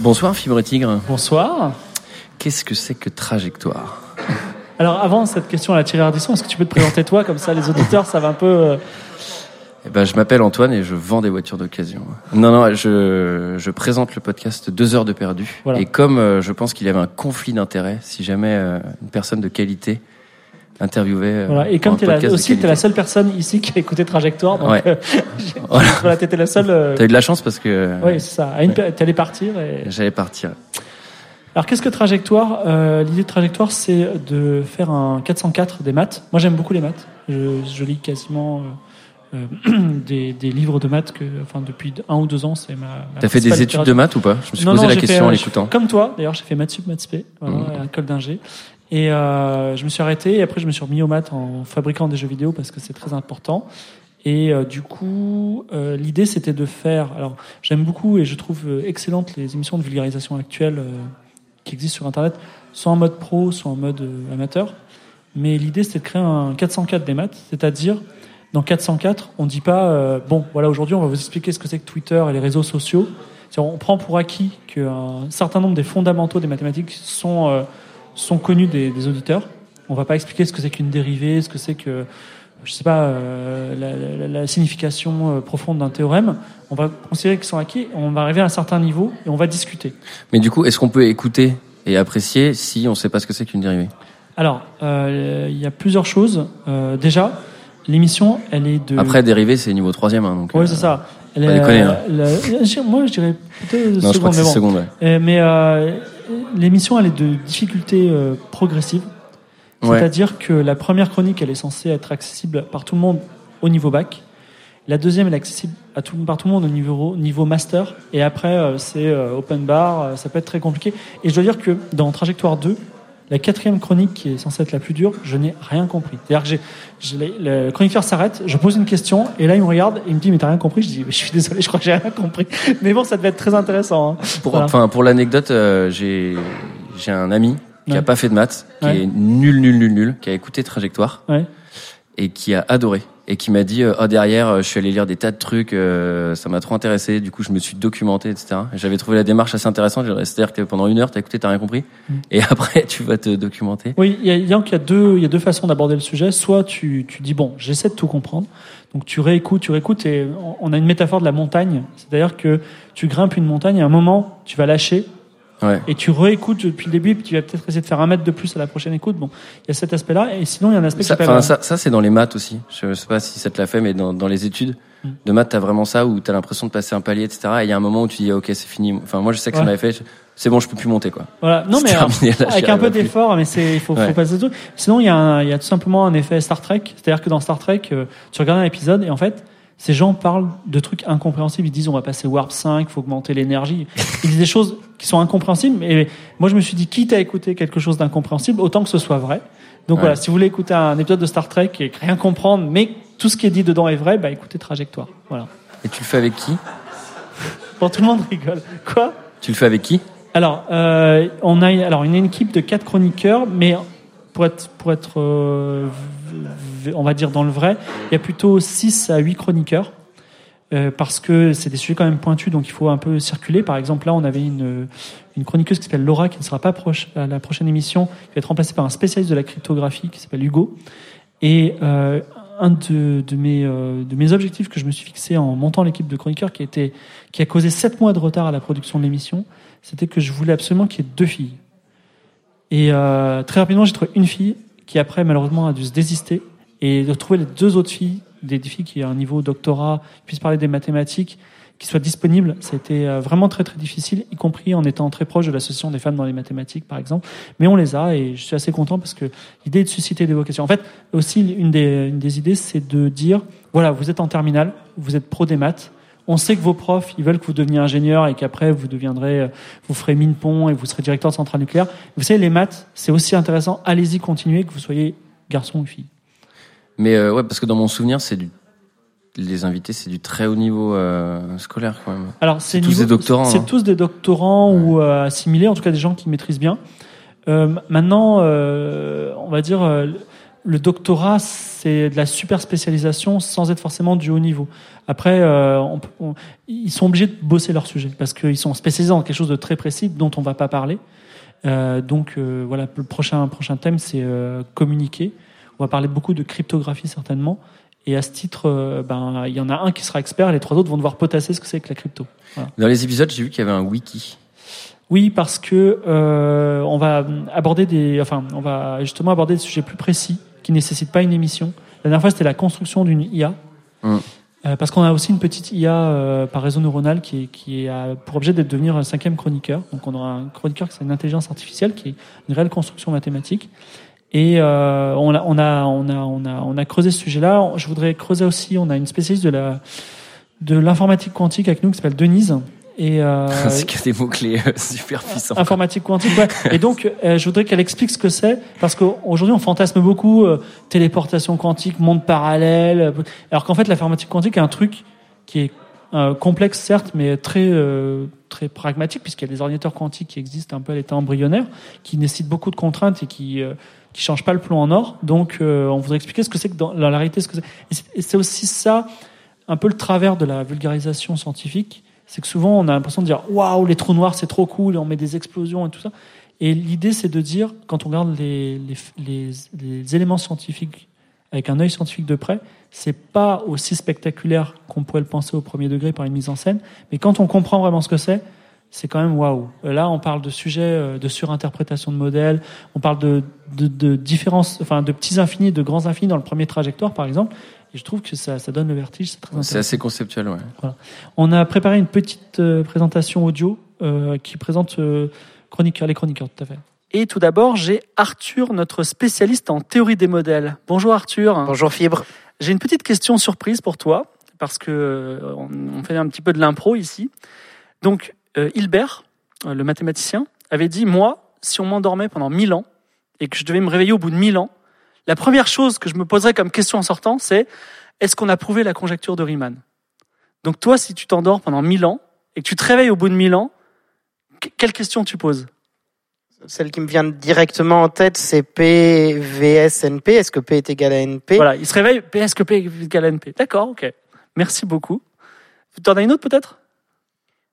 Bonsoir Fibre Tigre. Bonsoir. Qu'est-ce que c'est que trajectoire? Alors avant cette question à la tirée Ardisson, est-ce que tu peux te présenter toi comme ça les auditeurs savent un peu euh, eh ben, je m'appelle Antoine et je vends des voitures d'occasion. Non, non, je, je présente le podcast Deux heures de perdu. Voilà. Et comme euh, je pense qu'il y avait un conflit d'intérêts, si jamais euh, une personne de qualité interviewait. euh, voilà. Et comme tu es de aussi t'es qualité. la seule personne ici qui a écouté Trajectoire, donc Ouais. euh, [LAUGHS] Voilà. voilà, t'étais la seule. euh, T'as eu de la chance parce que. Oui, c'est ça. T'allais partir. Et... J'allais partir. Alors qu'est-ce que trajectoire Euh, L'idée de trajectoire, c'est de faire un 404 des maths. Moi, j'aime beaucoup les maths. Je, je lis quasiment [CLEARS THROAT] des, des livres de maths que, enfin, depuis un ou deux ans, c'est ma. ma T'as fait des études de maths ou pas? Je me suis Non, posé non, la question fait, en l'écoutant. Comme toi, d'ailleurs, j'ai fait maths sup, maths spé, voilà, Mmh. à l'école d'ingé. Et euh, je me suis arrêté. Et après, je me suis remis aux maths en fabriquant des jeux vidéo parce que c'est très important. Et euh, du coup, euh, l'idée c'était de faire. Alors, j'aime beaucoup et je trouve euh, excellentes les émissions de vulgarisation actuelles euh, qui existent sur Internet, soit en mode pro, soit en mode euh, amateur. Mais l'idée c'était de créer un 404 des maths, c'est-à-dire dans 404, on dit pas bon, voilà, aujourd'hui on va vous expliquer ce que c'est que Twitter et les réseaux sociaux. On prend pour acquis qu'un certain nombre des fondamentaux des mathématiques sont sont connus des, des auditeurs. On va pas expliquer ce que c'est qu'une dérivée, ce que c'est que, je sais pas, euh, la, la- la signification euh, profonde d'un théorème. On va considérer qu'ils sont acquis, on va arriver à un certain niveau et on va discuter. Mais du coup, est-ce qu'on peut écouter et apprécier si on sait pas ce que c'est qu'une dérivée? Alors, euh, il y a plusieurs choses. Déjà, l'émission, elle est de. Après, dérivée, c'est niveau troisième. Hein, donc, Oui, c'est ça. Elle est, déconner, hein. la- moi, je dirais plutôt Non, je crois que c'est mais bon. seconde, ouais. Mais l'émission, elle est de difficulté euh, progressive. Ouais. C'est-à-dire que la première chronique, elle est censée être accessible par tout le monde au niveau bac. La deuxième, elle est accessible à tout, par tout le monde au niveau, niveau master. Et après, euh, c'est euh, open bar. Ça peut être très compliqué. Et je dois dire que dans Trajectoire 2, la quatrième chronique, qui est censée être la plus dure, je n'ai rien compris. C'est-à-dire que j'ai, le chroniqueur s'arrête, je pose une question, et là, il me regarde, et il me dit, mais t'as rien compris? Je dis, je suis désolé, je crois que j'ai rien compris. [LAUGHS] Mais bon, ça devait être très intéressant. hein. Pour, Voilà. enfin, pour l'anecdote, euh, j'ai j'ai un ami qui Ouais. a pas fait de maths, qui Ouais. est nul, nul, nul, nul, qui a écouté Trajectoire Ouais. et qui a adoré et qui m'a dit, euh, oh derrière, euh, je suis allé lire des tas de trucs, euh, ça m'a trop intéressé. Du coup, je me suis documenté, etc. Et J'avais trouvé la démarche assez intéressante. C'est-à-dire que pendant une heure, t'as écouté, t'as rien compris, Mm. et [LAUGHS] après, tu vas te documenter. Oui, il y a, il y a- y a deux, il y a deux façons d'aborder le sujet. Soit tu, tu dis bon, j'essaie de tout comprendre. Donc tu réécoutes, tu réécoutes, et on- on a une métaphore de la montagne. C'est-à-dire que tu grimpes une montagne, et à un moment, tu vas lâcher. Ouais. Et tu réécoutes depuis le début, puis tu vas peut-être essayer de faire un mètre de plus à la prochaine écoute. Bon, il y a cet aspect-là. Et sinon, il y a un aspect Ça, qui ça, ça c'est dans les maths aussi. Je sais pas si ça te l'a fait, mais dans, dans les études Mm. de maths, t'as vraiment ça où t'as l'impression de passer un palier, etc. Et il y a un moment où tu dis, ok, c'est fini. Enfin, moi, je sais que ça m'avait fait. C'est bon, je peux plus monter, quoi. Voilà. [LAUGHS] Non, mais terminé, là, j'y avec un peu d'effort, mais c'est, il faut, Ouais. faut passer truc. Sinon, il y, a un- il y a tout simplement un effet Star Trek. C'est-à-dire que dans Star Trek, euh, tu regardes un épisode et en fait, ces gens parlent de trucs incompréhensibles. Ils disent on va passer Warp 5, faut augmenter l'énergie. Ils disent des choses qui sont incompréhensibles. Et moi, je me suis dit, quitte à écouter quelque chose d'incompréhensible, autant que ce soit vrai. Donc Ouais. voilà, si vous voulez écouter un épisode de Star Trek et rien comprendre, mais tout ce qui est dit dedans est vrai, bah écoutez Trajectoire. Voilà. Et tu le fais avec qui? Bon, tout le monde rigole. Quoi? Tu le fais avec qui? Alors, euh, on a alors une équipe de quatre chroniqueurs, mais pour être pour être euh, on va dire dans le vrai, il y a plutôt 6 à 8 chroniqueurs. euh, parce que c'est des sujets quand même pointus, donc il faut un peu circuler. Par exemple, là, on avait une, une chroniqueuse qui s'appelle Laura, qui ne sera pas proche à la prochaine émission, qui va être remplacée par un spécialiste de la cryptographie qui s'appelle Hugo. Et euh, un de, mes, euh, objectifs que je me suis fixé en montant l'équipe de chroniqueurs, qui, qui a causé 7 mois de retard à la production de l'émission, c'était que je voulais absolument qu'il y ait deux filles. Et euh, très rapidement, j'ai trouvé une fille qui après malheureusement a dû se désister et de trouver les deux autres filles, des, des filles qui ont un niveau doctorat, qui puissent parler des mathématiques, qui soient disponibles, ça a été euh, vraiment très très difficile, y compris en étant très proche de l'association des femmes dans les mathématiques par exemple. Mais on les a et je suis assez content parce que l'idée est de susciter des vocations. En fait, aussi une des, une des idées, c'est de dire voilà, vous êtes en terminale, vous êtes pro des maths. On sait que vos profs, ils veulent que vous deveniez ingénieur et qu'après vous deviendrez, euh, vous ferez mine pont et vous serez directeur de centrale nucléaire. Vous savez, les maths, c'est aussi intéressant. Allez-y, continuez, que vous soyez garçon ou fille. Mais euh, ouais, parce que dans mon souvenir, c'est du les invités, c'est du très haut niveau euh, scolaire quand même. Alors, c'est tous niveau- des doctorants. C'est hein. tous des doctorants ou euh, assimilés, en tout cas des gens qui maîtrisent bien. Euh, maintenant, euh, on va dire, euh, le doctorat, c'est de la super spécialisation sans être forcément du haut niveau. Après, euh, on on- ils sont obligés de bosser leur sujet parce qu'ils sont spécialisés dans quelque chose de très précis dont on va pas parler. Euh, donc euh, voilà, le prochain prochain thème, c'est euh, communiquer. On va parler beaucoup de cryptographie certainement. Et à ce titre, euh, ben il y en a un qui sera expert, et les trois autres vont devoir potasser ce que c'est que la crypto. Voilà. Dans les épisodes, j'ai vu qu'il y avait un wiki. Oui, parce que euh, on va aborder des, enfin, on va justement aborder des sujets plus précis qui nécessitent pas une émission. La dernière fois, c'était la construction d'une IA. Mm. Euh, parce qu'on a aussi une petite IA euh, par réseau neuronal qui, est, qui a pour objet d'être devenir un cinquième chroniqueur. Donc on aura un chroniqueur qui c'est une intelligence artificielle qui est une réelle construction mathématique. Et euh, on, a, on, a, on, a, on, a, on a creusé ce sujet-là. Je voudrais creuser aussi, on a une spécialiste de la de l'informatique quantique avec nous qui s'appelle Denise. Et euh, [LAUGHS] c'est des mots clés [LAUGHS] super puissants. informatique quantique. Ouais. [LAUGHS] Et donc, euh, je voudrais qu'elle explique ce que c'est, parce qu'aujourd'hui, on fantasme beaucoup euh, téléportation quantique, monde parallèle, euh, alors qu'en fait, l'informatique quantique est un truc qui est euh, complexe, certes, mais très euh, très pragmatique, puisqu'il y a des ordinateurs quantiques qui existent un peu à l'état embryonnaire, qui nécessitent beaucoup de contraintes et qui euh, qui changent pas le plomb en or. Donc, euh, on voudrait expliquer ce que c'est que dans, la réalité, ce que c'est- Et c'est aussi ça, un peu le travers de la vulgarisation scientifique, c'est que souvent on a l'impression de dire waouh les trous noirs c'est trop cool et on met des explosions et tout ça. Et l'idée, c'est de dire, quand on regarde les, les, les, les éléments scientifiques avec un œil scientifique de près, c'est pas aussi spectaculaire qu'on pourrait le penser au premier degré par une mise en scène. Mais quand on comprend vraiment ce que c'est, c'est quand même waouh. Là, on parle de sujets euh, de surinterprétation de modèles, on parle de, de, de différences, enfin de petits infinis, de grands infinis dans le premier trajectoire, par exemple. Et je trouve que ça, ça donne le vertige, c'est très intéressant. C'est assez conceptuel, ouais. Voilà. On a préparé une petite euh, présentation audio euh, qui présente euh, chroniqueurs, les chroniqueurs, tout à fait. Et tout d'abord, j'ai Arthur, notre spécialiste en théorie des modèles. Bonjour Arthur. Bonjour Fibre. J'ai une petite question surprise pour toi, parce que euh, on on fait un petit peu de l'impro ici. Donc, euh, Hilbert, euh, le mathématicien, avait dit, moi, si on m'endormait pendant 1000 ans, et que je devais me réveiller au bout de 1000 ans, la première chose que je me poserais comme question en sortant, c'est, est-ce qu'on a prouvé la conjecture de Riemann? Donc toi, si tu t'endors pendant 1000 ans, et que tu te réveilles au bout de 1000 ans, que- quelle question tu poses? Celle qui me vient directement en tête, c'est P VS NP. Est-ce que P est égal à NP Voilà, il se réveille, P, est-ce que P est égal à NP D'accord, ok. Merci beaucoup. T'en as une autre peut-être?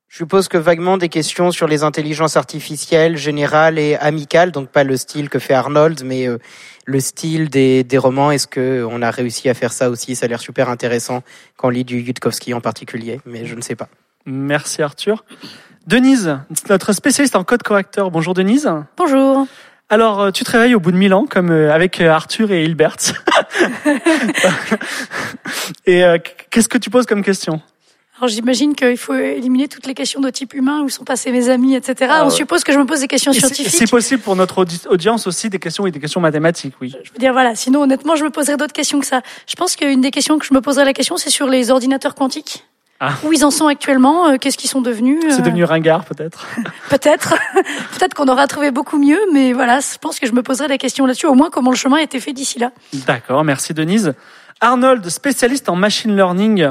Je suppose que vaguement des questions sur les intelligences artificielles générales et amicales, donc pas le style que fait Arnold, mais euh, le style des, des romans. Est-ce que on a réussi à faire ça aussi? Ça a l'air super intéressant quand on lit du Yudkowsky en particulier, mais je ne sais pas. Merci Arthur. Denise, notre spécialiste en code correcteur. Bonjour Denise. Bonjour. Alors, euh, tu te réveilles au bout de 1000 ans, comme euh, avec Arthur et Hilbert. [LAUGHS] [LAUGHS] et euh, qu'est-ce que tu poses comme question? Alors j'imagine qu'il faut éliminer toutes les questions de type humain, où sont passés mes amis, etc. Ah On ouais. suppose que je me pose des questions scientifiques. C'est possible pour notre audi- audience aussi des questions et des questions mathématiques, oui. Je veux dire, voilà. Sinon, honnêtement, je me poserais d'autres questions que ça. Je pense qu'une des questions que je me poserais la question, c'est sur les ordinateurs quantiques. Ah. Où ils en sont actuellement euh, Qu'est-ce qu'ils sont devenus C'est euh, devenu ringard peut-être. [LAUGHS] Peut-être. [LAUGHS] Peut-être qu'on aura trouvé beaucoup mieux, mais voilà, je pense que je me poserais des questions là-dessus. Au moins, comment le chemin a été fait d'ici là. D'accord, merci Denise. Arnold, spécialiste en machine learning.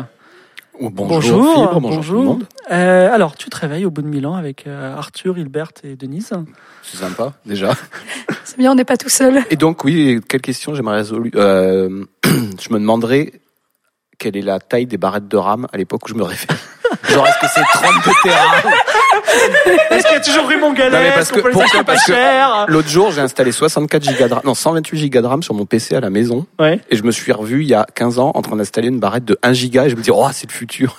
Oh, bonjour, bonjour. Fibre, bonjour tout le monde. Euh, alors, tu te réveilles au bout de 1000 ans avec euh, Arthur, Hilbert et Denise. C'est sympa, déjà. [LAUGHS] C'est bien, on n'est pas tout seul. Et donc, oui, quelle question j'aimerais résoudre euh, [CLEARS THROAT] Je me demanderais quelle est la taille des barrettes de RAM à l'époque où je me réveille. [LAUGHS] Genre, est-ce que c'est 32 Tera Est-ce qu'il y a toujours Raymond Gallet Non, mais parce que, acheter pas Parce que cher l'autre jour, j'ai installé 64 gigas de RAM, non, 128 gigas de RAM sur mon PC à la maison. Ouais. Et je me suis revu il y a 15 ans en train d'installer une barrette de 1 giga et je me dis, oh, c'est le futur.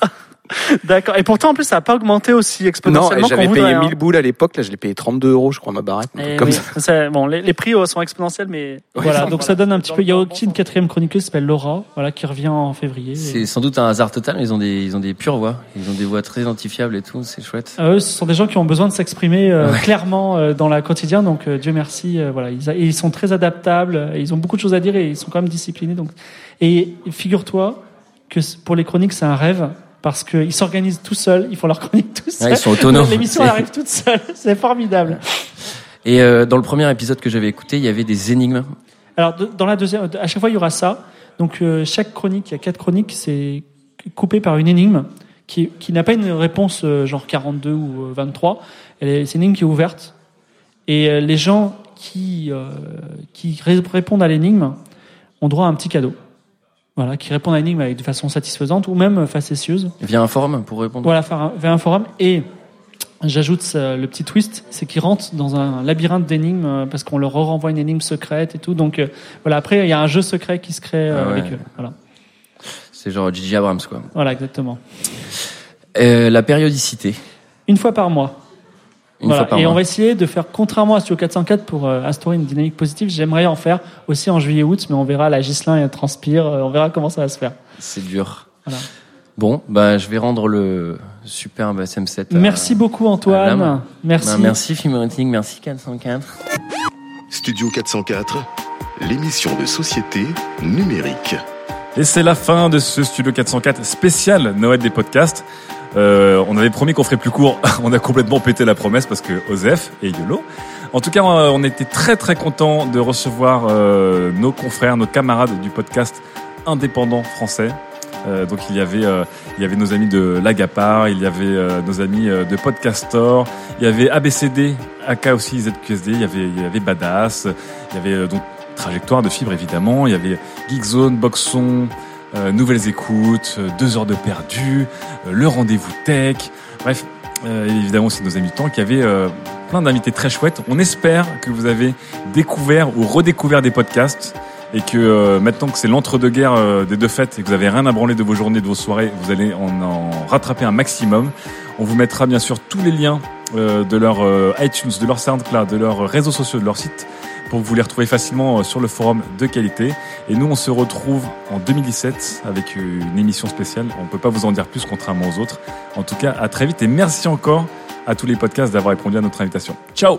[LAUGHS] D'accord. Et pourtant, en plus, ça n'a pas augmenté aussi non, exponentiellement et j'avais payé voudrait, hein. 1000 boules à l'époque, là, je l'ai payé 32 euros, je crois, ma barrette. un truc Eh comme oui, ça. bon, les, les prix euh, sont exponentiels, mais [LAUGHS] voilà. Donc ça donne un petit peu. Il y a aussi une quatrième chroniqueuse qui s'appelle Laura, voilà, qui revient en février. C'est sans doute un hasard total, mais ils ont des, ils ont des pures voix. Ils ont des voix très identifiables et tout, c'est chouette. Euh, eux, ce sont des gens qui ont besoin de s'exprimer euh, Ouais. clairement euh, dans la quotidien. Donc euh, Dieu merci, euh, voilà, ils, a- et ils sont très adaptables. et ils ont beaucoup de choses à dire et ils sont quand même disciplinés. Donc, et figure-toi que pour les chroniques, c'est un rêve. Parce qu'ils s'organisent tout seuls, ils font leur chronique tout seuls. ils sont autonomes. [LAUGHS] L'émission arrive toute seule, [LAUGHS] c'est formidable. Et euh, dans le premier épisode que j'avais écouté, il y avait des énigmes. Alors, de- dans la deuxième, à chaque fois, il y aura ça. Donc, euh, chaque chronique, il y a quatre chroniques, c'est coupé par une énigme qui, qui n'a pas une réponse euh, genre 42 ou euh, 23. Elle est- C'est une énigme qui est ouverte. Et les gens qui, qui ré- répondent à l'énigme ont droit à un petit cadeau. Voilà, qui répondent à l'énigme de façon satisfaisante ou même facétieuse. Via un forum pour répondre. Voilà, faire un- forum. Et j'ajoute euh, le petit twist, c'est qu'ils rentrent dans un labyrinthe d'énigmes euh, parce qu'on leur renvoie une énigme secrète et tout. Donc euh, voilà, après il y a un jeu secret qui se crée Ah ouais. avec eux. Voilà, C'est genre Gigi Abrams, quoi. voilà exactement. Euh, la périodicité. Une fois par mois. Une Voilà. fois par et mois. on va essayer de faire, contrairement à Studio 404, pour euh, instaurer une dynamique positive, j'aimerais en faire aussi en juillet-août, mais on verra, la Gislin, elle transpire, euh, on verra comment ça va se faire. C'est dur. Voilà. Bon, bah, je vais rendre le superbe SM7. à- Merci beaucoup Antoine. Merci. Bah, merci Filmrating, merci 404. Studio 404, l'émission de société numérique. Et c'est la fin de ce Studio 404 spécial Noël des podcasts. Euh, on avait promis qu'on ferait plus court, [LAUGHS] on a complètement pété la promesse parce que Osef et YOLO. En tout cas, euh, on était très très content de recevoir euh, nos confrères, nos camarades du podcast indépendant français. Euh, donc il y avait euh, il y avait nos amis de Lagapar, il y avait euh, nos amis euh, de Podcastor, il y avait ABCD, AK aussi ZQSD, il y avait il y avait Badass, il y avait euh, donc Trajectoire de Fibre évidemment, il y avait Geekzone, Boxon, euh, Nouvelles Écoutes, euh, Deux heures de perdu, euh, Le Rendez-vous Tech, bref, euh, évidemment aussi nos amis qui avaient plein d'invités très chouettes. On espère que vous avez découvert ou redécouvert des podcasts et que maintenant que c'est l'entre-deux-guerres des deux fêtes et que vous avez rien à branler de vos journées, de vos soirées, vous allez en, en rattraper un maximum. On vous mettra bien sûr tous les liens de leur iTunes, de leur SoundCloud, de leurs réseaux sociaux, de leur site pour vous les retrouver facilement euh, sur le forum de qualité. Et nous, on se retrouve en 2017 avec une émission spéciale. On peut pas vous en dire plus contrairement aux autres. En tout cas, à très vite et merci encore à tous les podcasts d'avoir répondu à notre invitation. Ciao